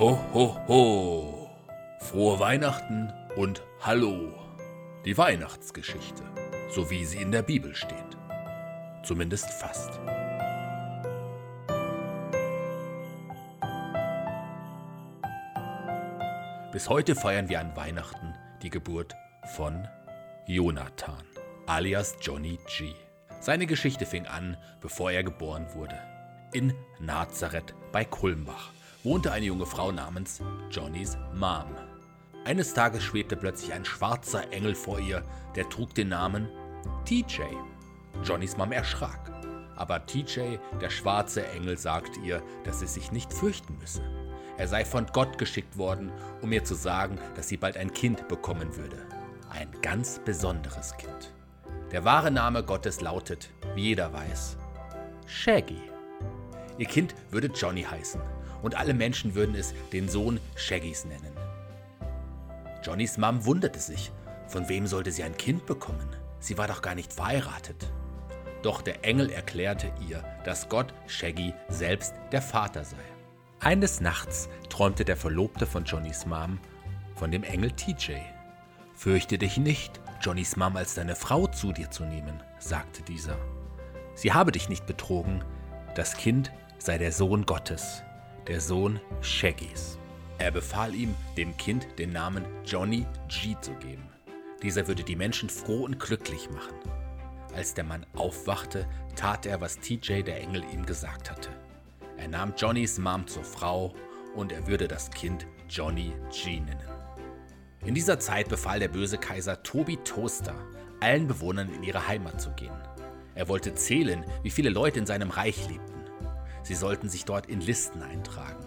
Ho, ho, ho. Frohe Weihnachten und Hallo. Die Weihnachtsgeschichte, so wie sie in der Bibel steht. Zumindest fast. Bis heute feiern wir an Weihnachten die Geburt von Jonathan, alias Johnny G. Seine Geschichte fing an, bevor er geboren wurde. In Nazareth bei Kulmbach wohnte eine junge Frau namens Johnnys Mom. Eines Tages schwebte plötzlich ein schwarzer Engel vor ihr, der trug den Namen TJ. Johnnys Mom erschrak. Aber TJ, der schwarze Engel, sagt ihr, dass sie sich nicht fürchten müsse. Er sei von Gott geschickt worden, um ihr zu sagen, dass sie bald ein Kind bekommen würde. Ein ganz besonderes Kind. Der wahre Name Gottes lautet, wie jeder weiß, Shaggy. Ihr Kind würde Johnny heißen und alle Menschen würden es den Sohn Shaggys nennen. Johnnys Mom wunderte sich, von wem sollte sie ein Kind bekommen? Sie war doch gar nicht verheiratet. Doch der Engel erklärte ihr, dass Gott Shaggy selbst der Vater sei. Eines Nachts träumte der Verlobte von Johnnys Mom von dem Engel TJ. Fürchte dich nicht, Johnnys Mom als deine Frau zu dir zu nehmen, sagte dieser. Sie habe dich nicht betrogen, das Kind sei der Sohn Gottes, der Sohn Shaggys. Er befahl ihm, dem Kind den Namen Johnny G zu geben. Dieser würde die Menschen froh und glücklich machen. Als der Mann aufwachte, tat er, was TJ der Engel ihm gesagt hatte. Er nahm Johnnys Mom zur Frau und er würde das Kind Johnny G nennen. In dieser Zeit befahl der böse Kaiser Tobi Toaster, allen Bewohnern in ihre Heimat zu gehen. Er wollte zählen, wie viele Leute in seinem Reich lebten. Sie sollten sich dort in Listen eintragen.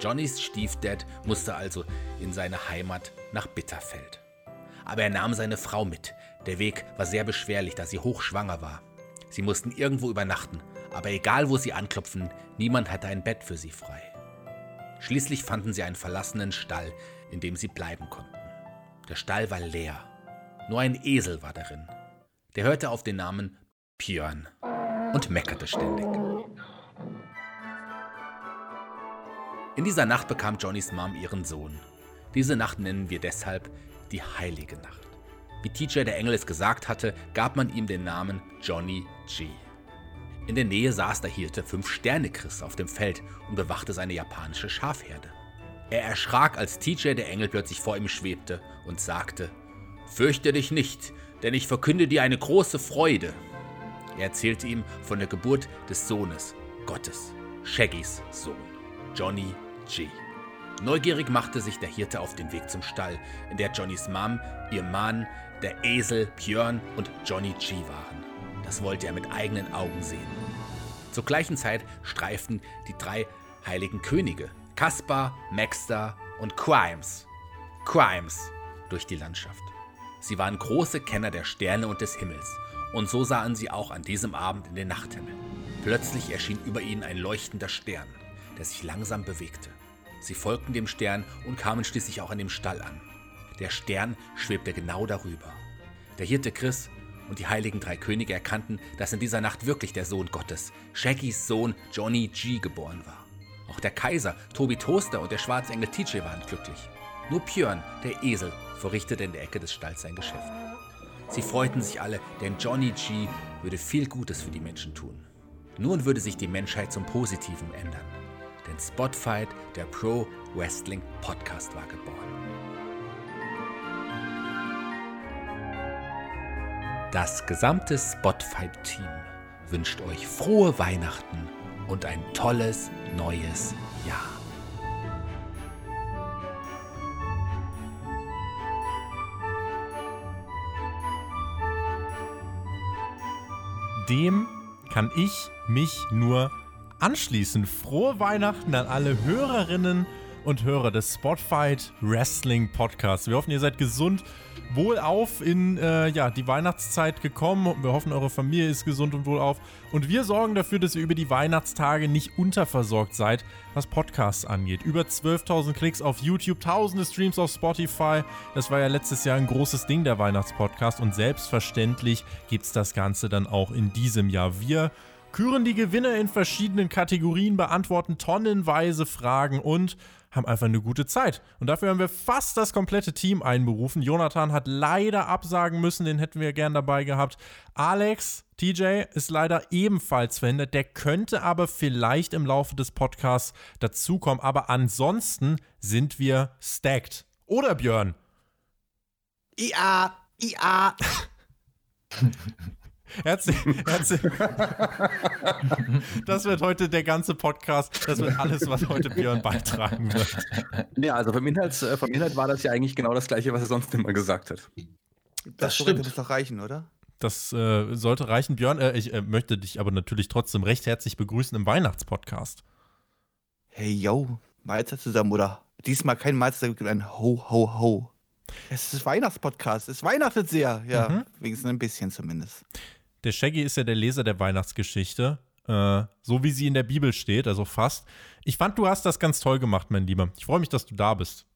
Johnnys Stiefdad musste also in seine Heimat nach Bitterfeld. Aber er nahm seine Frau mit. Der Weg war sehr beschwerlich, da sie hochschwanger war. Sie mussten irgendwo übernachten, aber egal wo sie anklopfen, niemand hatte ein Bett für sie frei. Schließlich fanden sie einen verlassenen Stall, in dem sie bleiben konnten. Der Stall war leer. Nur ein Esel war darin. Der hörte auf den Namen Björn und meckerte ständig. In dieser Nacht bekam Johnnys Mom ihren Sohn. Diese Nacht nennen wir deshalb die heilige Nacht. Wie TJ der Engel es gesagt hatte, gab man ihm den Namen Johnny G. In der Nähe saß der Hirte Fünf-Sterne-Chris auf dem Feld und bewachte seine japanische Schafherde. Er erschrak, als TJ der Engel plötzlich vor ihm schwebte und sagte, Fürchte dich nicht, denn ich verkünde dir eine große Freude. Er erzählte ihm von der Geburt des Sohnes Gottes, Shaggys Sohn. Johnny G. Neugierig machte sich der Hirte auf den Weg zum Stall, in der Johnnys Mom, ihr Mann, der Esel Björn und Johnny G waren. Das wollte er mit eigenen Augen sehen. Zur gleichen Zeit streiften die drei heiligen Könige, Kaspar, Maxter und Crimes, Crimes, durch die Landschaft. Sie waren große Kenner der Sterne und des Himmels, und so sahen sie auch an diesem Abend in den Nachthimmel. Plötzlich erschien über ihnen ein leuchtender Stern der sich langsam bewegte. Sie folgten dem Stern und kamen schließlich auch an dem Stall an. Der Stern schwebte genau darüber. Der Hirte Chris und die heiligen drei Könige erkannten, dass in dieser Nacht wirklich der Sohn Gottes, Shaggys Sohn Johnny G, geboren war. Auch der Kaiser, Tobi Toaster und der Schwarzengel TJ waren glücklich. Nur Björn, der Esel, verrichtete in der Ecke des Stalls sein Geschäft. Sie freuten sich alle, denn Johnny G würde viel Gutes für die Menschen tun. Nun würde sich die Menschheit zum Positiven ändern denn Spotfight, der Pro Wrestling Podcast, war geboren. Das gesamte Spotfight-Team wünscht euch frohe Weihnachten und ein tolles neues Jahr. Dem kann ich mich nur anschließen. Frohe Weihnachten an alle Hörerinnen und Hörer des Spotfight Wrestling Podcasts. Wir hoffen, ihr seid gesund, wohlauf in äh, ja, die Weihnachtszeit gekommen. Wir hoffen, eure Familie ist gesund und wohlauf. Und wir sorgen dafür, dass ihr über die Weihnachtstage nicht unterversorgt seid, was Podcasts angeht. Über 12.000 Klicks auf YouTube, tausende Streams auf Spotify. Das war ja letztes Jahr ein großes Ding, der Weihnachtspodcast. Und selbstverständlich gibt es das Ganze dann auch in diesem Jahr. Wir küren die Gewinner in verschiedenen Kategorien, beantworten tonnenweise Fragen und haben einfach eine gute Zeit. Und dafür haben wir fast das komplette Team einberufen. Jonathan hat leider absagen müssen, den hätten wir gern dabei gehabt. Alex, TJ ist leider ebenfalls verhindert. Der könnte aber vielleicht im Laufe des Podcasts dazukommen. Aber ansonsten sind wir stacked. Oder Björn? IA, IA. Herzlich, herzlich. Das wird heute der ganze Podcast. Das wird alles, was heute Björn beitragen wird. Ja, also vom Inhalt, äh, vom Inhalt war das ja eigentlich genau das Gleiche, was er sonst immer gesagt hat. Das, das stimmt. Das doch reichen, oder? Das äh, sollte reichen, Björn. Äh, ich äh, möchte dich aber natürlich trotzdem recht herzlich begrüßen im Weihnachtspodcast. Hey, yo, Mahlzeit zusammen, oder? Diesmal kein Mahlzeit, ein Ho, Ho, Ho. Es ist Weihnachtspodcast. Es weihnachtet sehr. Ja, mhm. wenigstens ein bisschen zumindest. Der Shaggy ist ja der Leser der Weihnachtsgeschichte. Äh, so wie sie in der Bibel steht, also fast. Ich fand, du hast das ganz toll gemacht, mein Lieber. Ich freue mich, dass du da bist.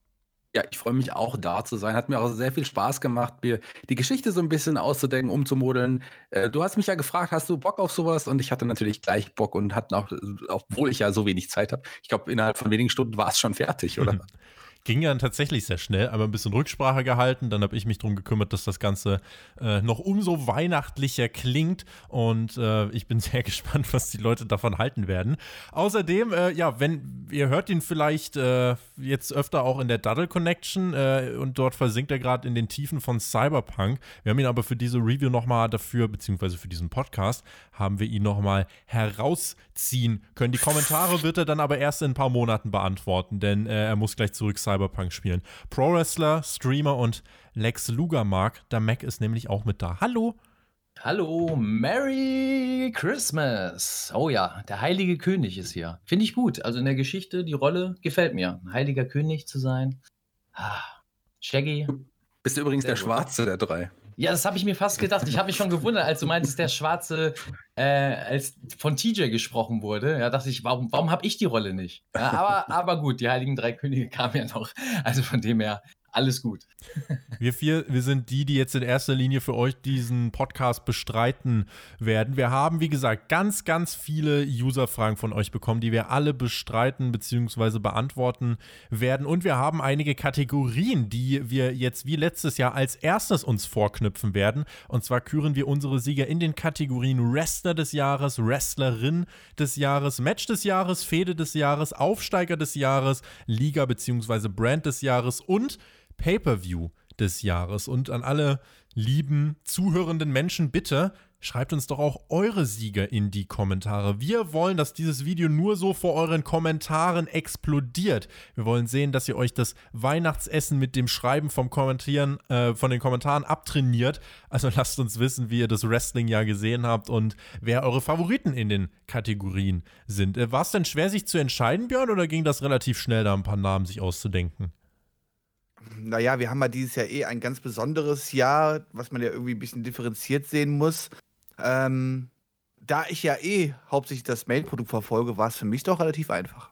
Ja, ich freue mich auch da zu sein. Hat mir auch sehr viel Spaß gemacht, mir die Geschichte so ein bisschen auszudenken, umzumodeln. Äh, du hast mich ja gefragt, hast du Bock auf sowas? Und ich hatte natürlich gleich Bock und hatte auch, obwohl ich ja so wenig Zeit habe, ich glaube, innerhalb von wenigen Stunden war es schon fertig, oder? ging ja tatsächlich sehr schnell, aber ein bisschen Rücksprache gehalten. Dann habe ich mich darum gekümmert, dass das Ganze äh, noch umso weihnachtlicher klingt. Und äh, ich bin sehr gespannt, was die Leute davon halten werden. Außerdem, äh, ja, wenn ihr hört ihn vielleicht äh, jetzt öfter auch in der Duddle Connection äh, und dort versinkt er gerade in den Tiefen von Cyberpunk. Wir haben ihn aber für diese Review nochmal dafür, beziehungsweise für diesen Podcast, haben wir ihn nochmal herausziehen können. Die Kommentare wird er dann aber erst in ein paar Monaten beantworten, denn äh, er muss gleich zurück Cyberpunk spielen. Pro Wrestler, Streamer und Lex Luger Mark. Der Mac ist nämlich auch mit da. Hallo. Hallo, Merry Christmas. Oh ja, der heilige König ist hier. Finde ich gut. Also in der Geschichte, die Rolle gefällt mir. Ein heiliger König zu sein. Ah, Shaggy. Bist du übrigens der Schwarze der drei. Ja, das habe ich mir fast gedacht. Ich habe mich schon gewundert, als du meintest, der Schwarze, äh, als von TJ gesprochen wurde. Ja, dachte ich, warum, warum habe ich die Rolle nicht? Ja, aber, aber gut, die Heiligen Drei Könige kamen ja noch. Also von dem her, alles gut. Wir vier, wir sind die, die jetzt in erster Linie für euch diesen Podcast bestreiten werden. Wir haben, wie gesagt, ganz, ganz viele User-Fragen von euch bekommen, die wir alle bestreiten bzw. beantworten werden. Und wir haben einige Kategorien, die wir jetzt wie letztes Jahr als erstes uns vorknüpfen werden. Und zwar küren wir unsere Sieger in den Kategorien Wrestler des Jahres, Wrestlerin des Jahres, Match des Jahres, Fehde des Jahres, Aufsteiger des Jahres, Liga bzw. Brand des Jahres und Pay-per-View des Jahres. Und an alle lieben zuhörenden Menschen bitte, schreibt uns doch auch eure Sieger in die Kommentare. Wir wollen, dass dieses Video nur so vor euren Kommentaren explodiert. Wir wollen sehen, dass ihr euch das Weihnachtsessen mit dem Schreiben vom Kommentieren, äh, von den Kommentaren abtrainiert. Also lasst uns wissen, wie ihr das Wrestling ja gesehen habt und wer eure Favoriten in den Kategorien sind. Äh, War es denn schwer, sich zu entscheiden, Björn, oder ging das relativ schnell, da ein paar Namen sich auszudenken? Naja, wir haben ja dieses Jahr eh ein ganz besonderes Jahr, was man ja irgendwie ein bisschen differenziert sehen muss. Ähm, da ich ja eh hauptsächlich das Main-Produkt verfolge, war es für mich doch relativ einfach.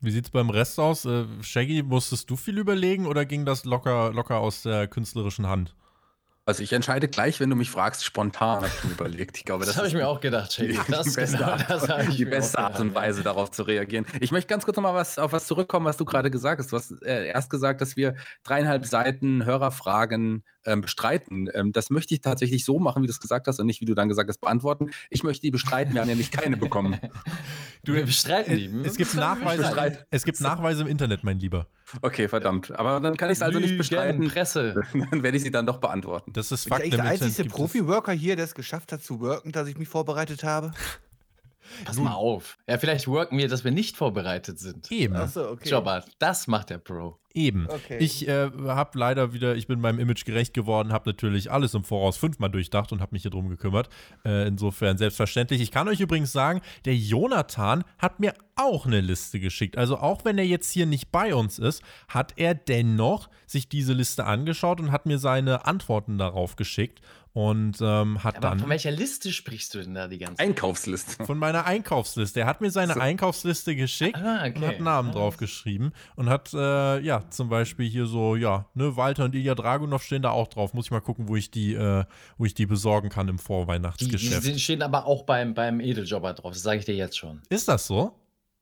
Wie sieht es beim Rest aus? Äh, Shaggy, musstest du viel überlegen oder ging das locker, locker aus der künstlerischen Hand? Also ich entscheide gleich, wenn du mich fragst, spontan, habe ich mir überlegt. Ich glaube, das, das habe ich mir auch gedacht, Shady. Das die beste, genau, Art, die beste Art und Weise, darauf zu reagieren. Ich möchte ganz kurz nochmal was, auf was zurückkommen, was du gerade gesagt hast. Du hast äh, erst gesagt, dass wir dreieinhalb Seiten Hörerfragen ähm, bestreiten. Ähm, das möchte ich tatsächlich so machen, wie du es gesagt hast und nicht, wie du dann gesagt hast, beantworten. Ich möchte die bestreiten, wir haben nämlich keine bekommen. Du, wir bestreiten die. Es gibt, Nachweise, es gibt Nachweise im Internet, mein Lieber. Okay, verdammt. Aber dann kann ich es also nicht bestreiten. Presse. Dann werde ich sie dann doch beantworten. Das ist Fakt. Ich bin der einzige Profi-Worker hier, der es geschafft hat zu worken, dass ich mich vorbereitet habe. Pass mal auf. Ja, vielleicht worken wir, dass wir nicht vorbereitet sind. Eben. Achso, okay. Jobber, das macht der Pro. Eben. Okay. Ich äh, habe leider wieder, ich bin meinem Image gerecht geworden, habe natürlich alles im Voraus fünfmal durchdacht und habe mich hier drum gekümmert. Äh, insofern selbstverständlich. Ich kann euch übrigens sagen, der Jonathan hat mir auch eine Liste geschickt. Also auch wenn er jetzt hier nicht bei uns ist, hat er dennoch sich diese Liste angeschaut und hat mir seine Antworten darauf geschickt. Und ähm, hat Aber dann von welcher Liste sprichst du denn da die ganze Zeit? Einkaufsliste. von meiner Einkaufsliste. Er hat mir seine So. Einkaufsliste geschickt Ah, und hat einen Namen Ah. drauf geschrieben und hat, äh, ja, zum Beispiel hier so, ja, ne, Walter und Ilya Dragunov stehen da auch drauf. Muss ich mal gucken, wo ich die, äh, wo ich die besorgen kann im Die, die Vorweihnachtsgeschäft. sind- stehen aber auch beim, beim Edeljobber drauf, das sage ich dir jetzt schon. ist das so?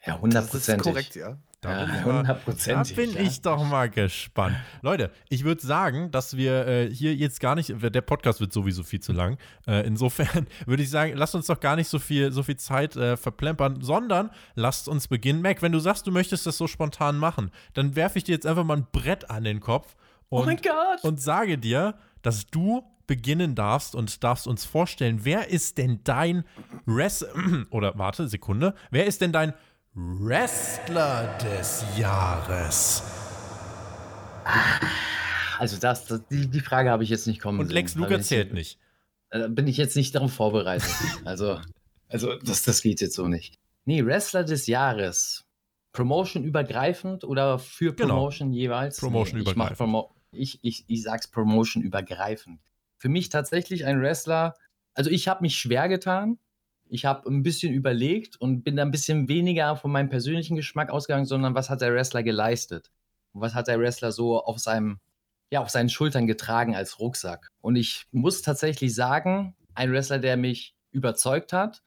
Ja, Das ist hundertprozentig. korrekt, ja. Da bin Ja, ich mal- Da hundertprozentig. bin ja. ich doch mal gespannt. Leute, ich würde sagen, dass wir äh, hier jetzt gar nicht, der Podcast wird sowieso viel zu lang. Äh, insofern würde ich sagen, lasst uns doch gar nicht so viel, so viel Zeit äh, verplempern, sondern lasst uns beginnen. Mac, wenn du sagst, du möchtest das so spontan machen, dann werfe ich dir jetzt einfach mal ein Brett an den Kopf und, Oh mein Gott! und sage dir, dass du beginnen darfst und darfst uns vorstellen, wer ist denn dein Wrestler, oder warte, Sekunde, wer ist denn dein Wrestler des Jahres? Also das, das die, die Frage habe ich jetzt nicht kommen Und sehen. Lex Da Luger ich- zählt nicht. Da bin ich jetzt nicht darauf vorbereitet. also, also das, das geht jetzt so nicht. Nee, Wrestler des Jahres. Promotion übergreifend oder für Genau. Promotion jeweils? Promotion nee, ich, übergreifend. Promo ich, ich, ich sag's Promotion übergreifend. Für mich tatsächlich ein Wrestler, also ich habe mich schwer getan. Ich habe ein bisschen überlegt und bin da ein bisschen weniger von meinem persönlichen Geschmack ausgegangen, sondern was hat der Wrestler geleistet? Und was hat der Wrestler so auf seinem, ja, auf seinen Schultern getragen als Rucksack? Und ich muss tatsächlich sagen, ein Wrestler, der mich überzeugt hat,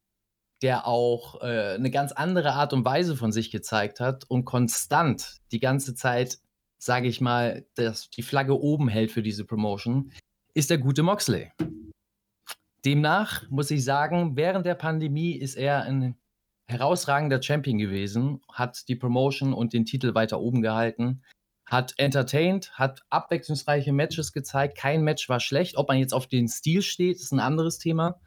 der auch äh, eine ganz andere Art und Weise von sich gezeigt hat und konstant die ganze Zeit, sage ich mal, dass die Flagge oben hält für diese Promotion, ist der gute Moxley. Demnach muss ich sagen, während der Pandemie ist er ein herausragender Champion gewesen, hat die Promotion und den Titel weiter oben gehalten, hat entertained, hat abwechslungsreiche Matches gezeigt. Kein Match war schlecht. Ob man jetzt auf den Stil steht, ist ein anderes Thema.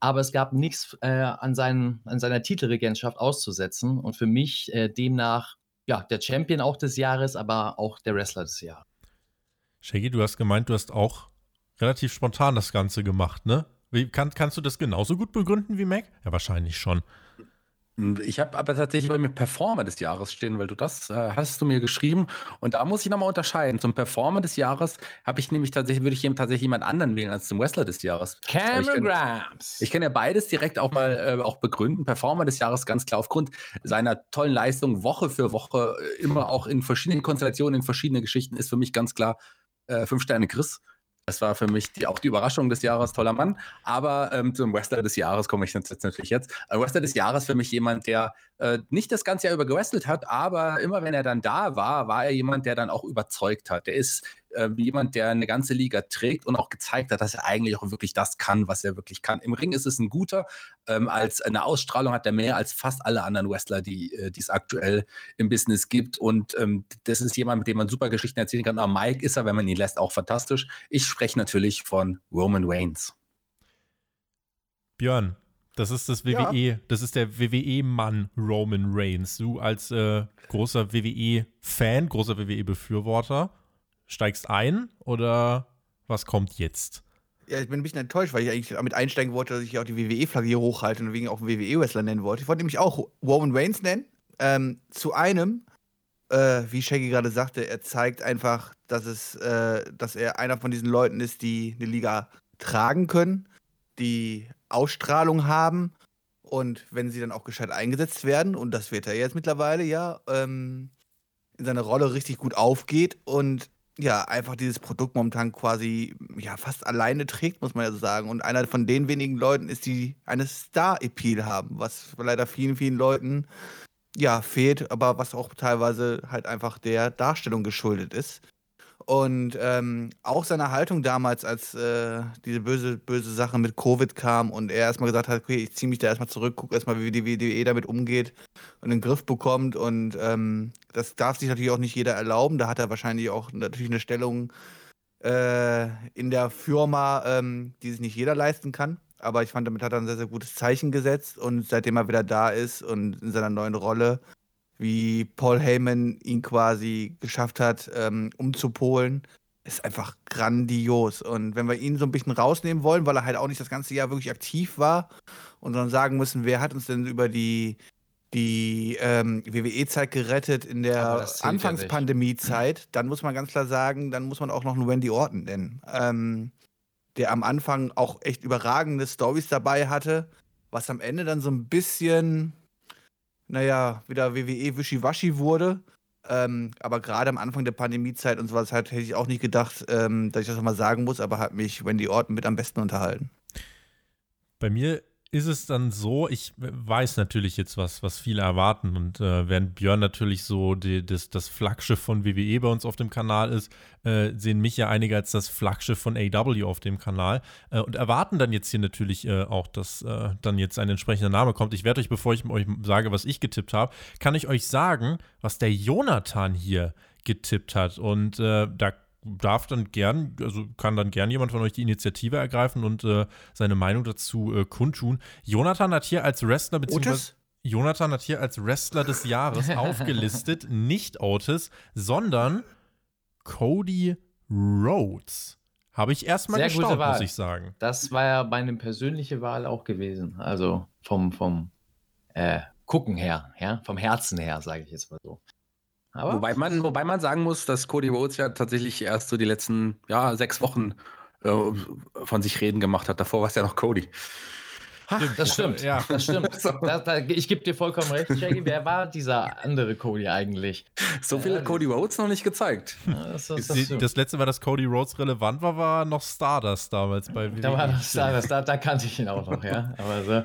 Aber es gab nichts äh, an, seinen, an seiner Titelregentschaft auszusetzen. Und für mich äh, demnach, ja, der Champion auch des Jahres, aber auch der Wrestler des Jahres. Shaggy, du hast gemeint, du hast auch relativ spontan das Ganze gemacht, ne? Wie, kann, kannst du das genauso gut begründen wie Mac? Ja, wahrscheinlich schon. Ich habe aber tatsächlich bei mir Performer des Jahres stehen, weil du das äh, hast du mir geschrieben. Und da muss ich nochmal unterscheiden. Zum Performer des Jahres habe ich nämlich tatsächlich, würde ich eben tatsächlich jemand anderen wählen als zum Wrestler des Jahres. ich Cameron Grimes. Ich kann ja beides direkt auch mal äh, auch begründen. Performer des Jahres ganz klar aufgrund seiner tollen Leistung Woche für Woche äh, immer auch in verschiedenen Konstellationen, in verschiedenen Geschichten ist für mich ganz klar äh, fünf Sterne Chris. Das war für mich die, auch die Überraschung des Jahres, toller Mann. Aber ähm, zum Wrestler des Jahres komme ich jetzt, natürlich jetzt. Äh, Wrestler des Jahres für mich jemand, der äh, nicht das ganze Jahr über gewrestelt hat, aber immer wenn er dann da war, war er jemand, der dann auch überzeugt hat. Der ist äh, jemand, der eine ganze Liga trägt und auch gezeigt hat, dass er eigentlich auch wirklich das kann, was er wirklich kann. Im Ring ist es ein guter, ähm, als eine Ausstrahlung hat er mehr als fast alle anderen Wrestler, die äh, es aktuell im Business gibt. Und ähm, das ist jemand, mit dem man super Geschichten erzählen kann. Aber Mike ist er, wenn man ihn lässt, auch fantastisch. Ich spreche natürlich von Roman Reigns. Björn, das ist das Ja. WWE, das ist der WWE-Mann Roman Reigns. Du als äh, großer WWE-Fan, großer WWE-Befürworter, steigst ein oder was kommt jetzt? Ja, ich bin ein bisschen enttäuscht, weil ich eigentlich damit einsteigen wollte, dass ich auch die WWE-Flagge hier hochhalte und wegen auch WWE-Wrestler nennen wollte. Ich wollte nämlich auch Roman Reigns nennen. Ähm, zu einem, äh, wie Shaggy gerade sagte, er zeigt einfach, dass, es, äh, dass er einer von diesen Leuten ist, die eine Liga tragen können, die Ausstrahlung haben und wenn sie dann auch gescheit eingesetzt werden, und das wird er jetzt mittlerweile, ja, ähm, in seiner Rolle richtig gut aufgeht und ja, einfach dieses Produkt momentan quasi ja fast alleine trägt, muss man ja so sagen. Und einer von den wenigen Leuten ist, die eine Star-Appeal haben, was leider vielen, vielen Leuten ja fehlt, aber was auch teilweise halt einfach der Darstellung geschuldet ist. Und ähm, auch seine Haltung damals, als äh, diese böse, böse Sache mit Covid kam und er erstmal gesagt hat, okay, ich ziehe mich da erstmal zurück, gucke erstmal, wie die WWE damit umgeht und den Griff bekommt. Und ähm, das darf sich natürlich auch nicht jeder erlauben. Da hat er wahrscheinlich auch natürlich eine Stellung äh, in der Firma, ähm, die sich nicht jeder leisten kann. Aber ich fand, damit hat er ein sehr, sehr gutes Zeichen gesetzt. Und seitdem er wieder da ist und in seiner neuen Rolle, wie Paul Heyman ihn quasi geschafft hat, ähm, umzupolen, ist einfach grandios. Und wenn wir ihn so ein bisschen rausnehmen wollen, weil er halt auch nicht das ganze Jahr wirklich aktiv war und dann sagen müssen, wer hat uns denn über die, die ähm, WWE-Zeit gerettet in der zählt ja. Anfangspandemie-Zeit, dann muss man ganz klar sagen, dann muss man auch noch einen Randy Orton nennen. Ähm, der am Anfang auch echt überragende Stories dabei hatte, was am Ende dann so ein bisschen, naja, wieder WWE Wischiwaschi wurde. Ähm, aber gerade am Anfang der Pandemiezeit und sowas halt, hätte ich auch nicht gedacht, ähm, dass ich das nochmal sagen muss, aber hat mich Wendy Orton mit am besten unterhalten. Bei mir ist es dann so, ich weiß natürlich jetzt, was, was viele erwarten. Und äh, während Björn natürlich so die, das, das Flaggschiff von WWE bei uns auf dem Kanal ist, äh, sehen mich ja einige als das Flaggschiff von AW auf dem Kanal äh, und erwarten dann jetzt hier natürlich äh, auch, dass äh, dann jetzt ein entsprechender Name kommt. Ich werde euch, bevor ich euch sage, was ich getippt habe, kann ich euch sagen, was der Jonathan hier getippt hat. Und äh, da darf dann gern, also kann dann gern jemand von euch die Initiative ergreifen und äh, seine Meinung dazu äh, kundtun. Jonathan hat hier als Wrestler beziehungsweise Jonathan hat hier als Wrestler des Jahres aufgelistet, nicht Otis, sondern Cody Rhodes. Habe ich erstmal gestaunt, muss ich sagen. Das war ja meine persönliche Wahl auch gewesen. Also vom, vom äh, Gucken her, ja? vom Herzen her, sage ich jetzt mal so. Aber Wobei man, wobei man sagen muss, dass Cody Rhodes ja tatsächlich erst so die letzten ja, sechs Wochen äh, von sich reden gemacht hat. Davor war es ja noch Cody. das stimmt. Ja. Das stimmt. Da, da, ich gebe dir vollkommen recht, Shaggy. Wer war dieser andere Cody eigentlich? So viel Ja, hat Cody Rhodes noch nicht gezeigt. Ja, das, das, das. Das letzte Mal, dass Cody Rhodes relevant war, war noch Stardust damals bei WWE. Da, war das, da, das, da, da kannte ich ihn auch noch, ja. Aber so.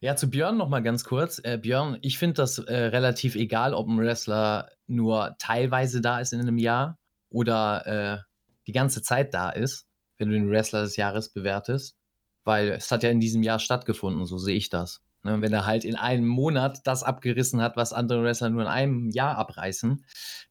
Ja, zu Björn noch mal ganz kurz. Äh, Björn, ich finde das äh, relativ egal, ob ein Wrestler nur teilweise da ist in einem Jahr oder äh, die ganze Zeit da ist, wenn du den Wrestler des Jahres bewertest. Weil es hat ja in diesem Jahr stattgefunden, so sehe ich das. Ne, wenn er halt in einem Monat das abgerissen hat, was andere Wrestler nur in einem Jahr abreißen,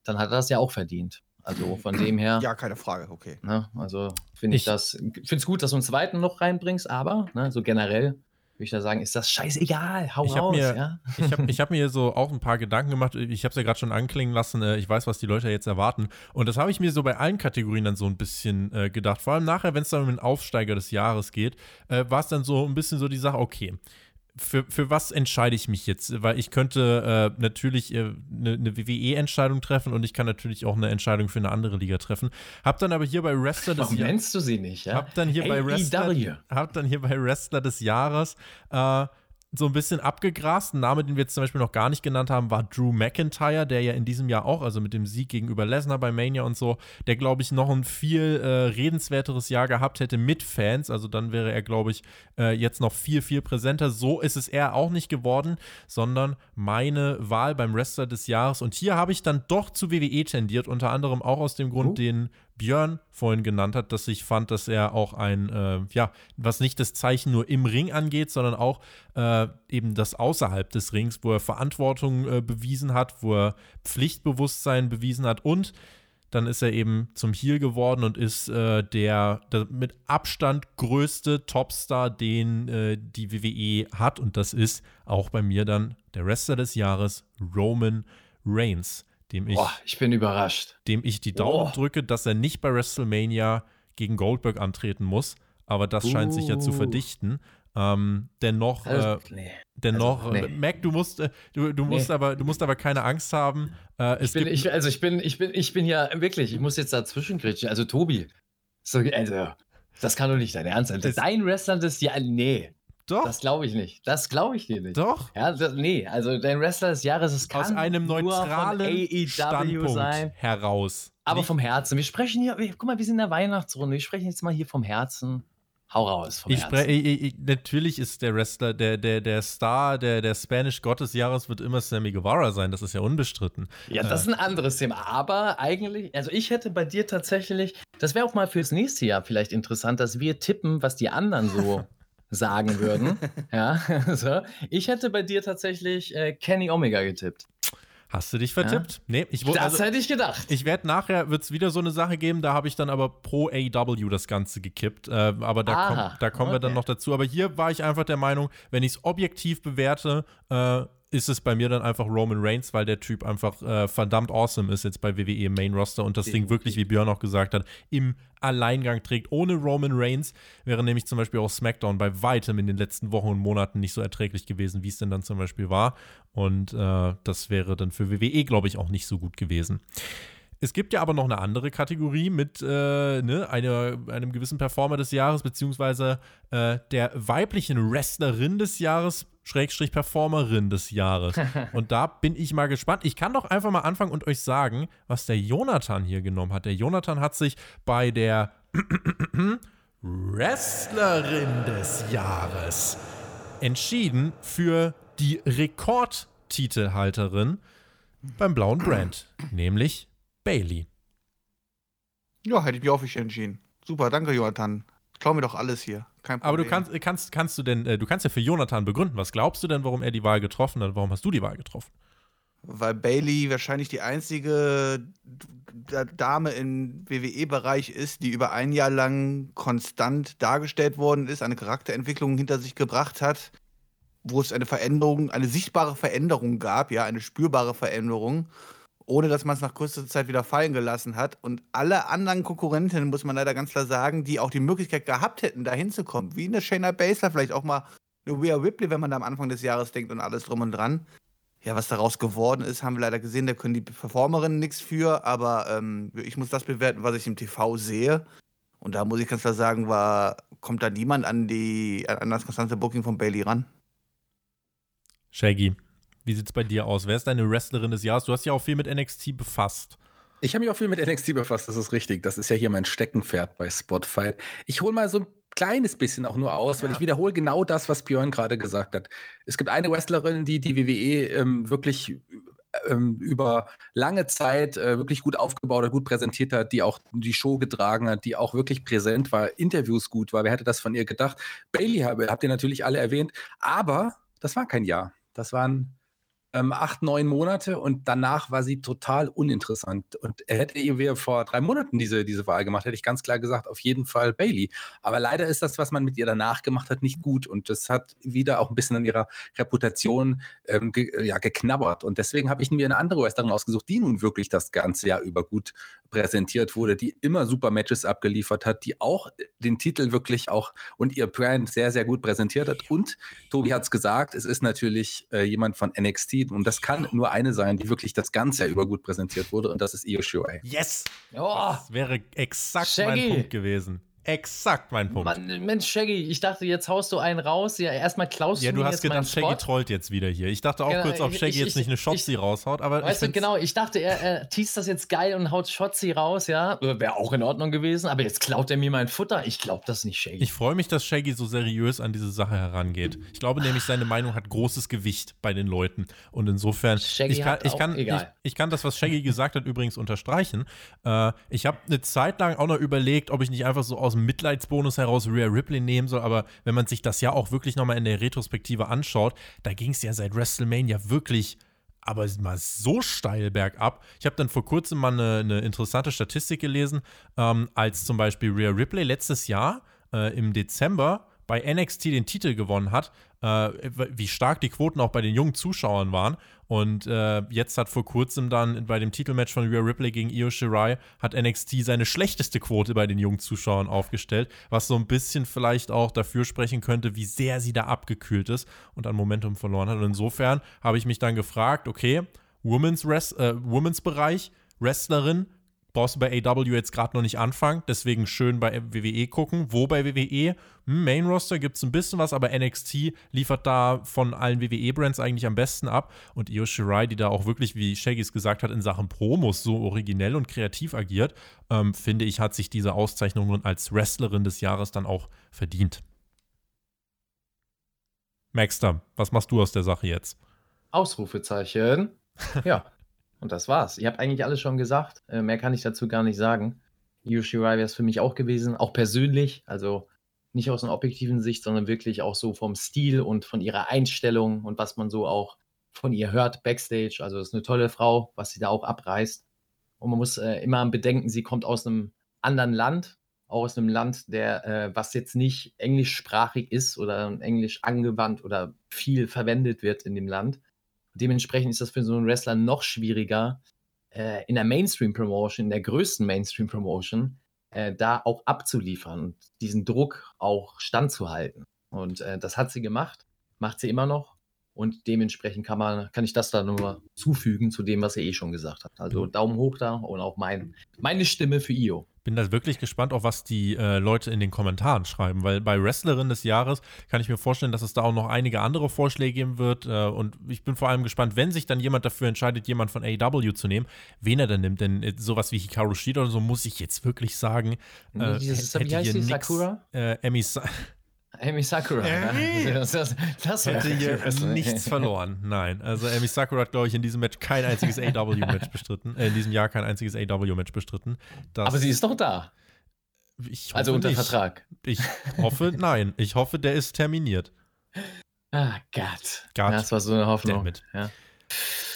dann hat er das ja auch verdient. Also von dem her. Ja, keine Frage, okay. Ne? Also finde ich, Ich- das, finde es gut, dass du einen zweiten noch reinbringst, aber ne, so generell würde ich da sagen, ist das scheißegal, hau Ich raus, mir- ja. Ich habe hab mir so auch ein paar Gedanken gemacht. Ich habe es ja gerade schon anklingen lassen. äh, Ich weiß, was die Leute jetzt erwarten. Und das habe ich mir so bei allen Kategorien dann so ein bisschen äh, gedacht. Vor allem nachher, wenn es dann um den Aufsteiger des Jahres geht, äh, war es dann so ein bisschen so die Sache, okay. Für, für was entscheide ich mich jetzt? Weil ich könnte äh, natürlich eine äh, ne WWE-Entscheidung treffen und ich kann natürlich auch eine Entscheidung für eine andere Liga treffen. Hab dann aber hier bei Wrestler des Warum Jahres. nennst du sie nicht, ja? Hab dann hier bei Wrestler, AEW. hab dann hier bei Wrestler des Jahres äh, so ein bisschen abgegrast. Ein Name, den wir jetzt zum Beispiel noch gar nicht genannt haben, war Drew McIntyre, der ja in diesem Jahr auch, also mit dem Sieg gegenüber Lesnar bei Mania und so, der, glaube ich, noch ein viel äh, redenswerteres Jahr gehabt hätte mit Fans. Also dann wäre er, glaube ich, äh, jetzt noch viel, viel präsenter. So ist es er auch nicht geworden, sondern meine Wahl beim Wrestler des Jahres. Und hier habe ich dann doch zu WWE tendiert, unter anderem auch aus dem Grund, Oh. den Björn vorhin genannt hat, dass ich fand, dass er auch ein, äh, ja, was nicht das Zeichen nur im Ring angeht, sondern auch äh, eben das außerhalb des Rings, wo er Verantwortung äh, bewiesen hat, wo er Pflichtbewusstsein bewiesen hat und dann ist er eben zum Heel geworden und ist äh, der, der mit Abstand größte Topstar, den äh, die WWE hat. Und das ist auch bei mir dann der Wrestler des Jahres, Roman Reigns, dem ich Boah, ich bin überrascht. dem ich die Daumen Oh. drücke, dass er nicht bei WrestleMania gegen Goldberg antreten muss. Aber das scheint sich ja zu Uh. verdichten. Ähm, dennoch, Also, äh, nee. dennoch, also, nee. Mac, du musst, äh, du, du musst Nee. aber, du musst aber keine Angst haben. Äh, es Ich bin, ich, also ich bin, ich bin, ich bin ja wirklich, ich muss jetzt dazwischen gritschen. Also Tobi, so, also, das kann doch nicht dein Ernst sein. Dein Wrestler des Jahres, nee, doch, das glaube ich nicht. Das glaube ich dir nicht. doch. Ja, das, nee, also dein Wrestler des Jahres, es kann Aus einem neutralen AEW Standpunkt sein. heraus. Aber Nicht- vom Herzen. Wir sprechen hier, guck mal, wir sind in der Weihnachtsrunde. Wir sprechen jetzt mal hier vom Herzen. Hau raus vom ich Herzen. ich, ich, natürlich ist der Wrestler, der, der, der Star, der, der Spanish Gott des Jahres wird immer Sammy Guevara sein, das ist ja unbestritten. Ja, das ist ein anderes Thema. Aber eigentlich, also ich hätte bei dir tatsächlich, das wäre auch mal fürs nächste Jahr vielleicht interessant, dass wir tippen, was die anderen so sagen würden. Ja, so. Ich hätte bei dir tatsächlich äh, Kenny Omega getippt. Hast du dich vertippt? Nee, ich. Das also- hätte ich gedacht. Ich werde nachher, wird es wieder so eine Sache geben, da habe ich dann aber pro AW das Ganze gekippt. Äh, aber da, Aha, komm, da kommen wir dann okay. noch dazu. Aber hier war ich einfach der Meinung, wenn ich es objektiv bewerte, äh, ist es bei mir dann einfach Roman Reigns, weil der Typ einfach äh, verdammt awesome ist jetzt bei WWE im Main Roster und das Ding wirklich, wie Björn auch gesagt hat, im Alleingang trägt. Ohne Roman Reigns wäre nämlich zum Beispiel auch SmackDown bei weitem in den letzten Wochen und Monaten nicht so erträglich gewesen, wie es denn dann zum Beispiel war. Und äh, das wäre dann für WWE, glaube ich, auch nicht so gut gewesen. Es gibt ja aber noch eine andere Kategorie mit äh, ne, einer, einem gewissen Performer des Jahres, beziehungsweise äh, der weiblichen Wrestlerin des Jahres, Schrägstrich Performerin des Jahres. Und da bin ich mal gespannt. Ich kann doch einfach mal anfangen und euch sagen, was der Jonathan hier genommen hat. Der Jonathan hat sich bei der Wrestlerin des Jahres entschieden für die Rekordtitelhalterin beim blauen Brand, nämlich Bailey. Ja, hätte ich mich auch für entschieden. Super, danke, Jonathan. Klau mir doch alles hier. Kein Problem. Aber du kannst, kannst, kannst du denn, äh, du kannst ja für Jonathan begründen. Was glaubst du denn, warum er die Wahl getroffen hat? Warum hast du die Wahl getroffen? Weil Bailey wahrscheinlich die einzige Dame im WWE-Bereich ist, die über ein Jahr lang konstant dargestellt worden ist, eine Charakterentwicklung hinter sich gebracht hat, wo es eine Veränderung, eine sichtbare Veränderung gab, ja, eine spürbare Veränderung, ohne dass man es nach kurzer Zeit wieder fallen gelassen hat. Und alle anderen Konkurrentinnen, muss man leider ganz klar sagen, die auch die Möglichkeit gehabt hätten, da hinzukommen, wie eine Shayna Baszler, vielleicht auch mal eine Rhea Ripley, wenn man da am Anfang des Jahres denkt und alles drum und dran. Ja, was daraus geworden ist, haben wir leider gesehen, da können die Performerinnen nichts für, aber ähm, ich muss das bewerten, was ich im TV sehe. Und da muss ich ganz klar sagen, war, kommt da niemand an, die, an das konstante Booking von Bailey ran. Shaggy, wie sieht es bei dir aus? Wer ist deine Wrestlerin des Jahres? Du hast ja auch viel mit NXT befasst. Ich habe mich auch viel mit NXT befasst, das ist richtig. Das ist ja hier mein Steckenpferd bei Spotify. Ich hole mal so ein kleines bisschen auch nur aus, weil ich wiederhole genau das, was Björn gerade gesagt hat. Es gibt eine Wrestlerin, die die WWE ähm, wirklich ähm, über lange Zeit äh, wirklich gut aufgebaut hat, gut präsentiert hat, die auch die Show getragen hat, die auch wirklich präsent war, Interviews gut war. Wer hätte das von ihr gedacht? Bailey habt ihr natürlich alle erwähnt, aber das war kein Jahr. Das waren ähm, acht, neun Monate und danach war sie total uninteressant. Und hätte ihr vor drei Monaten diese, diese Wahl gemacht, hätte ich ganz klar gesagt, auf jeden Fall Bailey. Aber leider ist das, was man mit ihr danach gemacht hat, nicht gut. Und das hat wieder auch ein bisschen an ihrer Reputation ähm, ge ja, geknabbert. Und deswegen habe ich mir eine andere Wrestlerin ausgesucht, die nun wirklich das ganze Jahr über gut präsentiert wurde, die immer super Matches abgeliefert hat, die auch den Titel wirklich auch und ihr Brand sehr, sehr gut präsentiert hat. Und Tobi hat es gesagt, es ist natürlich äh, jemand von NXT und das kann nur eine sein, die wirklich das ganze Jahr über gut präsentiert wurde und das ist Io Shirai. Yes! Oh, das wäre exakt Shaggy. mein Punkt gewesen. Exakt mein Punkt. Mann, Mensch, Shaggy, ich dachte, jetzt haust du einen raus. Ja, erstmal klaust ja, du Ja, du hast gedacht, Shaggy trollt jetzt wieder hier. Ich dachte auch genau, kurz, ob Shaggy ich, jetzt nicht eine Shotzi raushaut, aber. Weißt du, genau, ich dachte, er, er teast das jetzt geil und haut Shotzi raus, ja. Wäre auch in Ordnung gewesen, aber jetzt klaut er mir mein Futter. Ich glaube das nicht, Shaggy. Ich freue mich, dass Shaggy so seriös an diese Sache herangeht. Ich glaube nämlich, seine Meinung hat großes Gewicht bei den Leuten. Und insofern, Shaggy ich kann, ich, kann, ich, ich, kann das, was Shaggy gesagt hat, übrigens unterstreichen. Äh, ich habe eine Zeit lang auch noch überlegt, ob ich nicht einfach so aus dem Mitleidsbonus heraus Rhea Ripley nehmen soll, aber wenn man sich das ja auch wirklich nochmal in der Retrospektive anschaut, da ging es ja seit WrestleMania wirklich aber mal so steil bergab. Ich habe dann vor kurzem mal eine, eine interessante Statistik gelesen, ähm, als zum Beispiel Rhea Ripley letztes Jahr äh, im Dezember bei NXT den Titel gewonnen hat, äh, wie stark die Quoten auch bei den jungen Zuschauern waren. Und äh, jetzt hat vor kurzem dann bei dem Titelmatch von Rhea Ripley gegen Io Shirai hat NXT seine schlechteste Quote bei den jungen Zuschauern aufgestellt, was so ein bisschen vielleicht auch dafür sprechen könnte, wie sehr sie da abgekühlt ist und an Momentum verloren hat. Und insofern habe ich mich dann gefragt, okay, Women's, Rest, äh, Women's Bereich, Wrestlerin, brauchst du bei AW jetzt gerade noch nicht anfangen, deswegen schön bei WWE gucken. Wo bei WWE? Hm, Main Roster gibt es ein bisschen was, aber NXT liefert da von allen WWE-Brands eigentlich am besten ab. Und Io Shirai, die da auch wirklich, wie Shaggy's gesagt hat, in Sachen Promos so originell und kreativ agiert, ähm, finde ich, hat sich diese Auszeichnung nun als Wrestlerin des Jahres dann auch verdient. Maxter, was machst du aus der Sache jetzt? Ausrufezeichen. Ja. Und das war's. Ihr habt eigentlich alles schon gesagt. Äh, mehr kann ich dazu gar nicht sagen. Yoshirai wäre es für mich auch gewesen, auch persönlich. Also nicht aus einer objektiven Sicht, sondern wirklich auch so vom Stil und von ihrer Einstellung und was man so auch von ihr hört backstage. Also ist eine tolle Frau, was sie da auch abreißt. Und man muss äh, immer bedenken, sie kommt aus einem anderen Land, auch aus einem Land, der, äh, was jetzt nicht englischsprachig ist oder englisch angewandt oder viel verwendet wird in dem Land. Dementsprechend ist das für so einen Wrestler noch schwieriger, äh, in der Mainstream-Promotion, in der größten Mainstream-Promotion, äh, da auch abzuliefern und diesen Druck auch standzuhalten. Und äh, das hat sie gemacht, macht sie immer noch. Und dementsprechend kann man, kann ich das da nur zufügen zu dem, was er eh schon gesagt hat. Also Daumen hoch da und auch mein, meine Stimme für Io. Bin da wirklich gespannt, auf was die äh, Leute in den Kommentaren schreiben, weil bei Wrestlerin des Jahres kann ich mir vorstellen, dass es da auch noch einige andere Vorschläge geben wird. Äh, und ich bin vor allem gespannt, wenn sich dann jemand dafür entscheidet, jemand von AEW zu nehmen, wen er dann nimmt. Denn äh, sowas wie Hikaru Shida oder so muss ich jetzt wirklich sagen. Äh, Dieses, wie heißt die, Sakura? Äh, Emi, Amy Sakura. Äh, das, das, das hätte hier nichts verloren. Nein. Also Amy Sakura hat, glaube ich, in diesem Match kein einziges AW-Match bestritten. Äh, in diesem Jahr kein einziges AW-Match bestritten. Das, Aber sie ist doch da. also unter nicht. Vertrag. Ich hoffe, nein. Ich hoffe, der ist terminiert. Ah, Gott. Gott. Das war so eine Hoffnung. Damit. Ja.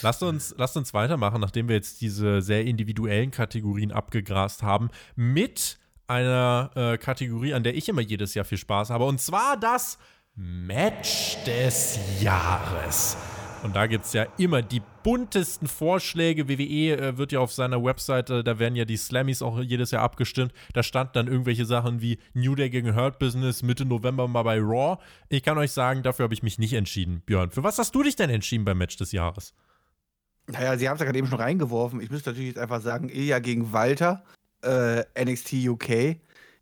Lasst uns, lasst uns weitermachen, nachdem wir jetzt diese sehr individuellen Kategorien abgegrast haben, mit einer äh, Kategorie, an der ich immer jedes Jahr viel Spaß habe. Und zwar das Match des Jahres. Und da gibt es ja immer die buntesten Vorschläge. WWE äh, wird ja auf seiner Webseite, da werden ja die Slammies auch jedes Jahr abgestimmt. Da stand dann irgendwelche Sachen wie New Day gegen Hurt Business Mitte November mal bei Raw. Ich kann euch sagen, dafür habe ich mich nicht entschieden. Björn, für was hast du dich denn entschieden beim Match des Jahres? Naja, sie haben es ja gerade eben schon reingeworfen. Ich müsste natürlich jetzt einfach sagen, Ilya gegen Walter äh, NXT UK.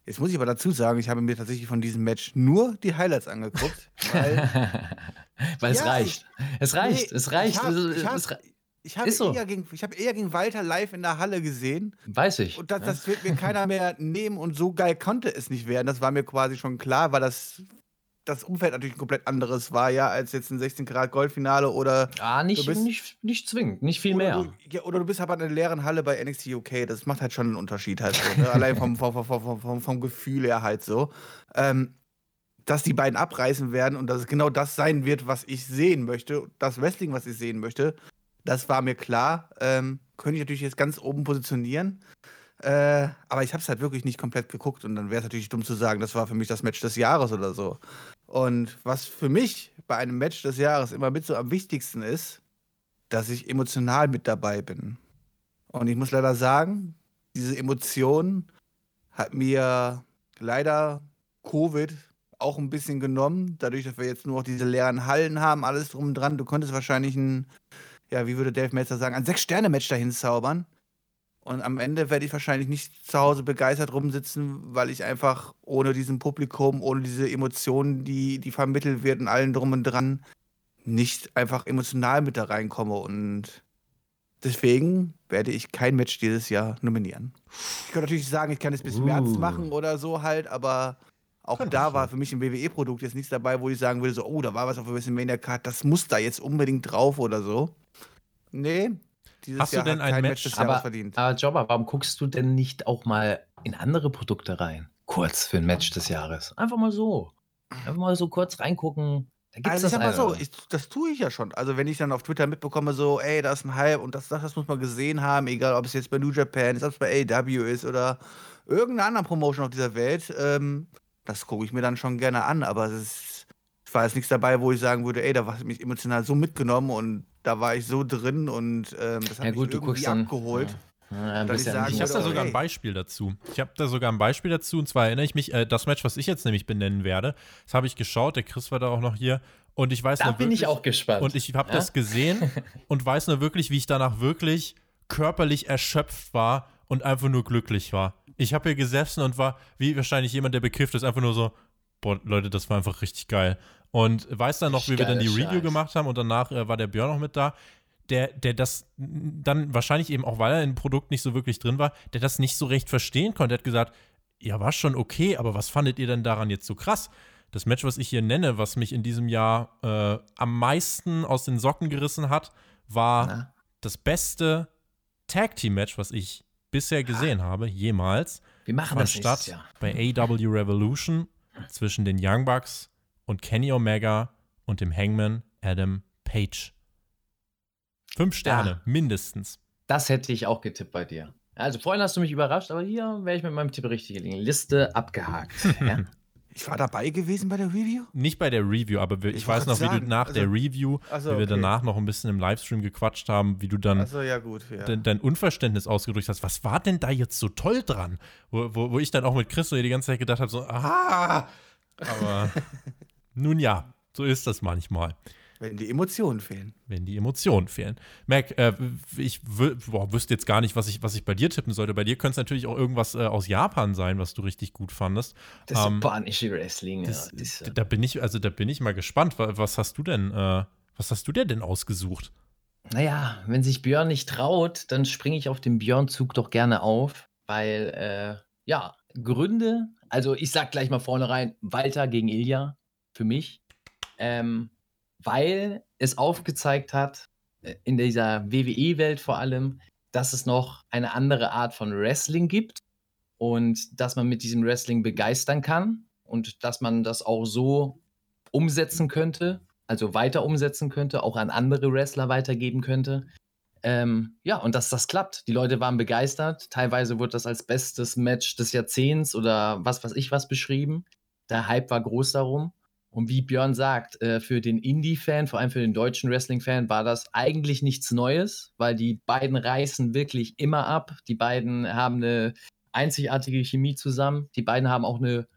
Jetzt muss ich aber dazu sagen, ich habe mir tatsächlich von diesem Match nur die Highlights angeguckt. Weil, weil ja, es reicht. Es reicht, nee, es reicht. Ich, hab, ich, hab, ich habe so. eher, gegen, hab eher gegen Walter live in der Halle gesehen. Weiß ich. Und das, das wird mir keiner mehr nehmen und so geil konnte es nicht werden. Das war mir quasi schon klar, weil das das Umfeld natürlich ein komplett anderes war, ja, als jetzt ein 16 Grad Goldfinale oder. Ah, nicht, bist, nicht, nicht zwingend, nicht viel mehr. Du, ja, oder du bist aber in einer leeren Halle bei NXT UK, das macht halt schon einen Unterschied halt so, ne? Allein vom, vom, vom, vom, vom, Gefühl her halt so. Ähm, dass die beiden abreißen werden und dass es genau das sein wird, was ich sehen möchte, das Wrestling, was ich sehen möchte, das war mir klar. Ähm, könnte ich natürlich jetzt ganz oben positionieren. Äh, aber ich habe es halt wirklich nicht komplett geguckt und dann wäre es natürlich dumm zu sagen, das war für mich das Match des Jahres oder so. Und was für mich bei einem Match des Jahres immer mit so am wichtigsten ist, dass ich emotional mit dabei bin. Und ich muss leider sagen, diese Emotion hat mir leider Covid auch ein bisschen genommen, dadurch, dass wir jetzt nur noch diese leeren Hallen haben, alles drum und dran. Du konntest wahrscheinlich ein, ja, wie würde Dave Meltzer sagen, ein Sechs-Sterne-Match dahin zaubern. Und am Ende werde ich wahrscheinlich nicht zu Hause begeistert rumsitzen, weil ich einfach ohne diesen Publikum, ohne diese Emotionen, die, die vermittelt werden, allen drum und dran, nicht einfach emotional mit da reinkomme. Und deswegen werde ich kein Match dieses Jahr nominieren. Ich kann natürlich sagen, ich kann es bis uh. März machen oder so halt, aber auch da war für mich im WWE-Produkt jetzt nichts dabei, wo ich sagen würde, so, oh, da war was auf der WrestleMania Card, das muss da jetzt unbedingt drauf oder so. Nee, dieses Hast Jahr du denn ein Match des aber, verdient. Aber Jobber, warum guckst du denn nicht auch mal in andere Produkte rein? Kurz für ein Match des Jahres. Einfach mal so. Einfach mal so kurz reingucken. Da gibt's also ich sag mal so, ich, das tue ich ja schon. Also wenn ich dann auf Twitter mitbekomme, so, ey, da ist ein Hype und das, das, das muss man gesehen haben, egal ob es jetzt bei New Japan ist, ob es bei AW ist oder irgendeiner anderen Promotion auf dieser Welt, ähm, das gucke ich mir dann schon gerne an. Aber es ist, es war jetzt nichts dabei, wo ich sagen würde, ey, da war mich emotional so mitgenommen und da war ich so drin und ähm, das hat ja, gut, mich irgendwie dann, abgeholt. Ja. Ja, ich, ich habe da sogar ein Beispiel dazu. Ich habe da sogar ein Beispiel dazu. Und zwar erinnere ich mich, äh, das Match, was ich jetzt nämlich benennen werde, das habe ich geschaut. Der Chris war da auch noch hier. Und ich weiß da noch bin wirklich, ich auch gespannt. Und ich habe ja? das gesehen und weiß nur wirklich, wie ich danach wirklich körperlich erschöpft war und einfach nur glücklich war. Ich habe hier gesessen und war, wie wahrscheinlich jemand, der bekifft ist, einfach nur so, boah, Leute, das war einfach richtig geil. Und weiß dann noch, wie wir dann die Review Scheiß. gemacht haben und danach äh, war der Björn noch mit da der, der das dann wahrscheinlich eben auch, weil er im Produkt nicht so wirklich drin war, der das nicht so recht verstehen konnte. Er hat gesagt, ja, war schon okay, aber was fandet ihr denn daran jetzt so krass? Das Match, was ich hier nenne, was mich in diesem Jahr äh, am meisten aus den Socken gerissen hat, war Na? das beste Tag Team Match, was ich bisher gesehen ah. habe, jemals. Wir machen das statt Jahr. bei AW Revolution zwischen den Young Bucks und Kenny Omega und dem Hangman Adam Page. Fünf Sterne, ja. mindestens. Das hätte ich auch getippt bei dir. Also vorhin hast du mich überrascht, aber hier wäre ich mit meinem Tipp richtig gelegen. Liste abgehakt. ja? Ich war dabei gewesen bei der Review? Nicht bei der Review, aber ich, ich weiß noch, sagen. wie du nach also, der Review, also, wie wir okay. danach noch ein bisschen im Livestream gequatscht haben, wie du dann also, ja, gut, ja. de dein Unverständnis ausgedrückt hast. Was war denn da jetzt so toll dran? Wo, wo, wo ich dann auch mit Chris so die ganze Zeit gedacht habe, so, ah! Aber nun ja, so ist das manchmal. Wenn die Emotionen fehlen. Wenn die Emotionen fehlen. Mac, äh, ich boah, wüsste jetzt gar nicht, was ich, was ich bei dir tippen sollte. Bei dir könnte es natürlich auch irgendwas äh, aus Japan sein, was du richtig gut fandest. Das ähm, japanische Wrestling, das, ja. Das, da bin ich, also da bin ich mal gespannt. Was hast du denn, äh, was hast du dir denn ausgesucht? Naja, wenn sich Björn nicht traut, dann springe ich auf den Björn-Zug doch gerne auf, weil, äh, ja, Gründe, also ich sag gleich mal vorne rein, Walter gegen Ilja, für mich. Ähm, weil es aufgezeigt hat, äh, in dieser WWE-Welt vor allem, dass es noch eine andere Art von Wrestling gibt und dass man mit diesem Wrestling begeistern kann und dass man das auch so umsetzen könnte, also weiter umsetzen könnte, auch an andere Wrestler weitergeben könnte. Ähm, ja, und dass das klappt. Die Leute waren begeistert. Teilweise wurde das als bestes Match des Jahrzehnts oder was weiß ich was beschrieben. Der Hype war groß darum. Und wie Björn sagt, äh, für den Indie-Fan, vor allem für den deutschen Wrestling-Fan, war das eigentlich nichts Neues, weil die beiden reißen wirklich immer ab. Die beiden haben eine einzigartige Chemie zusammen. Die beiden haben auch eine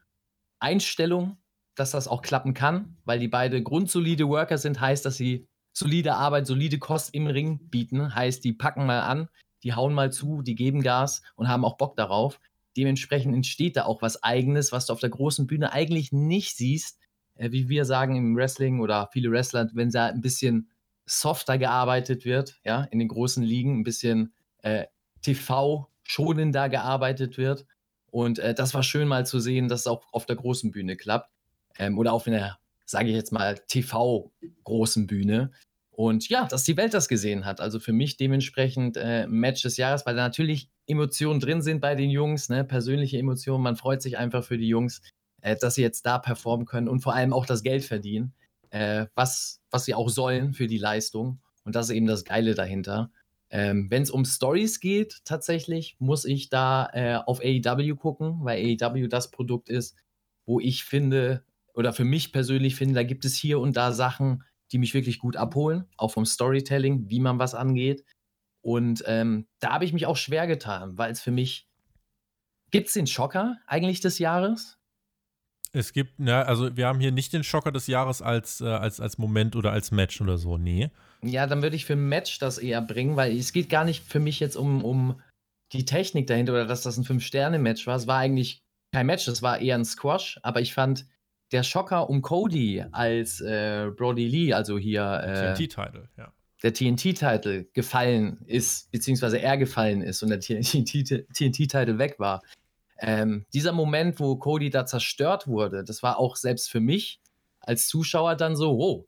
Einstellung, dass das auch klappen kann, weil die beide grundsolide Worker sind, heißt, dass sie solide Arbeit, solide Kost im Ring bieten, heißt, die packen mal an, die hauen mal zu, die geben Gas und haben auch Bock darauf. Dementsprechend entsteht da auch was Eigenes, was du auf der großen Bühne eigentlich nicht siehst, wie wir sagen im Wrestling oder viele Wrestler, wenn da ein bisschen softer gearbeitet wird, ja, in den großen Ligen, ein bisschen äh, TV-schonender gearbeitet wird. Und äh, das war schön mal zu sehen, dass es auch auf der großen Bühne klappt. Ähm, oder auf einer, sage ich jetzt mal, TV-großen Bühne. Und ja, dass die Welt das gesehen hat. Also für mich dementsprechend äh, Match des Jahres, weil da natürlich Emotionen drin sind bei den Jungs, ne? persönliche Emotionen. Man freut sich einfach für die Jungs äh, dass sie jetzt da performen können und vor allem auch das Geld verdienen, äh, was, was sie auch sollen für die Leistung. Und das ist eben das Geile dahinter. Ähm, Wenn es um Stories geht, tatsächlich muss ich da äh, auf AEW gucken, weil AEW das Produkt ist, wo ich finde, oder für mich persönlich finde, da gibt es hier und da Sachen, die mich wirklich gut abholen, auch vom Storytelling, wie man was angeht. Und ähm, da habe ich mich auch schwer getan, weil es für mich gibt es den Schocker eigentlich des Jahres? Es gibt, na, also wir haben hier nicht den Schocker des Jahres als, äh, als, als Moment oder als Match oder so, nee. Ja, dann würde ich für ein Match das eher bringen, weil es geht gar nicht für mich jetzt um, um die Technik dahinter oder dass das ein Fünf-Sterne-Match war. Es war eigentlich kein Match, das war eher ein Squash, aber ich fand der Schocker um Cody als äh, Brody Lee, also hier äh, TNT-Title, ja. Der TNT-Title gefallen ist, beziehungsweise er gefallen ist und der TNT-Title weg war. Ähm, dieser Moment, wo Cody da zerstört wurde, das war auch selbst für mich als Zuschauer dann so, wow,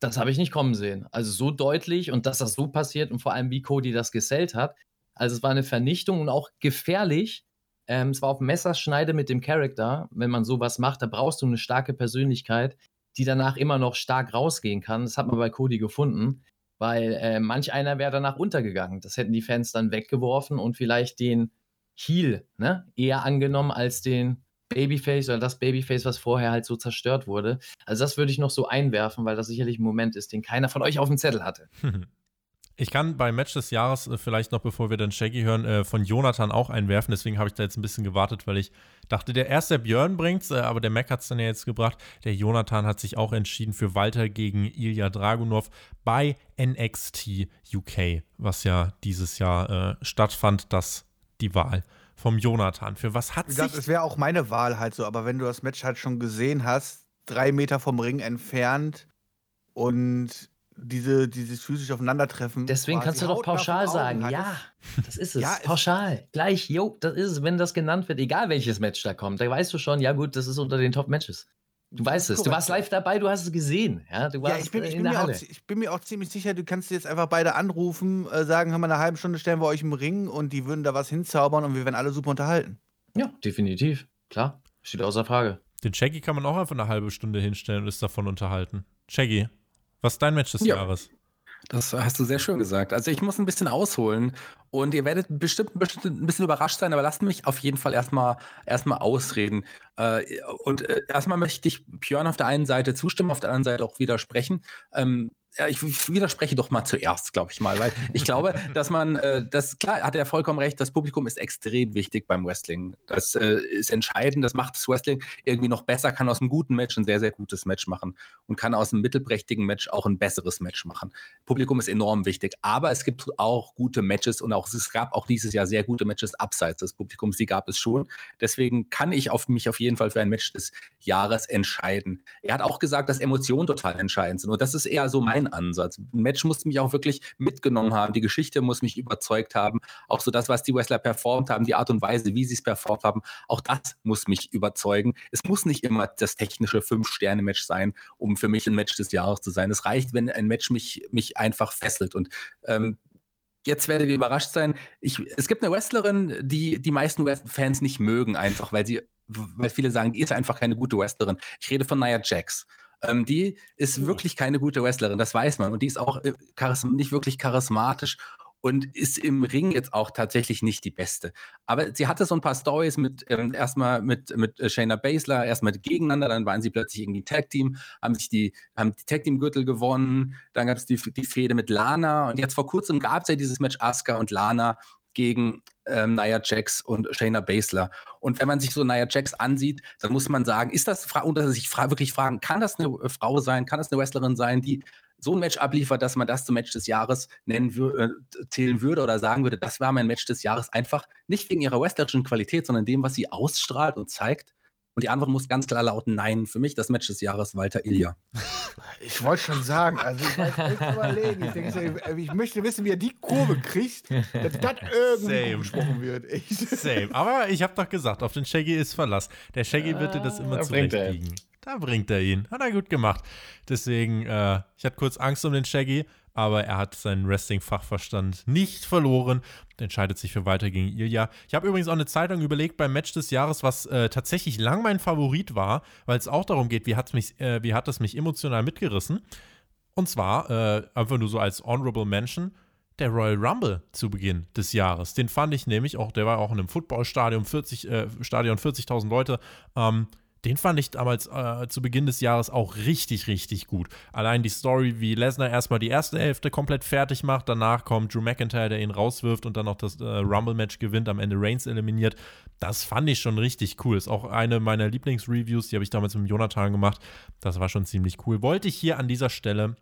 das habe ich nicht kommen sehen. Also so deutlich und dass das so passiert und vor allem, wie Cody das gesellt hat. Also es war eine Vernichtung und auch gefährlich. Ähm, es war auf Messerschneide mit dem Charakter. Wenn man sowas macht, da brauchst du eine starke Persönlichkeit, die danach immer noch stark rausgehen kann. Das hat man bei Cody gefunden, weil äh, manch einer wäre danach untergegangen. Das hätten die Fans dann weggeworfen und vielleicht den Heel ne, eher angenommen als den Babyface oder das Babyface, was vorher halt so zerstört wurde. Also das würde ich noch so einwerfen, weil das sicherlich ein Moment ist, den keiner von euch auf dem Zettel hatte. Ich kann bei Match des Jahres äh, vielleicht noch, bevor wir dann Shaggy hören, äh, von Jonathan auch einwerfen. Deswegen habe ich da jetzt ein bisschen gewartet, weil ich dachte, der erste Björn bringt's, äh, aber der Mac hat es dann ja jetzt gebracht. Der Jonathan hat sich auch entschieden für Walter gegen Ilya Dragunov bei NXT UK, was ja dieses Jahr äh, stattfand. Das die Wahl vom Jonathan. Für was hat sich. Es wäre auch meine Wahl halt so, aber wenn du das Match halt schon gesehen hast, drei Meter vom Ring entfernt und diese, dieses physisch Aufeinandertreffen. Deswegen kannst du doch pauschal sagen, ja, das ist es. ja, pauschal. Gleich, jo, das ist es, wenn das genannt wird, egal welches Match da kommt, da weißt du schon, ja gut, das ist unter den Top-Matches. Du weißt es. Du warst live dabei, du hast es gesehen. Ja, du warst ja, ich, bin, ich, bin auch, ich, bin, mir auch ziemlich sicher, du kannst jetzt einfach beide anrufen, äh, sagen, haben wir eine halbe Stunde stellen wir euch im Ring und die würden da was hinzaubern und wir werden alle super unterhalten. Ja, definitiv. Klar. Steht außer Frage. Den Shaggy kann man auch einfach eine halbe Stunde hinstellen und ist davon unterhalten. Shaggy, was ist dein Match des ja. Jahres? Das hast du sehr schön gesagt. Also ich muss ein bisschen ausholen und ihr werdet bestimmt, bestimmt ein bisschen überrascht sein, aber lasst mich auf jeden Fall erstmal erstmal ausreden. Äh, und äh, erstmal möchte ich Björn auf der einen Seite zustimmen, auf der anderen Seite auch widersprechen. Ja, ich widerspreche doch mal zuerst, glaube ich mal, weil ich glaube, dass man, äh, das klar, hat er vollkommen recht, das Publikum ist extrem wichtig beim Wrestling. Das äh, ist entscheidend, das macht das Wrestling irgendwie noch besser, kann aus einem guten Match ein sehr, sehr gutes Match machen und kann aus einem mittelprächtigen Match auch ein besseres Match machen. Publikum ist enorm wichtig, aber es gibt auch gute Matches und auch es gab auch dieses Jahr sehr gute Matches abseits des Publikums, die gab es schon. Deswegen kann ich auf mich auf jeden Fall für ein Match des Jahres entscheiden. Er hat auch gesagt, dass Emotionen total entscheidend sind und das ist eher so mein Ansatz. Ein Match muss mich auch wirklich mitgenommen haben. Die Geschichte muss mich überzeugt haben. Auch so das, was die Wrestler performt haben, die Art und Weise, wie sie es performt haben, auch das muss mich überzeugen. Es muss nicht immer das technische Fünf-Sterne-Match sein, um für mich ein Match des Jahres zu sein. Es reicht, wenn ein Match mich, mich einfach fesselt. Und ähm, jetzt werdet ihr überrascht sein. Ich, es gibt eine Wrestlerin, die die meisten Fans nicht mögen, einfach, weil sie, weil viele sagen, die ist einfach keine gute Wrestlerin. Ich rede von Nia Jax. Ähm, die ist wirklich keine gute Wrestlerin, das weiß man. Und die ist auch äh, nicht wirklich charismatisch und ist im Ring jetzt auch tatsächlich nicht die beste. Aber sie hatte so ein paar Stories mit ähm, erstmal mit, mit äh, Shayna Baszler, erstmal gegeneinander, dann waren sie plötzlich irgendwie Tag Team, haben sich die, haben die Tag Team Gürtel gewonnen, dann gab es die, die Fehde mit Lana und jetzt vor kurzem gab es ja dieses Match Asuka und Lana gegen ähm, Nia Jax und Shayna Baszler. Und wenn man sich so Nia Jax ansieht, dann muss man sagen, ist das, und sich fra wirklich fragen, kann das eine äh, Frau sein, kann das eine Wrestlerin sein, die so ein Match abliefert, dass man das zum Match des Jahres nennen äh, zählen würde oder sagen würde, das war mein Match des Jahres, einfach nicht wegen ihrer wrestlerischen Qualität, sondern dem, was sie ausstrahlt und zeigt. Und die Antwort muss ganz klar lauten: Nein, für mich das Match des Jahres Walter Ilja. Ich wollte schon sagen, also ich weiß überlegen. Ich, denke, ich möchte wissen, wie er die Kurve kriegt, dass das irgendwie besprochen wird. Same. Aber ich habe doch gesagt, auf den Shaggy ist Verlass. Der Shaggy wird dir das immer zurechtbiegen. Da bringt er ihn. Hat er gut gemacht. Deswegen, äh, ich hatte kurz Angst um den Shaggy aber er hat seinen Wrestling-Fachverstand nicht verloren und entscheidet sich für weiter gegen Ilya. Ich habe übrigens auch eine Zeitung überlegt beim Match des Jahres, was äh, tatsächlich lang mein Favorit war, weil es auch darum geht, wie, hat's mich, äh, wie hat es mich emotional mitgerissen. Und zwar, äh, einfach nur so als Honorable Mention, der Royal Rumble zu Beginn des Jahres. Den fand ich nämlich auch, der war auch in einem Footballstadion, 40, äh, Stadion 40.000 Leute. Ähm, den fand ich damals äh, zu Beginn des Jahres auch richtig, richtig gut. Allein die Story, wie Lesnar erstmal die erste Hälfte komplett fertig macht, danach kommt Drew McIntyre, der ihn rauswirft und dann noch das äh, Rumble-Match gewinnt, am Ende Reigns eliminiert. Das fand ich schon richtig cool. Ist auch eine meiner Lieblingsreviews, die habe ich damals mit Jonathan gemacht. Das war schon ziemlich cool. Wollte ich hier an dieser Stelle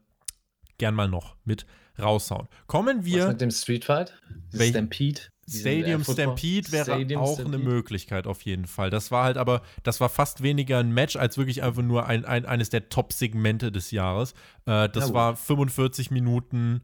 gern mal noch mit raushauen. Kommen wir. Was mit dem Street Fight? Stampede? Stadium Stampede wäre Stadium auch Stampede. eine Möglichkeit auf jeden Fall. Das war halt aber, das war fast weniger ein Match als wirklich einfach nur ein, ein eines der Top-Segmente des Jahres. Äh, das ja, war 45 Minuten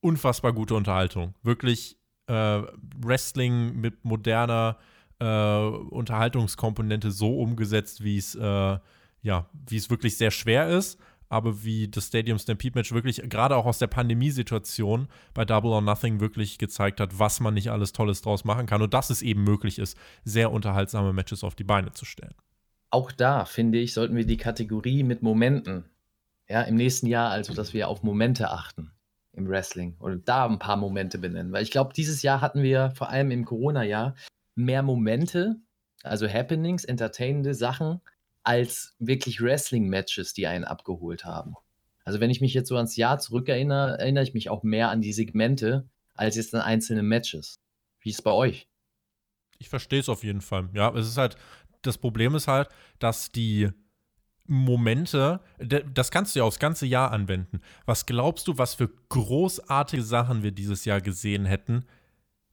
unfassbar gute Unterhaltung. Wirklich äh, Wrestling mit moderner äh, Unterhaltungskomponente so umgesetzt, wie es äh, ja, wie es wirklich sehr schwer ist aber wie das Stadium Stampede Match wirklich gerade auch aus der Pandemiesituation bei Double or Nothing wirklich gezeigt hat, was man nicht alles Tolles draus machen kann und dass es eben möglich ist, sehr unterhaltsame Matches auf die Beine zu stellen. Auch da, finde ich, sollten wir die Kategorie mit Momenten, ja, im nächsten Jahr, also dass wir auf Momente achten im Wrestling und da ein paar Momente benennen. Weil ich glaube, dieses Jahr hatten wir vor allem im Corona-Jahr mehr Momente, also Happenings, entertainende Sachen, als wirklich Wrestling-Matches, die einen abgeholt haben. Also wenn ich mich jetzt so ans Jahr zurückerinnere, erinnere ich mich auch mehr an die Segmente als jetzt an einzelne Matches. Wie ist es bei euch? Ich verstehe es auf jeden Fall. Ja, es ist halt, das Problem ist halt, dass die Momente, das kannst du ja aufs ganze Jahr anwenden. Was glaubst du, was für großartige Sachen wir dieses Jahr gesehen hätten,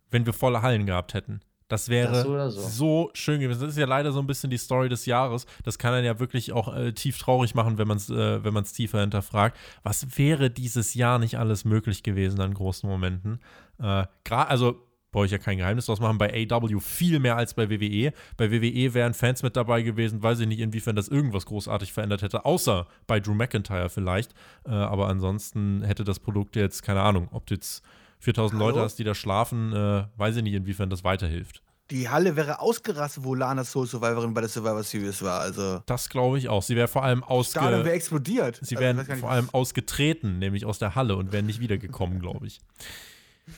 wenn wir volle Hallen gehabt hätten? Das wäre das so, so. schön gewesen. Das ist ja leider so ein bisschen die Story des Jahres. Das kann dann ja wirklich auch äh, tief traurig machen, wenn man es äh, wenn tiefer hinterfragt. Was wäre dieses Jahr nicht alles möglich gewesen an großen Momenten? Äh, also brauche ich ja kein Geheimnis draus machen, bei AW viel mehr als bei WWE. Bei WWE wären Fans mit dabei gewesen, weiß ich nicht, inwiefern das irgendwas großartig verändert hätte, außer bei Drew McIntyre vielleicht. Äh, aber ansonsten hätte das Produkt jetzt, keine Ahnung, ob jetzt 4000 Hallo? Leute hast, die da schlafen, äh, weiß ich nicht, inwiefern das weiterhilft. Die Halle wäre ausgerastet, wo Lana Soul Survivorin bei der Survivor Series war. Also das glaube ich auch. Sie wäre vor allem ausge wäre explodiert. Sie wären also, vor allem ausgetreten, nämlich aus der Halle und wären nicht wiedergekommen, glaube ich.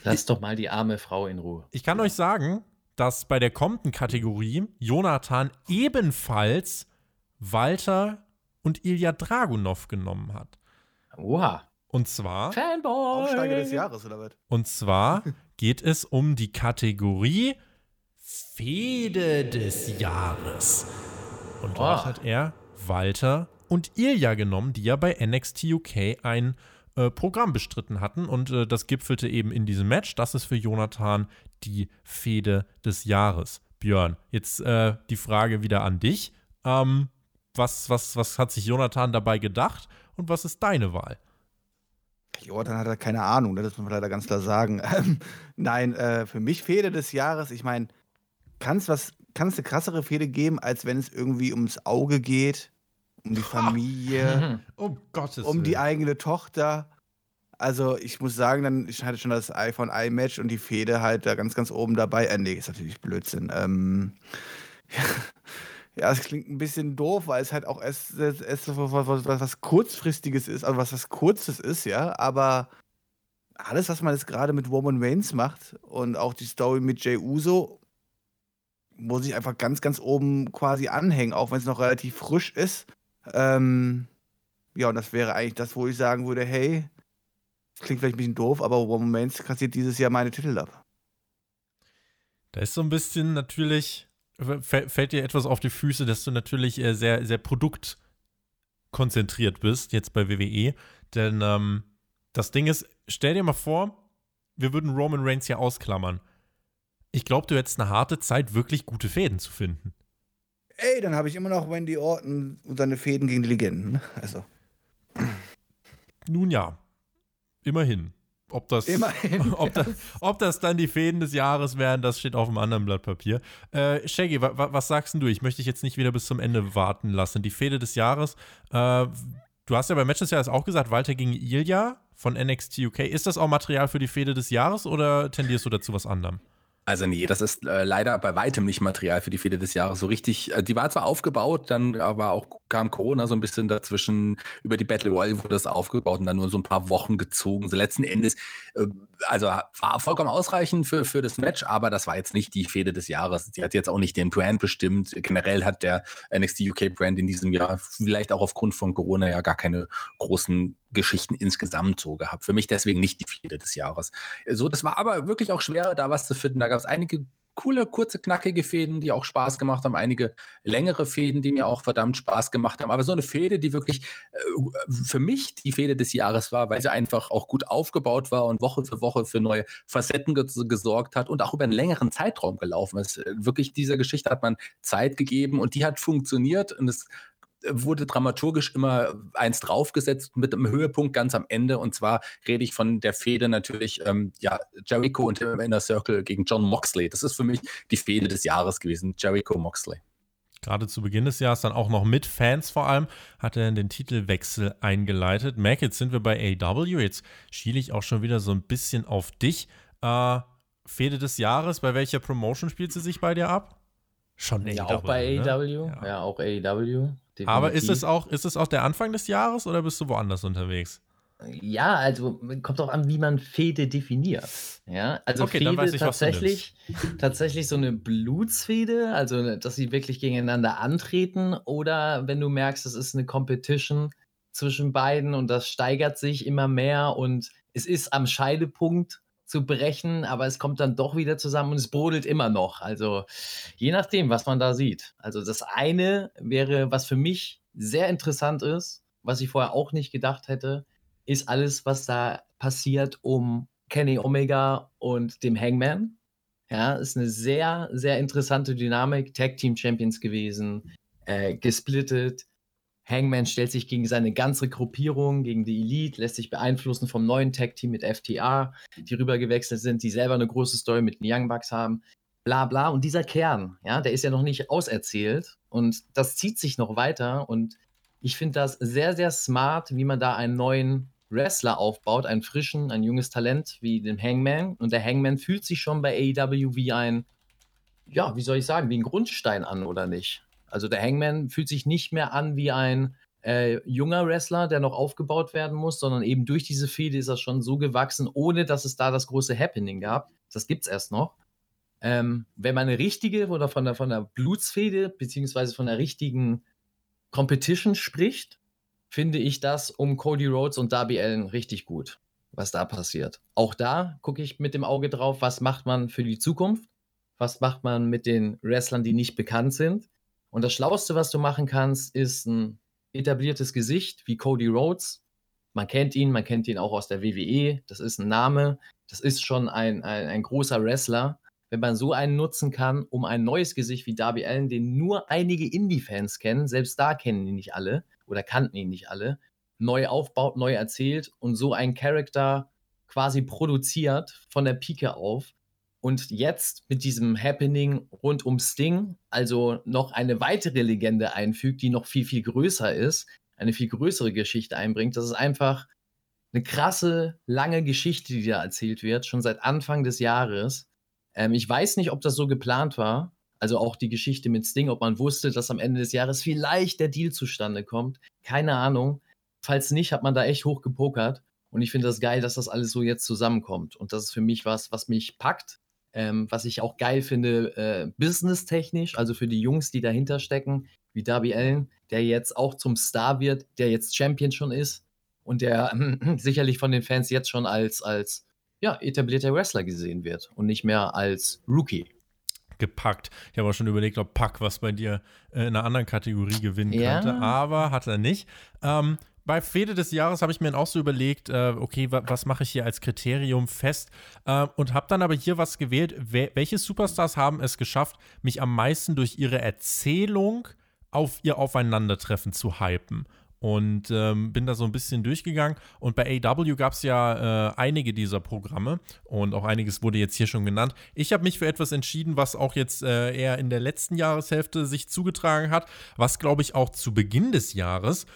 Lass ich, doch mal die arme Frau in Ruhe. Ich kann euch sagen, dass bei der kommenden Kategorie Jonathan ebenfalls Walter und Ilya Dragunov genommen hat. Oha. Und zwar. Fanboy! Aufsteiger des Jahres, oder was? Und zwar geht es um die Kategorie Fehde des Jahres. Und dort Oh. hat er Walter und Ilja genommen, die ja bei NXT UK ein äh, Programm bestritten hatten. Und äh, das gipfelte eben in diesem Match. Das ist für Jonathan die Fehde des Jahres. Björn, jetzt äh, die Frage wieder an dich. Ähm, was, was, was hat sich Jonathan dabei gedacht und was ist deine Wahl? Jordan hat er keine Ahnung, ne? das muss man leider ganz klar sagen. Ähm, Nein, äh, für mich Fehde des Jahres, ich meine, kann es was, kann es eine krassere Fehde geben, als wenn es irgendwie ums Auge geht, um die Familie. Um Gottes um die eigene Tochter. Also ich muss sagen, dann ich hatte schon das iPhone i-Match und die Fehde halt da ganz, ganz oben dabei. Äh, nee, ist natürlich Blödsinn. Ähm, ja, es klingt ein bisschen doof, weil es halt auch erst, was, was, kurzfristiges ist, also was was kurzes ist, ja. Aber alles, was man jetzt gerade mit Roman Reigns macht und auch die Story mit Jey Uso, muss ich einfach ganz, ganz oben quasi anhängen, auch wenn es noch relativ frisch ist. Ähm, ja, und das wäre eigentlich das, wo ich sagen würde, hey, klingt vielleicht ein bisschen doof, aber Roman Reigns kassiert dieses Jahr meine Titel ab. Da ist so ein bisschen natürlich, fällt dir etwas auf die Füße, dass du natürlich äh, sehr, sehr produktkonzentriert bist, jetzt bei WWE. Denn ähm, das Ding ist, stell dir mal vor, wir würden Roman Reigns hier ausklammern. Ich glaube, du hättest eine harte Zeit, wirklich gute Fäden zu finden. Ey, dann habe ich immer noch Wendy Orton und seine Fäden gegen die Legenden. Also, Nun ja, immerhin. Ob das, Immerhin, ob, das, ob das dann die Fäden des Jahres wären, das steht auf einem anderen Blatt Papier. Äh, Shaggy, wa, wa, was sagst du? Ich möchte dich jetzt nicht wieder bis zum Ende warten lassen. Die Fäde des Jahres, äh, du hast ja bei Match des Jahres auch gesagt, Walter gegen Ilja von NXT UK. Ist das auch Material für die Fäde des Jahres oder tendierst du dazu was anderem? Also nee, das ist äh, leider bei weitem nicht Material für die Fehde des Jahres. So richtig, äh, die war zwar aufgebaut, dann aber auch kam Corona so ein bisschen dazwischen. Über die Battle Royale wurde das aufgebaut und dann nur so ein paar Wochen gezogen. So letzten Endes, äh, also war vollkommen ausreichend für, für das Match, aber das war jetzt nicht die Fehde des Jahres. Die hat jetzt auch nicht den Brand bestimmt. Generell hat der NXT UK Brand in diesem Jahr vielleicht auch aufgrund von Corona ja gar keine großen Geschichten insgesamt so gehabt. Für mich deswegen nicht die Fehde des Jahres. So, das war aber wirklich auch schwer, da was zu finden. Da gab es einige coole, kurze, knackige Fäden, die auch Spaß gemacht haben, einige längere Fäden, die mir auch verdammt Spaß gemacht haben. Aber so eine Fäde, die wirklich äh, für mich die Fäde des Jahres war, weil sie einfach auch gut aufgebaut war und Woche für Woche für neue Facetten ge gesorgt hat und auch über einen längeren Zeitraum gelaufen ist. Äh, Wirklich dieser Geschichte hat man Zeit gegeben und die hat funktioniert und es wurde dramaturgisch immer eins draufgesetzt mit einem Höhepunkt ganz am Ende. Und zwar rede ich von der Fehde natürlich, ähm, ja, Jericho und im Inner Circle gegen John Moxley. Das ist für mich die Fehde des Jahres gewesen, Jericho Moxley. Gerade zu Beginn des Jahres dann auch noch mit Fans vor allem, hat er den Titelwechsel eingeleitet. Mac, jetzt sind wir bei AW. Jetzt schiele ich auch schon wieder so ein bisschen auf dich. Äh, Fehde des Jahres, bei welcher Promotion spielt sie sich bei dir ab? Schon Ja, auch bei ne? AEW. Ja. Ja. auch AEW. Aber ist definitiv. es, auch, ist es auch der Anfang des Jahres oder bist du woanders unterwegs? Ja, also kommt auch an, wie man Fehde definiert. Ja, also Okay, Fehde ich, tatsächlich, tatsächlich so eine Blutsfehde, also dass sie wirklich gegeneinander antreten, oder wenn du merkst, es ist eine Competition zwischen beiden und das steigert sich immer mehr und es ist am Scheidepunkt zu brechen, aber es kommt dann doch wieder zusammen und es brodelt immer noch. Also je nachdem, was man da sieht. Also das eine wäre, was für mich sehr interessant ist, was ich vorher auch nicht gedacht hätte, ist alles, was da passiert um Kenny Omega und dem Hangman. Ja, ist eine sehr, sehr interessante Dynamik. Tag Team Champions gewesen, äh, gesplittet. Hangman stellt sich gegen seine ganze Gruppierung, gegen die Elite, lässt sich beeinflussen vom neuen Tag Team mit FTR, die rübergewechselt sind, die selber eine große Story mit den Young Bucks haben. Bla bla. Und dieser Kern, ja, der ist ja noch nicht auserzählt und das zieht sich noch weiter. Und ich finde das sehr, sehr smart, wie man da einen neuen Wrestler aufbaut, einen frischen, ein junges Talent wie den Hangman. Und der Hangman fühlt sich schon bei AEW wie ein, ja, wie soll ich sagen, wie ein Grundstein an, oder nicht? Also der Hangman fühlt sich nicht mehr an wie ein äh, junger Wrestler, der noch aufgebaut werden muss, sondern eben durch diese Fehde ist er schon so gewachsen, ohne dass es da das große Happening gab. Das gibt es erst noch. Ähm, wenn man eine richtige oder von der, von der Blutsfehde, beziehungsweise von der richtigen Competition spricht, finde ich das um Cody Rhodes und Darby Allen richtig gut, was da passiert. Auch da gucke ich mit dem Auge drauf, was macht man für die Zukunft, was macht man mit den Wrestlern, die nicht bekannt sind. Und das Schlauste, was du machen kannst, ist ein etabliertes Gesicht wie Cody Rhodes. Man kennt ihn, man kennt ihn auch aus der WWE. Das ist ein Name, das ist schon ein, ein, ein großer Wrestler. Wenn man so einen nutzen kann, um ein neues Gesicht wie Darby Allen, den nur einige Indie-Fans kennen, selbst da kennen ihn nicht alle oder kannten ihn nicht alle, neu aufbaut, neu erzählt und so einen Charakter quasi produziert von der Pike auf, und jetzt mit diesem Happening rund um Sting, also noch eine weitere Legende einfügt, die noch viel, viel größer ist, eine viel größere Geschichte einbringt. Das ist einfach eine krasse, lange Geschichte, die da erzählt wird, schon seit Anfang des Jahres. Ähm, ich weiß nicht, ob das so geplant war. Also auch die Geschichte mit Sting, ob man wusste, dass am Ende des Jahres vielleicht der Deal zustande kommt. Keine Ahnung. Falls nicht, hat man da echt hoch gepokert. Und ich finde das geil, dass das alles so jetzt zusammenkommt. Und das ist für mich was, was mich packt, ähm, was ich auch geil finde, äh, businesstechnisch, also für die Jungs, die dahinter stecken, wie Darby Allen, der jetzt auch zum Star wird, der jetzt Champion schon ist und der äh, sicherlich von den Fans jetzt schon als, als ja, etablierter Wrestler gesehen wird und nicht mehr als Rookie gepackt. Ich habe auch schon überlegt, ob Pack was bei dir äh, in einer anderen Kategorie gewinnen ja. könnte, aber hat er nicht. Ähm, bei Fede des Jahres habe ich mir dann auch so überlegt, äh, okay, wa was mache ich hier als Kriterium fest? Äh, und habe dann aber hier was gewählt. Wel welche Superstars haben es geschafft, mich am meisten durch ihre Erzählung auf ihr Aufeinandertreffen zu hypen? Und ähm, bin da so ein bisschen durchgegangen. Und bei AW gab es ja äh, einige dieser Programme und auch einiges wurde jetzt hier schon genannt. Ich habe mich für etwas entschieden, was auch jetzt äh, eher in der letzten Jahreshälfte sich zugetragen hat, was glaube ich auch zu Beginn des Jahres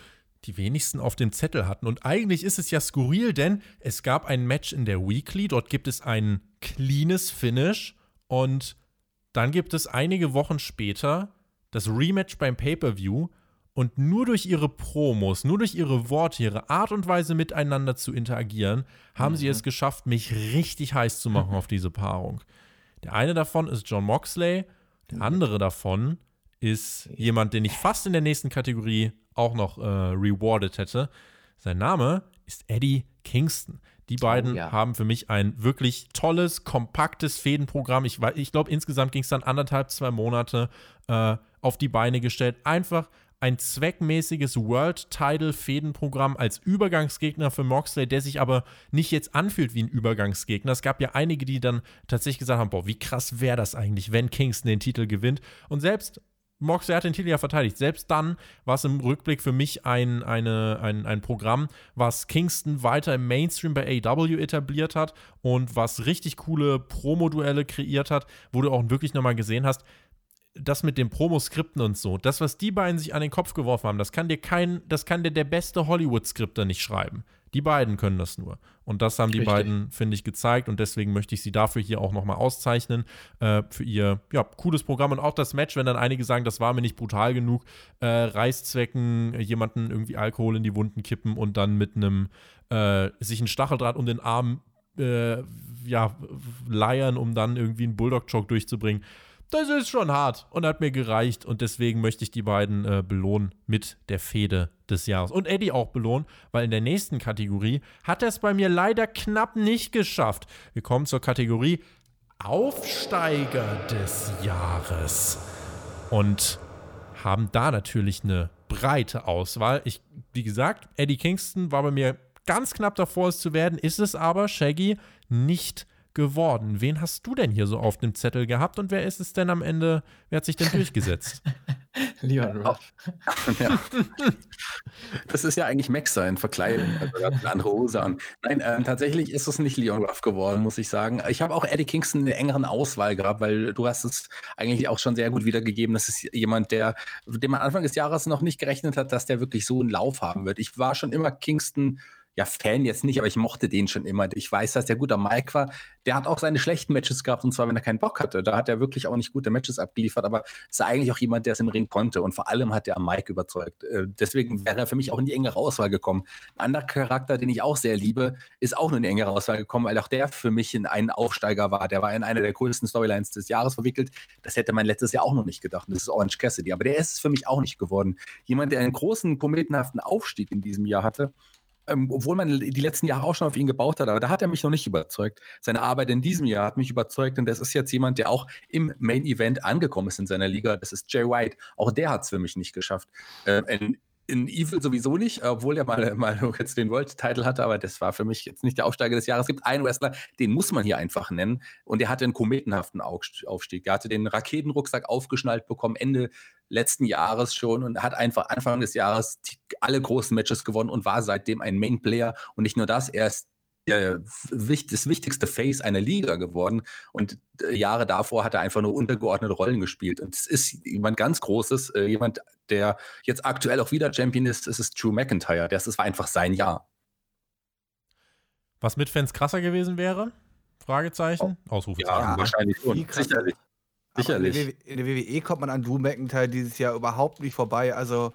die wenigsten auf dem Zettel hatten. Und eigentlich ist es ja skurril, denn es gab ein Match in der Weekly, dort gibt es ein cleanes Finish und dann gibt es einige Wochen später das Rematch beim Pay-per-View und nur durch ihre Promos, nur durch ihre Worte, ihre Art und Weise miteinander zu interagieren, haben mhm. sie es geschafft, mich richtig heiß zu machen auf diese Paarung. Der eine davon ist John Moxley, der andere davon ist jemand, den ich fast in der nächsten Kategorie auch noch äh, rewarded hätte. Sein Name ist Eddie Kingston. Die oh, beiden oh, ja. haben für mich ein wirklich tolles, kompaktes Fädenprogramm. Ich, ich glaube, insgesamt ging es dann anderthalb, zwei Monate äh, auf die Beine gestellt. Einfach ein zweckmäßiges World-Title-Fädenprogramm als Übergangsgegner für Moxley, der sich aber nicht jetzt anfühlt wie ein Übergangsgegner. Es gab ja einige, die dann tatsächlich gesagt haben: Boah, wie krass wäre das eigentlich, wenn Kingston den Titel gewinnt. Und selbst Moxley hat den Titel ja verteidigt. Selbst dann war es im Rückblick für mich ein, eine, ein, ein Programm, was Kingston weiter im Mainstream bei AW etabliert hat und was richtig coole Promo-Duelle kreiert hat, wo du auch wirklich nochmal gesehen hast, das mit den Promo-Skripten und so, das, was die beiden sich an den Kopf geworfen haben, das kann dir kein, das kann dir der beste Hollywood-Skripter nicht schreiben. Die beiden können das nur. Und das haben die Richtig. beiden, finde ich, gezeigt. Und deswegen möchte ich sie dafür hier auch nochmal auszeichnen. Äh, für ihr ja, cooles Programm. Und auch das Match, wenn dann einige sagen, das war mir nicht brutal genug, äh, Reißzwecken, jemanden irgendwie Alkohol in die Wunden kippen und dann mit einem äh, sich ein Stacheldraht um den Arm äh, ja, leiern, um dann irgendwie einen Bulldog-Choke durchzubringen das ist schon hart und hat mir gereicht. Und deswegen möchte ich die beiden äh, belohnen mit der Fehde des Jahres. Und Eddie auch belohnen, weil in der nächsten Kategorie hat er es bei mir leider knapp nicht geschafft. Wir kommen zur Kategorie Aufsteiger des Jahres. Und haben da natürlich eine breite Auswahl. Ich, wie gesagt, Eddie Kingston war bei mir ganz knapp davor, es zu werden, ist es aber, Shaggy, nicht geworden. Wen hast du denn hier so auf dem Zettel gehabt und wer ist es denn am Ende, wer hat sich denn durchgesetzt? Leon Ruff. ja. Das ist ja eigentlich Max sein, Verkleidung, also eine andere Hose an. Nein, äh, tatsächlich ist es nicht Leon Ruff geworden, muss ich sagen. Ich habe auch Eddie Kingston in der engeren Auswahl gehabt, weil du hast es eigentlich auch schon sehr gut wiedergegeben. Das ist jemand, der, dem man Anfang des Jahres noch nicht gerechnet hat, dass der wirklich so einen Lauf haben wird. Ich war schon immer Kingston ja, Fan jetzt nicht, aber ich mochte den schon immer. Ich weiß, dass der guter Mike war. Der hat auch seine schlechten Matches gehabt, und zwar, wenn er keinen Bock hatte. Da hat er wirklich auch nicht gute Matches abgeliefert, aber ist eigentlich auch jemand, der es im Ring konnte. Und vor allem hat er am Mike überzeugt. Äh, deswegen wäre er für mich auch in die engere Auswahl gekommen. Ein anderer Charakter, den ich auch sehr liebe, ist auch nur in die engere Auswahl gekommen, weil auch der für mich in einen Aufsteiger war. Der war in einer der coolsten Storylines des Jahres verwickelt. Das hätte man letztes Jahr auch noch nicht gedacht. Das ist Orange Cassidy. Aber der ist es für mich auch nicht geworden. Jemand, der einen großen, kometenhaften Aufstieg in diesem Jahr hatte ähm, obwohl man die letzten Jahre auch schon auf ihn gebaut hat, aber da hat er mich noch nicht überzeugt. Seine Arbeit in diesem Jahr hat mich überzeugt und das ist jetzt jemand, der auch im Main Event angekommen ist in seiner Liga. Das ist Jay White. Auch der hat es für mich nicht geschafft. In, in Evil sowieso nicht, obwohl er mal, mal jetzt den World-Title hatte, aber das war für mich jetzt nicht der Aufsteiger des Jahres. Es gibt einen Wrestler, den muss man hier einfach nennen und der hatte einen kometenhaften Aufstieg. Der hatte den Raketenrucksack aufgeschnallt bekommen, Ende letzten Jahres schon und hat einfach Anfang des Jahres alle großen Matches gewonnen und war seitdem ein Main-Player. Und nicht nur das, er ist das wichtigste Face einer Liga geworden. Und äh, Jahre davor hat er einfach nur untergeordnete Rollen gespielt. Und es ist jemand ganz Großes, äh, jemand, der jetzt aktuell auch wieder Champion ist, es ist Drew McIntyre. Das, das war einfach sein Jahr. Was mit Fans krasser gewesen wäre? Fragezeichen? Oh. Ausrufezeichen. Ja, wahrscheinlich schon. Sicherlich. Sicherlich. In der, WWE kommt man an Drew McIntyre dieses Jahr überhaupt nicht vorbei. Also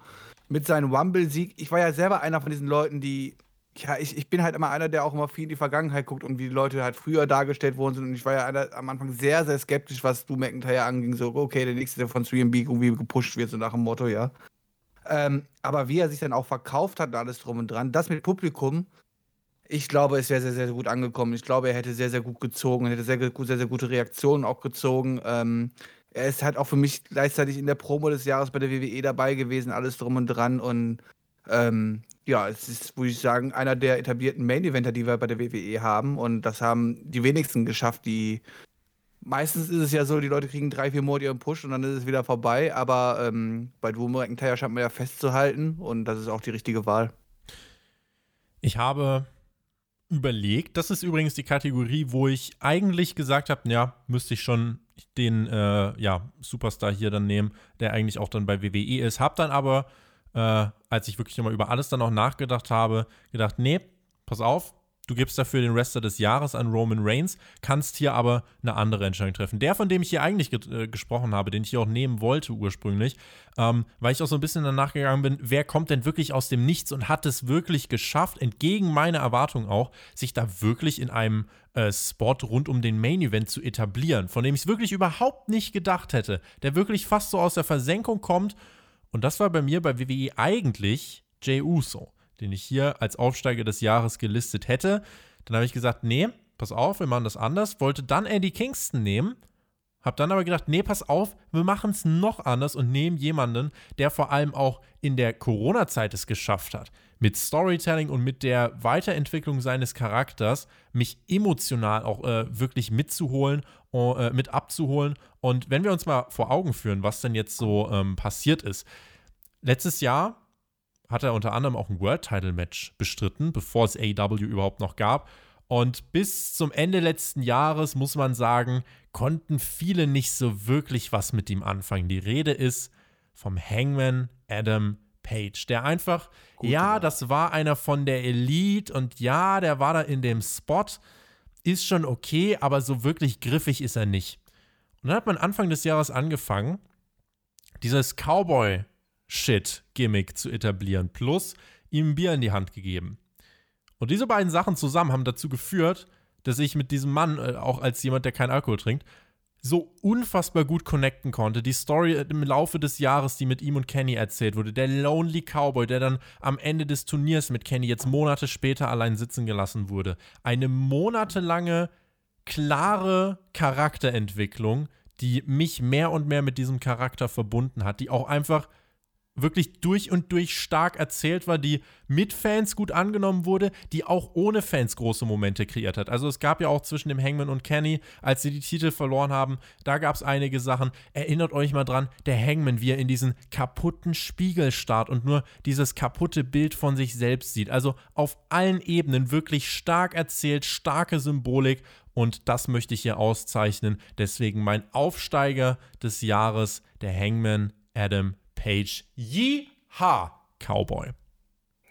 mit seinem Rumble-Sieg, ich war ja selber einer von diesen Leuten, die, ja, ich, ich bin halt immer einer, der auch immer viel in die Vergangenheit guckt und wie die Leute halt früher dargestellt worden sind. Und ich war ja einer, am Anfang sehr, sehr skeptisch, was Drew McIntyre anging. So, okay, der nächste, der von 3MB irgendwie gepusht wird, so nach dem Motto, ja. Ähm, aber wie er sich dann auch verkauft hat und alles drum und dran, das mit Publikum, ich glaube, es wäre sehr, sehr gut angekommen. Ich glaube, er hätte sehr, sehr gut gezogen, hätte sehr, sehr, sehr gute Reaktionen auch gezogen. Ähm, er ist halt auch für mich gleichzeitig in der Promo des Jahres bei der WWE dabei gewesen, alles drum und dran. Und ähm, ja, es ist, würde ich sagen, einer der etablierten Main-Eventer, die wir bei der WWE haben. Und das haben die wenigsten geschafft. Die meistens ist es ja so, die Leute kriegen drei, vier Monate ihren Push und dann ist es wieder vorbei. Aber ähm, bei Drew McIntyre scheint man ja festzuhalten und das ist auch die richtige Wahl. Ich habe überlegt. Das ist übrigens die Kategorie, wo ich eigentlich gesagt habe, ja, müsste ich schon den äh, ja, Superstar hier dann nehmen, der eigentlich auch dann bei WWE ist. Hab dann aber, äh, als ich wirklich nochmal über alles dann auch nachgedacht habe, gedacht, nee, pass auf, Du gibst dafür den Rest des Jahres an Roman Reigns, kannst hier aber eine andere Entscheidung treffen. Der, von dem ich hier eigentlich ge äh, gesprochen habe, den ich hier auch nehmen wollte ursprünglich, ähm, weil ich auch so ein bisschen danach gegangen bin, wer kommt denn wirklich aus dem Nichts und hat es wirklich geschafft, entgegen meiner Erwartung auch, sich da wirklich in einem äh, Spot rund um den Main Event zu etablieren, von dem ich es wirklich überhaupt nicht gedacht hätte, der wirklich fast so aus der Versenkung kommt. Und das war bei mir bei WWE eigentlich Jay Uso den ich hier als Aufsteiger des Jahres gelistet hätte. Dann habe ich gesagt, nee, pass auf, wir machen das anders. Wollte dann Eddie Kingston nehmen. Hab dann aber gedacht, nee, pass auf, wir machen es noch anders und nehmen jemanden, der vor allem auch in der Corona-Zeit es geschafft hat, mit Storytelling und mit der Weiterentwicklung seines Charakters mich emotional auch äh, wirklich mitzuholen, äh, mit abzuholen. Und wenn wir uns mal vor Augen führen, was denn jetzt so ähm, passiert ist. Letztes Jahr hat er unter anderem auch ein World Title Match bestritten, bevor es AEW überhaupt noch gab. Und bis zum Ende letzten Jahres, muss man sagen, konnten viele nicht so wirklich was mit ihm anfangen. Die Rede ist vom Hangman Adam Page, der einfach, Gute ja, Wahl. das war einer von der Elite und ja, der war da in dem Spot, ist schon okay, aber so wirklich griffig ist er nicht. Und dann hat man Anfang des Jahres angefangen, dieses Cowboy Shit-Gimmick zu etablieren, plus ihm ein Bier in die Hand gegeben. Und diese beiden Sachen zusammen haben dazu geführt, dass ich mit diesem Mann, äh, auch als jemand, der keinen Alkohol trinkt, so unfassbar gut connecten konnte. Die Story im Laufe des Jahres, die mit ihm und Kenny erzählt wurde. Der Lonely Cowboy, der dann am Ende des Turniers mit Kenny jetzt Monate später allein sitzen gelassen wurde. Eine monatelange, klare Charakterentwicklung, die mich mehr und mehr mit diesem Charakter verbunden hat, die auch einfach wirklich durch und durch stark erzählt war, die mit Fans gut angenommen wurde, die auch ohne Fans große Momente kreiert hat. Also es gab ja auch zwischen dem Hangman und Kenny, als sie die Titel verloren haben, da gab es einige Sachen. Erinnert euch mal dran, der Hangman, wie er in diesen kaputten Spiegel starrt und nur dieses kaputte Bild von sich selbst sieht. Also auf allen Ebenen wirklich stark erzählt, starke Symbolik und das möchte ich hier auszeichnen. Deswegen mein Aufsteiger des Jahres, der Hangman Adam Page. Yeeha, Cowboy.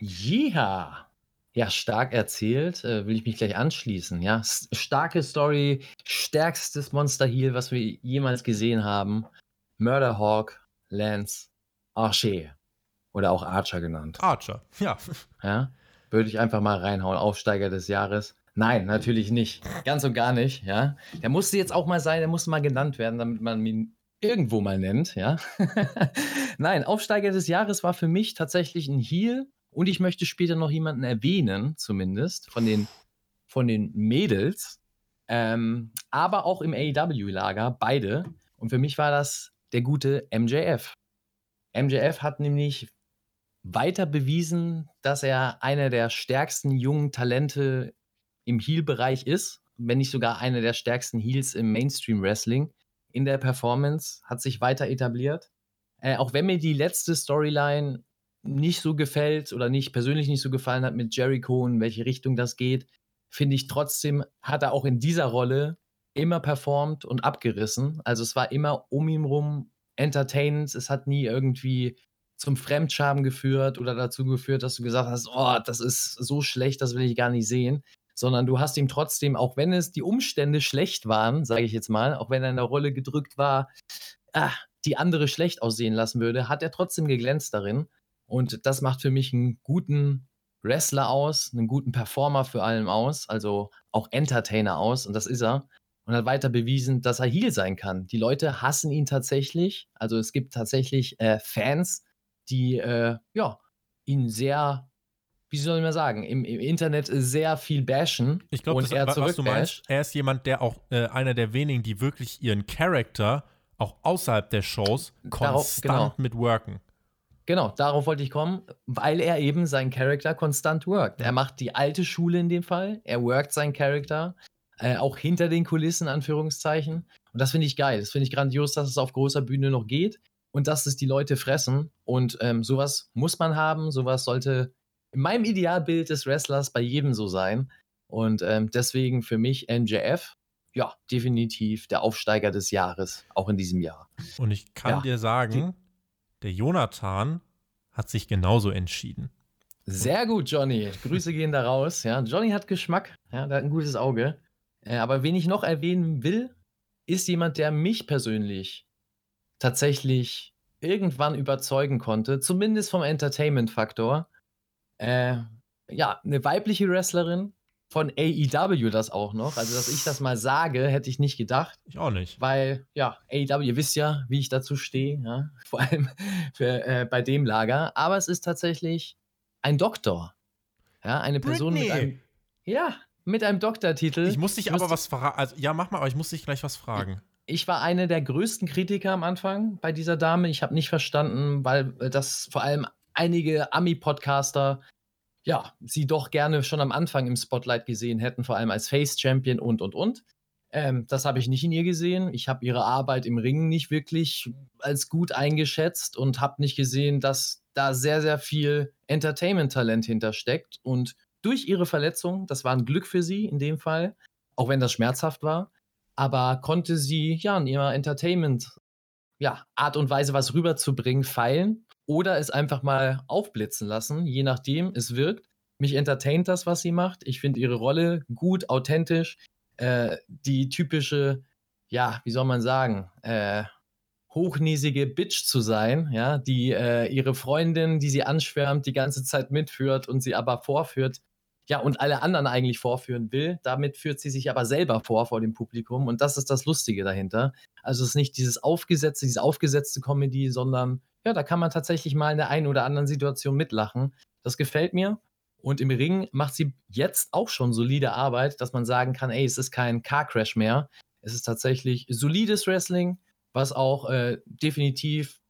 Yeeha. Ja, stark erzählt, äh, will ich mich gleich anschließen. Ja, S starke Story, stärkstes Monster Heal, was wir jemals gesehen haben. Murderhawk, Lance Archer oder auch Archer genannt. Archer, ja. Ja, würde ich einfach mal reinhauen. Aufsteiger des Jahres. Nein, natürlich nicht. Ganz und gar nicht. Ja, der musste jetzt auch mal sein, der musste mal genannt werden, damit man ihn irgendwo mal nennt. Ja, nein, Aufsteiger des Jahres war für mich tatsächlich ein Heal und ich möchte später noch jemanden erwähnen, zumindest von den, von den Mädels, ähm, aber auch im AEW-Lager, beide. Und für mich war das der gute MJF. MJF hat nämlich weiter bewiesen, dass er einer der stärksten jungen Talente im Heel-Bereich ist, wenn nicht sogar einer der stärksten Heels im Mainstream-Wrestling. In der Performance hat sich weiter etabliert. Äh, auch wenn mir die letzte Storyline nicht so gefällt oder nicht persönlich nicht so gefallen hat mit Jericho, in welche Richtung das geht, finde ich trotzdem, hat er auch in dieser Rolle immer performt und abgerissen. Also es war immer um ihn rum entertainend. Es hat nie irgendwie zum Fremdscham geführt oder dazu geführt, dass du gesagt hast, oh, das ist so schlecht, das will ich gar nicht sehen. Sondern du hast ihm trotzdem, auch wenn es die Umstände schlecht waren, sage ich jetzt mal, auch wenn er in der Rolle gedrückt war, ah, die andere schlecht aussehen lassen würde, hat er trotzdem geglänzt darin. Und das macht für mich einen guten Wrestler aus, einen guten Performer für allem aus, also auch Entertainer aus. Und das ist er. Und hat weiter bewiesen, dass er Heal sein kann. Die Leute hassen ihn tatsächlich. Also es gibt tatsächlich äh, Fans, die äh, ja, ihn sehr, wie soll man sagen, im, im Internet sehr viel bashen. Ich glaube, und er was du meinst, er ist jemand, der auch äh, einer der wenigen, die wirklich ihren Charakter auch außerhalb der Shows Darauf, konstant genau. mit worken. Genau, darauf wollte ich kommen, weil er eben seinen Charakter konstant workt. Er macht die alte Schule in dem Fall, er workt seinen Charakter, äh, auch hinter den Kulissen, Anführungszeichen. Und das finde ich geil. Das finde ich grandios, dass es auf großer Bühne noch geht und dass es die Leute fressen. Und ähm, sowas muss man haben, sowas sollte in meinem Idealbild des Wrestlers bei jedem so sein. Und ähm, deswegen für mich NJF, ja, definitiv der Aufsteiger des Jahres, auch in diesem Jahr. Und ich kann Ja. dir sagen, der Jonathan hat sich genauso entschieden. Sehr gut, Johnny. Grüße gehen da raus. Ja, Johnny hat Geschmack, ja, der hat ein gutes Auge. Äh, aber wen ich noch erwähnen will, ist jemand, der mich persönlich tatsächlich irgendwann überzeugen konnte, zumindest vom Entertainment-Faktor. Äh, ja, eine weibliche Wrestlerin von AEW das auch noch. Also, dass ich das mal sage, hätte ich nicht gedacht. Ich auch nicht. Weil, ja, AEW, ihr wisst ja, wie ich dazu stehe, ja? vor allem für, äh, bei dem Lager. Aber es ist tatsächlich ein Doktor. Ja, eine Person mit Britney. einem. Ja, mit einem Doktortitel. Ich muss dich aber was fragen. Also, ja, mach mal, aber ich muss dich gleich was fragen. Ich war einer der größten Kritiker am Anfang bei dieser Dame. Ich habe nicht verstanden, weil äh, das vor allem einige Ami-Podcaster ja, sie doch gerne schon am Anfang im Spotlight gesehen hätten, vor allem als Face-Champion und, und, und. Ähm, das habe ich nicht in ihr gesehen. Ich habe ihre Arbeit im Ring nicht wirklich als gut eingeschätzt und habe nicht gesehen, dass da sehr, sehr viel Entertainment-Talent hintersteckt. Und durch ihre Verletzung, das war ein Glück für sie in dem Fall, auch wenn das schmerzhaft war, aber konnte sie ja in ihrer Entertainment ja, Art und Weise was rüberzubringen, feilen oder es einfach mal aufblitzen lassen, je nachdem, es wirkt. Mich entertaint das, was sie macht. Ich finde ihre Rolle gut, authentisch. Äh, die typische, ja, wie soll man sagen, äh, hochnäsige Bitch zu sein, ja, die äh, ihre Freundin, die sie anschwärmt, die ganze Zeit mitführt und sie aber vorführt, ja, und alle anderen eigentlich vorführen will. Damit führt sie sich aber selber vor vor dem Publikum und das ist das Lustige dahinter. Also es ist nicht dieses aufgesetzte, diese aufgesetzte Comedy, sondern ja, da kann man tatsächlich mal in der einen oder anderen Situation mitlachen. Das gefällt mir. Und im Ring macht sie jetzt auch schon solide Arbeit, dass man sagen kann, ey, es ist kein Car Crash mehr. Es ist tatsächlich solides Wrestling, was auch äh, definitiv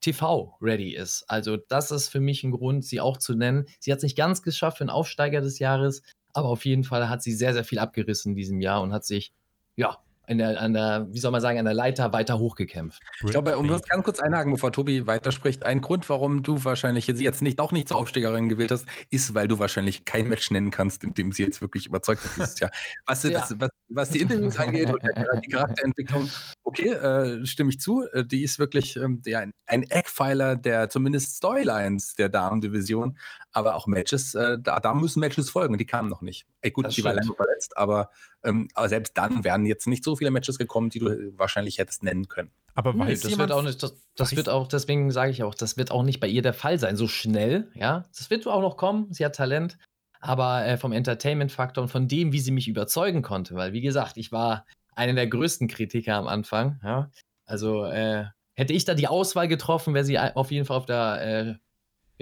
TV-ready ist. Also das ist für mich ein Grund, sie auch zu nennen. Sie hat es nicht ganz geschafft für einen Aufsteiger des Jahres, aber auf jeden Fall hat sie sehr, sehr viel abgerissen in diesem Jahr und hat sich, ja, an der, an der, wie soll man sagen, an der Leiter weiter hochgekämpft. Ich glaube, um das ganz kurz einhaken, bevor Tobi weiterspricht, ein Grund, warum du wahrscheinlich jetzt- jetzt nicht, auch nicht zur Aufsteigerin gewählt hast, ist, weil du wahrscheinlich kein Match nennen kannst, in dem sie jetzt wirklich überzeugt hat dieses Jahr. Was, Ja. das, was, was die Interviews angeht und die Charakterentwicklung, okay, äh, stimme ich zu. Äh, Die ist wirklich ähm, ja, ein Eckpfeiler der zumindest Storylines der Damendivision. Aber auch Matches, äh, da, da, müssen Matches folgen, die kamen noch nicht. Ey, gut, das die stimmt. war lange verletzt, aber, ähm, aber selbst dann wären jetzt nicht so viele Matches gekommen, die du wahrscheinlich hättest nennen können. Aber weiß das wird auch nicht, das, das wird auch, deswegen sage ich auch, das wird auch nicht bei ihr der Fall sein, so schnell, ja. Das wird auch noch kommen, sie hat Talent, aber äh, vom Entertainment-Faktor und von dem, wie sie mich überzeugen konnte, weil wie gesagt, ich war einer der größten Kritiker am Anfang, ja. Also äh, hätte ich da die Auswahl getroffen, wäre sie auf jeden Fall auf der äh,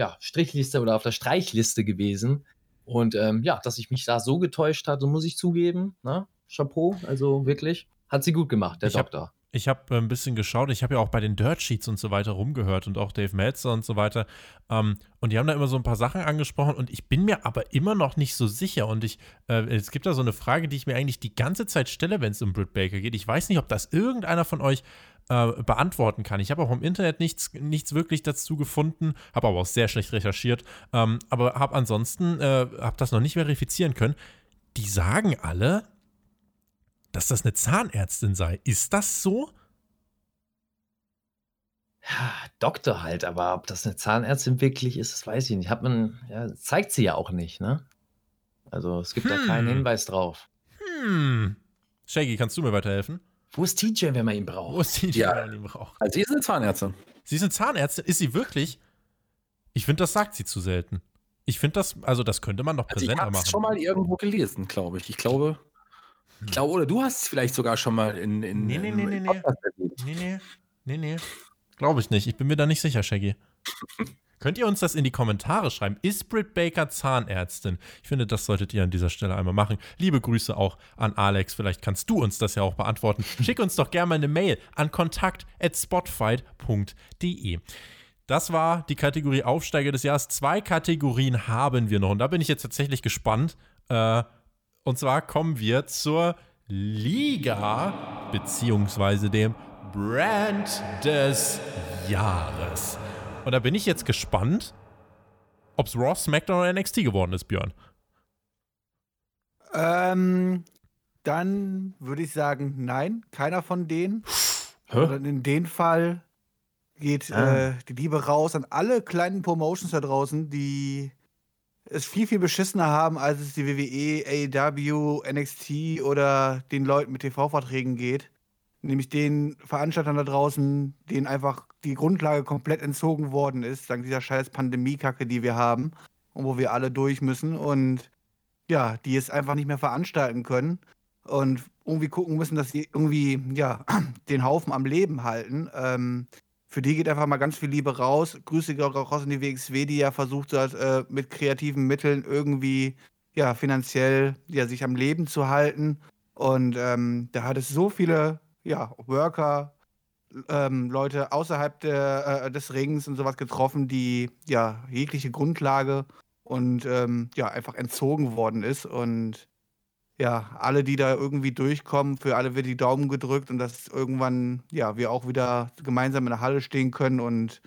ja, Strichliste oder auf der Streichliste gewesen. Und ähm, ja, dass ich mich da so getäuscht hatte, muss ich zugeben. Ne? Chapeau, also wirklich. Hat sie gut gemacht, der ich Doktor. Hab, ich habe äh, ein bisschen geschaut. Ich habe ja auch bei den Dirt Sheets und so weiter rumgehört und auch Dave Meltzer und so weiter. Ähm, und die haben da immer so ein paar Sachen angesprochen und ich bin mir aber immer noch nicht so sicher. Und ich, äh, es gibt da so eine Frage, die ich mir eigentlich die ganze Zeit stelle, wenn es um Britt Baker geht. Ich weiß nicht, ob das irgendeiner von euch äh, beantworten kann. Ich habe auch im Internet nichts, nichts wirklich dazu gefunden, habe aber auch sehr schlecht recherchiert, ähm, aber habe ansonsten, äh, habe das noch nicht verifizieren können. Die sagen alle, dass das eine Zahnärztin sei. Ist das so? Ja, Doktor halt, aber ob das eine Zahnärztin wirklich ist, das weiß ich nicht. Hat man, ja, zeigt sie ja auch nicht, ne? Also es gibt hm. da keinen Hinweis drauf. Hm. Shaggy, kannst du mir weiterhelfen? Wo ist TJ, wenn man ihn braucht? Wo ist TJ, ja. wenn man ihn braucht? Also sie ist eine Zahnärztin. Sie ist eine Zahnärztin? Ist sie wirklich? Ich finde, das sagt sie zu selten. Ich finde das, also das könnte man doch also präsenter machen. Ich habe schon mal irgendwo gelesen, glaube ich. Ich glaube, ich glaube, oder du hast es vielleicht sogar schon mal in, in Nee, nee, nee, nee, nee. Nee, nee. Nee, nee. Glaube ich nicht. Ich bin mir da nicht sicher, Shaggy. Könnt ihr uns das in die Kommentare schreiben? Ist Britt Baker Zahnärztin? Ich finde, das solltet ihr an dieser Stelle einmal machen. Liebe Grüße auch an Alex. Vielleicht kannst du uns das ja auch beantworten. Schick uns doch gerne mal eine Mail an kontakt.spotfight.de. Das war die Kategorie Aufsteiger des Jahres. Zwei Kategorien haben wir noch. Und da bin ich jetzt tatsächlich gespannt. Äh, und zwar kommen wir zur Liga, beziehungsweise dem Brand des Jahres. Und da bin ich jetzt gespannt, ob es Raw, SmackDown oder NXT geworden ist, Björn. Ähm, dann würde ich sagen, nein, keiner von denen. Sondern in dem Fall geht ah. äh, die Liebe raus an alle kleinen Promotions da draußen, die es viel, viel beschissener haben, als es die WWE, AEW, NXT oder den Leuten mit TV-Verträgen geht nämlich den Veranstaltern da draußen, denen einfach die Grundlage komplett entzogen worden ist, dank dieser scheiß Pandemiekacke, die wir haben und wo wir alle durch müssen und ja, die es einfach nicht mehr veranstalten können und irgendwie gucken müssen, dass sie irgendwie, ja, den Haufen am Leben halten. Ähm, für die geht einfach mal ganz viel Liebe raus. Grüße auch raus in die WXW, die ja versucht hat, äh, mit kreativen Mitteln irgendwie, ja, finanziell, ja, sich am Leben zu halten. Und ähm, da hat es so viele ja, Worker, ähm, Leute außerhalb der, äh, des Rings und sowas getroffen, die ja jegliche Grundlage und ähm, ja einfach entzogen worden ist. Und ja, alle, die da irgendwie durchkommen, für alle wird die Daumen gedrückt und dass irgendwann ja wir auch wieder gemeinsam in der Halle stehen können und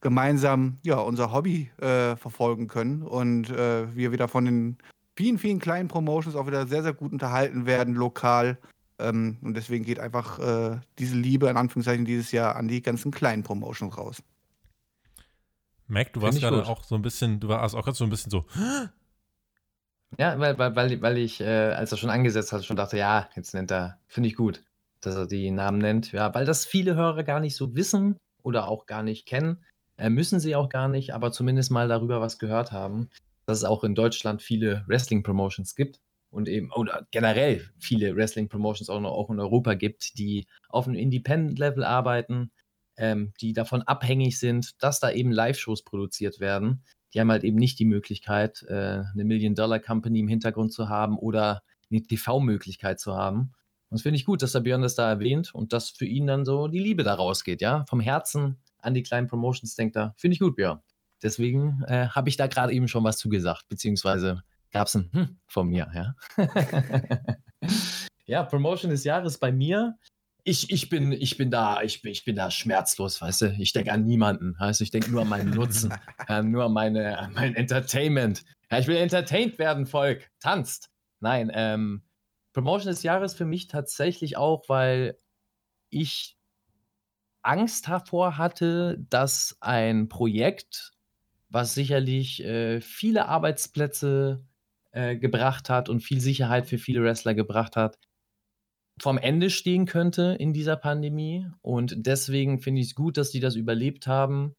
gemeinsam ja unser Hobby äh, verfolgen können und äh, wir wieder von den vielen, vielen kleinen Promotions auch wieder sehr, sehr gut unterhalten werden, lokal. Ähm, und deswegen geht einfach äh, diese Liebe in Anführungszeichen dieses Jahr an die ganzen kleinen Promotions raus. Mac, du warst gerade auch so ein bisschen, du warst auch gerade so ein bisschen so. Ja, weil, weil, weil, weil ich, äh, als er schon angesetzt hat, schon dachte, ja, jetzt nennt er, finde ich gut, dass er die Namen nennt. Ja, weil das viele Hörer gar nicht so wissen oder auch gar nicht kennen. Äh, müssen sie auch gar nicht, aber zumindest mal darüber was gehört haben, dass es auch in Deutschland viele Wrestling-Promotions gibt und eben oder generell viele Wrestling-Promotions auch, noch, auch in Europa gibt, die auf einem Independent-Level arbeiten, ähm, die davon abhängig sind, dass da eben Live-Shows produziert werden. Die haben halt eben nicht die Möglichkeit, äh, eine Million-Dollar-Company im Hintergrund zu haben oder eine TV-Möglichkeit zu haben. Und das finde ich gut, dass der Björn das da erwähnt und dass für ihn dann so die Liebe da rausgeht, ja. Vom Herzen an die kleinen Promotions denkt er. Finde ich gut, Björn. Deswegen äh, habe ich da gerade eben schon was zu gesagt, beziehungsweise gab es ein hm von mir, ja. ja, Promotion des Jahres bei mir. Ich, ich, bin, ich, bin da, ich, bin, ich bin da schmerzlos, weißt du. Ich denke an niemanden. Weißt du? Ich denke nur an meinen Nutzen, äh, nur an, meine, an mein Entertainment. Ja, ich will entertained werden, Volk. Tanzt. Nein, ähm, Promotion des Jahres für mich tatsächlich auch, weil ich Angst davor hatte, dass ein Projekt was sicherlich äh, viele Arbeitsplätze äh, gebracht hat und viel Sicherheit für viele Wrestler gebracht hat, vom Ende stehen könnte in dieser Pandemie. Und deswegen finde ich es gut, dass die das überlebt haben.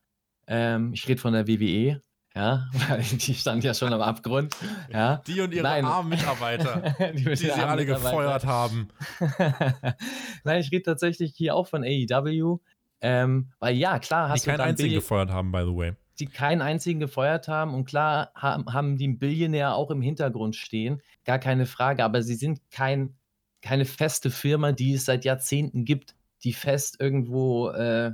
Ähm, ich rede von der WWE. Ja, weil die stand ja schon am Abgrund. Ja. Die und ihre Nein. armen Mitarbeiter, die, die sie alle gefeuert haben. Nein, ich rede tatsächlich hier auch von AEW. Ähm, weil ja, klar, Die hast du keinen dann einzigen Billi- gefeuert haben, by the way. Die keinen einzigen gefeuert haben. Und klar haben, die einen Billionär auch im Hintergrund stehen, gar keine Frage. Aber sie sind kein, keine feste Firma, die es seit Jahrzehnten gibt, die fest irgendwo äh,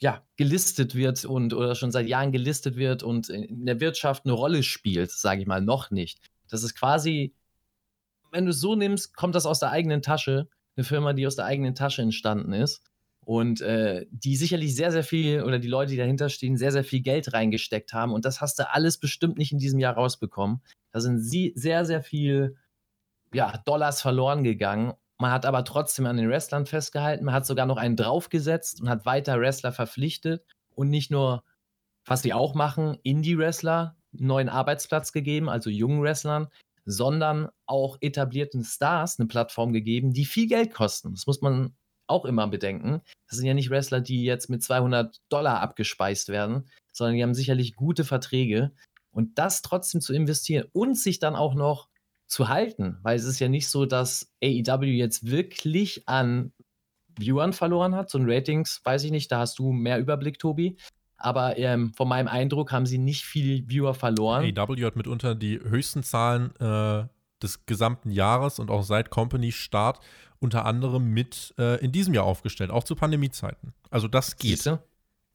ja, gelistet wird und oder schon seit Jahren gelistet wird und in der Wirtschaft eine Rolle spielt, sage ich mal, noch nicht. Das ist quasi, wenn du es so nimmst, kommt das aus der eigenen Tasche. Eine Firma, die aus der eigenen Tasche entstanden ist und äh, die sicherlich sehr, sehr viel oder die Leute, die dahinter stehen, sehr, sehr viel Geld reingesteckt haben. Und das hast du alles bestimmt nicht in diesem Jahr rausbekommen. Da sind sie sehr, sehr viel ja, Dollars verloren gegangen. Man hat aber trotzdem an den Wrestlern festgehalten. Man hat sogar noch einen draufgesetzt und hat weiter Wrestler verpflichtet und nicht nur, was sie auch machen, Indie-Wrestler neuen Arbeitsplatz gegeben, also jungen Wrestlern, sondern auch etablierten Stars eine Plattform gegeben, die viel Geld kosten. Das muss man auch immer bedenken. Das sind ja nicht Wrestler, die jetzt mit 200 Dollar abgespeist werden, sondern die haben sicherlich gute Verträge. Und das trotzdem zu investieren und sich dann auch noch zu halten, weil es ist ja nicht so, dass AEW jetzt wirklich an Viewern verloren hat. So ein Ratings, weiß ich nicht, da hast du mehr Überblick, Tobi. Aber ähm, von meinem Eindruck haben sie nicht viel Viewer verloren. AW hat mitunter die höchsten Zahlen äh, des gesamten Jahres und auch seit Company-Start unter anderem mit äh, in diesem Jahr aufgestellt, auch zu Pandemiezeiten. Also das geht. Siehste?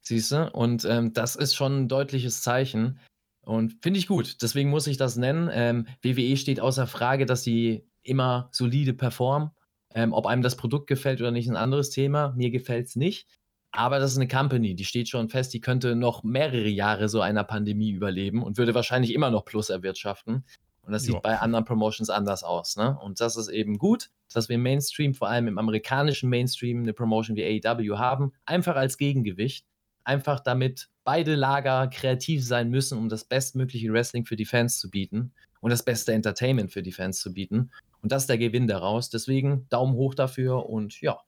Siehste? Und ähm, das ist schon ein deutliches Zeichen. Und finde ich gut. Deswegen muss ich das nennen. Ähm, WWE steht außer Frage, dass sie immer solide performen. Ähm, ob einem das Produkt gefällt oder nicht, ein anderes Thema. Mir gefällt es nicht. Aber das ist eine Company, die steht schon fest, die könnte noch mehrere Jahre so einer Pandemie überleben und würde wahrscheinlich immer noch Plus erwirtschaften. Und das Ja. sieht bei anderen Promotions anders aus. Ne? Und das ist eben gut, dass wir im Mainstream, vor allem im amerikanischen Mainstream, eine Promotion wie AEW haben. Einfach als Gegengewicht. Einfach damit beide Lager kreativ sein müssen, um das bestmögliche Wrestling für die Fans zu bieten und das beste Entertainment für die Fans zu bieten. Und das ist der Gewinn daraus. Deswegen Daumen hoch dafür und ja,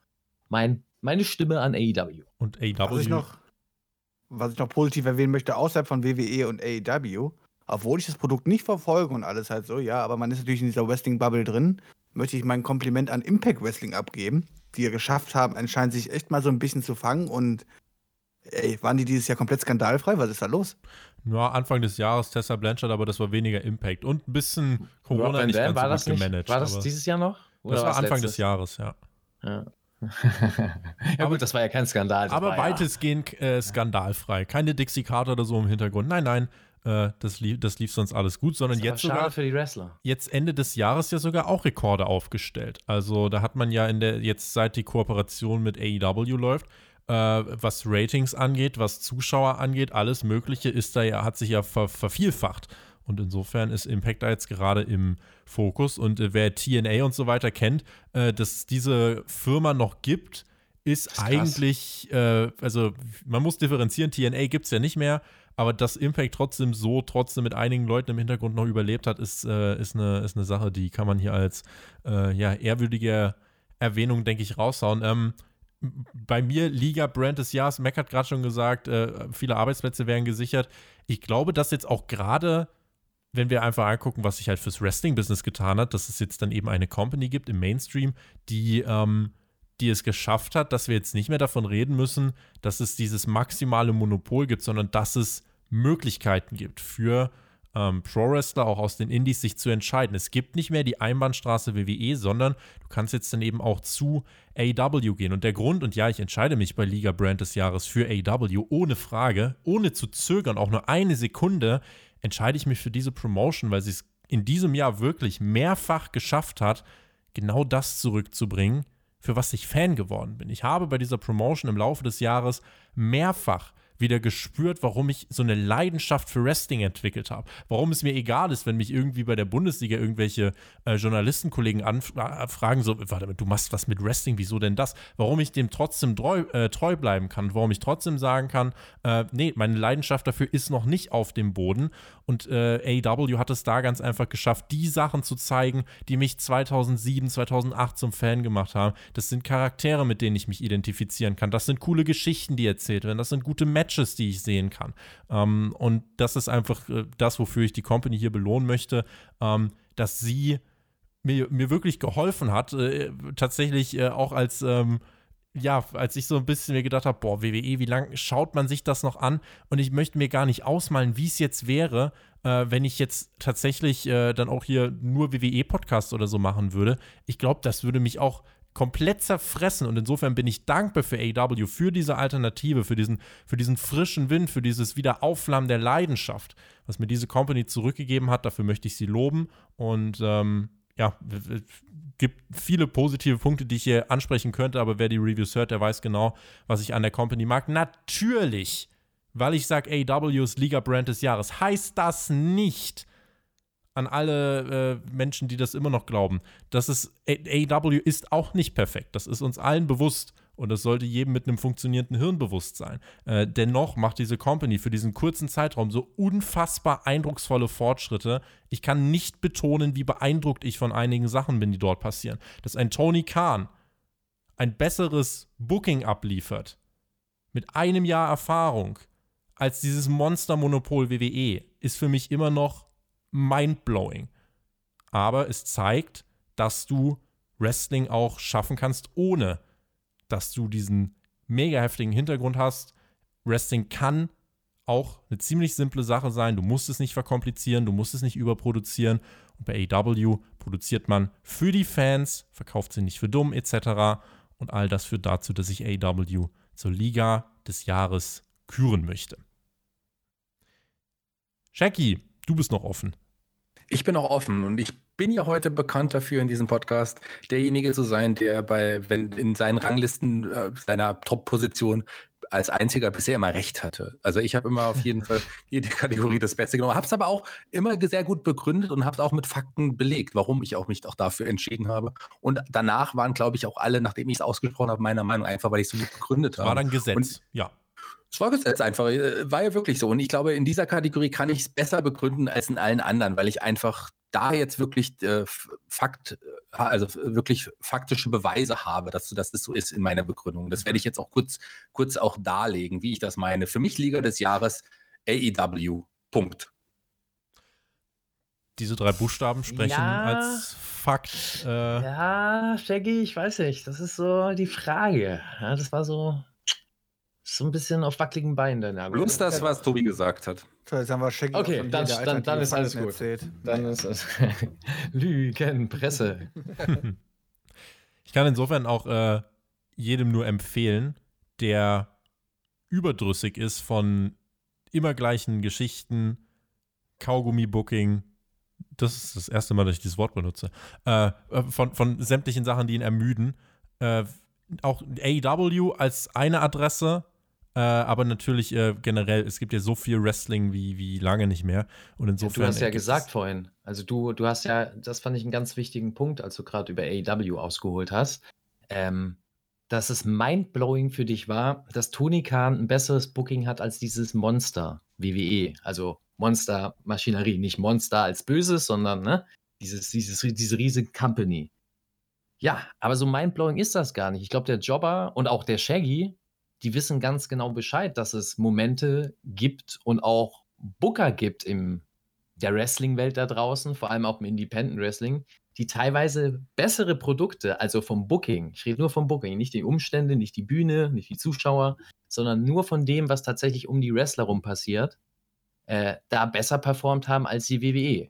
mein, meine Stimme an E AEW. Und AW. Was ich, noch, was ich noch positiv erwähnen möchte, außerhalb von WWE und AEW, obwohl ich das Produkt nicht verfolge und alles halt so, ja, aber man ist natürlich in dieser Wrestling-Bubble drin, möchte ich mein Kompliment an Impact Wrestling abgeben, die ja geschafft haben, anscheinend sich echt mal so ein bisschen zu fangen und ey, waren die dieses Jahr komplett skandalfrei? Was ist da los? Ja, Anfang des Jahres Tessa Blanchard, aber das war weniger Impact. Und ein bisschen Corona Rob nicht ganz war so das gut nicht, gemanagt. War das dieses Jahr noch? das Oder war war's Anfang letztes? des Jahres, ja. Ja. ja gut, das war ja kein Skandal. das Aber war ja- weitestgehend äh, skandalfrei. Keine Dixie Carter oder so im Hintergrund. Nein, nein, äh, das, lief, das lief sonst alles gut, sondern jetzt sogar für die Wrestler. jetzt Ende des Jahres ja sogar auch Rekorde aufgestellt. Also da hat man ja in der, jetzt seit die Kooperation mit AEW läuft, äh, was Ratings angeht, was Zuschauer angeht, alles Mögliche ist da ja, hat sich ja ver, vervielfacht. Und insofern ist Impact da jetzt gerade im Fokus. Und äh, wer TNA und so weiter kennt, äh, dass es diese Firma noch gibt, ist, ist eigentlich, äh, also man muss differenzieren, TNA gibt es ja nicht mehr, aber dass Impact trotzdem so, trotzdem mit einigen Leuten im Hintergrund noch überlebt hat, ist, äh, ist, eine, ist eine Sache, die kann man hier als äh, ja, ehrwürdige Erwähnung, denke ich, raushauen. Ähm, bei mir Liga-Brand des Jahres, Mac hat gerade schon gesagt, äh, viele Arbeitsplätze werden gesichert. Ich glaube, dass jetzt auch gerade, wenn wir einfach angucken, was sich halt fürs Wrestling-Business getan hat, dass es jetzt dann eben eine Company gibt im Mainstream, die, ähm, die es geschafft hat, dass wir jetzt nicht mehr davon reden müssen, dass es dieses maximale Monopol gibt, sondern dass es Möglichkeiten gibt für ähm, Pro-Wrestler auch aus den Indies sich zu entscheiden. Es gibt nicht mehr die Einbahnstraße WWE, sondern du kannst jetzt dann eben auch zu AW gehen. Und der Grund, und ja, ich entscheide mich bei Liga Brand des Jahres für AW, ohne Frage, ohne zu zögern, auch nur eine Sekunde, entscheide ich mich für diese Promotion, weil sie es in diesem Jahr wirklich mehrfach geschafft hat, genau das zurückzubringen, für was ich Fan geworden bin. Ich habe bei dieser Promotion im Laufe des Jahres mehrfach wieder gespürt, warum ich so eine Leidenschaft für Wrestling entwickelt habe. Warum es mir egal ist, wenn mich irgendwie bei der Bundesliga irgendwelche äh, Journalistenkollegen anfragen, so, warte mal, du machst was mit Wrestling, wieso denn das? Warum ich dem trotzdem treu, äh, treu bleiben kann, warum ich trotzdem sagen kann, äh, nee, meine Leidenschaft dafür ist noch nicht auf dem Boden. Und äh, AEW hat es da ganz einfach geschafft, die Sachen zu zeigen, die mich 2007, 2008 zum Fan gemacht haben. Das sind Charaktere, mit denen ich mich identifizieren kann. Das sind coole Geschichten, die erzählt werden. Das sind gute Matches, die ich sehen kann. Ähm, und das ist einfach äh, das, wofür ich die Company hier belohnen möchte, ähm, dass sie mir, mir wirklich geholfen hat. Äh, tatsächlich äh, auch als. Ähm, ja, als ich so ein bisschen mir gedacht habe, boah, WWE, wie lange schaut man sich das noch an? Und ich möchte mir gar nicht ausmalen, wie es jetzt wäre, äh, wenn ich jetzt tatsächlich äh, dann auch hier nur WWE-Podcasts oder so machen würde. Ich glaube, das würde mich auch komplett zerfressen und insofern bin ich dankbar für AW, für diese Alternative, für diesen, für diesen frischen Wind, für dieses Wiederaufflammen der Leidenschaft, was mir diese Company zurückgegeben hat. Dafür möchte ich sie loben und ähm, ja, gibt viele positive Punkte, die ich hier ansprechen könnte, aber wer die Reviews hört, der weiß genau, was ich an der Company mag. Natürlich, weil ich sage, AW ist Liga-Brand des Jahres, heißt das nicht, an alle äh, Menschen, die das immer noch glauben. Das ist, AEW ist auch nicht perfekt. Das ist uns allen bewusst. Und das sollte jedem mit einem funktionierenden Hirn bewusst sein. Äh, dennoch macht diese Company für diesen kurzen Zeitraum so unfassbar eindrucksvolle Fortschritte. Ich kann nicht betonen, wie beeindruckt ich von einigen Sachen bin, die dort passieren. Dass ein Tony Khan ein besseres Booking abliefert, mit einem Jahr Erfahrung, als dieses Monstermonopol WWE, ist für mich immer noch mindblowing. Aber es zeigt, dass du Wrestling auch schaffen kannst, ohne dass du diesen mega heftigen Hintergrund hast. Wrestling kann auch eine ziemlich simple Sache sein. Du musst es nicht verkomplizieren, du musst es nicht überproduzieren. Und bei AEW produziert man für die Fans, verkauft sie nicht für dumm etc. Und all das führt dazu, dass ich AEW zur Liga des Jahres küren möchte. Jackie, du bist noch offen. Ich bin auch offen und ich bin ja heute bekannt dafür in diesem Podcast, derjenige zu sein, der bei, wenn in seinen Ranglisten äh, seiner Top-Position als einziger bisher immer recht hatte. Also ich habe immer auf jeden Fall jede Kategorie das Beste genommen, habe es aber auch immer sehr gut begründet und habe es auch mit Fakten belegt, warum ich auch mich auch dafür entschieden habe. Und danach waren, glaube ich, auch alle, nachdem ich es ausgesprochen habe, meiner Meinung einfach, weil ich es so gut begründet habe. War dann Gesetz, und, ja. Es war jetzt einfach, äh, war ja wirklich so. Und ich glaube, in dieser Kategorie kann ich es besser begründen als in allen anderen, weil ich einfach da jetzt wirklich äh, Fakt, äh, also wirklich faktische Beweise habe, dass, dass das so ist in meiner Begründung. Das werde ich jetzt auch kurz, kurz auch darlegen, wie ich das meine. Für mich Liga des Jahres AEW. Punkt. Diese drei Buchstaben sprechen ja, als Fakt. Äh ja, Shaggy, ich weiß nicht. Das ist so die Frage. Ja, das war so so ein bisschen auf wackeligen Beinen deine Argumente. Bloß das, was Tobi gesagt hat. So, jetzt haben wir Shaggy Okay, dann, dann, dann ist alles gut. Erzählt. Dann ist es Lügenpresse. ich kann insofern auch äh, jedem nur empfehlen, der überdrüssig ist von immer gleichen Geschichten, Kaugummi-Booking, das ist das erste Mal, dass ich dieses Wort benutze, äh, äh von, von sämtlichen Sachen, die ihn ermüden. Äh, auch AEW als eine Adresse, äh, aber natürlich äh, generell, es gibt ja so viel Wrestling wie, wie lange nicht mehr. Und insofern. Ja, du hast ja gesagt vorhin, also du, du hast ja, das fand ich einen ganz wichtigen Punkt, als du gerade über AEW ausgeholt hast, ähm, dass es mindblowing für dich war, dass Tony Khan ein besseres Booking hat als dieses Monster WWE. Also Monster-Maschinerie, nicht Monster als Böses, sondern ne, dieses, dieses, diese riesige Company. Ja, aber so mindblowing ist das gar nicht. Ich glaube, der Jobber und auch der Shaggy, die wissen ganz genau Bescheid, dass es Momente gibt und auch Booker gibt in der Wrestling-Welt da draußen, vor allem auch im Independent Wrestling, die teilweise bessere Produkte, also vom Booking, ich rede nur vom Booking, nicht die Umstände, nicht die Bühne, nicht die Zuschauer, sondern nur von dem, was tatsächlich um die Wrestler rum passiert, äh, da besser performt haben als die WWE.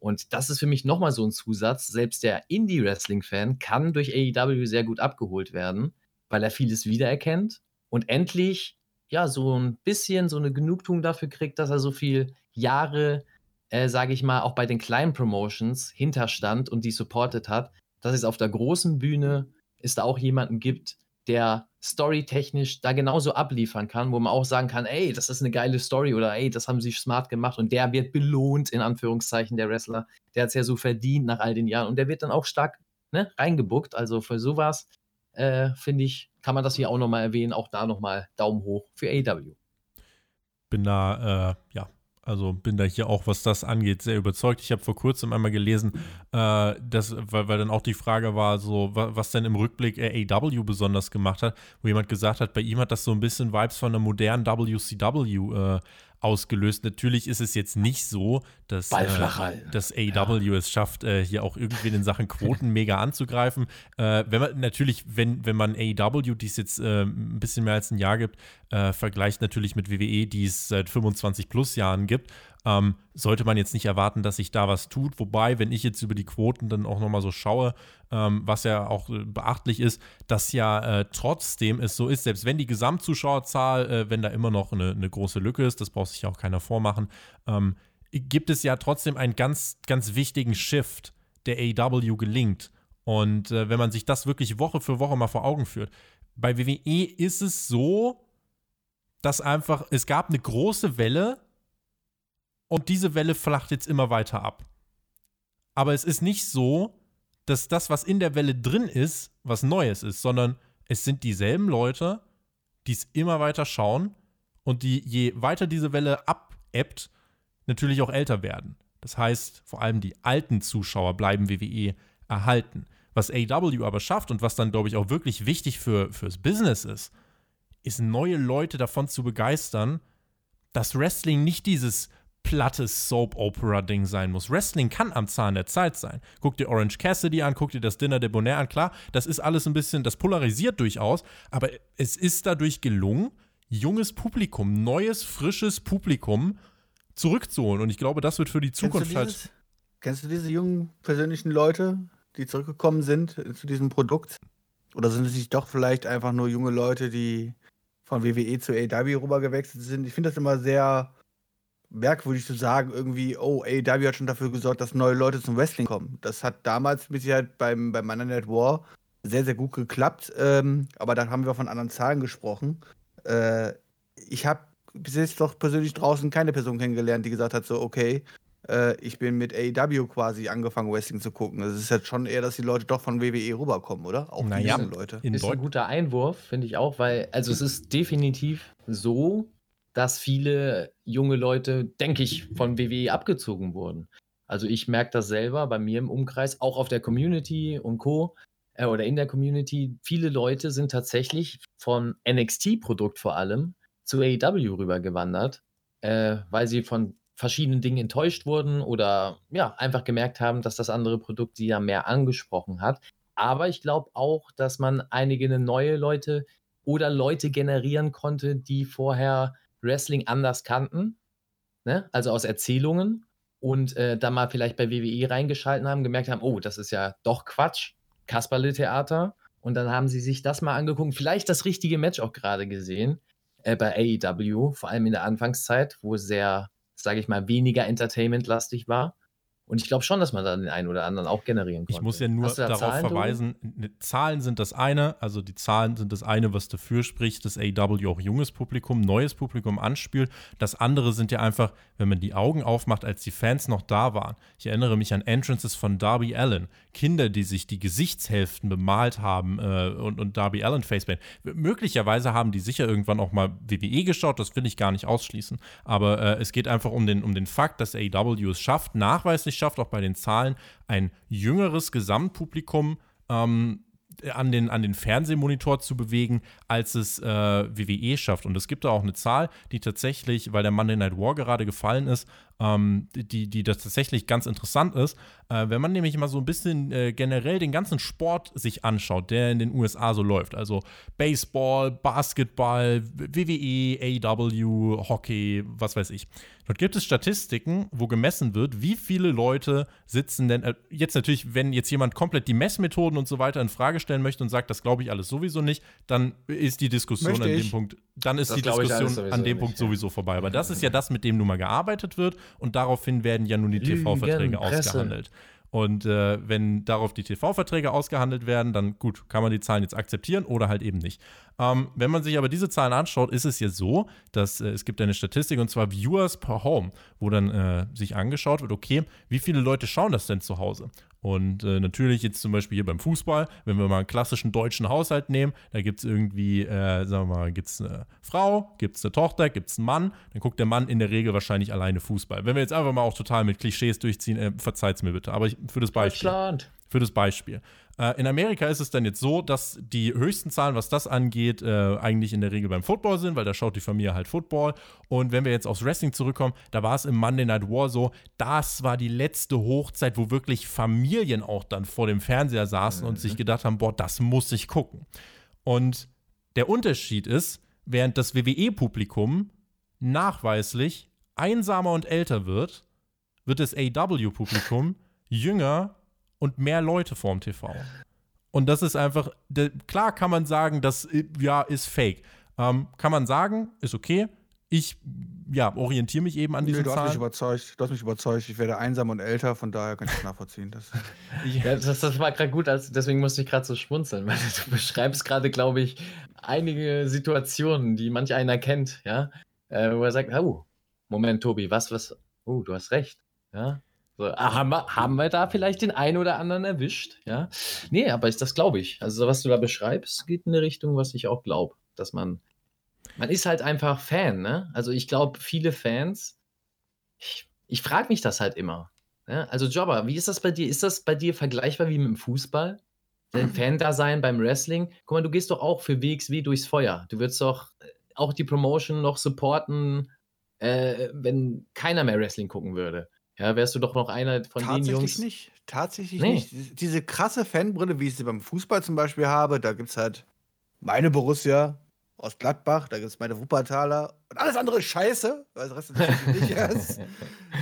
Und das ist für mich nochmal so ein Zusatz. Selbst der Indie-Wrestling-Fan kann durch AEW sehr gut abgeholt werden, weil er vieles wiedererkennt und endlich ja so ein bisschen so eine Genugtuung dafür kriegt, dass er so viel Jahre, äh, sage ich mal, auch bei den kleinen Promotions hinterstand und die supportet hat, dass es auf der großen Bühne es da auch jemanden gibt, der storytechnisch da genauso abliefern kann, wo man auch sagen kann, ey, das ist eine geile Story oder ey, das haben sie smart gemacht und der wird belohnt, in Anführungszeichen, der Wrestler. Der hat es ja so verdient nach all den Jahren und der wird dann auch stark ne, reingebuckt. Also für sowas, äh, finde ich, kann man das hier auch nochmal erwähnen. Auch da nochmal Daumen hoch für AW. Bin da, äh, ja, also bin da hier auch, was das angeht, sehr überzeugt. Ich habe vor kurzem einmal gelesen, äh, dass, weil, weil dann auch die Frage war, so, was denn im Rückblick AEW besonders gemacht hat, wo jemand gesagt hat, bei ihm hat das so ein bisschen Vibes von einer modernen WCW äh, ausgelöst. Natürlich ist es jetzt nicht so, dass, äh, dass AEW ja. es schafft, äh, hier auch irgendwie in Sachen Quoten mega anzugreifen. Äh, wenn man natürlich, wenn, wenn man AEW, die es jetzt äh, ein bisschen mehr als ein Jahr gibt, äh, vergleicht natürlich mit WWE, die es seit 25 plus Jahren gibt, ähm, sollte man jetzt nicht erwarten, dass sich da was tut. Wobei, wenn ich jetzt über die Quoten dann auch nochmal so schaue, ähm, was ja auch äh, beachtlich ist, dass ja äh, trotzdem es so ist, selbst wenn die Gesamtzuschauerzahl, äh, wenn da immer noch eine, eine, große Lücke ist, das braucht sich ja auch keiner vormachen, ähm, gibt es ja trotzdem einen ganz, ganz wichtigen Shift, der AEW gelingt. Und äh, wenn man sich das wirklich Woche für Woche mal vor Augen führt, bei WWE ist es so, dass einfach, es gab eine große Welle und diese Welle flacht jetzt immer weiter ab. Aber es ist nicht so, dass das, was in der Welle drin ist, was Neues ist, sondern es sind dieselben Leute, die es immer weiter schauen und die, je weiter diese Welle abebbt, natürlich auch älter werden. Das heißt, vor allem die alten Zuschauer bleiben WWE erhalten. Was AW aber schafft und was dann, glaube ich, auch wirklich wichtig für, fürs Business ist, ist neue Leute davon zu begeistern, dass Wrestling nicht dieses plattes Soap-Opera-Ding sein muss. Wrestling kann am Zahn der Zeit sein. Guck dir Orange Cassidy an, guck dir das Dinner de Bonaire an. Klar, das ist alles ein bisschen, das polarisiert durchaus, aber es ist dadurch gelungen, junges Publikum, neues, frisches Publikum zurückzuholen. Und ich glaube, das wird für die Zukunft kennst halt. Kennst du diese jungen persönlichen Leute, die zurückgekommen sind zu diesem Produkt? Oder sind es nicht doch vielleicht einfach nur junge Leute, die von WWE zu AW rübergewechselt sind? Ich finde das immer sehr merkwürdig zu sagen, irgendwie, oh, AEW hat schon dafür gesorgt, dass neue Leute zum Wrestling kommen. Das hat damals mit Sicherheit beim, beim Monday Night War sehr, sehr gut geklappt. Ähm, aber dann haben wir von anderen Zahlen gesprochen. Äh, ich habe bis jetzt doch persönlich draußen keine Person kennengelernt, die gesagt hat, so, okay, äh, ich bin mit AEW quasi angefangen, Wrestling zu gucken. Es ist jetzt schon eher, dass die Leute doch von WWE rüberkommen, oder? Auch naja, die Leute. Ist ein guter Einwurf, finde ich auch, weil, also es ist definitiv so, dass viele junge Leute, denke ich, von WWE abgezogen wurden. Also ich merke das selber bei mir im Umkreis, auch auf der Community und Co. Äh, oder in der Community. Viele Leute sind tatsächlich von NXT-Produkt vor allem zu AEW rübergewandert, äh, weil sie von verschiedenen Dingen enttäuscht wurden oder ja, einfach gemerkt haben, dass das andere Produkt sie ja mehr angesprochen hat. Aber ich glaube auch, dass man einige neue Leute oder Leute generieren konnte, die vorher Wrestling anders kannten, ne? also aus Erzählungen und äh, dann mal vielleicht bei WWE reingeschalten haben, gemerkt haben, oh, das ist ja doch Quatsch, Kasperle-Theater. Und dann haben sie sich das mal angeguckt, vielleicht das richtige Match auch gerade gesehen äh, bei AEW, vor allem in der Anfangszeit, wo sehr, sage ich mal, weniger Entertainment-lastig war. Und ich glaube schon, dass man da den einen oder anderen auch generieren kann. Ich muss ja nur darauf Zahlen, verweisen, ne, Zahlen sind das eine, also die Zahlen sind das eine, was dafür spricht, dass AEW auch junges Publikum, neues Publikum anspielt. Das andere sind ja einfach, wenn man die Augen aufmacht, als die Fans noch da waren. Ich erinnere mich an Entrances von Darby Allen, Kinder, die sich die Gesichtshälften bemalt haben äh, und, und Darby Allen Facepaint. Möglicherweise haben die sicher irgendwann auch mal WWE geschaut, das will ich gar nicht ausschließen. Aber äh, es geht einfach um den, um den Fakt, dass AEW es schafft, nachweislich schafft, auch bei den Zahlen, ein jüngeres Gesamtpublikum ähm, an den, an den Fernsehmonitor zu bewegen, als es äh, WWE schafft. Und es gibt da auch eine Zahl, die tatsächlich, weil der Monday Night War gerade gefallen ist, ähm, die, die das tatsächlich ganz interessant ist. Äh, wenn man nämlich mal so ein bisschen äh, generell den ganzen Sport sich anschaut, der in den USA so läuft, also Baseball, Basketball, WWE, AW, Hockey, was weiß ich. Dort gibt es Statistiken, wo gemessen wird, wie viele Leute sitzen denn, äh, jetzt natürlich, wenn jetzt jemand komplett die Messmethoden und so weiter in Frage stellen möchte und sagt, das glaube ich alles sowieso nicht, dann ist die Diskussion an dem Punkt, dann ist das die Diskussion an dem nicht, Punkt ja. sowieso vorbei. Aber das ist ja das, mit dem nun mal gearbeitet wird und daraufhin werden ja nun die TV-Verträge ausgehandelt. Und äh, wenn darauf die TV-Verträge ausgehandelt werden, dann gut, kann man die Zahlen jetzt akzeptieren oder halt eben nicht. Ähm, wenn man sich aber diese Zahlen anschaut, ist es jetzt so, dass äh, es gibt eine Statistik und zwar Viewers per Home, wo dann äh, sich angeschaut wird, okay, wie viele Leute schauen das denn zu Hause? Und äh, natürlich jetzt zum Beispiel hier beim Fußball, wenn wir mal einen klassischen deutschen Haushalt nehmen, da gibt es irgendwie, äh, sagen wir mal, gibt es eine Frau, gibt es eine Tochter, gibt es einen Mann, dann guckt der Mann in der Regel wahrscheinlich alleine Fußball. Wenn wir jetzt einfach mal auch total mit Klischees durchziehen, äh, verzeiht es mir bitte, aber ich, für das Beispiel. Deutschland. Für das Beispiel. Äh, in Amerika ist es dann jetzt so, dass die höchsten Zahlen, was das angeht, äh, eigentlich in der Regel beim Football sind, weil da schaut die Familie halt Football. Und wenn wir jetzt aufs Wrestling zurückkommen, da war es im Monday Night War so, das war die letzte Hochzeit, wo wirklich Familien auch dann vor dem Fernseher saßen und sich gedacht haben, boah, das muss ich gucken. Und der Unterschied ist, während das WWE-Publikum nachweislich einsamer und älter wird, wird das AW-Publikum jünger und mehr Leute vorm TV. Und das ist einfach, klar kann man sagen, das äh, ja ist fake. Ähm, kann man sagen, ist okay. Ich ja, orientiere mich eben an Nee, diesen du hast mich Zahlen. überzeugt. Du hast mich überzeugt. Ich werde einsam und älter, von daher kann ich das nachvollziehen. Das Ja, das, das war gerade gut, also deswegen musste ich gerade so schmunzeln, weil du beschreibst gerade, glaube ich, einige Situationen, die manch einer kennt, ja, äh, wo er sagt, oh, Moment, Tobi, was, was, oh, du hast recht, ja. So, ah, haben, wir, haben wir da vielleicht den einen oder anderen erwischt, ja? Nee, aber ist, das glaube ich. Also, was du da beschreibst, geht in eine Richtung, was ich auch glaube, dass man, man ist halt einfach Fan, ne? Also, ich glaube, viele Fans, ich, ich frage mich das halt immer. Ja, also Jobber, wie ist das bei dir? Ist das bei dir vergleichbar wie mit dem Fußball? Dein Fan-Dasein beim Wrestling? Guck mal, du gehst doch auch für WXW durchs Feuer. Du würdest doch äh, auch die Promotion noch supporten, äh, wenn keiner mehr Wrestling gucken würde. Ja, wärst du doch noch einer von den Tatsächlich Jungs. nicht. Tatsächlich Nee. nicht. Diese- krasse Fanbrille, wie ich sie beim Fußball zum Beispiel habe, da gibt es halt meine Borussia aus Gladbach, da gibt es meine Wuppertaler und alles andere ist scheiße, weil das Rest ist nicht ist.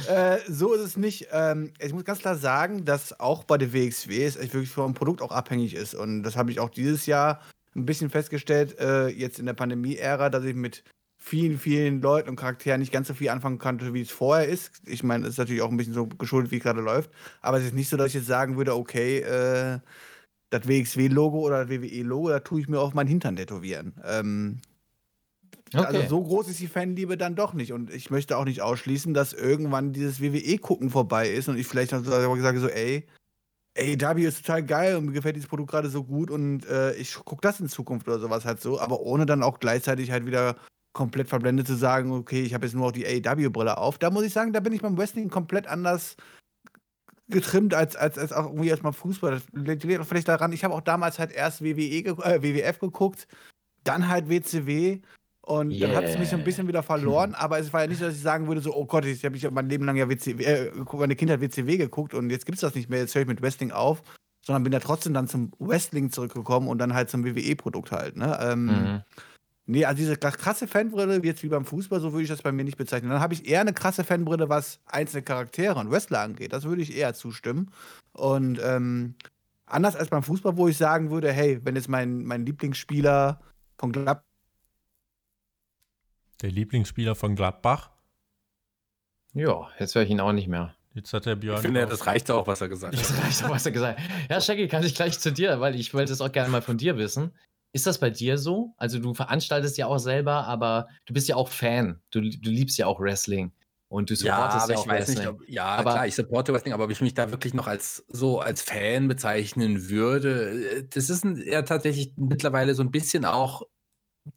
äh, so ist es nicht. Ähm, ich muss ganz klar sagen, dass auch bei der WXW es echt wirklich vom Produkt auch abhängig ist. Und das habe ich auch dieses Jahr ein bisschen festgestellt, äh, jetzt in der Pandemie-Ära, dass ich mit vielen, vielen Leuten und Charakteren nicht ganz so viel anfangen konnte, wie es vorher ist. Ich meine, es ist natürlich auch ein bisschen so geschuldet, wie es gerade läuft. Aber es ist nicht so, dass ich jetzt sagen würde, okay, äh, das WXW-Logo oder das WWE-Logo, da tue ich mir auf meinen Hintern tätowieren. Ähm, Also Okay. so groß ist die Fanliebe dann doch nicht. Und ich möchte auch nicht ausschließen, dass irgendwann dieses WWE-Gucken vorbei ist und ich vielleicht noch so sage so, ey, AEW ist total geil und mir gefällt dieses Produkt gerade so gut und äh, ich gucke das in Zukunft oder sowas halt so, aber ohne dann auch gleichzeitig halt wieder komplett verblendet zu sagen, okay, ich habe jetzt nur noch die AEW-Brille auf. Da muss ich sagen, da bin ich beim Wrestling komplett anders getrimmt als, als, als auch irgendwie erstmal Fußball. Das liegt auch vielleicht daran, ich habe auch damals halt erst WWE, ge äh, WWF geguckt, dann halt WCW und dann hat es mich so ein Yeah. bisschen wieder verloren, aber es war ja nicht, so, dass ich sagen würde, so, oh Gott, ich habe mein Leben lang ja WCW, äh, meine Kindheit WCW geguckt und jetzt gibt es das nicht mehr, jetzt höre ich mit Wrestling auf, sondern bin ja trotzdem dann zum Wrestling zurückgekommen und dann halt zum WWE-Produkt halt, ne? Ähm, Mhm. Nee, also diese kra- krasse Fanbrille, jetzt wie beim Fußball, so würde ich das bei mir nicht bezeichnen. Dann habe ich eher eine krasse Fanbrille, was einzelne Charaktere und Wrestler angeht. Das würde ich eher zustimmen. Und ähm, anders als beim Fußball, wo ich sagen würde, hey, wenn jetzt mein, mein Lieblingsspieler von Gladbach Der Lieblingsspieler von Gladbach. Ja, jetzt höre ich ihn auch nicht mehr. Jetzt hat der Björn. Ich finde, das reicht auch, was er gesagt Das hat. reicht doch, was er gesagt hat. Ja, Shaggy, kann ich gleich zu dir, weil ich wollte es auch gerne mal von dir wissen. Ist das bei dir so? Also du veranstaltest ja auch selber, aber du bist ja auch Fan. Du, du liebst ja auch Wrestling. Und du supportest ja, auch Wrestling. ob, ja, Aber- klar, ich supporte Wrestling, aber ob ich mich da wirklich noch als so als Fan bezeichnen würde, äh, das ist ein, ja tatsächlich mittlerweile so ein bisschen auch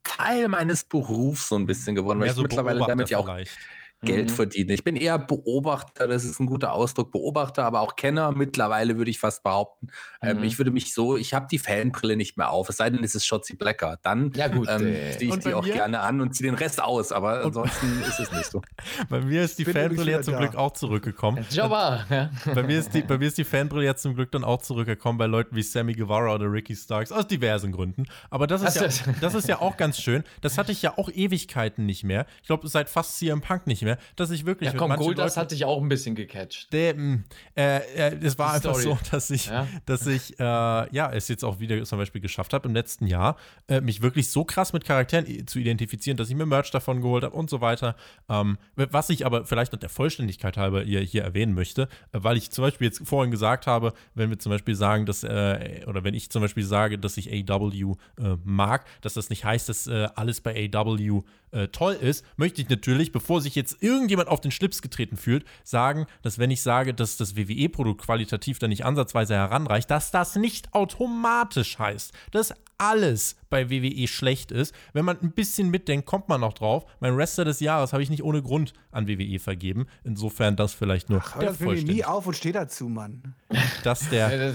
Teil meines Berufs so ein bisschen geworden, weil mehr ich so mittlerweile damit ja auch vielleicht. Geld Mhm. verdiene. Ich bin eher Beobachter, das ist ein guter Ausdruck, Beobachter, aber auch Kenner mittlerweile, würde ich fast behaupten. Ähm, Mhm. ich würde mich so, ich habe die Fanbrille nicht mehr auf, es sei denn, es ist Shotzi Blacker. Dann Ja, gut. ähm, äh, ziehe ich die auch mir? gerne an und ziehe den Rest aus, aber Und- ansonsten ist es nicht so. Bei mir ist die bin Fanbrille jetzt zum Glück auch zurückgekommen. Jobber. Ja. bei, mir ist die, bei mir ist die Fanbrille jetzt zum Glück dann auch zurückgekommen bei Leuten wie Sammy Guevara oder Ricky Starks, aus diversen Gründen. Aber das ist, ja, das ist ja auch ganz schön. Das hatte ich ja auch Ewigkeiten nicht mehr. Ich glaube, seit fast CM Punk nicht mehr. Mehr, dass ich wirklich. Ja, komm, Goldust hat dich auch ein bisschen gecatcht. Der, mm, äh, äh, es war einfach so, dass ich, Ja? dass ich, äh, ja, es jetzt auch wieder zum Beispiel geschafft habe im letzten Jahr, äh, mich wirklich so krass mit Charakteren zu identifizieren, dass ich mir Merch davon geholt habe und so weiter. Ähm, was ich aber vielleicht noch der Vollständigkeit halber hier, hier erwähnen möchte, äh, weil ich zum Beispiel jetzt vorhin gesagt habe, wenn wir zum Beispiel sagen, dass, äh, oder wenn ich zum Beispiel sage, dass ich AW mag, dass das nicht heißt, dass alles bei AW toll ist, möchte ich natürlich, bevor sich jetzt irgendjemand auf den Schlips getreten fühlt, sagen, dass wenn ich sage, dass das WWE-Produkt qualitativ da nicht ansatzweise heranreicht, dass das nicht automatisch heißt, dass alles bei WWE schlecht ist. Wenn man ein bisschen mitdenkt, kommt man noch drauf. Mein Wrestler des Jahres habe ich nicht ohne Grund an WWE vergeben. Insofern das vielleicht nur Hör der das mir nie auf und steh dazu, Mann. dass der,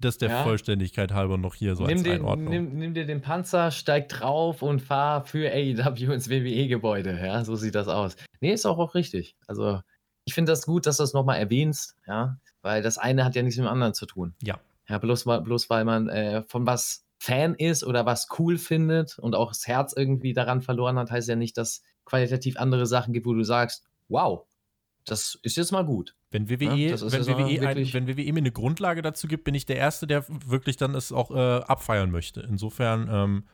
das der Ja. Vollständigkeit halber noch hier so nimm, als den, Einordnung. nimm, nimm dir den Panzer, steig drauf und fahr für AEW ins WWE-Gebäude. Ja, so sieht das aus. Nee, ist auch, auch richtig. Also, ich finde das gut, dass du das nochmal erwähnst, ja, weil das eine hat ja nichts mit dem anderen zu tun. Ja. Ja, bloß, weil- bloß weil man äh, von was Fan ist oder was cool findet und auch das Herz irgendwie daran verloren hat, heißt ja nicht, dass qualitativ andere Sachen gibt, wo du sagst, wow, das ist jetzt mal gut. Wenn WWE, Ja, wenn, WWE ein, wenn WWE mir eine Grundlage dazu gibt, bin ich der Erste, der wirklich dann es auch äh, abfeiern möchte. Insofern, ähm,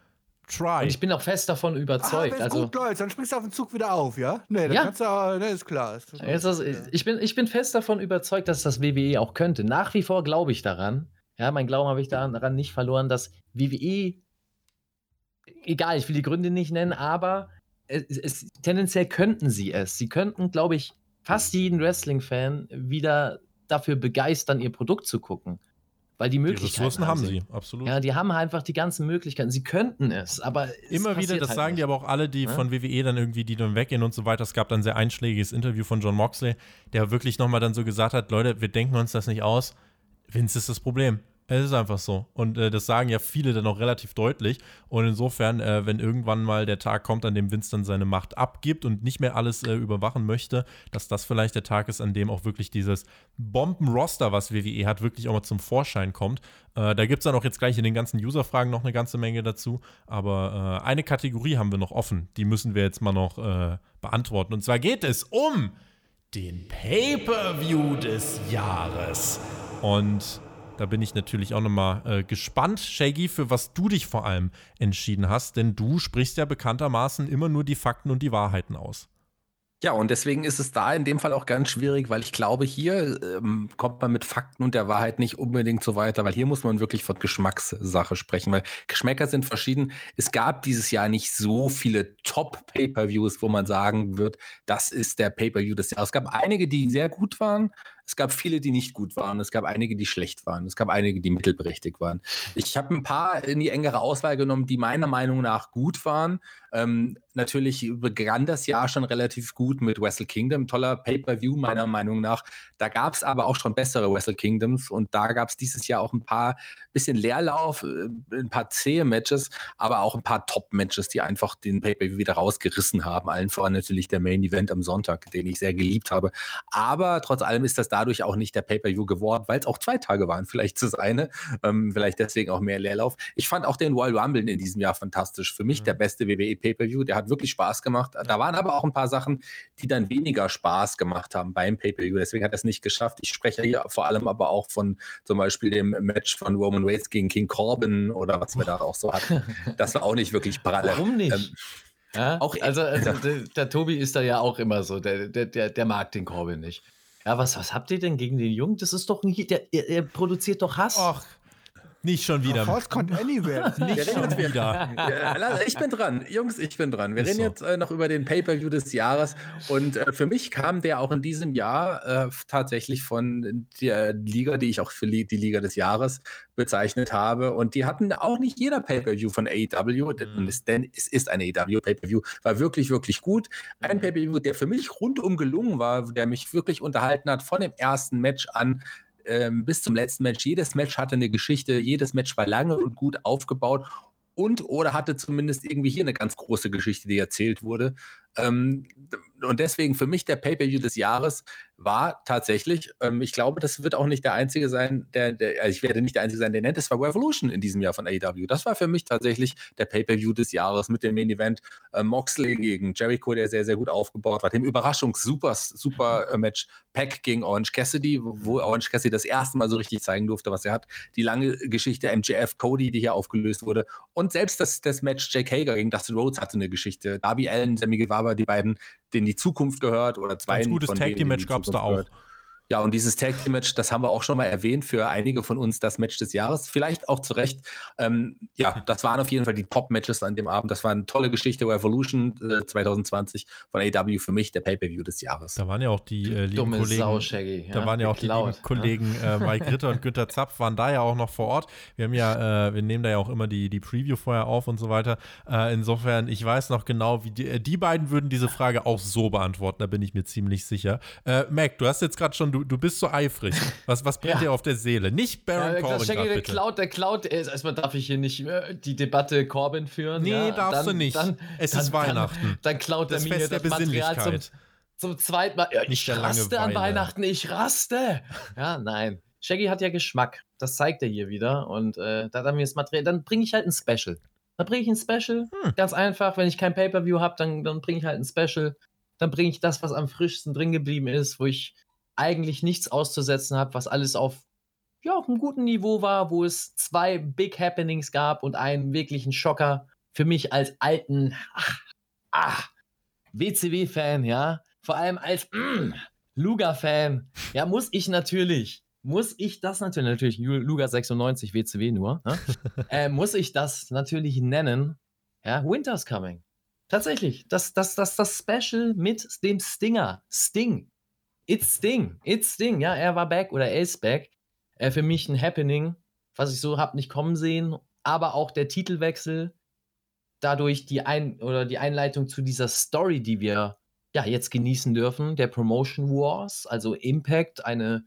try. Und ich bin auch fest davon Ah, überzeugt. wenn's also, gut läuft, dann springst du auf den Zug wieder auf, ja? Nee, dann Ja. kannst du, auch- ne, ist klar. Ist, das, ich, bin, ich bin fest davon überzeugt, dass das WWE auch könnte. Nach wie vor glaube ich daran. Ja, mein Glauben habe ich daran, daran nicht verloren, dass WWE, egal, ich will die Gründe nicht nennen, aber es, es, tendenziell könnten sie es. Sie könnten, glaube ich, fast jeden Wrestling-Fan wieder dafür begeistern, ihr Produkt zu gucken. Weil die die Möglichkeiten Ressourcen haben sie, absolut. Ja, die haben einfach die ganzen Möglichkeiten. Sie könnten es, aber es Immer wieder, das halt sagen nicht. die aber auch alle, die Ja? von WWE dann irgendwie, die dann weggehen und so weiter. Es gab dann ein sehr einschlägiges Interview von John Moxley, der wirklich nochmal dann so gesagt hat, Leute, wir denken uns das nicht aus. Vince ist das Problem. Es ist einfach so. Und äh, das sagen ja viele dann auch relativ deutlich. Und insofern, äh, wenn irgendwann mal der Tag kommt, an dem Vince dann seine Macht abgibt und nicht mehr alles äh, überwachen möchte, dass das vielleicht der Tag ist, an dem auch wirklich dieses Bomben-Roster, was WWE hat, wirklich auch mal zum Vorschein kommt. Äh, da gibt es dann auch jetzt gleich in den ganzen User-Fragen noch eine ganze Menge dazu. Aber äh, eine Kategorie haben wir noch offen. Die müssen wir jetzt mal noch äh, beantworten. Und zwar geht es um den Pay-Per-View des Jahres. Und da bin ich natürlich auch nochmal äh, gespannt, Shaggy, für was du dich vor allem entschieden hast, denn du sprichst ja bekanntermaßen immer nur die Fakten und die Wahrheiten aus. Ja, und deswegen ist es da in dem Fall auch ganz schwierig, weil ich glaube, hier ähm, kommt man mit Fakten und der Wahrheit nicht unbedingt so weiter, weil hier muss man wirklich von Geschmackssache sprechen, weil Geschmäcker sind verschieden. Es gab dieses Jahr nicht so viele Top-Pay-Per-Views, wo man sagen wird, das ist der Pay-Per-View des Jahres. Es gab einige, die sehr gut waren, es gab viele, die nicht gut waren, es gab einige, die schlecht waren, es gab einige, die mittelprächtig waren. Ich habe ein paar in die engere Auswahl genommen, die meiner Meinung nach gut waren. Ähm, natürlich begann das Jahr schon relativ gut mit Wrestle Kingdom, toller Pay-per-View meiner Meinung nach. Da gab es aber auch schon bessere Wrestle Kingdoms und da gab es dieses Jahr auch ein paar bisschen Leerlauf, äh, ein paar zähe Matches, aber auch ein paar Top-Matches, die einfach den Pay-per-View wieder rausgerissen haben. Allen voran natürlich der Main Event am Sonntag, den ich sehr geliebt habe. Aber trotz allem ist das dadurch auch nicht der Pay-per-View geworden, weil es auch zwei Tage waren. Vielleicht das eine, ähm, vielleicht deswegen auch mehr Leerlauf. Ich fand auch den Royal Rumble in diesem Jahr fantastisch. Für mich Mhm. der beste WWE Pay-per-View. Der hat wirklich Spaß gemacht. Da waren aber auch ein paar Sachen, die dann weniger Spaß gemacht haben beim Pay-per-View. Deswegen hat er es nicht geschafft. Ich spreche hier vor allem aber auch von zum Beispiel dem Match von Roman Reigns gegen King Corbin oder was wir da auch so hatten. Das war auch nicht wirklich pralle. Warum nicht? Ähm, ja? auch- also, also der, der Tobi ist da ja auch immer so, der, der, der, der mag den Corbin nicht. Ja, was, was habt ihr denn gegen den Jungen? Das ist doch ein, der, er, er produziert doch Hass. Ach, nicht schon wieder. Force Con Anywhere. Nicht schon jetzt wieder. Ja, ich bin dran. Jungs, ich bin dran. Wir Ist reden so. jetzt äh, noch über den Pay-Per-View des Jahres. Und äh, für mich kam der auch in diesem Jahr äh, tatsächlich von der Liga, die ich auch für li die Liga des Jahres bezeichnet habe. Und die hatten auch nicht jeder Pay-Per-View von AEW. Mhm. Denn es ist ein AEW Pay-Per-View. War wirklich, wirklich gut. Ein Pay-Per-View, der für mich rundum gelungen war, der mich wirklich unterhalten hat von dem ersten Match an ähm, bis zum letzten Match. Jedes Match hatte eine Geschichte, jedes Match war lange und gut aufgebaut und oder hatte zumindest irgendwie hier eine ganz große Geschichte, die erzählt wurde. Ähm, und deswegen für mich der Pay-Per-View des Jahres, war tatsächlich, ähm, ich glaube, das wird auch nicht der einzige sein, der, der also ich werde nicht der einzige sein, der nennt, es war Revolution in diesem Jahr von AEW. Das war für mich tatsächlich der Pay-Per-View des Jahres mit dem Main Event äh, Moxley gegen Jericho, der sehr, sehr gut aufgebaut war, dem Überraschungs-Super-Super-Match Pack gegen Orange Cassidy, wo Orange Cassidy das erste Mal so richtig zeigen durfte, was er hat. Die lange Geschichte MJF Cody, die hier aufgelöst wurde. Und selbst das, das Match Jake Hager gegen Dustin Rhodes hatte eine Geschichte. Darby Allen, Sammy Guevara, die beiden, denen die Zukunft gehört oder zwei. Ein gutes Tag Team Match gab es da auch. Gehört. Ja, und dieses Tag Team Match, das haben wir auch schon mal erwähnt, für einige von uns das Match des Jahres. Vielleicht auch zu Recht. Ähm, ja, das waren auf jeden Fall die Top-Matches an dem Abend. Das war eine tolle Geschichte. Revolution äh, 2020 von AW für mich der Pay-Per-View des Jahres. Da waren ja auch die äh, lieben Dumme Kollegen. Sau, Shaggy. Da waren ja auch geklaut, die lieben Kollegen äh, Mike Ritter und Günther Zapf waren da ja auch noch vor Ort. Wir haben ja, äh, wir nehmen da ja auch immer die, die Preview vorher auf und so weiter. Äh, insofern, ich weiß noch genau, wie die, äh, die beiden würden diese Frage auch so beantworten, da bin ich mir ziemlich sicher. Mac, du hast jetzt gerade schon, du, du bist so eifrig. Was, was brennt ja. dir auf der Seele? Nicht Baron ja, Corbin. Grad, der Cloud, der Cloud, erstmal darf ich hier nicht äh, die Debatte Corbin führen. Nee, ja, darfst dann, du nicht. Dann, es dann, ist Weihnachten. Dann, klaut er mir das Material zum, zum zweiten Mal. Ja, ich raste an Weihnachten, ich raste. Ja, nein. Shaggy hat ja Geschmack. Das zeigt er hier wieder. Und äh, da haben wir das Material. Dann bringe ich halt ein Special. Dann bringe ich ein Special. Hm. Ganz einfach. Wenn ich kein Pay-Per-View habe, dann, dann bringe ich halt ein Special. Dann bringe ich das, was am frischsten drin geblieben ist, wo ich eigentlich nichts auszusetzen habe, was alles auf, ja, auf einem guten Niveau war, wo es zwei Big Happenings gab und einen wirklichen Schocker für mich als alten ach, ach, WCW-Fan, ja, vor allem als mm, Luga-Fan, ja, muss ich natürlich, muss ich das natürlich, natürlich Luga 96 WCW nur, ne? äh, muss ich das natürlich nennen, ja, Winter's Coming. Tatsächlich, das, das, das, das Special mit dem Stinger, Sting, It's Sting. It's Sting. Ja, er war back oder er ist back. Äh, für mich ein Happening, was ich so habe nicht kommen sehen. Aber auch der Titelwechsel, dadurch die Ein- oder die Einleitung zu dieser Story, die wir ja jetzt genießen dürfen, der Promotion Wars, also Impact, eine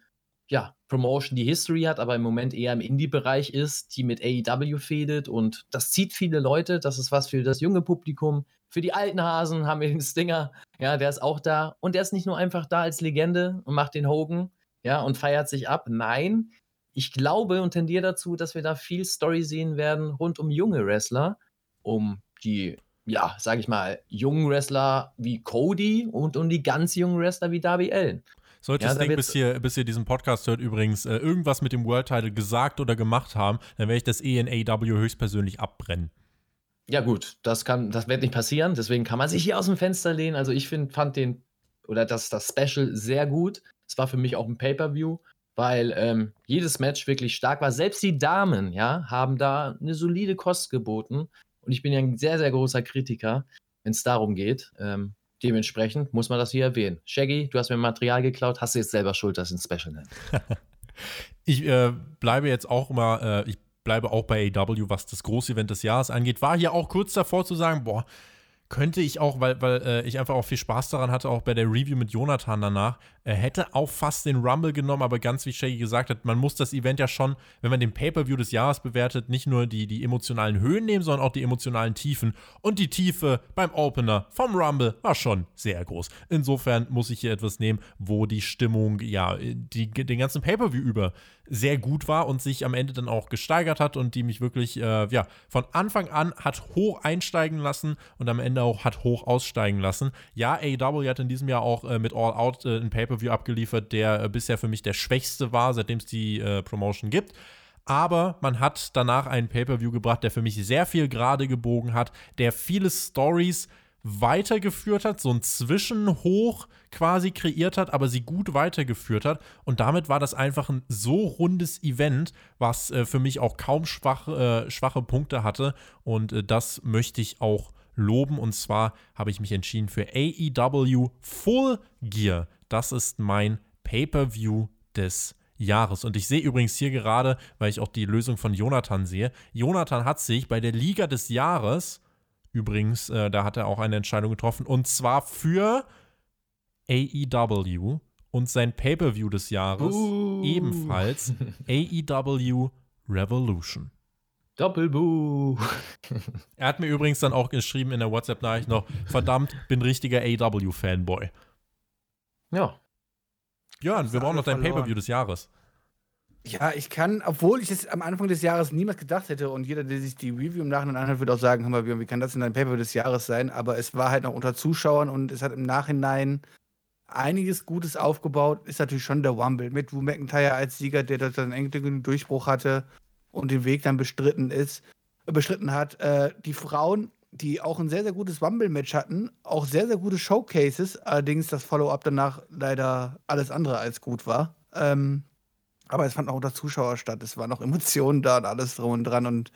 ja, Promotion, die History hat, aber im Moment eher im Indie-Bereich ist, die mit AEW fädet und das zieht viele Leute. Das ist was für das junge Publikum. Für die alten Hasen haben wir den Stinger, ja, der ist auch da. Und der ist nicht nur einfach da als Legende und macht den Hogan, ja, und feiert sich ab. Nein, ich glaube und tendiere dazu, dass wir da viel Story sehen werden rund um junge Wrestler, um die, ja, sag ich mal, jungen Wrestler wie Cody und um die ganz jungen Wrestler wie Darby Allen. Sollte ja, das Ding, bis ihr, bis ihr diesen Podcast hört, übrigens äh, irgendwas mit dem World Title gesagt oder gemacht haben, dann werde ich das eh in AW höchstpersönlich abbrennen. Ja, gut, das kann, das wird nicht passieren, deswegen kann man sich hier aus dem Fenster lehnen. Also ich find, fand den oder das, das Special sehr gut. Es war für mich auch ein Pay-Per-View, weil ähm, jedes Match wirklich stark war. Selbst die Damen, ja, haben da eine solide Kost geboten. Und ich bin ja ein sehr, sehr großer Kritiker, wenn es darum geht. Ähm, dementsprechend muss man das hier erwähnen. Shaggy, du hast mir Material geklaut, hast du jetzt selber Schuld, dass ich ein Special nenne. ich äh, bleibe jetzt auch mal, äh, ich bleibe auch bei AW, was das Großevent des Jahres angeht. War hier auch kurz davor zu sagen, boah, könnte ich auch, weil, weil äh, ich einfach auch viel Spaß daran hatte, auch bei der Review mit Jonathan danach, äh, hätte auch fast den Rumble genommen, aber ganz wie Shaggy gesagt hat, man muss das Event ja schon, wenn man den Pay-Per-View des Jahres bewertet, nicht nur die, die emotionalen Höhen nehmen, sondern auch die emotionalen Tiefen. Und die Tiefe beim Opener vom Rumble war schon sehr groß. Insofern muss ich hier etwas nehmen, wo die Stimmung, ja, die, den ganzen Pay-Per-View über sehr gut war und sich am Ende dann auch gesteigert hat und die mich wirklich, äh, ja, von Anfang an hat hoch einsteigen lassen und am Ende auch hat hoch aussteigen lassen. Ja, AEW hat in diesem Jahr auch äh, mit All Out äh, ein Pay-Per-View abgeliefert, der äh, bisher für mich der schwächste war, seitdem es die äh, Promotion gibt. Aber man hat danach einen Pay-Per-View gebracht, der für mich sehr viel gerade gebogen hat, der viele Stories weitergeführt hat, so ein Zwischenhoch quasi kreiert hat, aber sie gut weitergeführt hat. Und damit war das einfach ein so rundes Event, was äh, für mich auch kaum schwach, äh, schwache Punkte hatte. Und äh, das möchte ich auch loben. Und zwar habe ich mich entschieden für AEW Full Gear. Das ist mein Pay-per-View des Jahres. Und ich sehe übrigens hier gerade, weil ich auch die Lösung von Jonathan sehe, Jonathan hat sich bei der Liga des Jahres Übrigens, äh, da hat er auch eine Entscheidung getroffen. Und zwar für AEW und sein Pay-Per-View des Jahres uh. ebenfalls AEW Revolution. Doppelbuch. er hat mir übrigens dann auch geschrieben in der WhatsApp-Nachricht noch: verdammt, bin richtiger AEW-Fanboy. Ja. Björn, wir brauchen noch dein. Pay-Per-View des Jahres. Ja, ich kann, obwohl ich es am Anfang des Jahres niemals gedacht hätte und jeder, der sich die Review im Nachhinein anhört, wird auch sagen, hör mal, Björn, wie kann das denn dein Paper des Jahres sein? Aber es war halt noch unter Zuschauern und es hat im Nachhinein einiges Gutes aufgebaut. Ist natürlich schon der Wumble mit Drew McIntyre als Sieger, der dort einen endgültigen Durchbruch hatte und den Weg dann bestritten ist, äh, bestritten hat. Äh, die Frauen, die auch ein sehr, sehr gutes Wumble-Match hatten, auch sehr, sehr gute Showcases, allerdings das Follow-up danach leider alles andere als gut war. Ähm, aber es fand auch unter Zuschauer statt. Es waren noch Emotionen da und alles drum und dran. Und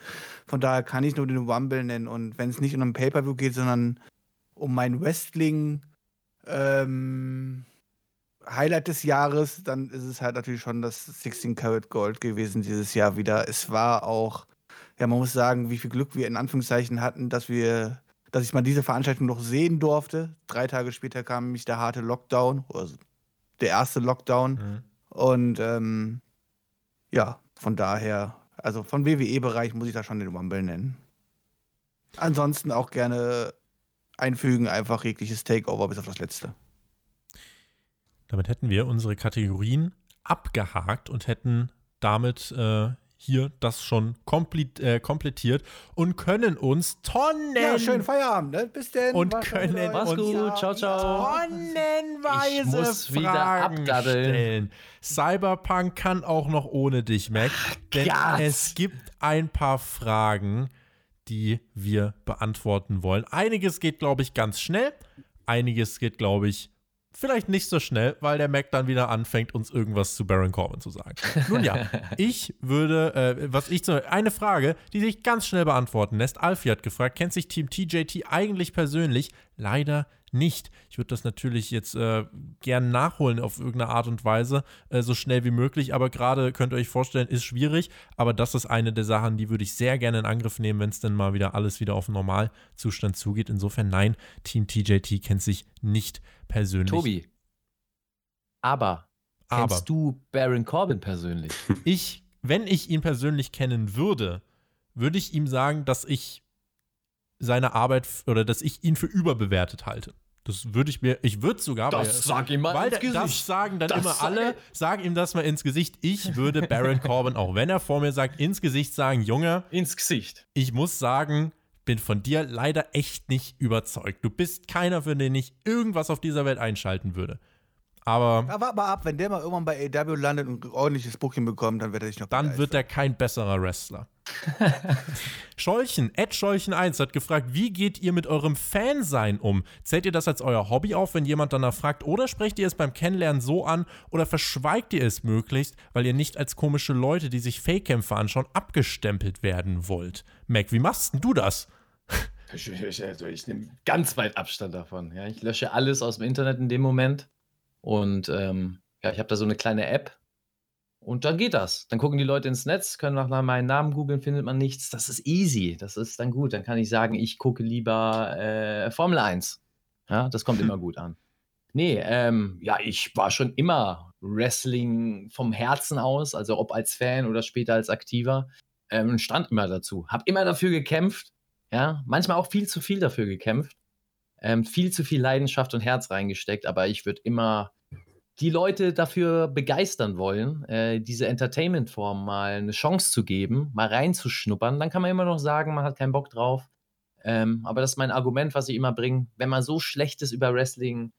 von daher kann ich nur den Rumble nennen. Und wenn es nicht um ein Pay-Per-View geht, sondern um mein Wrestling ähm, Highlight des Jahres, dann ist es halt natürlich schon das 16 Karat Gold gewesen dieses Jahr wieder. Es war auch, ja, man muss sagen, wie viel Glück wir in Anführungszeichen hatten, dass wir, dass ich mal diese Veranstaltung noch sehen durfte. Drei Tage später kam nämlich der harte Lockdown, also der erste Lockdown. Und ähm, ja, von daher, also von WWE-Bereich muss ich da schon den Rumble nennen. Ansonsten auch gerne einfügen, einfach jegliches Takeover bis auf das letzte. Damit hätten wir unsere Kategorien abgehakt und hätten damit äh, hier das schon komplet, äh, komplettiert und können uns Tonnen Ja, schönen Feierabend, ne? Bis denn. Und können uns- gut, ciao, ciao. tonnenweise Ich muss wieder Fragen abdaddeln. stellen. Cyberpunk kann auch noch ohne dich, Mac. Denn Gott. es gibt ein paar Fragen, die wir beantworten wollen. Einiges geht, glaube ich, ganz schnell. Einiges geht, glaube ich, vielleicht nicht so schnell, weil der Mac dann wieder anfängt, uns irgendwas zu Baron Corbin zu sagen. Nun ja, ich würde, äh, was ich so, eine Frage, die sich ganz schnell beantworten lässt. Alfie hat gefragt, kennt sich Team TJT eigentlich persönlich? Leider nicht. Ich würde das natürlich jetzt äh, gern nachholen auf irgendeine Art und Weise, äh, so schnell wie möglich, aber gerade könnt ihr euch vorstellen, ist schwierig, aber das ist eine der Sachen, die würde ich sehr gerne in Angriff nehmen, wenn es dann mal wieder alles wieder auf den Normalzustand zugeht. Insofern nein, Team TJT kennt sich nicht persönlich. Tobi. Aber, Aber. kennst du Baron Corbin persönlich? Ich, wenn ich ihn persönlich kennen würde, würde ich ihm sagen, dass ich seine Arbeit oder dass ich ihn für überbewertet halte. Das würde ich mir, ich würde sogar, weil, sag ihm mal weil ins da- das Gesicht. sagen dann Das immer sag- alle, sagen ihm das mal ins Gesicht. Ich würde Baron Corbin, auch wenn er vor mir sagt, ins Gesicht sagen, Junge, Ins Gesicht. ich muss sagen, bin von dir leider echt nicht überzeugt. Du bist keiner, für den ich irgendwas auf dieser Welt einschalten würde. Aber Ja, warte mal ab, wenn der mal irgendwann bei AW landet und ein ordentliches Booking bekommt, dann wird er sich noch dann wird er kein besserer Wrestler. Scholchen, Ed Scholchen1 hat gefragt, wie geht ihr mit eurem Fansein um? Zählt ihr das als euer Hobby auf, wenn jemand danach fragt, oder sprecht ihr es beim Kennenlernen so an oder verschweigt ihr es möglichst, weil ihr nicht als komische Leute, die sich Fake-Kämpfe anschauen, abgestempelt werden wollt? Mac, wie machst denn du das? Ich, ich, also ich nehme ganz weit Abstand davon. Ja, ich lösche alles aus dem Internet in dem Moment. Und ähm, ja, ich habe da so eine kleine App. Und dann geht das. Dann gucken die Leute ins Netz, können nach meinem Namen googeln, findet man nichts. Das ist easy. Das ist dann gut. Dann kann ich sagen, ich gucke lieber äh, Formel 1. Ja, das kommt immer gut an. Nee, ähm, ja, ich war schon immer Wrestling vom Herzen aus, also ob als Fan oder später als Aktiver, ähm, stand immer dazu. Hab immer dafür gekämpft, ja, manchmal auch viel zu viel dafür gekämpft, ähm, viel zu viel Leidenschaft und Herz reingesteckt, aber ich würde immer die Leute dafür begeistern wollen, äh, diese Entertainment-Form mal eine Chance zu geben, mal reinzuschnuppern. Dann kann man immer noch sagen, man hat keinen Bock drauf. Ähm, aber das ist mein Argument, was ich immer bringe. Wenn man so Schlechtes über Wrestling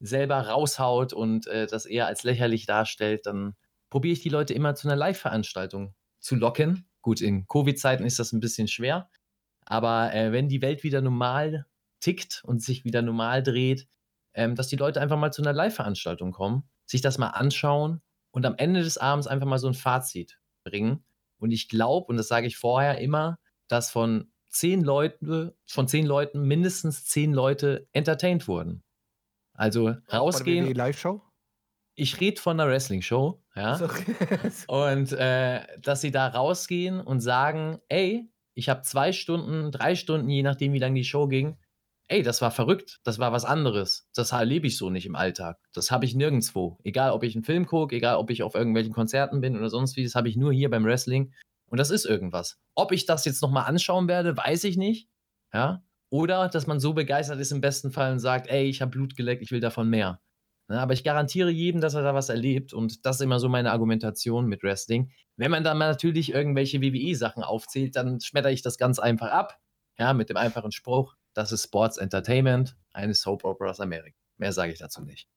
selber raushaut und äh, das eher als lächerlich darstellt, dann probiere ich die Leute immer zu einer Live-Veranstaltung zu locken. Gut, in Covid-Zeiten ist das ein bisschen schwer, aber äh, wenn die Welt wieder normal tickt und sich wieder normal dreht, ähm, dass die Leute einfach mal zu einer Live-Veranstaltung kommen, sich das mal anschauen und am Ende des Abends einfach mal so ein Fazit bringen. Und ich glaube, und das sage ich vorher immer, dass von zehn Leuten, von zehn Leuten mindestens zehn Leute entertained wurden. Also rausgehen. Live-Show? Ich rede von einer Wrestling-Show, ja. Und äh, dass sie da rausgehen und sagen, ey, ich habe zwei Stunden, drei Stunden, je nachdem, wie lange die Show ging, ey, das war verrückt, das war was anderes. Das erlebe ich so nicht im Alltag. Das habe ich nirgendwo. Egal, ob ich einen Film gucke, egal, ob ich auf irgendwelchen Konzerten bin oder sonst wie, das habe ich nur hier beim Wrestling. Und das ist irgendwas. Ob ich das jetzt nochmal anschauen werde, weiß ich nicht. Ja. Oder dass man so begeistert ist im besten Fall und sagt, ey, ich habe Blut geleckt, ich will davon mehr. Ne? Aber ich garantiere jedem, dass er da was erlebt. Und das ist immer so meine Argumentation mit Wrestling. Wenn man dann natürlich irgendwelche WWE-Sachen aufzählt, dann schmetter ich das ganz einfach ab. Ja, mit dem einfachen Spruch, das ist Sports Entertainment, eine Soap Opera aus Amerika. Mehr sage ich dazu nicht.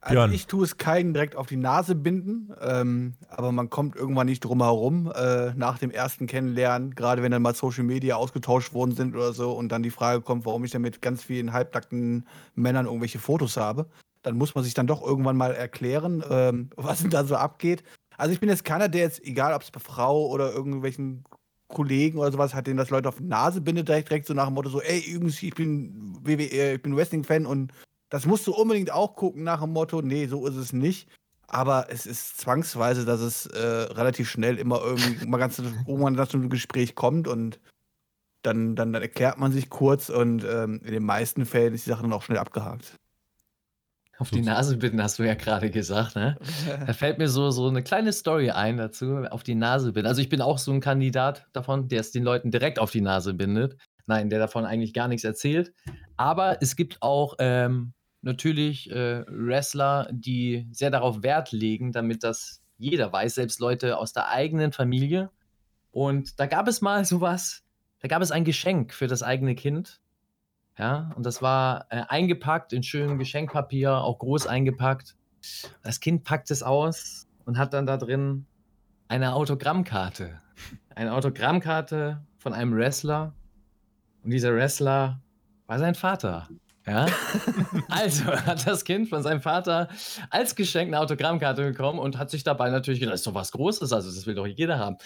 Also Björn. ich tue es keinen direkt auf die Nase binden, ähm, aber man kommt irgendwann nicht drum herum äh, nach dem ersten Kennenlernen, gerade wenn dann mal Social Media ausgetauscht worden sind oder so und dann die Frage kommt, warum ich dann mit ganz vielen halbnackten Männern irgendwelche Fotos habe, dann muss man sich dann doch irgendwann mal erklären, ähm, was denn da so abgeht. Also ich bin jetzt keiner, der jetzt, egal ob es bei Frau oder irgendwelchen Kollegen oder sowas hat, den das Leute auf die Nase bindet, direkt, direkt so nach dem Motto so, ey, übrigens, ich bin WWE, ich bin Wrestling-Fan und das musst du unbedingt auch gucken nach dem Motto, nee, so ist es nicht. Aber es ist zwangsweise, dass es äh, relativ schnell immer irgendwie mal ganz irgendwann zu einem Gespräch kommt und dann, dann, dann erklärt man sich kurz und ähm, in den meisten Fällen ist die Sache dann auch schnell abgehakt. Auf die Nase binden, hast du ja gerade gesagt, ne? Da fällt mir so, so eine kleine Story ein dazu, auf die Nase binden. Also ich bin auch so ein Kandidat davon, der es den Leuten direkt auf die Nase bindet. Nein, der davon eigentlich gar nichts erzählt. Aber es gibt auch ähm, natürlich äh, Wrestler, die sehr darauf Wert legen, damit das jeder weiß, selbst Leute aus der eigenen Familie. Und da gab es mal sowas, da gab es ein Geschenk für das eigene Kind. Ja, und das war äh, eingepackt in schönem Geschenkpapier, auch groß eingepackt. Das Kind packt es aus und hat dann da drin eine Autogrammkarte. Eine Autogrammkarte von einem Wrestler. Und dieser Wrestler war sein Vater. Ja? also hat das Kind von seinem Vater als Geschenk eine Autogrammkarte bekommen und hat sich dabei natürlich gedacht, das ist doch was Großes, also das will doch jeder haben.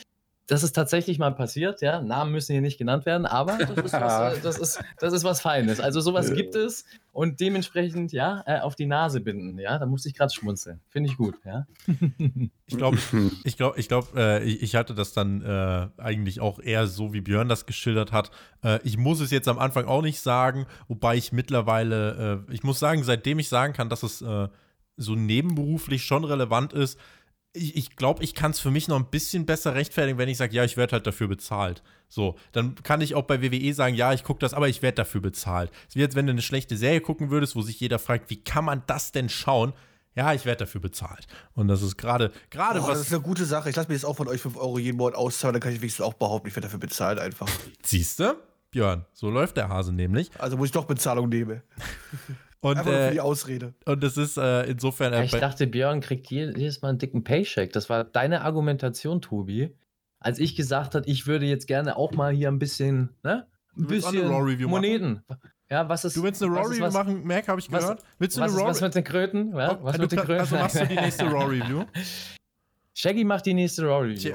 Das ist tatsächlich mal passiert, ja. Namen müssen hier nicht genannt werden, aber das ist was, äh, das ist, das ist was Feines. Also sowas gibt es und dementsprechend, ja, äh, auf die Nase binden, ja. Da musste ich gerade schmunzeln. Finde ich gut, ja. Ich glaube, ich glaube, ich glaube, äh, ich, ich hatte das dann äh, eigentlich auch eher so, wie Björn das geschildert hat. Äh, ich muss es jetzt am Anfang auch nicht sagen, wobei ich mittlerweile, äh, ich muss sagen, seitdem ich sagen kann, dass es äh, so nebenberuflich schon relevant ist, ich, ich glaube, ich kann es für mich noch ein bisschen besser rechtfertigen, wenn ich sage, ja, ich werde halt dafür bezahlt. So, dann kann ich auch bei WWE sagen, ja, ich gucke das, aber ich werde dafür bezahlt. Es wie jetzt, wenn du eine schlechte Serie gucken würdest, wo sich jeder fragt, wie kann man das denn schauen? Ja, ich werde dafür bezahlt. Und das ist gerade, gerade Oh, was. das ist eine gute Sache. Ich lasse mir jetzt auch von euch 5 Euro jeden Monat auszahlen, dann kann ich wenigstens auch behaupten, ich werde dafür bezahlt einfach. Siehst du? Björn, so läuft der Hase nämlich. Also muss ich doch Bezahlung nehmen. Und, Einfach nur für die äh, Ausrede. und es ist äh, insofern. Ja, Äh, ich dachte, Björn kriegt je- jedes Mal einen dicken Paycheck. Das war deine Argumentation, Tobi. Als ich gesagt habe, ich würde jetzt gerne auch mal hier ein bisschen, ne? Ein Du willst auch eine bisschen Raw-Review machen? Moneten. Ja, was ist. du willst eine was Raw ist Review was- machen, Mac, habe ich was- gehört. Willst du Was eine ist Raw was mit den Kröten? Ja, was du mit den kann- Kröten? Also machst du die nächste Raw Review? Shaggy macht die nächste Raw Review. Tja.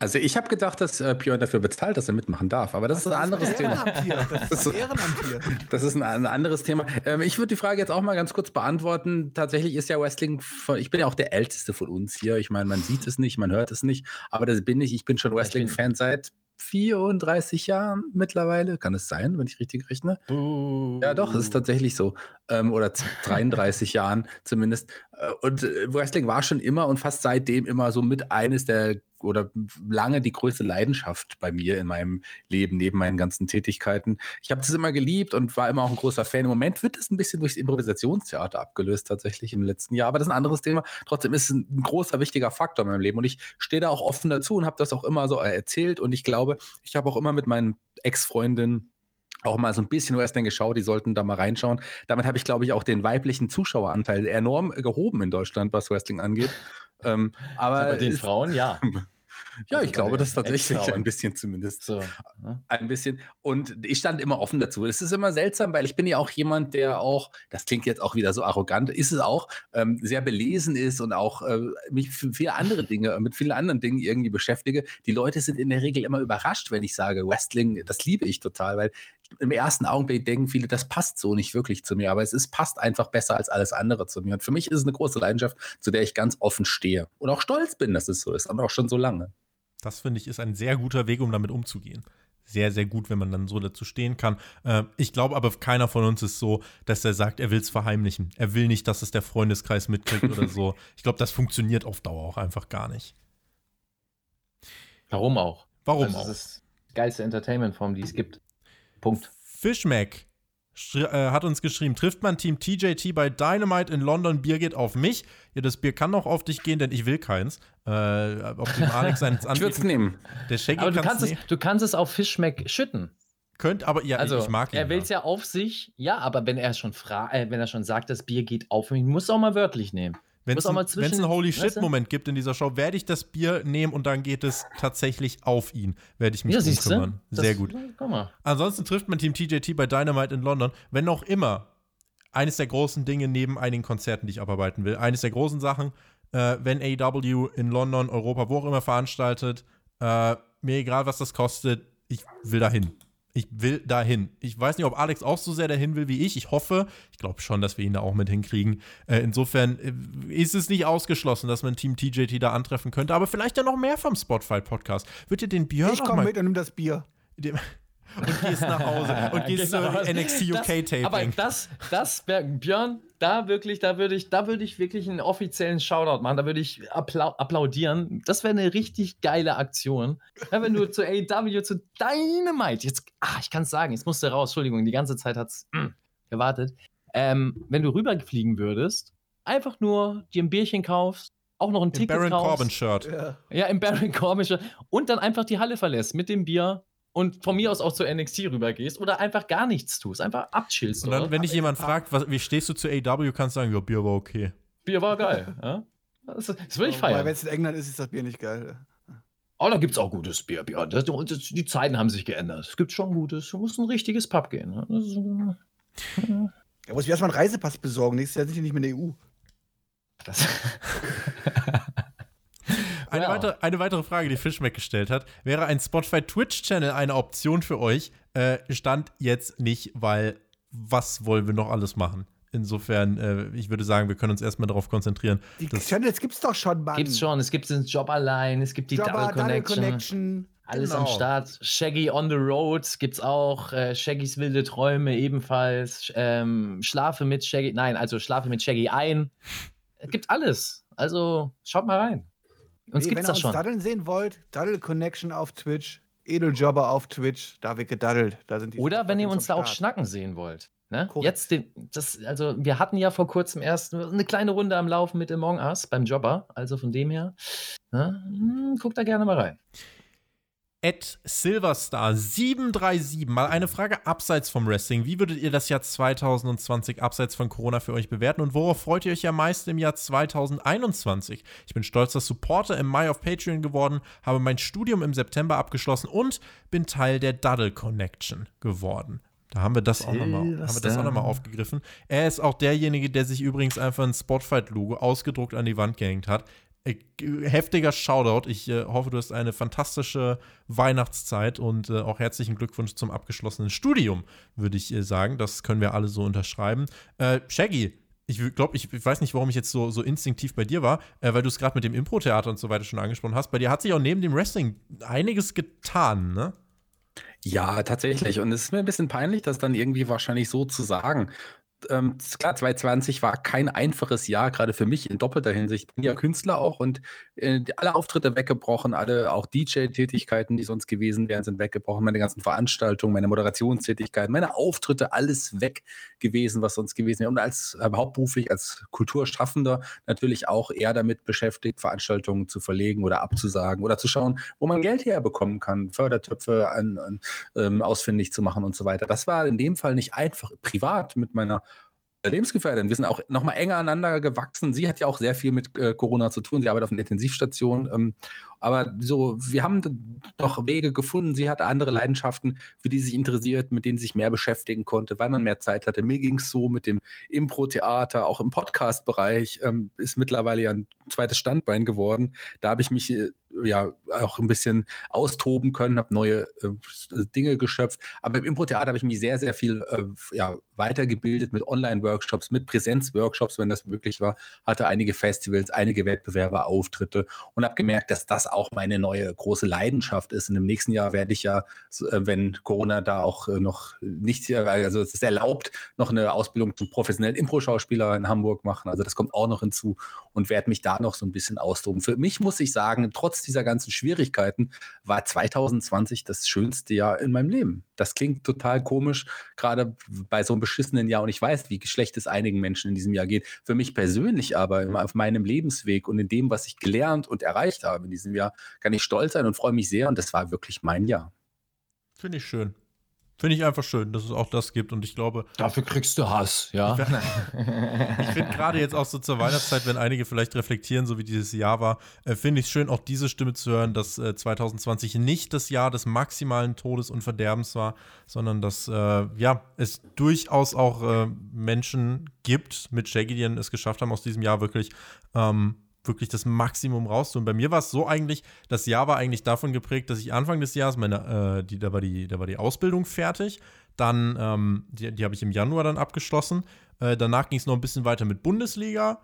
Also ich habe gedacht, dass äh, Björn dafür bezahlt, dass er mitmachen darf, aber das ist ein anderes Thema. Ehrenamt hier. Das ist so- Ehrenamt hier. Das ist ein, ein anderes Thema. Ähm, ich würde die Frage jetzt auch mal ganz kurz beantworten. Tatsächlich ist ja Wrestling, von, ich bin ja auch der Älteste von uns hier. Ich meine, man sieht es nicht, man hört es nicht, aber das bin ich. Ich bin schon Wrestling-Fan seit 34 Jahren mittlerweile. Kann es sein, wenn ich richtig rechne? Ja, doch, es ist tatsächlich so. Ähm, oder z- 33 Jahren zumindest. Äh, Und äh, Wrestling war schon immer und fast seitdem immer so mit eines der oder lange die größte Leidenschaft bei mir in meinem Leben, neben meinen ganzen Tätigkeiten. Ich habe das immer geliebt und war immer auch ein großer Fan. Im Moment wird es ein bisschen durchs Improvisationstheater abgelöst, tatsächlich im letzten Jahr. Aber das ist ein anderes Thema. Trotzdem ist es ein großer, wichtiger Faktor in meinem Leben. Und ich stehe da auch offen dazu und habe das auch immer so äh, erzählt. Und ich glaube, ich habe auch immer mit meinen Ex-Freundinnen auch mal so ein bisschen Wrestling geschaut, die sollten da mal reinschauen. Damit habe ich, glaube ich, auch den weiblichen Zuschaueranteil enorm gehoben in Deutschland, was Wrestling angeht. Ähm, aber Bei den ist- Frauen, ja. ja, Also ich glaube, das tatsächlich ein bisschen zumindest. So. ne? Ein bisschen. Und ich stand immer offen dazu. Es ist immer seltsam, weil ich bin ja auch jemand, der auch, das klingt jetzt auch wieder so arrogant, ist es auch, ähm, sehr belesen ist und auch äh, mich für viele andere Dinge, mit vielen anderen Dingen irgendwie beschäftige. Die Leute sind in der Regel immer überrascht, wenn ich sage, Wrestling, das liebe ich total, weil im ersten Augenblick denken viele, das passt so nicht wirklich zu mir, aber es ist, passt einfach besser als alles andere zu mir. Und für mich ist es eine große Leidenschaft, zu der ich ganz offen stehe und auch stolz bin, dass es so ist, und auch schon so lange. Das finde ich ist ein sehr guter Weg, um damit umzugehen. Sehr, sehr gut, wenn man dann so dazu stehen kann. Äh, ich glaube aber, keiner von uns ist so, dass er sagt, er will es verheimlichen. Er will nicht, dass es der Freundeskreis mitkriegt oder so. Ich glaube, das funktioniert auf Dauer auch einfach gar nicht. Warum auch? Warum Also, auch? Das ist die geilste Entertainment-Form, die es gibt. Punkt. Fishmac äh, hat uns geschrieben, trifft man Team TJT bei Dynamite in London, Bier geht auf mich. Ja, das Bier kann noch auf dich gehen, denn ich will keins. Äh, auf dem Alex seins Ich würde es nehmen. Der Shaggy Aber du kann's kannst, es, du kannst es auf Fischmeck schütten. Könnt, aber ja, Also, ich mag ihn. er will es ja auf sich, ja, aber wenn er schon fra äh, wenn er schon sagt, das Bier geht auf mich, muss auch mal wörtlich nehmen. Wenn es einen, Holy weißt du? Shit-Moment gibt in dieser Show, werde ich das Bier nehmen und dann geht es tatsächlich auf ihn. Werde ich mich Ja, kümmern. Sehr gut. Ansonsten trifft man Team TJT bei Dynamite in London, wenn auch immer eines der großen Dinge neben einigen Konzerten, die ich abarbeiten will. Eines der großen Sachen, äh, wenn AEW in London, Europa, wo auch immer veranstaltet, äh, mir egal, was das kostet, ich will dahin. Ich will dahin. Ich weiß nicht, ob Alex auch so sehr dahin will wie ich. Ich hoffe, ich glaube schon, dass wir ihn da auch mit hinkriegen. Äh, insofern äh, ist es nicht ausgeschlossen, dass man Team TJT da antreffen könnte, aber vielleicht ja noch mehr vom Spotify-Podcast. Wird ihr den Björn Ich komme mit und nimm das Bier. dem, und gehst nach Hause und gehst Genau. zu NXT UK Das- Aber Taping. das, das, Björn, da wirklich, da würde ich, da würde ich wirklich einen offiziellen Shoutout machen. Da würde ich applau applaudieren. Das wäre eine richtig geile Aktion. Ja, wenn du zu AEW, zu Dynamite, jetzt, ah, ich kann es sagen, jetzt musste raus, Entschuldigung, die ganze Zeit hat es gewartet. Ähm, wenn du rüberfliegen würdest, einfach nur dir ein Bierchen kaufst, auch noch ein Im Ticket Baron kaufst. Corbin Shirt. Ja. Ja, im Baron Corbin Shirt. und dann einfach die Halle verlässt mit dem Bier und von mir aus auch zur NXT rübergehst oder einfach gar nichts tust, einfach abchillst. Und dann, oder? wenn dich jemand fragt, was, wie stehst du zu AW, kannst du sagen, ja, Bier war okay. Bier war geil. Ja? Das, das will ich Weil feiern. wenn es in England ist, ist das Bier nicht geil. Oh, da gibt es auch gutes Bier. Bier. Das, die Zeiten haben sich geändert. Es gibt schon gutes. Du musst ein richtiges Pub gehen. ne? Das ist, äh, Da muss ich erstmal einen Reisepass besorgen. Nächstes Jahr sind die nicht mehr in der EU. das, Eine, Ja. weitere, eine weitere Frage, die Fischmeck gestellt hat, wäre ein Spotify Twitch-Channel eine Option für euch? Äh, stand jetzt nicht, weil was wollen wir noch alles machen? Insofern, äh, ich würde sagen, wir können uns erstmal darauf konzentrieren. Die Channels gibt's doch schon, Mann. gibt's schon. Es gibt den Job allein. Es gibt die Jobber, Double Double Connection. Connection. Alles Genau. am Start. Shaggy on the Road gibt's auch. Äh, Shaggys wilde Träume ebenfalls. Ähm, Schlafe mit Shaggy. Nein, also Schlafe mit Shaggy ein. Es gibt alles. Also schaut mal rein. Uns Nee, wenn gibt's ihr das uns schon. daddeln sehen wollt, Daddle Connection auf Twitch, Edeljobber auf Twitch, da wird gedaddelt. Da sind die Oder wenn ihr uns da auch schnacken sehen wollt. Ne? Jetzt den, das, also wir hatten ja vor kurzem erst eine kleine Runde am Laufen mit Among Us beim Jobber. Also von dem her, ne? hm, guckt da gerne mal rein. Ed Silverstar 737, mal eine Frage abseits vom Wrestling. Wie würdet ihr das Jahr 2020 abseits von Corona für euch bewerten und worauf freut ihr euch am meisten im Jahr 2021? Ich bin stolzer Supporter im Mai auf Patreon geworden, habe mein Studium im September abgeschlossen und bin Teil der Duddle Connection geworden. Da haben wir das auch nochmal haben wir das auch Silverstar. noch mal aufgegriffen. Er ist auch derjenige, der sich übrigens einfach ein Spotfight-Logo ausgedruckt an die Wand gehängt hat. Äh, Heftiger Shoutout. Ich äh, hoffe, du hast eine fantastische Weihnachtszeit und äh, auch herzlichen Glückwunsch zum abgeschlossenen Studium, würde ich äh, sagen. Das können wir alle so unterschreiben. Äh, Shaggy, ich glaube, ich, ich weiß nicht, warum ich jetzt so, so instinktiv bei dir war, äh, weil du es gerade mit dem Impro-Theater und so weiter schon angesprochen hast. Bei dir hat sich auch neben dem Wrestling einiges getan, ne? Ja, tatsächlich. Und es ist mir ein bisschen peinlich, das dann irgendwie wahrscheinlich so zu sagen. Ähm, klar, 2020 war kein einfaches Jahr, gerade für mich in doppelter Hinsicht. Ich bin ja Künstler auch und äh, alle Auftritte weggebrochen, alle auch DJ-Tätigkeiten, die sonst gewesen wären, sind weggebrochen. Meine ganzen Veranstaltungen, meine Moderationstätigkeiten, meine Auftritte, alles weg gewesen, was sonst gewesen wäre. Und als äh, hauptberuflich, als Kulturschaffender natürlich auch eher damit beschäftigt, Veranstaltungen zu verlegen oder abzusagen oder zu schauen, wo man Geld herbekommen kann, Fördertöpfe an, an, ähm, ausfindig zu machen und so weiter. Das war in dem Fall nicht einfach. Privat mit meiner Lebensgefährtin. Wir sind auch noch mal enger aneinander gewachsen. Sie hat ja auch sehr viel mit äh, Corona zu tun. Sie arbeitet auf einer Intensivstation. Ähm, aber so, wir haben doch Wege gefunden. Sie hatte andere Leidenschaften, für die sie sich interessiert, mit denen sie sich mehr beschäftigen konnte, weil man mehr Zeit hatte. Mir ging es so mit dem Impro-Theater, auch im Podcast-Bereich, ähm, ist mittlerweile ja ein zweites Standbein geworden. Da habe ich mich äh, ja auch ein bisschen austoben können, habe neue äh, Dinge geschöpft. Aber im Impro-Theater habe ich mich sehr, sehr viel äh, ja, weitergebildet mit Online-Workshops, mit Präsenz-Workshops, wenn das möglich war. Hatte einige Festivals, einige Wettbewerbe, Auftritte und habe gemerkt, dass das auch meine neue große Leidenschaft ist. Und im nächsten Jahr werde ich ja, äh, wenn Corona da auch äh, noch nicht, also es ist erlaubt, noch eine Ausbildung zum professionellen Impro-Schauspieler in Hamburg machen. Also das kommt auch noch hinzu und werde mich da noch so ein bisschen austoben. Für mich muss ich sagen, trotz dieser ganzen Schwierigkeiten war 2020 das schönste Jahr in meinem Leben. Das klingt total komisch, gerade bei so einem beschissenen Jahr und ich weiß, wie schlecht es einigen Menschen in diesem Jahr geht. Für mich persönlich aber auf meinem Lebensweg und in dem, was ich gelernt und erreicht habe in diesem Jahr, kann ich stolz sein und freue mich sehr und das war wirklich mein Jahr. Finde ich schön. Finde ich einfach schön, dass es auch das gibt und ich glaube. Dafür kriegst du Hass, ja. ich finde gerade jetzt auch so zur Weihnachtszeit, wenn einige vielleicht reflektieren, so wie dieses Jahr war, äh, finde ich es schön, auch diese Stimme zu hören, dass äh, 2020 nicht das Jahr des maximalen Todes und Verderbens war, sondern dass äh, ja, es durchaus auch äh, Menschen gibt mit Shaggy, die es geschafft haben, aus diesem Jahr wirklich ähm, wirklich das Maximum rauszutun. Bei mir war es so eigentlich, das Jahr war eigentlich davon geprägt, dass ich Anfang des Jahres, meine, äh, die, da, war die, da war die Ausbildung fertig. Dann, ähm, die, die habe ich im Januar dann abgeschlossen. Äh, danach ging es noch ein bisschen weiter mit Bundesliga.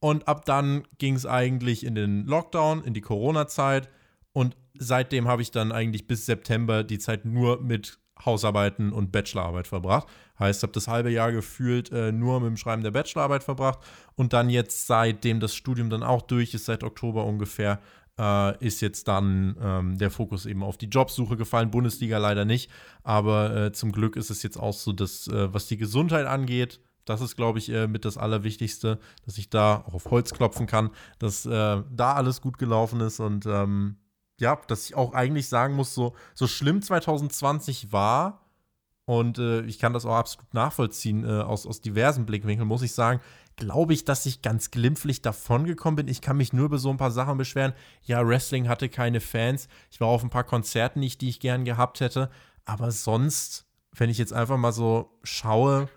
Und ab dann ging es eigentlich in den Lockdown, in die Corona-Zeit. Und seitdem habe ich dann eigentlich bis September die Zeit nur mit Hausarbeiten und Bachelorarbeit verbracht. Heißt, habe das halbe Jahr gefühlt äh, nur mit dem Schreiben der Bachelorarbeit verbracht und dann jetzt, seitdem das Studium dann auch durch ist, seit Oktober ungefähr, äh, ist jetzt dann ähm, der Fokus eben auf die Jobsuche gefallen. Bundesliga leider nicht, aber äh, zum Glück ist es jetzt auch so, dass äh, was die Gesundheit angeht, das ist, glaube ich, äh, mit das Allerwichtigste, dass ich da auch auf Holz klopfen kann, dass äh, da alles gut gelaufen ist und ähm, ja, dass ich auch eigentlich sagen muss, so, so schlimm 2020 war, und äh, ich kann das auch absolut nachvollziehen äh, aus, aus diversen Blickwinkeln, muss ich sagen, glaube ich, dass ich ganz glimpflich davongekommen bin. Ich kann mich nur über so ein paar Sachen beschweren. Ja, Wrestling hatte keine Fans. Ich war auf ein paar Konzerten nicht, die ich gern gehabt hätte. Aber sonst, wenn ich jetzt einfach mal so schaue,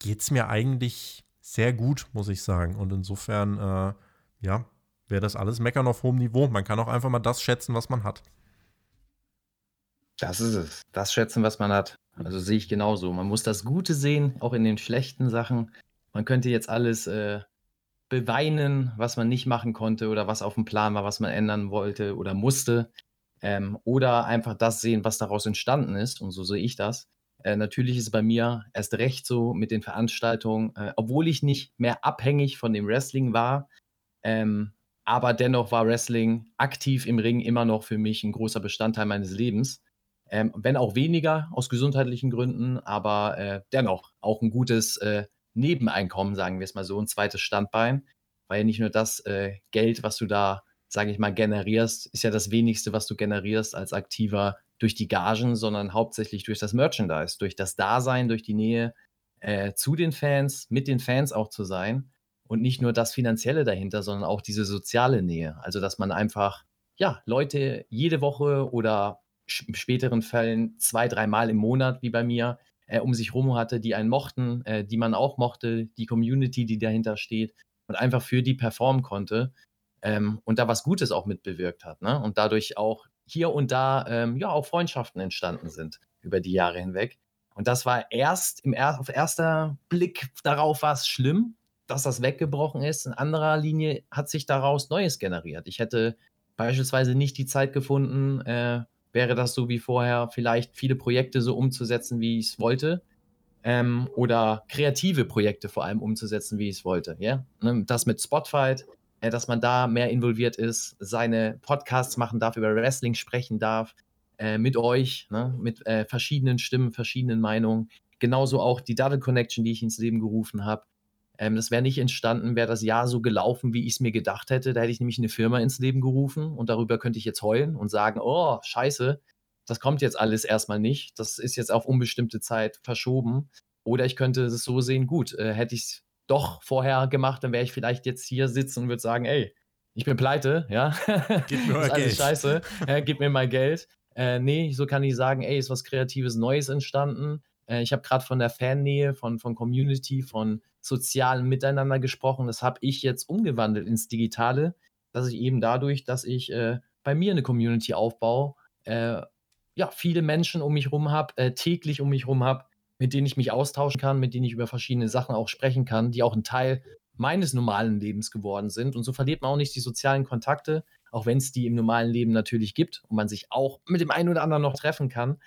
geht es mir eigentlich sehr gut, muss ich sagen. Und insofern, äh, ja, wäre das alles Meckern auf hohem Niveau. Man kann auch einfach mal das schätzen, was man hat. Das ist es. Das schätzen, was man hat. Also sehe ich genauso. Man muss das Gute sehen, auch in den schlechten Sachen. Man könnte jetzt alles äh, beweinen, was man nicht machen konnte oder was auf dem Plan war, was man ändern wollte oder musste. Ähm, oder einfach das sehen, was daraus entstanden ist. Und so sehe ich das. Äh, natürlich ist es bei mir erst recht so mit den Veranstaltungen, äh, obwohl ich nicht mehr abhängig von dem Wrestling war, ähm, aber dennoch war Wrestling aktiv im Ring immer noch für mich ein großer Bestandteil meines Lebens. Ähm, wenn auch weniger aus gesundheitlichen Gründen, aber äh, dennoch auch ein gutes äh, Nebeneinkommen, sagen wir es mal so, ein zweites Standbein. Weil nicht nur das äh, Geld, was du da, sage ich mal, generierst, ist ja das wenigste, was du generierst als Aktiver durch die Gagen, sondern hauptsächlich durch das Merchandise, durch das Dasein, durch die Nähe äh, zu den Fans, mit den Fans auch zu sein und nicht nur das Finanzielle dahinter, sondern auch diese soziale Nähe. Also, dass man einfach, ja, Leute jede Woche oder in späteren Fällen zwei, dreimal im Monat, wie bei mir, äh, um sich rum hatte, die einen mochten, äh, die man auch mochte, die Community, die dahinter steht und einfach für die performen konnte ähm, und da was Gutes auch mitbewirkt hat. Ne? Und dadurch auch hier und da ähm, ja auch Freundschaften entstanden sind über die Jahre hinweg. Und das war erst im er auf erster Blick darauf war es schlimm, dass das weggebrochen ist. In anderer Linie hat sich daraus Neues generiert. Ich hätte beispielsweise nicht die Zeit gefunden, äh, wäre das so wie vorher, vielleicht viele Projekte so umzusetzen, wie ich es wollte. Ähm, oder kreative Projekte vor allem umzusetzen, wie ich es wollte. Ja? Ne, das mit Spotfight, äh, dass man da mehr involviert ist, seine Podcasts machen darf, über Wrestling sprechen darf, äh, mit euch, ne? mit äh, verschiedenen Stimmen, verschiedenen Meinungen. Genauso auch die Double Connection, die ich ins Leben gerufen habe. Ähm, das wäre nicht entstanden, wäre das Jahr so gelaufen, wie ich es mir gedacht hätte. Da hätte ich nämlich eine Firma ins Leben gerufen und darüber könnte ich jetzt heulen und sagen, oh, scheiße, das kommt jetzt alles erstmal nicht. Das ist jetzt auf unbestimmte Zeit verschoben. Oder ich könnte es so sehen, gut, äh, hätte ich es doch vorher gemacht, dann wäre ich vielleicht jetzt hier sitzen und würde sagen, ey, ich bin pleite, ja. Gib mir mal Geld. Scheiße, ja, gib mir mal Geld. Äh, nee, so kann ich sagen, ey, ist was Kreatives Neues entstanden. Äh, ich habe gerade von der Fannähe, von, von Community, von sozialen Miteinander gesprochen. Das habe ich jetzt umgewandelt ins Digitale, dass ich eben dadurch, dass ich äh, bei mir eine Community aufbaue, äh, ja, viele Menschen um mich herum habe, äh, täglich um mich herum habe, mit denen ich mich austauschen kann, mit denen ich über verschiedene Sachen auch sprechen kann, die auch ein Teil meines normalen Lebens geworden sind. Und so verliert man auch nicht die sozialen Kontakte, auch wenn es die im normalen Leben natürlich gibt und man sich auch mit dem einen oder anderen noch treffen kann.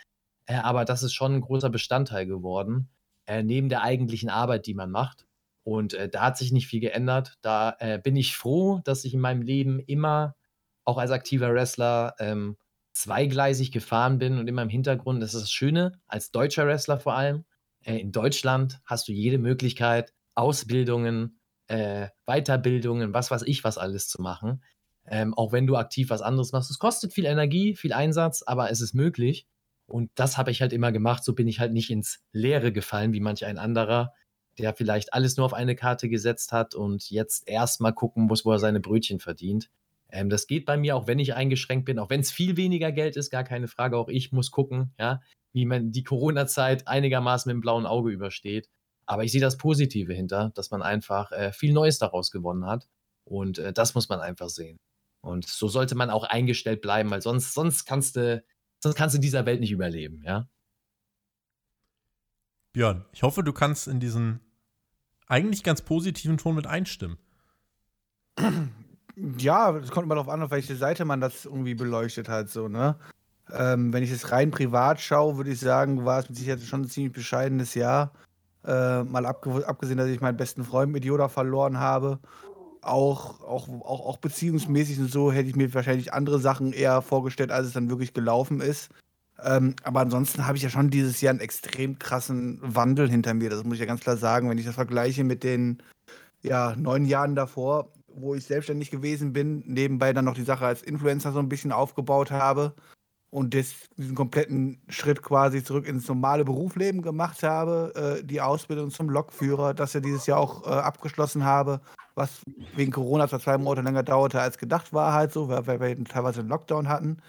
Äh, aber das ist schon ein großer Bestandteil geworden, äh, neben der eigentlichen Arbeit, die man macht. Und äh, da hat sich nicht viel geändert. Da bin ich froh, dass ich in meinem Leben immer, auch als aktiver Wrestler, ähm, zweigleisig gefahren bin und immer im Hintergrund, das ist das Schöne, als deutscher Wrestler vor allem, in Deutschland hast du jede Möglichkeit, Ausbildungen, äh, Weiterbildungen, was weiß ich, was alles zu machen. Ähm, auch wenn du aktiv was anderes machst. Es kostet viel Energie, viel Einsatz, aber es ist möglich. Und das habe ich halt immer gemacht. So bin ich halt nicht ins Leere gefallen, wie manch ein anderer, der vielleicht alles nur auf eine Karte gesetzt hat und jetzt erstmal gucken muss, wo er seine Brötchen verdient. Ähm, das geht bei mir, auch wenn ich eingeschränkt bin, auch wenn es viel weniger Geld ist, gar keine Frage. Auch ich muss gucken, ja, wie man die Corona-Zeit einigermaßen mit dem blauen Auge übersteht. Aber ich sehe das Positive hinter, dass man einfach äh, viel Neues daraus gewonnen hat. Und äh, das muss man einfach sehen. Und so sollte man auch eingestellt bleiben, weil sonst, sonst kannst du, sonst kannst du in dieser Welt nicht überleben, ja. Björn, ich hoffe, du kannst in diesen eigentlich ganz positiven Ton mit einstimmen. Ja, es kommt immer darauf an, auf welche Seite man das irgendwie beleuchtet hat, so, ne? Ähm, wenn ich es rein privat schaue, würde ich sagen, war es mit Sicherheit schon ein ziemlich bescheidenes Jahr. Äh, mal abgesehen, dass ich meinen besten Freund mit Yoda verloren habe. Auch, auch, auch, auch beziehungsmäßig und so hätte ich mir wahrscheinlich andere Sachen eher vorgestellt, als es dann wirklich gelaufen ist. Ähm, aber ansonsten habe ich ja schon dieses Jahr einen extrem krassen Wandel hinter mir. Das muss ich ja ganz klar sagen. Wenn ich das vergleiche mit den ja, neun Jahren davor, wo ich selbstständig gewesen bin, nebenbei dann noch die Sache als Influencer so ein bisschen aufgebaut habe, und das, diesen kompletten Schritt quasi zurück ins normale Berufsleben gemacht habe, äh, die Ausbildung zum Lokführer, das ja dieses Jahr auch äh, abgeschlossen habe, was wegen Corona zwar zwei Monate länger dauerte als gedacht war, halt so, weil, weil wir teilweise einen Lockdown hatten.